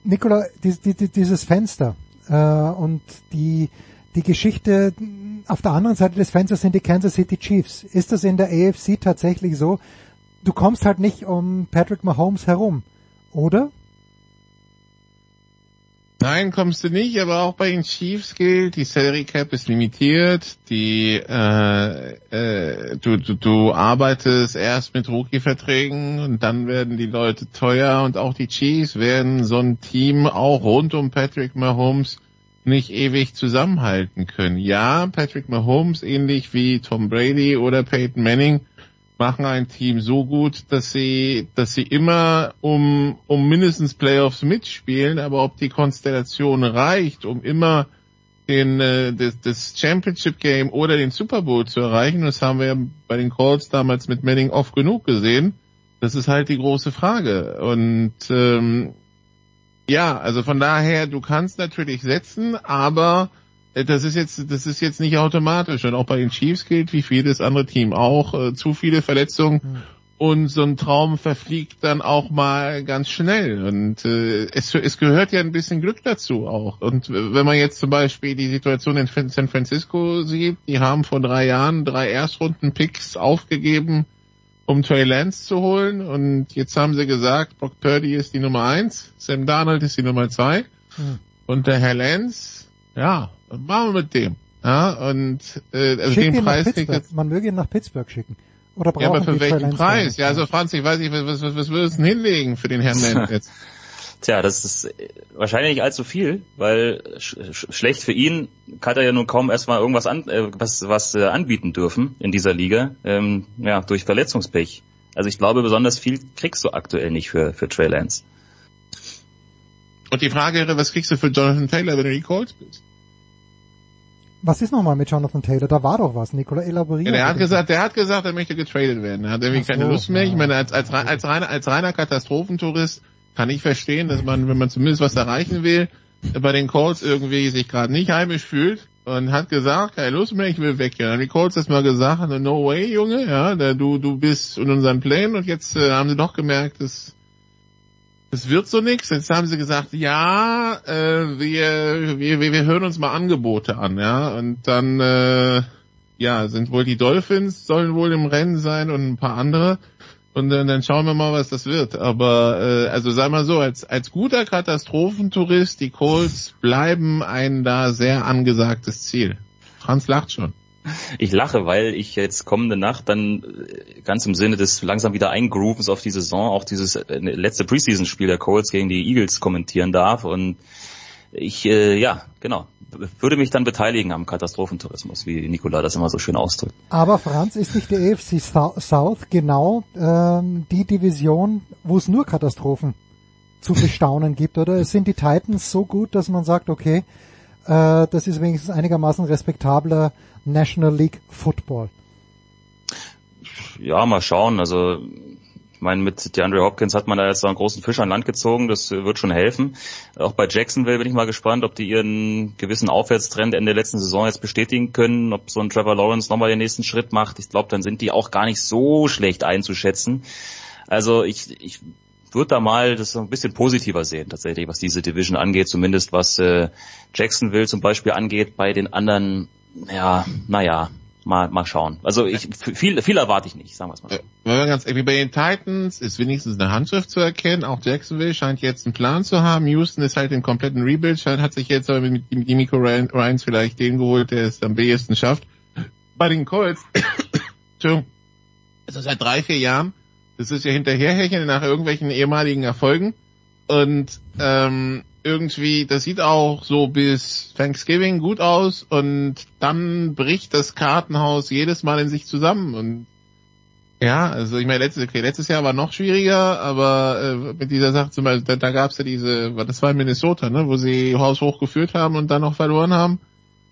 Nicola, die, die, dieses Fenster äh, und die die Geschichte auf der anderen Seite des Fensters sind die Kansas City Chiefs. Ist das in der AFC tatsächlich so? Du kommst halt nicht um Patrick Mahomes herum, oder? Nein, kommst du nicht, aber auch bei den Chiefs gilt, die Salary Cap ist limitiert, die äh, äh, du, du, du arbeitest erst mit Rookie-Verträgen und dann werden die Leute teuer und auch die Chiefs werden so ein Team auch rund um Patrick Mahomes nicht ewig zusammenhalten können. Ja, Patrick Mahomes, ähnlich wie Tom Brady oder Peyton Manning, machen ein Team so gut, dass sie, dass sie immer um, um mindestens Playoffs mitspielen, aber ob die Konstellation reicht, um immer den, äh, das, das Championship Game oder den Super Bowl zu erreichen, das haben wir bei den Calls damals mit Manning oft genug gesehen, das ist halt die große Frage. Und ähm, ja, also von daher, du kannst natürlich setzen, aber das ist jetzt, das ist jetzt nicht automatisch. Und auch bei den Chiefs gilt, wie vieles andere Team auch, äh, zu viele Verletzungen. Mhm. Und so ein Traum verfliegt dann auch mal ganz schnell. Und äh, es, es gehört ja ein bisschen Glück dazu auch. Und wenn man jetzt zum Beispiel die Situation in San Francisco sieht, die haben vor drei Jahren drei Erstrunden-Picks aufgegeben, um Trey Lance zu holen. Und jetzt haben sie gesagt, Brock Purdy ist die Nummer eins, Sam Darnold ist die Nummer zwei. Mhm. Und der Herr Lance, ja, machen wir mit dem. Ja, und äh, also Schick den Preis kriegt Man möge ihn nach Pittsburgh schicken. Oder brauchen ja, aber für welchen Preis? Ja, also Franz, ich weiß nicht, was, was, was würdest du denn hinlegen für den Herrn Lenz jetzt? Tja, das ist wahrscheinlich nicht allzu viel, weil sch schlecht für ihn kann er ja nun kaum erstmal irgendwas an, äh, was, was äh, anbieten dürfen in dieser Liga, ähm, ja, durch Verletzungspech. Also ich glaube, besonders viel kriegst du aktuell nicht für, für Trey Lance. Und die Frage wäre, was kriegst du für Jonathan Taylor, wenn du die Colts bist? Was ist nochmal mit Jonathan Taylor? Da war doch was, Nikola elaboriert. Ja, der hat gesagt, der hat gesagt, er möchte getradet werden. Er hat irgendwie so, keine Lust mehr. Ja. Ich meine, als, als, als, reiner, als reiner Katastrophentourist kann ich verstehen, dass man, wenn man zumindest was erreichen will, bei den Colts irgendwie sich gerade nicht heimisch fühlt und hat gesagt, keine Lust mehr, ich will weg. Ja, dann die Colts erstmal gesagt, no way, Junge, ja, du, du bist in unseren Plänen und jetzt äh, haben sie doch gemerkt, dass es wird so nichts. Jetzt haben sie gesagt, ja, äh, wir, wir, wir hören uns mal Angebote an, ja. Und dann, äh, ja, sind wohl die Dolphins, sollen wohl im Rennen sein und ein paar andere. Und äh, dann schauen wir mal, was das wird. Aber äh, also sag mal so, als als guter Katastrophentourist, die Colts bleiben ein da sehr angesagtes Ziel. Franz lacht schon. Ich lache, weil ich jetzt kommende Nacht dann äh, ganz im Sinne des langsam wieder Eingroovens auf die Saison auch dieses äh, letzte Preseason-Spiel der Colts gegen die Eagles kommentieren darf und ich, äh, ja, genau, würde mich dann beteiligen am Katastrophentourismus, wie Nikola das immer so schön ausdrückt. Aber Franz, ist nicht die AFC South genau ähm, die Division, wo es nur Katastrophen zu bestaunen gibt, oder? Es sind die Titans so gut, dass man sagt, okay, Äh, das ist wenigstens einigermaßen respektabler National League Football. Ja, mal schauen. Also ich meine, mit DeAndre Hopkins hat man da jetzt so einen großen Fisch an Land gezogen, das wird schon helfen. Auch bei Jacksonville bin ich mal gespannt, ob die ihren gewissen Aufwärtstrend Ende der letzten Saison jetzt bestätigen können, ob so ein Trevor Lawrence nochmal den nächsten Schritt macht. Ich glaube, dann sind die auch gar nicht so schlecht einzuschätzen. Also ich, ich würde da mal das ein bisschen positiver sehen, tatsächlich, was diese Division angeht, zumindest was äh, Jacksonville zum Beispiel angeht. Bei den anderen, ja, naja, mal, mal schauen. Also ich, viel, viel erwarte ich nicht, sagen wir es mal so. Wenn wir ganz ehrlich, bei den Titans ist wenigstens eine Handschrift zu erkennen. Auch Jacksonville scheint jetzt einen Plan zu haben. Houston ist halt im kompletten Rebuild, scheint, hat sich jetzt mit, Miko Ryans vielleicht den geholt, der es am besten schafft. Bei den Colts, Entschuldigung, ist das seit drei, vier Jahren, das ist ja hinterherhecheln nach irgendwelchen ehemaligen Erfolgen. Und ähm, irgendwie, das sieht auch so bis Thanksgiving gut aus und dann bricht das Kartenhaus jedes Mal in sich zusammen und ja, also ich meine, letztes, okay, letztes Jahr war noch schwieriger, aber äh, mit dieser Sache zum Beispiel, da, da gab es ja diese, das war in Minnesota, ne, wo sie Haus hochgeführt haben und dann noch verloren haben.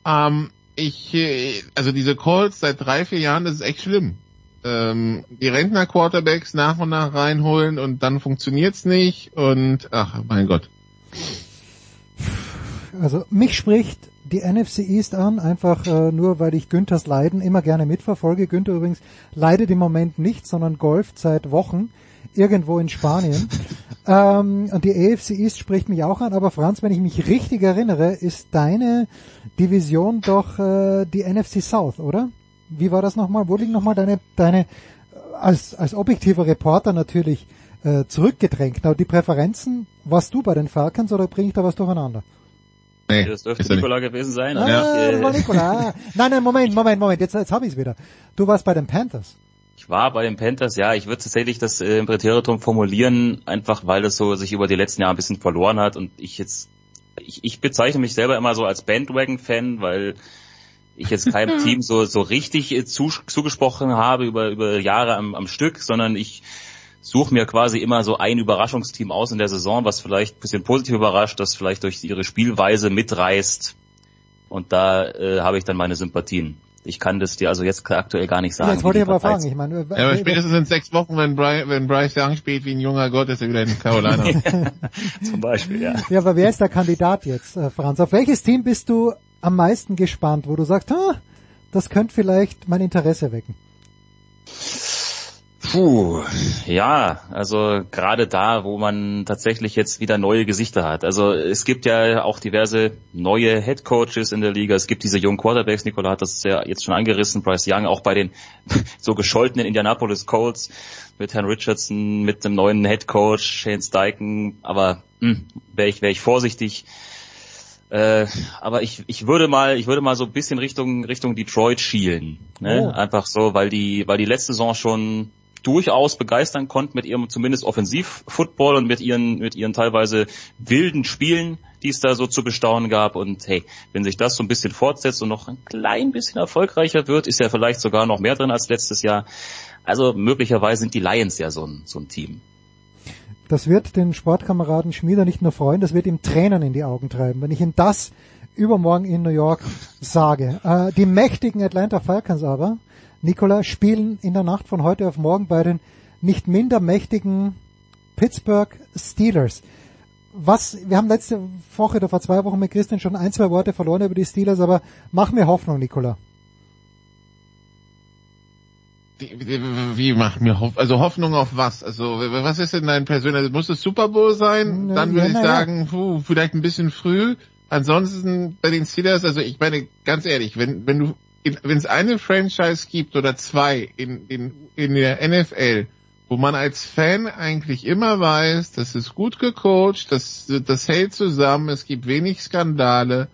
Ähm, ich, äh, also diese Calls seit drei, vier Jahren, das ist echt schlimm. Ähm, die Rentner-Quarterbacks nach und nach reinholen und dann funktioniert's nicht und ach mein Gott. Also mich spricht die NFC East an, einfach äh, nur weil ich Günthers Leiden immer gerne mitverfolge. Günther übrigens leidet im Moment nicht, sondern golft seit Wochen irgendwo in Spanien. ähm, und die AFC East spricht mich auch an, aber Franz, wenn ich mich richtig erinnere, ist deine Division doch äh, die NFC South, oder? Wie war das nochmal? Wo liegen nochmal deine, deine als, als objektiver Reporter natürlich äh, zurückgedrängt. Aber die Präferenzen, warst du bei den Falcons oder bringe ich da was durcheinander? Nee, das dürfte Nikola gewesen sein. Ah, ja. das war Nikola. Nein, nein, Moment, Moment, Moment, jetzt, jetzt habe ich es wieder. Du warst bei den Panthers. Ich war bei den Panthers, ja, ich würde tatsächlich das äh, im Präteritum formulieren, einfach weil das so sich über die letzten Jahre ein bisschen verloren hat und ich jetzt, ich, ich bezeichne mich selber immer so als Bandwagon-Fan, weil ich jetzt keinem Team so, so richtig äh, zu, zugesprochen habe über, über Jahre am, am Stück, sondern ich suche mir quasi immer so ein Überraschungsteam aus in der Saison, was vielleicht ein bisschen positiv überrascht, das vielleicht durch ihre Spielweise mitreißt. Und da äh, habe ich dann meine Sympathien. Ich kann das dir also jetzt aktuell gar nicht sagen. Ja, jetzt wollte ich aber fragen. Ich meine, ja, aber spätestens in sechs Wochen, wenn, Bryce, wenn Bryce Young spielt wie ein junger Gott, ist er wieder in Carolina. Zum Beispiel, ja. Ja, aber wer ist der Kandidat jetzt, äh, Franz? Auf welches Team bist du am meisten gespannt, wo du sagst, ah, das könnte vielleicht mein Interesse wecken? Puh, ja, also gerade da, wo man tatsächlich jetzt wieder neue Gesichter hat. Also es gibt ja auch diverse neue Head Coaches in der Liga. Es gibt diese jungen Quarterbacks, Nikola hat das ja jetzt schon angerissen, Bryce Young, auch bei den so gescholtenen Indianapolis Colts mit Herrn Richardson, mit dem neuen Head Coach Shane Steichen. Aber hm, wäre ich, wäre ich vorsichtig. Äh, aber ich, ich würde mal, ich würde mal so ein bisschen Richtung Richtung Detroit schielen, ne? Oh. Einfach so, weil die, weil die letzte Saison schon durchaus begeistern konnten mit ihrem zumindest Offensiv-Football und mit ihren, mit ihren teilweise wilden Spielen, die es da so zu bestaunen gab. Und hey, wenn sich das so ein bisschen fortsetzt und noch ein klein bisschen erfolgreicher wird, ist ja vielleicht sogar noch mehr drin als letztes Jahr. Also möglicherweise sind die Lions ja so ein, so ein Team. Das wird den Sportkameraden Schmieder nicht nur freuen, das wird ihm Tränen in die Augen treiben. Wenn ich ihm das übermorgen in New York sage. Äh, die mächtigen Atlanta Falcons aber, Nikola, spielen in der Nacht von heute auf morgen bei den nicht minder mächtigen Pittsburgh Steelers. Was, wir haben letzte Woche oder vor zwei Wochen mit Christian schon ein, zwei Worte verloren über die Steelers, aber mach mir Hoffnung, Nikola. Wie, macht mir Hoffnung? Also Hoffnung auf was? Also was ist denn dein persönliches? Muss es Super Bowl sein? Ne, Dann würde ja, ich sagen, puh, vielleicht ein bisschen früh. Ansonsten bei den Steelers, also ich meine ganz ehrlich, wenn wenn du wenn es eine Franchise gibt oder zwei in, in, in der NFL, wo man als Fan eigentlich immer weiß, das ist gut gecoacht, das, das hält zusammen, es gibt wenig Skandale,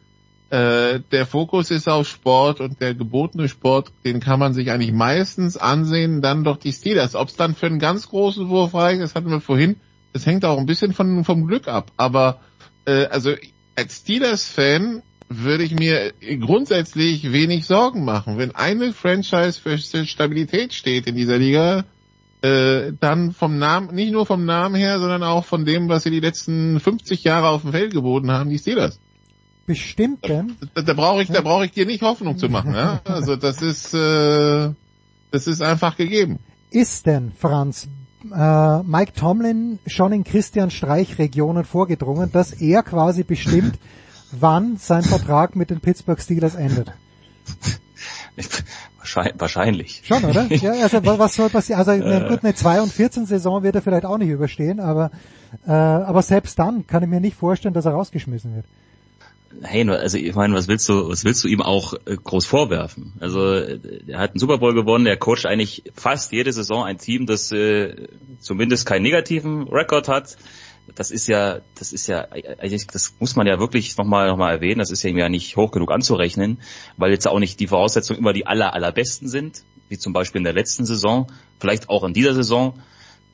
äh, der Fokus ist auf Sport und der gebotene Sport, den kann man sich eigentlich meistens ansehen, dann doch die Steelers. Ob es dann für einen ganz großen Wurf reicht, das hatten wir vorhin, das hängt auch ein bisschen von, vom Glück ab. Aber äh, also als Steelers-Fan würde ich mir grundsätzlich wenig Sorgen machen. Wenn eine Franchise für Stabilität steht in dieser Liga, äh, dann vom Namen, nicht nur vom Namen her, sondern auch von dem, was sie die letzten 50 Jahre auf dem Feld geboten haben, die Steelers. Bestimmten. Da, da brauche ich, da brauche ich dir nicht Hoffnung zu machen. Ja? Also das ist, äh, das ist einfach gegeben. Ist denn, Franz, äh, Mike Tomlin schon in Christian Streich Regionen vorgedrungen, dass er quasi bestimmt, wann sein Vertrag mit den Pittsburgh Steelers endet? Wahrscheinlich. Schon, oder? Ja, also was soll passieren? Also eine, gut, eine 2 und 14 Saison wird er vielleicht auch nicht überstehen, aber äh, aber selbst dann kann ich mir nicht vorstellen, dass er rausgeschmissen wird. Hey, also ich meine, was willst du, was willst du ihm auch äh, groß vorwerfen? Also er hat einen Super Bowl gewonnen, er coacht eigentlich fast jede Saison ein Team, das äh, zumindest keinen negativen Rekord hat. Das ist ja, das ist ja, das muss man ja wirklich nochmal noch mal erwähnen. Das ist ja ihm ja nicht hoch genug anzurechnen, weil jetzt auch nicht die Voraussetzungen immer die aller allerbesten sind, wie zum Beispiel in der letzten Saison, vielleicht auch in dieser Saison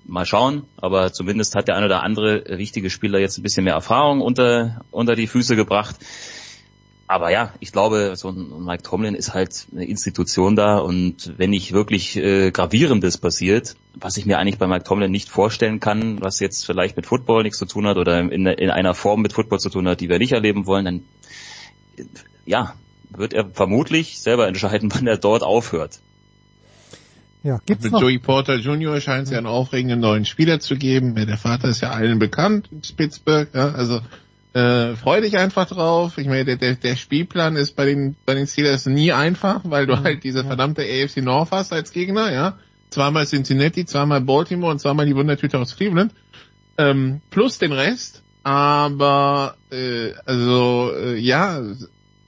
mal schauen, aber zumindest hat der eine oder andere wichtige Spieler jetzt ein bisschen mehr Erfahrung unter, unter die Füße gebracht. Aber ja, ich glaube, so ein Mike Tomlin ist halt eine Institution da und wenn nicht wirklich äh, gravierendes passiert, was ich mir eigentlich bei Mike Tomlin nicht vorstellen kann, was jetzt vielleicht mit Football nichts zu tun hat oder in, in einer Form mit Football zu tun hat, die wir nicht erleben wollen, dann ja, wird er vermutlich selber entscheiden, wann er dort aufhört. Ja, gibt's Mit noch? Joey Porter Jr. scheint es ja einen aufregenden neuen Spieler zu geben. Der Vater ist ja allen bekannt in Pittsburgh. Ja, also äh, freu dich einfach drauf. Ich meine, der, der, der Spielplan ist bei den bei den Steelers nie einfach, weil du halt diese verdammte AFC North hast als Gegner. Ja, zweimal Cincinnati, zweimal Baltimore und zweimal die Wundertüte aus Cleveland. Ähm, plus den Rest. Aber äh, also äh, ja,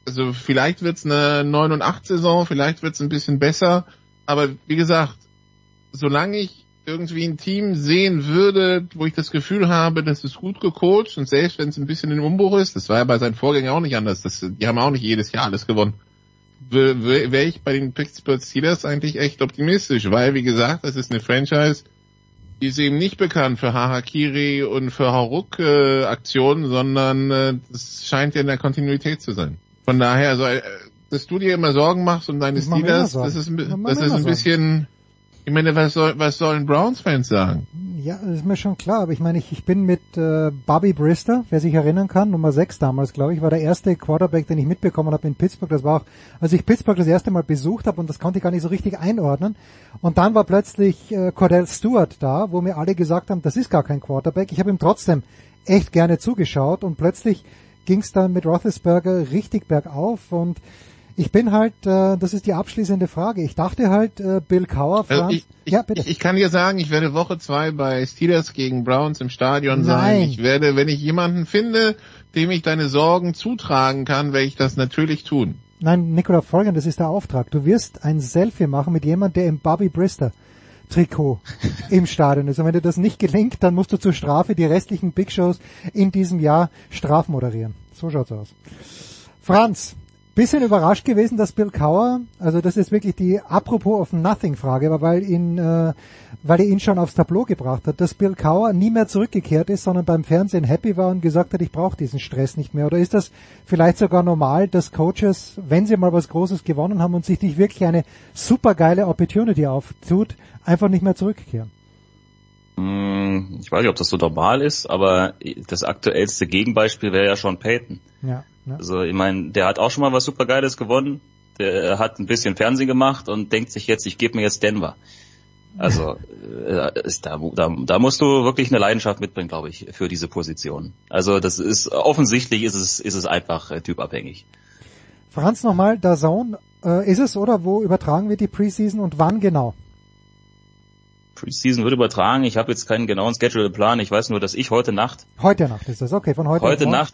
also vielleicht wird's eine 9 und 8 Saison, vielleicht wird's ein bisschen besser. Aber wie gesagt, solange ich irgendwie ein Team sehen würde, wo ich das Gefühl habe, das ist gut gecoacht und selbst wenn es ein bisschen im Umbruch ist, das war ja bei seinen Vorgängern auch nicht anders, das, die haben auch nicht jedes Jahr alles gewonnen, wäre ich bei den Pittsburgh Steelers eigentlich echt optimistisch, weil wie gesagt, das ist eine Franchise, die ist eben nicht bekannt für Harakiri und für Haruk äh, sondern äh, das scheint ja in der Kontinuität zu sein. Von daher, also äh, dass du dir immer Sorgen machst um deine Steelers, das ist, Das ist ein bisschen, ich meine, was, soll, was sollen Browns-Fans sagen? Ja, das ist mir schon klar, aber ich meine, ich, ich bin mit äh, Bobby Brister, wer sich erinnern kann, Nummer 6 damals, glaube ich, war der erste Quarterback, den ich mitbekommen habe in Pittsburgh. Das war auch, als ich Pittsburgh das erste Mal besucht habe und das konnte ich gar nicht so richtig einordnen. Und dann war plötzlich äh, Cordell Stewart da, wo mir alle gesagt haben, das ist gar kein Quarterback. Ich habe ihm trotzdem echt gerne zugeschaut und plötzlich ging es dann mit Roethlisberger richtig bergauf und ich bin halt, äh, das ist die abschließende Frage. Ich dachte halt, äh, Bill Cowher, Also Franz, ich, ich, ja bitte. ich kann dir sagen, ich werde Woche zwei bei Steelers gegen Browns im Stadion sein. Nein. Ich werde, wenn ich jemanden finde, dem ich deine Sorgen zutragen kann, werde ich das natürlich tun. Nein, Nicola, folgendes ist der Auftrag. Du wirst ein Selfie machen mit jemandem, der im Bobby Brister Trikot im Stadion ist. Und wenn dir das nicht gelingt, dann musst du zur Strafe die restlichen Big Shows in diesem Jahr strafmoderieren. So schaut's aus. Franz, bisschen überrascht gewesen, dass Bill Cower, also das ist wirklich die apropos of nothing Frage, weil ihn, äh, weil er ihn schon aufs Tableau gebracht hat, dass Bill Cower nie mehr zurückgekehrt ist, sondern beim Fernsehen happy war und gesagt hat, ich brauche diesen Stress nicht mehr. Oder ist das vielleicht sogar normal, dass Coaches, wenn sie mal was Großes gewonnen haben und sich nicht wirklich eine supergeile Opportunity auftut, einfach nicht mehr zurückkehren? Hm, Ich weiß nicht, ob das so normal ist, aber das aktuellste Gegenbeispiel wäre ja schon Peyton. Ja, ja. Also ich meine, der hat auch schon mal was Supergeiles gewonnen. Der hat ein bisschen Fernsehen gemacht und denkt sich jetzt, ich gebe mir jetzt Denver. Also äh, ist da, da, da musst du wirklich eine Leidenschaft mitbringen, glaube ich, für diese Position. Also das ist offensichtlich ist es ist es einfach äh, typabhängig. Franz nochmal, der Zone, äh, ist es oder wo übertragen wir die Preseason und wann genau? Preseason wird übertragen. Ich habe jetzt keinen genauen Schedule-Plan. Ich weiß nur, dass ich heute Nacht Heute Nacht ist das, okay, von heute heute? Nacht,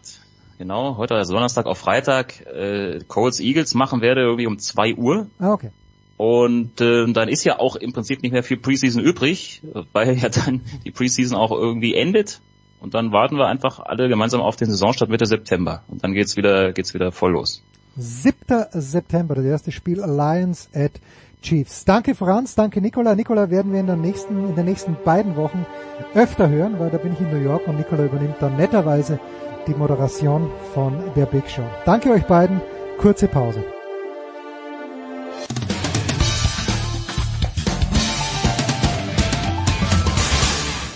genau, heute ist Donnerstag auf Freitag, äh, Colts Eagles machen werde, irgendwie um 2 Uhr. Ah, okay. Und äh, dann ist ja auch im Prinzip nicht mehr viel Preseason übrig, weil ja dann die Preseason auch irgendwie endet. Und dann warten wir einfach alle gemeinsam auf den Saisonstart Mitte September. Und dann geht's wieder, geht's wieder voll los. 7. September, das erste Spiel Lions at Chiefs. Danke Franz, danke Nicola. Nicola werden wir in, der nächsten, in den nächsten beiden Wochen öfter hören, weil da bin ich in New York und Nicola übernimmt dann netterweise die Moderation von der Big Show. Danke euch beiden. Kurze Pause.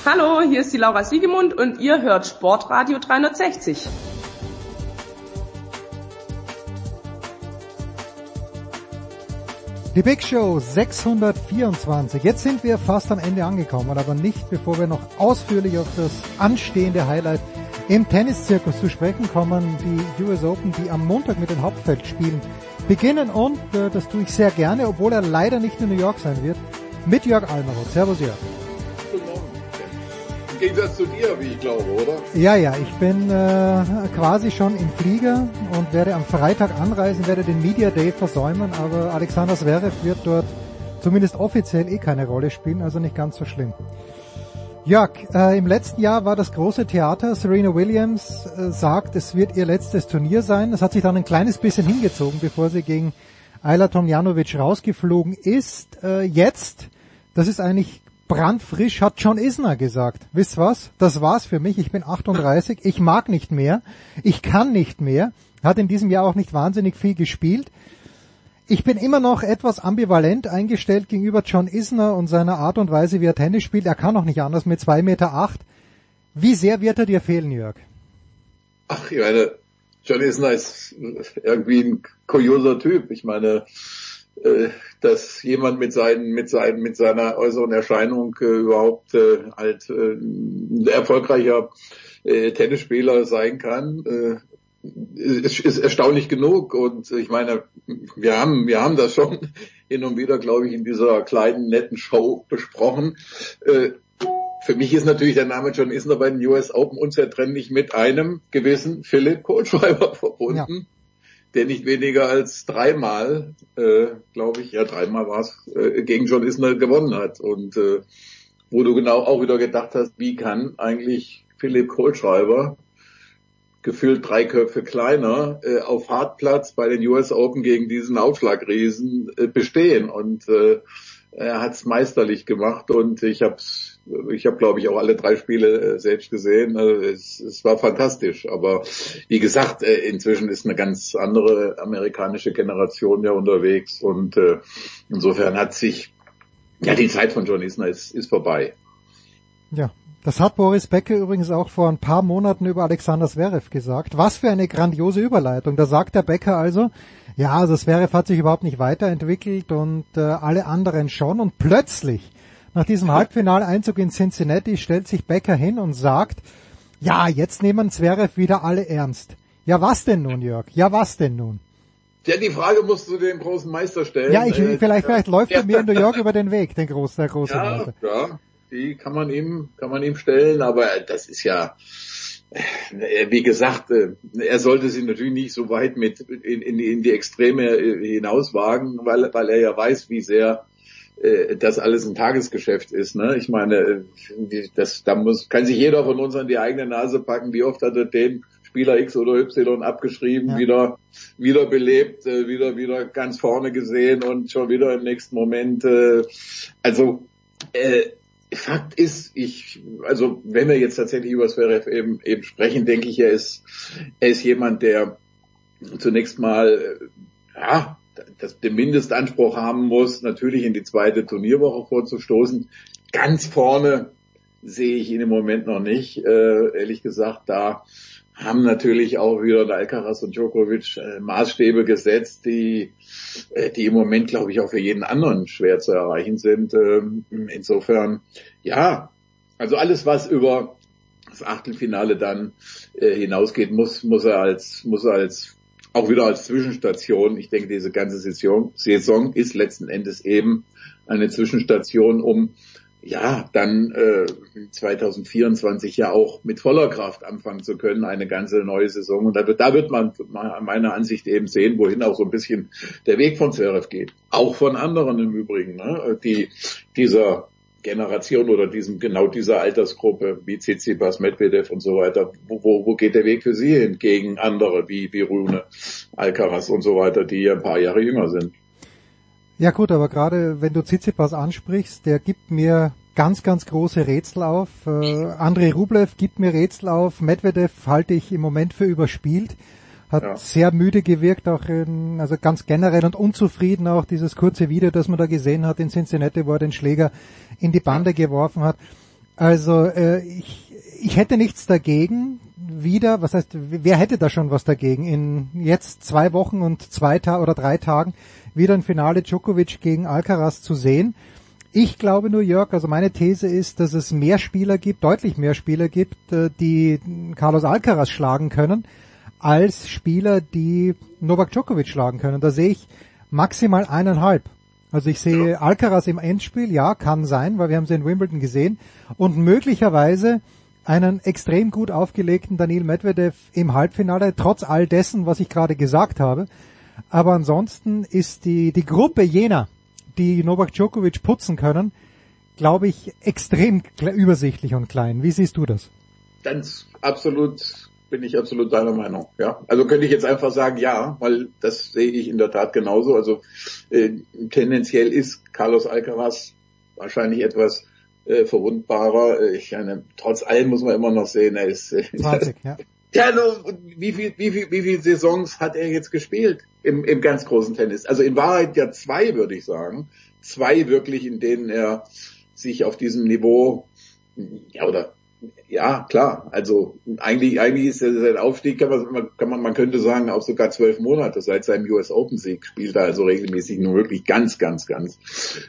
Hallo, hier ist die Laura Siegemund und ihr hört Sportradio 360. Die Big Show 624. Jetzt sind wir fast am Ende angekommen, aber nicht bevor wir noch ausführlich auf das anstehende Highlight im Tenniszirkus zu sprechen kommen, die US Open, die am Montag mit den Hauptfeldspielen beginnen und äh, das tue ich sehr gerne, obwohl er leider nicht in New York sein wird, mit Jörg Almeroth. Servus Jörg. Im Gegensatz zu dir, wie ich glaube, oder? Ja, ja, ich bin äh, quasi schon im Flieger und werde am Freitag anreisen, werde den Media Day versäumen, aber Alexander Zverev wird dort zumindest offiziell eh keine Rolle spielen, also nicht ganz so schlimm. Jörg, äh, im letzten Jahr war das große Theater. Serena Williams äh, sagt, es wird ihr letztes Turnier sein. Das hat sich dann ein kleines bisschen hingezogen, bevor sie gegen Ayla Tomjanovic rausgeflogen ist. Äh, jetzt, das ist eigentlich brandfrisch hat John Isner gesagt. Wisst was? Das war's für mich. Ich bin 38. Ich mag nicht mehr. Ich kann nicht mehr. Hat in diesem Jahr auch nicht wahnsinnig viel gespielt. Ich bin immer noch etwas ambivalent eingestellt gegenüber John Isner und seiner Art und Weise, wie er Tennis spielt. Er kann auch nicht anders mit zwei Meter. acht. Wie sehr wird er dir fehlen, Jörg? Ach, ich meine, John Isner ist irgendwie ein kurioser Typ. Ich meine, dass jemand mit seinen mit seinen mit seiner äußeren Erscheinung äh, überhaupt äh, halt äh, ein erfolgreicher äh, Tennisspieler sein kann äh, ist, ist erstaunlich genug. Und ich meine wir haben wir haben das schon hin und wieder glaube ich in dieser kleinen netten Show besprochen. Äh, für mich ist natürlich der Name John Isner bei den US Open unzertrennlich mit einem gewissen Philipp Kohlschreiber verbunden. Ja der nicht weniger als dreimal, äh, glaube ich, ja dreimal war es, äh, gegen John Isner gewonnen hat. Und äh, wo du genau auch wieder gedacht hast, wie kann eigentlich Philipp Kohlschreiber gefühlt drei Köpfe kleiner äh, auf Hartplatz bei den US Open gegen diesen Aufschlagriesen äh, bestehen. Und äh, er hat es meisterlich gemacht und ich habe ich habe glaube ich auch alle drei Spiele äh, selbst gesehen. Also es, es war fantastisch. Aber wie gesagt, äh, inzwischen ist eine ganz andere amerikanische Generation ja unterwegs und äh, insofern hat sich ja die Zeit von John Isner ist, ist vorbei. Ja, das hat Boris Becker übrigens auch vor ein paar Monaten über Alexander Zverev gesagt. Was für eine grandiose Überleitung. Da sagt der Becker also, ja, also Zverev hat sich überhaupt nicht weiterentwickelt und äh, alle anderen schon. Und plötzlich, nach diesem Halbfinaleinzug in Cincinnati, stellt sich Becker hin und sagt, ja, jetzt nehmen Zverev wieder alle ernst. Ja, was denn nun, Jörg? Ja, was denn nun? Ja, die Frage musst du dem großen Meister stellen. Ja, ich, äh, vielleicht, vielleicht läuft er mir in New York über den Weg, den großen, der große ja, Meister. Ja, die kann man ihm, kann man ihm stellen, aber das ist ja, äh, wie gesagt, äh, er sollte sich natürlich nicht so weit mit in, in, in die Extreme hinauswagen, weil, weil er ja weiß, wie sehr das alles ein Tagesgeschäft ist. Ne? Ich meine, das, da muss, kann sich jeder von uns an die eigene Nase packen, wie oft hat er den Spieler X oder Y abgeschrieben, ja. wieder, wieder belebt, wieder, wieder ganz vorne gesehen und schon wieder im nächsten Moment. Also äh, Fakt ist, ich, also wenn wir jetzt tatsächlich über Zverev eben, eben sprechen, denke ich, er ist, er ist jemand, der zunächst mal, ja, das, den Mindestanspruch haben muss, natürlich in die zweite Turnierwoche vorzustoßen. Ganz vorne sehe ich ihn im Moment noch nicht, äh, ehrlich gesagt, da haben natürlich auch wieder Alcaraz und Djokovic äh, Maßstäbe gesetzt, die, äh, die im Moment, glaube ich, auch für jeden anderen schwer zu erreichen sind. Ähm, insofern, ja, also alles, was über das Achtelfinale dann äh, hinausgeht, muss, muss er als, muss er als, auch wieder als Zwischenstation. Ich denke, diese ganze Saison, Saison ist letzten Endes eben eine Zwischenstation, um ja, dann äh, 2024 ja auch mit voller Kraft anfangen zu können, eine ganze neue Saison. Und da wird, da wird man meiner Ansicht eben sehen, wohin auch so ein bisschen der Weg von Zverev geht. Auch von anderen im Übrigen, ne? die dieser Generation oder diesem genau dieser Altersgruppe wie Tsitsipas, Medvedev und so weiter. Wo, wo, wo geht der Weg für sie hin gegen andere wie, wie Rune, Alcaraz und so weiter, die ein paar Jahre jünger sind? Ja gut, aber gerade wenn du Tsitsipas ansprichst, der gibt mir ganz, ganz große Rätsel auf. Äh, Andrei Rublev gibt mir Rätsel auf. Medvedev halte ich im Moment für überspielt. Hat ja. sehr müde gewirkt, auch in, also ganz generell und unzufrieden auch dieses kurze Video, das man da gesehen hat in Cincinnati, wo er den Schläger in die Bande geworfen hat. Also äh, ich, ich hätte nichts dagegen, wieder, was heißt, wer hätte da schon was dagegen, in jetzt zwei Wochen und zwei Tage oder drei Tagen wieder ein Finale Djokovic gegen Alcaraz zu sehen. Ich glaube nur, Jörg, also meine These ist, dass es mehr Spieler gibt, deutlich mehr Spieler gibt, äh, die Carlos Alcaraz schlagen können, als Spieler, die Novak Djokovic schlagen können. Da sehe ich maximal eineinhalb. Also ich sehe Alcaraz im Endspiel, ja, kann sein, weil wir haben sie in Wimbledon gesehen. Und möglicherweise einen extrem gut aufgelegten Daniel Medvedev im Halbfinale, trotz all dessen, was ich gerade gesagt habe. Aber ansonsten ist die, die Gruppe jener, die Novak Djokovic putzen können, glaube ich, extrem übersichtlich und klein. Wie siehst du das? Ganz absolut bin ich absolut deiner Meinung. Ja, also könnte ich jetzt einfach sagen, ja, weil das sehe ich in der Tat genauso. Also äh, tendenziell ist Carlos Alcaraz wahrscheinlich etwas äh, verwundbarer. Äh, ich meine, trotz allem muss man immer noch sehen, er ist äh, 20, ja. Ja, no, wie viel, wie viel, wie viel Saisons hat er jetzt gespielt im, im ganz großen Tennis? Also in Wahrheit ja zwei, würde ich sagen. Zwei wirklich, in denen er sich auf diesem Niveau, ja, oder ja, klar. Also eigentlich, eigentlich ist sein Aufstieg, kann man, kann man, man könnte sagen, auch sogar zwölf Monate seit seinem US Open Sieg spielt er also regelmäßig nur wirklich ganz, ganz, ganz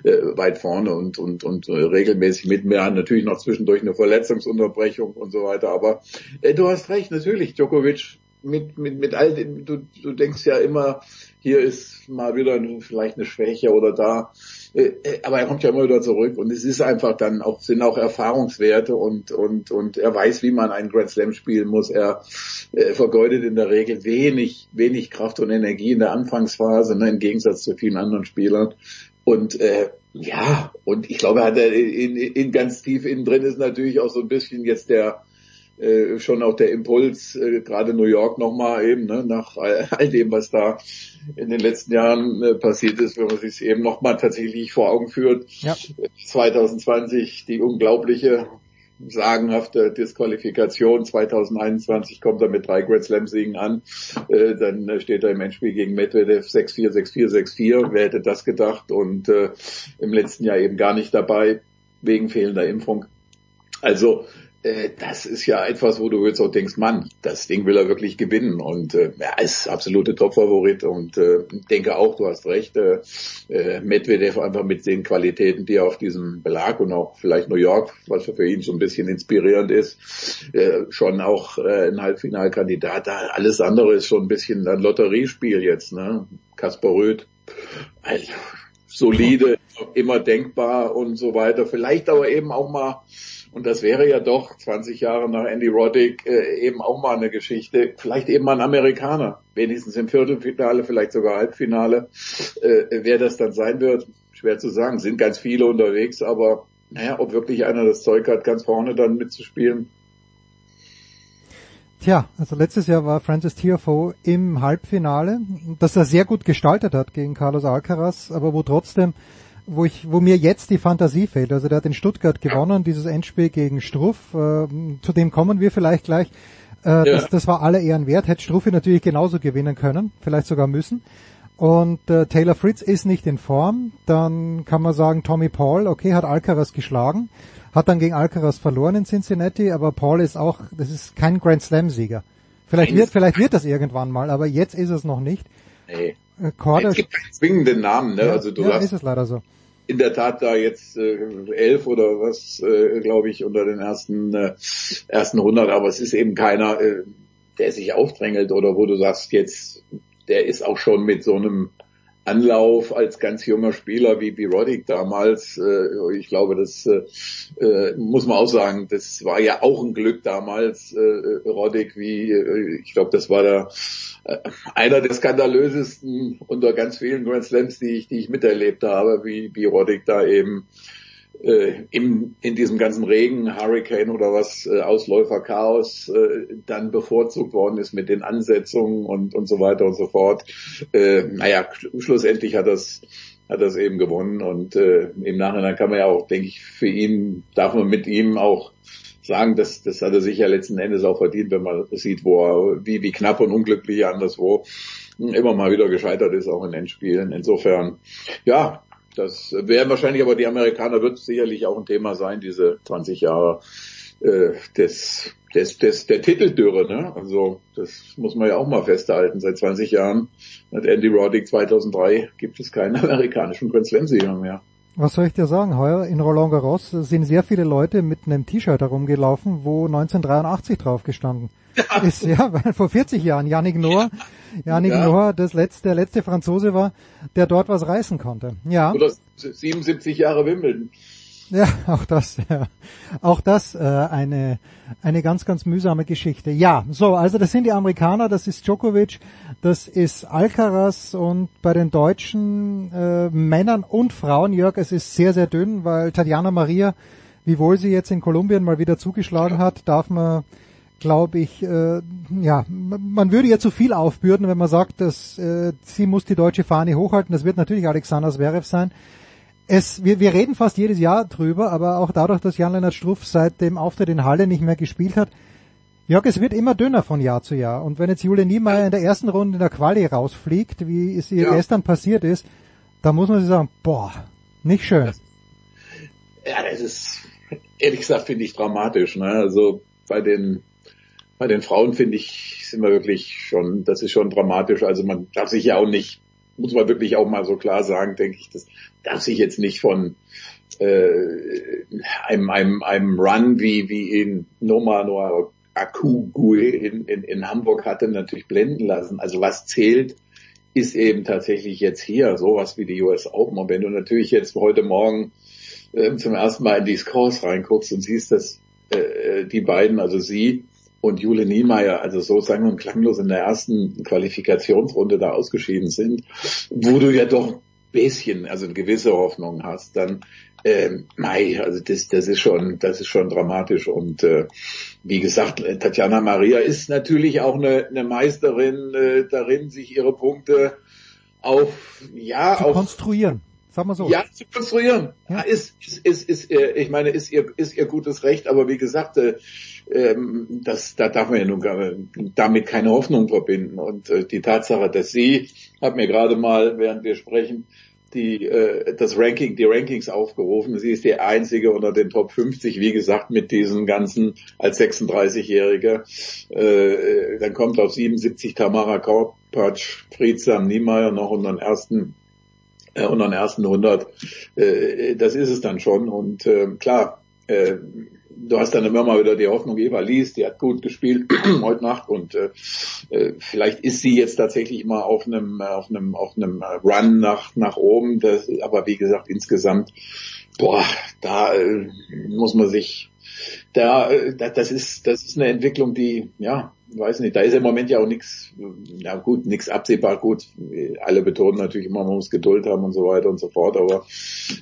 äh, weit vorne und und und äh, regelmäßig mit mehr natürlich noch zwischendurch eine Verletzungsunterbrechung und so weiter. Aber äh, du hast recht, natürlich Djokovic mit mit mit all dem, du du denkst ja immer, hier ist mal wieder vielleicht eine Schwäche oder da aber er kommt ja immer wieder zurück und es ist einfach dann auch, sind auch Erfahrungswerte und, und, und er weiß, wie man einen Grand Slam spielen muss. Er äh, vergeudet in der Regel wenig, wenig Kraft und Energie in der Anfangsphase, ne, im Gegensatz zu vielen anderen Spielern. Und äh, ja, und ich glaube, hat er in, in ganz tief innen drin ist natürlich auch so ein bisschen jetzt der äh, schon auch der Impuls, äh, gerade New York nochmal eben, ne, nach all, all dem, was da in den letzten Jahren äh, passiert ist, wenn man sich eben nochmal tatsächlich vor Augen führt. Ja. 2020 die unglaubliche, sagenhafte Disqualifikation. 2021 kommt er mit drei Grand Slam Siegen an. Äh, dann äh, steht er im Endspiel gegen Medvedev 6-4, 6-4, 6-4. Wer hätte das gedacht? Und äh, im letzten Jahr eben gar nicht dabei wegen fehlender Impfung. Also äh, das ist ja etwas, wo du jetzt auch denkst, Mann, das Ding will er wirklich gewinnen und äh, er ist absolute Topfavorit und äh, denke auch, du hast recht, äh, äh, Medvedev einfach mit den Qualitäten, die er auf diesem Belag und auch vielleicht New York, was für ihn so ein bisschen inspirierend ist, äh, schon auch äh, ein Halbfinalkandidat. Alles andere ist schon ein bisschen ein Lotteriespiel jetzt, ne? Kaspar Röth, also, solide, immer denkbar und so weiter. Vielleicht aber eben auch mal und das wäre ja doch 20 Jahre nach Andy Roddick äh, eben auch mal eine Geschichte. Vielleicht eben mal ein Amerikaner. Wenigstens im Viertelfinale, vielleicht sogar Halbfinale. Äh, wer das dann sein wird, schwer zu sagen. Sind ganz viele unterwegs, aber naja, ob wirklich einer das Zeug hat, ganz vorne dann mitzuspielen. Tja, also letztes Jahr war Francis Tiafoe im Halbfinale, das er sehr gut gestaltet hat gegen Carlos Alcaraz, aber wo trotzdem wo ich, wo mir jetzt die Fantasie fehlt. Also der hat in Stuttgart gewonnen, dieses Endspiel gegen Struff. Äh, zu dem kommen wir vielleicht gleich. Äh, ja. das, das war alle Ehren wert. Hätte Struffi natürlich genauso gewinnen können, vielleicht sogar müssen. Und äh, Taylor Fritz ist nicht in Form. Dann kann man sagen, Tommy Paul, okay, hat Alcaraz geschlagen, hat dann gegen Alcaraz verloren in Cincinnati, aber Paul ist auch, das ist kein Grand Slam Sieger. Vielleicht wird, vielleicht wird das irgendwann mal, aber jetzt ist es noch nicht. Nee. Äh, Korda, es gibt keinen zwingenden Namen, ne? Ja, also du ja, hast ist es leider so in der Tat da jetzt äh, elf oder was, äh, glaube ich, unter den ersten äh, ersten 100, aber es ist eben keiner, äh, der sich aufdrängelt oder wo du sagst jetzt, der ist auch schon mit so einem Anlauf als ganz junger Spieler wie, wie Roddick damals. Äh, ich glaube, das äh, äh, muss man auch sagen, das war ja auch ein Glück damals, äh, Roddick, wie ich glaube, das war äh, einer der skandalösesten unter ganz vielen Grand Slams, die ich, die ich miterlebt habe, wie, wie Roddick da eben äh, im, in diesem ganzen Regen, Hurricane oder was, äh, Ausläufer Chaos, äh, dann bevorzugt worden ist mit den Ansetzungen und, und so weiter und so fort. Äh, naja, schlussendlich hat das hat das eben gewonnen und äh, im Nachhinein kann man ja auch, denke ich, für ihn, darf man mit ihm auch sagen, dass das hat er sich ja letzten Endes auch verdient, wenn man sieht, wo er, wie, wie knapp und unglücklich er anderswo immer mal wieder gescheitert ist, auch in Endspielen. Insofern, ja, das werden wahrscheinlich aber die Amerikaner wird sicherlich auch ein Thema sein, diese 20 Jahre äh, des, des, des, der Titeldürre, ne? Also das muss man ja auch mal festhalten. Seit 20 Jahren hat Andy Roddick 2003 gibt es keinen amerikanischen Grand Slam Sieger mehr. Was soll ich dir sagen? Heuer in Roland Garros sind sehr viele Leute mit einem T-Shirt herumgelaufen, wo 1983 drauf gestanden ja. ist. Ja, weil vor 40 Jahren Yannick Noah, Ja. Noah das letzte, der letzte Franzose war, der dort was reißen konnte. Ja. Oder 77 Jahre Wimbledon. Ja, auch das, ja. Auch das äh, eine, eine ganz, ganz mühsame Geschichte. Ja, so, also das sind die Amerikaner, das ist Djokovic, das ist Alcaraz und bei den deutschen äh, Männern und Frauen, Jörg, es ist sehr, sehr dünn, weil Tatjana Maria, wiewohl sie jetzt in Kolumbien mal wieder zugeschlagen hat, darf man glaube ich, äh, ja, man würde ihr zu viel aufbürden, wenn man sagt, dass äh, sie muss die deutsche Fahne hochhalten. Das wird natürlich Alexander Zverev sein es, wir, wir reden fast jedes Jahr drüber, aber auch dadurch, dass Jan-Lennart Struff seit dem Auftritt in Halle nicht mehr gespielt hat, Jörg, es wird immer dünner von Jahr zu Jahr. Und wenn jetzt Jule Niemeyer in der ersten Runde in der Quali rausfliegt, wie es ihr ja. gestern passiert ist, da muss man sich sagen, boah, nicht schön. Ja, das ist, ehrlich gesagt, finde ich dramatisch. Ne? Also bei den, bei den Frauen finde ich, sind wir wirklich schon, das ist schon dramatisch. Also man darf sich ja auch nicht muss man wirklich auch mal so klar sagen, denke ich, das darf sich jetzt nicht von äh, einem, einem, einem Run wie, wie in Noma Noa Akugui in, in, in Hamburg hatte, natürlich blenden lassen. Also was zählt, ist eben tatsächlich jetzt hier sowas wie die US Open. Und wenn du natürlich jetzt heute Morgen äh, zum ersten Mal in die Scores reinguckst und siehst, dass äh, die beiden, also sie und Jule Niemeyer, also so sang und klanglos in der ersten Qualifikationsrunde da ausgeschieden sind, wo du ja doch ein bisschen, also eine gewisse Hoffnung hast, dann ähm, Mai, also das, das ist schon, das ist schon dramatisch und äh, wie gesagt, Tatjana Maria ist natürlich auch eine, eine Meisterin äh, darin, sich ihre Punkte auf ja zu auf konstruieren. Sag mal so. Ja, zu konstruieren. Ja. Ist, ist, ist, ist, äh, ich meine, ist ihr, ist ihr gutes Recht, aber wie gesagt, äh, ähm, das, da darf man ja nun gar, damit keine Hoffnung verbinden. Und äh, die Tatsache, dass sie, hat mir gerade mal, während wir sprechen, die, äh, das Ranking, die Rankings aufgerufen. Sie ist die einzige unter den Top 50, wie gesagt, mit diesen ganzen als 36-Jährige. Äh, dann kommt auf 77 Tamara Korpatsch, Friedsam Niemeyer noch unter den ersten äh, unter den ersten 100. Äh, das ist es dann schon. Und äh, klar, äh, du hast dann immer mal wieder die Hoffnung, Eva Lies, die hat gut gespielt heute Nacht und äh, äh, vielleicht ist sie jetzt tatsächlich mal auf einem auf einem auf einem Run nach nach oben. Das, aber wie gesagt insgesamt, boah, da äh, muss man sich da, äh, das ist, das ist eine Entwicklung, die, ja, weiß nicht, da ist im Moment ja auch nichts, ja gut, nichts absehbar, gut, alle betonen natürlich immer, man muss Geduld haben und so weiter und so fort, aber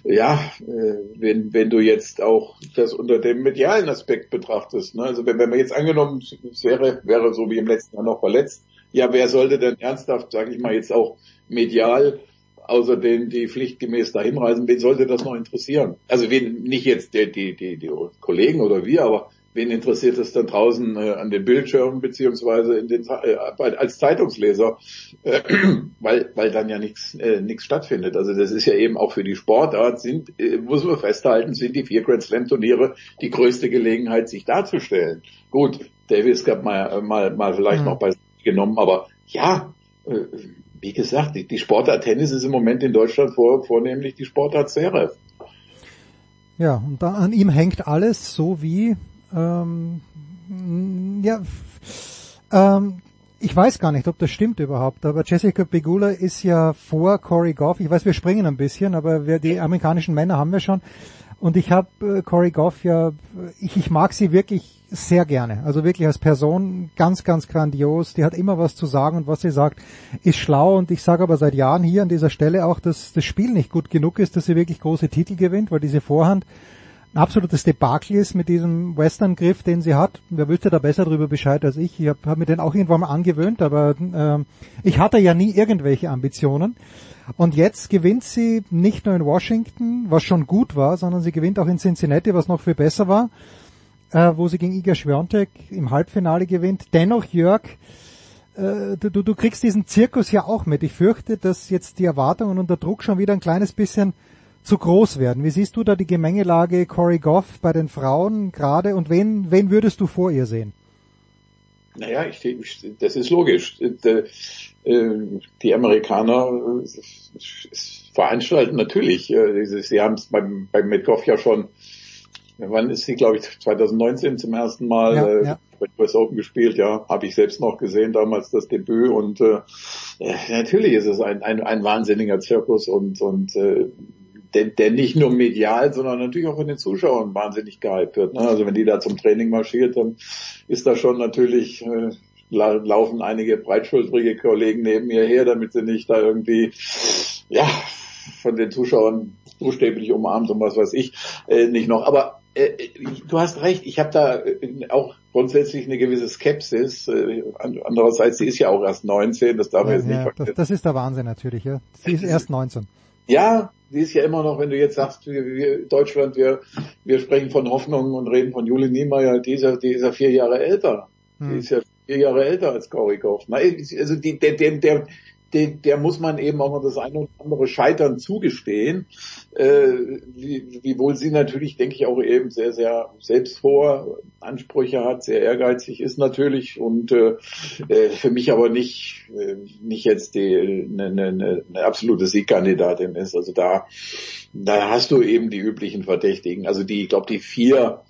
ja, äh, wenn, wenn du jetzt auch das unter dem medialen Aspekt betrachtest, ne, also wenn, wenn man jetzt angenommen, es wäre, wäre so wie im letzten Jahr noch verletzt, ja, wer sollte denn ernsthaft, sage ich mal, jetzt auch medial außer denen, die pflichtgemäß dahin reisen, wen sollte das noch interessieren? Also wen, nicht jetzt die, die, die, die Kollegen oder wir, aber wen interessiert es dann draußen äh, an den Bildschirmen beziehungsweise in den, äh, als Zeitungsleser, äh, weil, weil dann ja nichts äh, nichts stattfindet. Also das ist ja eben auch für die Sportart, sind, äh, muss man festhalten, sind die vier Grand Slam Turniere die größte Gelegenheit, sich darzustellen. Gut, Davis gab mal, mal, mal vielleicht mhm. noch bei genommen, aber ja, äh, wie gesagt, die, Sportart Tennis ist im Moment in Deutschland vor, vornehmlich die Sportart Zverev. Ja, und da an ihm hängt alles, so wie ähm, ja, ähm, ich weiß gar nicht, ob das stimmt überhaupt, aber Jessica Pegula ist ja vor Corey Goff. Ich weiß, wir springen ein bisschen, aber wir, die amerikanischen Männer haben wir schon. Und ich habe äh, Corey Goff ja, ich, ich mag sie wirklich sehr gerne. Also wirklich als Person ganz, ganz grandios. Die hat immer was zu sagen und was sie sagt, ist schlau. Und ich sage aber seit Jahren hier an dieser Stelle auch, dass das Spiel nicht gut genug ist, dass sie wirklich große Titel gewinnt, weil diese Vorhand ein absolutes Debakel ist mit diesem Western-Griff, den sie hat. Wer wüsste da besser darüber Bescheid als ich. Ich habe hab mir den auch irgendwann mal angewöhnt, aber äh, ich hatte ja nie irgendwelche Ambitionen. Und jetzt gewinnt sie nicht nur in Washington, was schon gut war, sondern sie gewinnt auch in Cincinnati, was noch viel besser war wo sie gegen Iga Świątek im Halbfinale gewinnt. Dennoch, Jörg, äh, du, du kriegst diesen Zirkus ja auch mit. Ich fürchte, dass jetzt die Erwartungen und der Druck schon wieder ein kleines bisschen zu groß werden. Wie siehst du da die Gemengelage Corey Goff bei den Frauen gerade und wen, wen würdest du vor ihr sehen? Naja, ich, ich, das ist logisch. Die Amerikaner veranstalten natürlich. Sie haben es beim, beim Metcalf ja schon, wann ist sie, glaube ich, 2019 zum ersten Mal ja, ja. bei US Open gespielt, ja, habe ich selbst noch gesehen, damals das Debüt und äh, natürlich ist es ein, ein, ein wahnsinniger Zirkus und, und äh, der, der nicht nur medial, sondern natürlich auch von den Zuschauern wahnsinnig gehypt wird. Ne? Also wenn die da zum Training marschiert, dann ist da schon natürlich äh, laufen einige breitschultrige Kollegen neben mir her, damit sie nicht da irgendwie ja von den Zuschauern buchstäblich umarmt und was weiß ich äh, nicht noch. Aber äh, du hast recht, ich habe da äh, auch grundsätzlich eine gewisse Skepsis. Äh, andererseits, sie ist ja auch erst 19, das darf ja, jetzt nicht ja, vergessen. Das, das ist der Wahnsinn natürlich, ja. Sie ist erst 19. Ja, sie ist ja immer noch, wenn du jetzt sagst, wir, wir Deutschland, wir, wir sprechen von Hoffnung und reden von Juli Niemeyer, die ist ja, die ist ja vier Jahre älter. Hm. Die ist ja vier Jahre älter als Korikow. Also die, der, der, der, der, der muss man eben auch mal das eine oder andere Scheitern zugestehen, äh, wie, wiewohl sie natürlich, denke ich, auch eben sehr, sehr selbsthohe Ansprüche hat, sehr ehrgeizig ist natürlich und äh, äh für mich aber nicht, äh, nicht jetzt die eine, eine, eine absolute Siegkandidatin ist. Also da, da hast du eben die üblichen Verdächtigen. Also die, ich glaube, die vier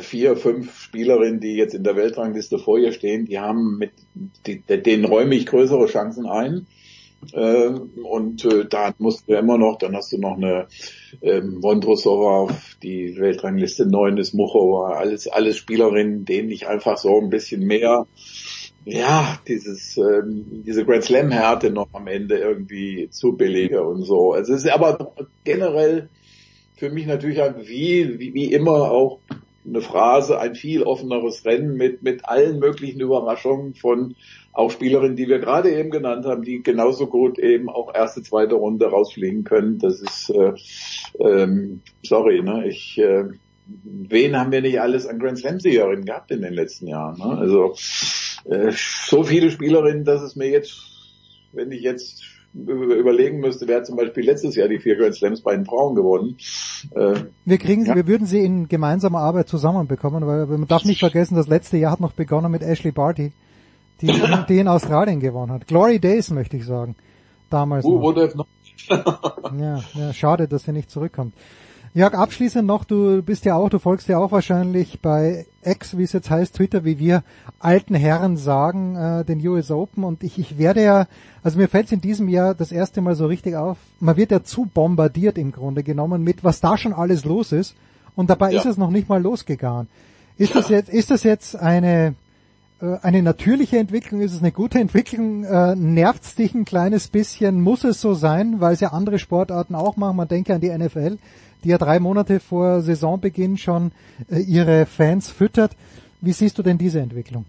vier, fünf Spielerinnen, die jetzt in der Weltrangliste vor ihr stehen, die haben mit, die, denen räume ich größere Chancen ein. Äh, und äh, da musst du immer noch, dann hast du noch eine ähm, Vondrosova, die Weltrangliste 9 ist Muchova, alles, alles Spielerinnen, denen ich einfach so ein bisschen mehr, ja, dieses, ähm, diese Grand Slam Härte noch am Ende irgendwie zubillige und so. Also es ist aber generell für mich natürlich wie, wie, wie immer auch eine Phrase, ein viel offeneres Rennen mit, mit allen möglichen Überraschungen von auch Spielerinnen, die wir gerade eben genannt haben, die genauso gut eben auch erste, zweite Runde rausfliegen können. Das ist, äh, ähm, sorry, ne, ich, äh, wen haben wir nicht alles an Grand Slam Siegerinnen gehabt in den letzten Jahren? Ne? Also äh, so viele Spielerinnen, dass es mir jetzt, wenn ich jetzt überlegen müsste, wer zum Beispiel letztes Jahr die vier Grand Slams bei den Frauen gewonnen. Äh, wir kriegen sie, ja. wir würden sie in gemeinsamer Arbeit zusammenbekommen, weil man darf nicht vergessen, das letzte Jahr hat noch begonnen mit Ashley Barty, die, die in Australien gewonnen hat. Glory Days möchte ich sagen. Damals. Noch? ja, ja, schade, dass sie nicht zurückkommt. Jörg, abschließend noch, du bist ja auch, du folgst ja auch wahrscheinlich bei X, wie es jetzt heißt, Twitter, wie wir alten Herren sagen, äh, den US Open und ich, ich werde ja, also mir fällt es in diesem Jahr das erste Mal so richtig auf, man wird ja zu bombardiert im Grunde genommen mit, was da schon alles los ist und dabei ja. ist es noch nicht mal losgegangen. Ist das jetzt, ist das jetzt eine, eine natürliche Entwicklung? Ist es eine gute Entwicklung? Äh, Nervt dich ein kleines bisschen? Muss es so sein, weil es ja andere Sportarten auch machen? Man denke an die NFL die ja drei Monate vor Saisonbeginn schon äh, ihre Fans füttert. Wie siehst du denn diese Entwicklung?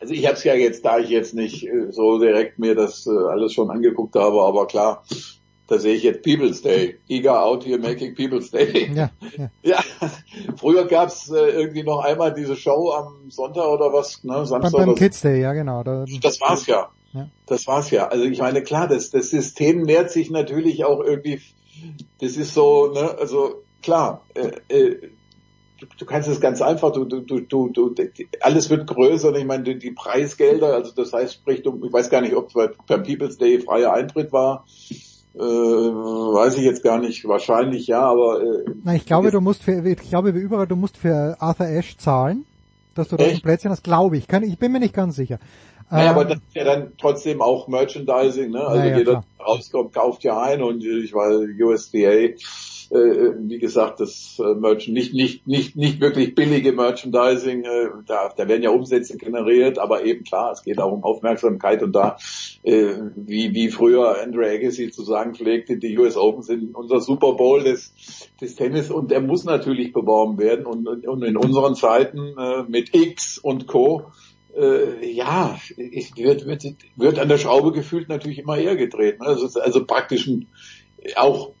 Also ich habe es ja jetzt, da ich jetzt nicht äh, so direkt mir das äh, alles schon angeguckt habe, aber klar, da sehe ich jetzt People's Day. Eager out here making People's Day. Ja, ja. ja. früher gab's äh, irgendwie noch einmal diese Show am Sonntag oder was, ne? Samstag beim, beim Kids Day, ja genau. Da, das war's ja. ja. Das war's ja. Also ich meine, klar, das, das System nährt sich natürlich auch irgendwie das ist so, ne, also klar, äh, äh, du, du kannst es ganz einfach, du, du, du, du, du, alles wird größer, und ich meine, die, die Preisgelder, also das heißt, sprich, du, ich weiß gar nicht, ob es beim People's Day freier Eintritt war, äh, weiß ich jetzt gar nicht, wahrscheinlich ja, aber äh, Na, ich glaube, du musst für, ich glaube überall, du musst für Arthur Ashe zahlen, dass du da ein Plätzchen hast, glaube ich, kann, ich bin mir nicht ganz sicher. Naja, ähm, aber das ist ja dann trotzdem auch Merchandising, ne? Also naja, jeder klar. rauskommt, kauft ja ein und ich war USDA, äh, wie gesagt, das äh, Merchant nicht nicht nicht nicht wirklich billige Merchandising, äh, da, da werden ja Umsätze generiert, aber eben klar, es geht auch um Aufmerksamkeit und da äh, wie wie früher Andre Agassi zu sagen pflegte, die US Open sind unser Super Bowl des des Tennis und der muss natürlich beworben werden und, und in unseren Zeiten äh, mit X und Co äh, ja, wird, wird, wird an der Schraube gefühlt natürlich immer eher gedreht. Ne? Also, also praktisch ein, auch äh,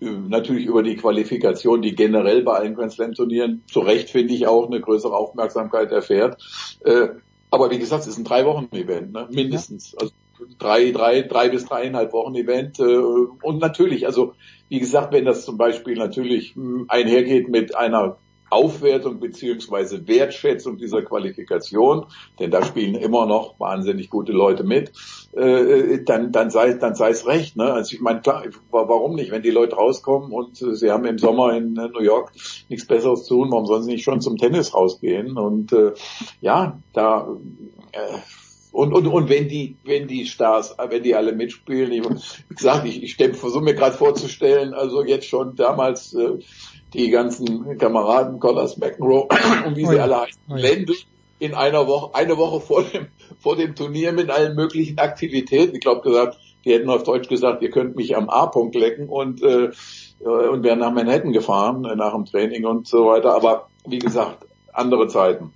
natürlich über die Qualifikation, die generell bei allen Grand Slam Turnieren zu Recht finde ich auch eine größere Aufmerksamkeit erfährt. Äh, aber wie gesagt, es ist ein drei Wochen Event, ne? mindestens. Also drei, drei, drei bis dreieinhalb Wochen Event. Äh, und natürlich, also wie gesagt, wenn das zum Beispiel natürlich hm, einhergeht mit einer Aufwertung beziehungsweise Wertschätzung dieser Qualifikation, denn da spielen immer noch wahnsinnig gute Leute mit, äh, dann, dann sei, dann sei es recht. Ne? Also ich meine, klar, warum nicht, wenn die Leute rauskommen und äh, sie haben im Sommer in äh, New York nichts Besseres zu tun, warum sollen sie nicht schon zum Tennis rausgehen? Und äh, ja, da äh, und, und, und wenn die, wenn die Stars, wenn die alle mitspielen, ich, wie ich, ich versuche mir gerade vorzustellen, also jetzt schon damals äh, die ganzen Kameraden, Connors McEnroe und wie sie oh ja. alle heißen, oh ja. in einer Woche, eine Woche vor dem, vor dem Turnier mit allen möglichen Aktivitäten. Ich glaube gesagt, die hätten auf Deutsch gesagt, ihr könnt mich am A-Punkt lecken und, äh, und wären nach Manhattan gefahren, äh, nach dem Training und so weiter. Aber wie gesagt, andere Zeiten.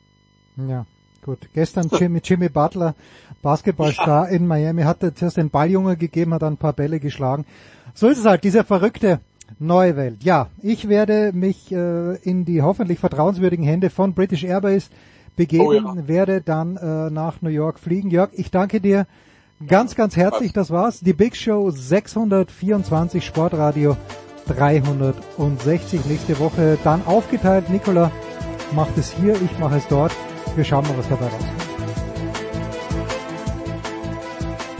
Ja. Gut, gestern Jimmy, Jimmy Butler, Basketballstar in Miami, hat zuerst den Balljunge gegeben, hat dann ein paar Bälle geschlagen. So ist es halt, diese verrückte neue Welt. Ja, ich werde mich äh, in die hoffentlich vertrauenswürdigen Hände von British Airways begeben, oh ja. werde dann äh, nach New York fliegen. Jörg, ich danke dir ganz, ganz herzlich. Das war's. Die Big Show 624 Sportradio 360 nächste Woche. Dann aufgeteilt. Nicola macht es hier, ich mache es dort. Wir schauen mal, was dabei rauskommt.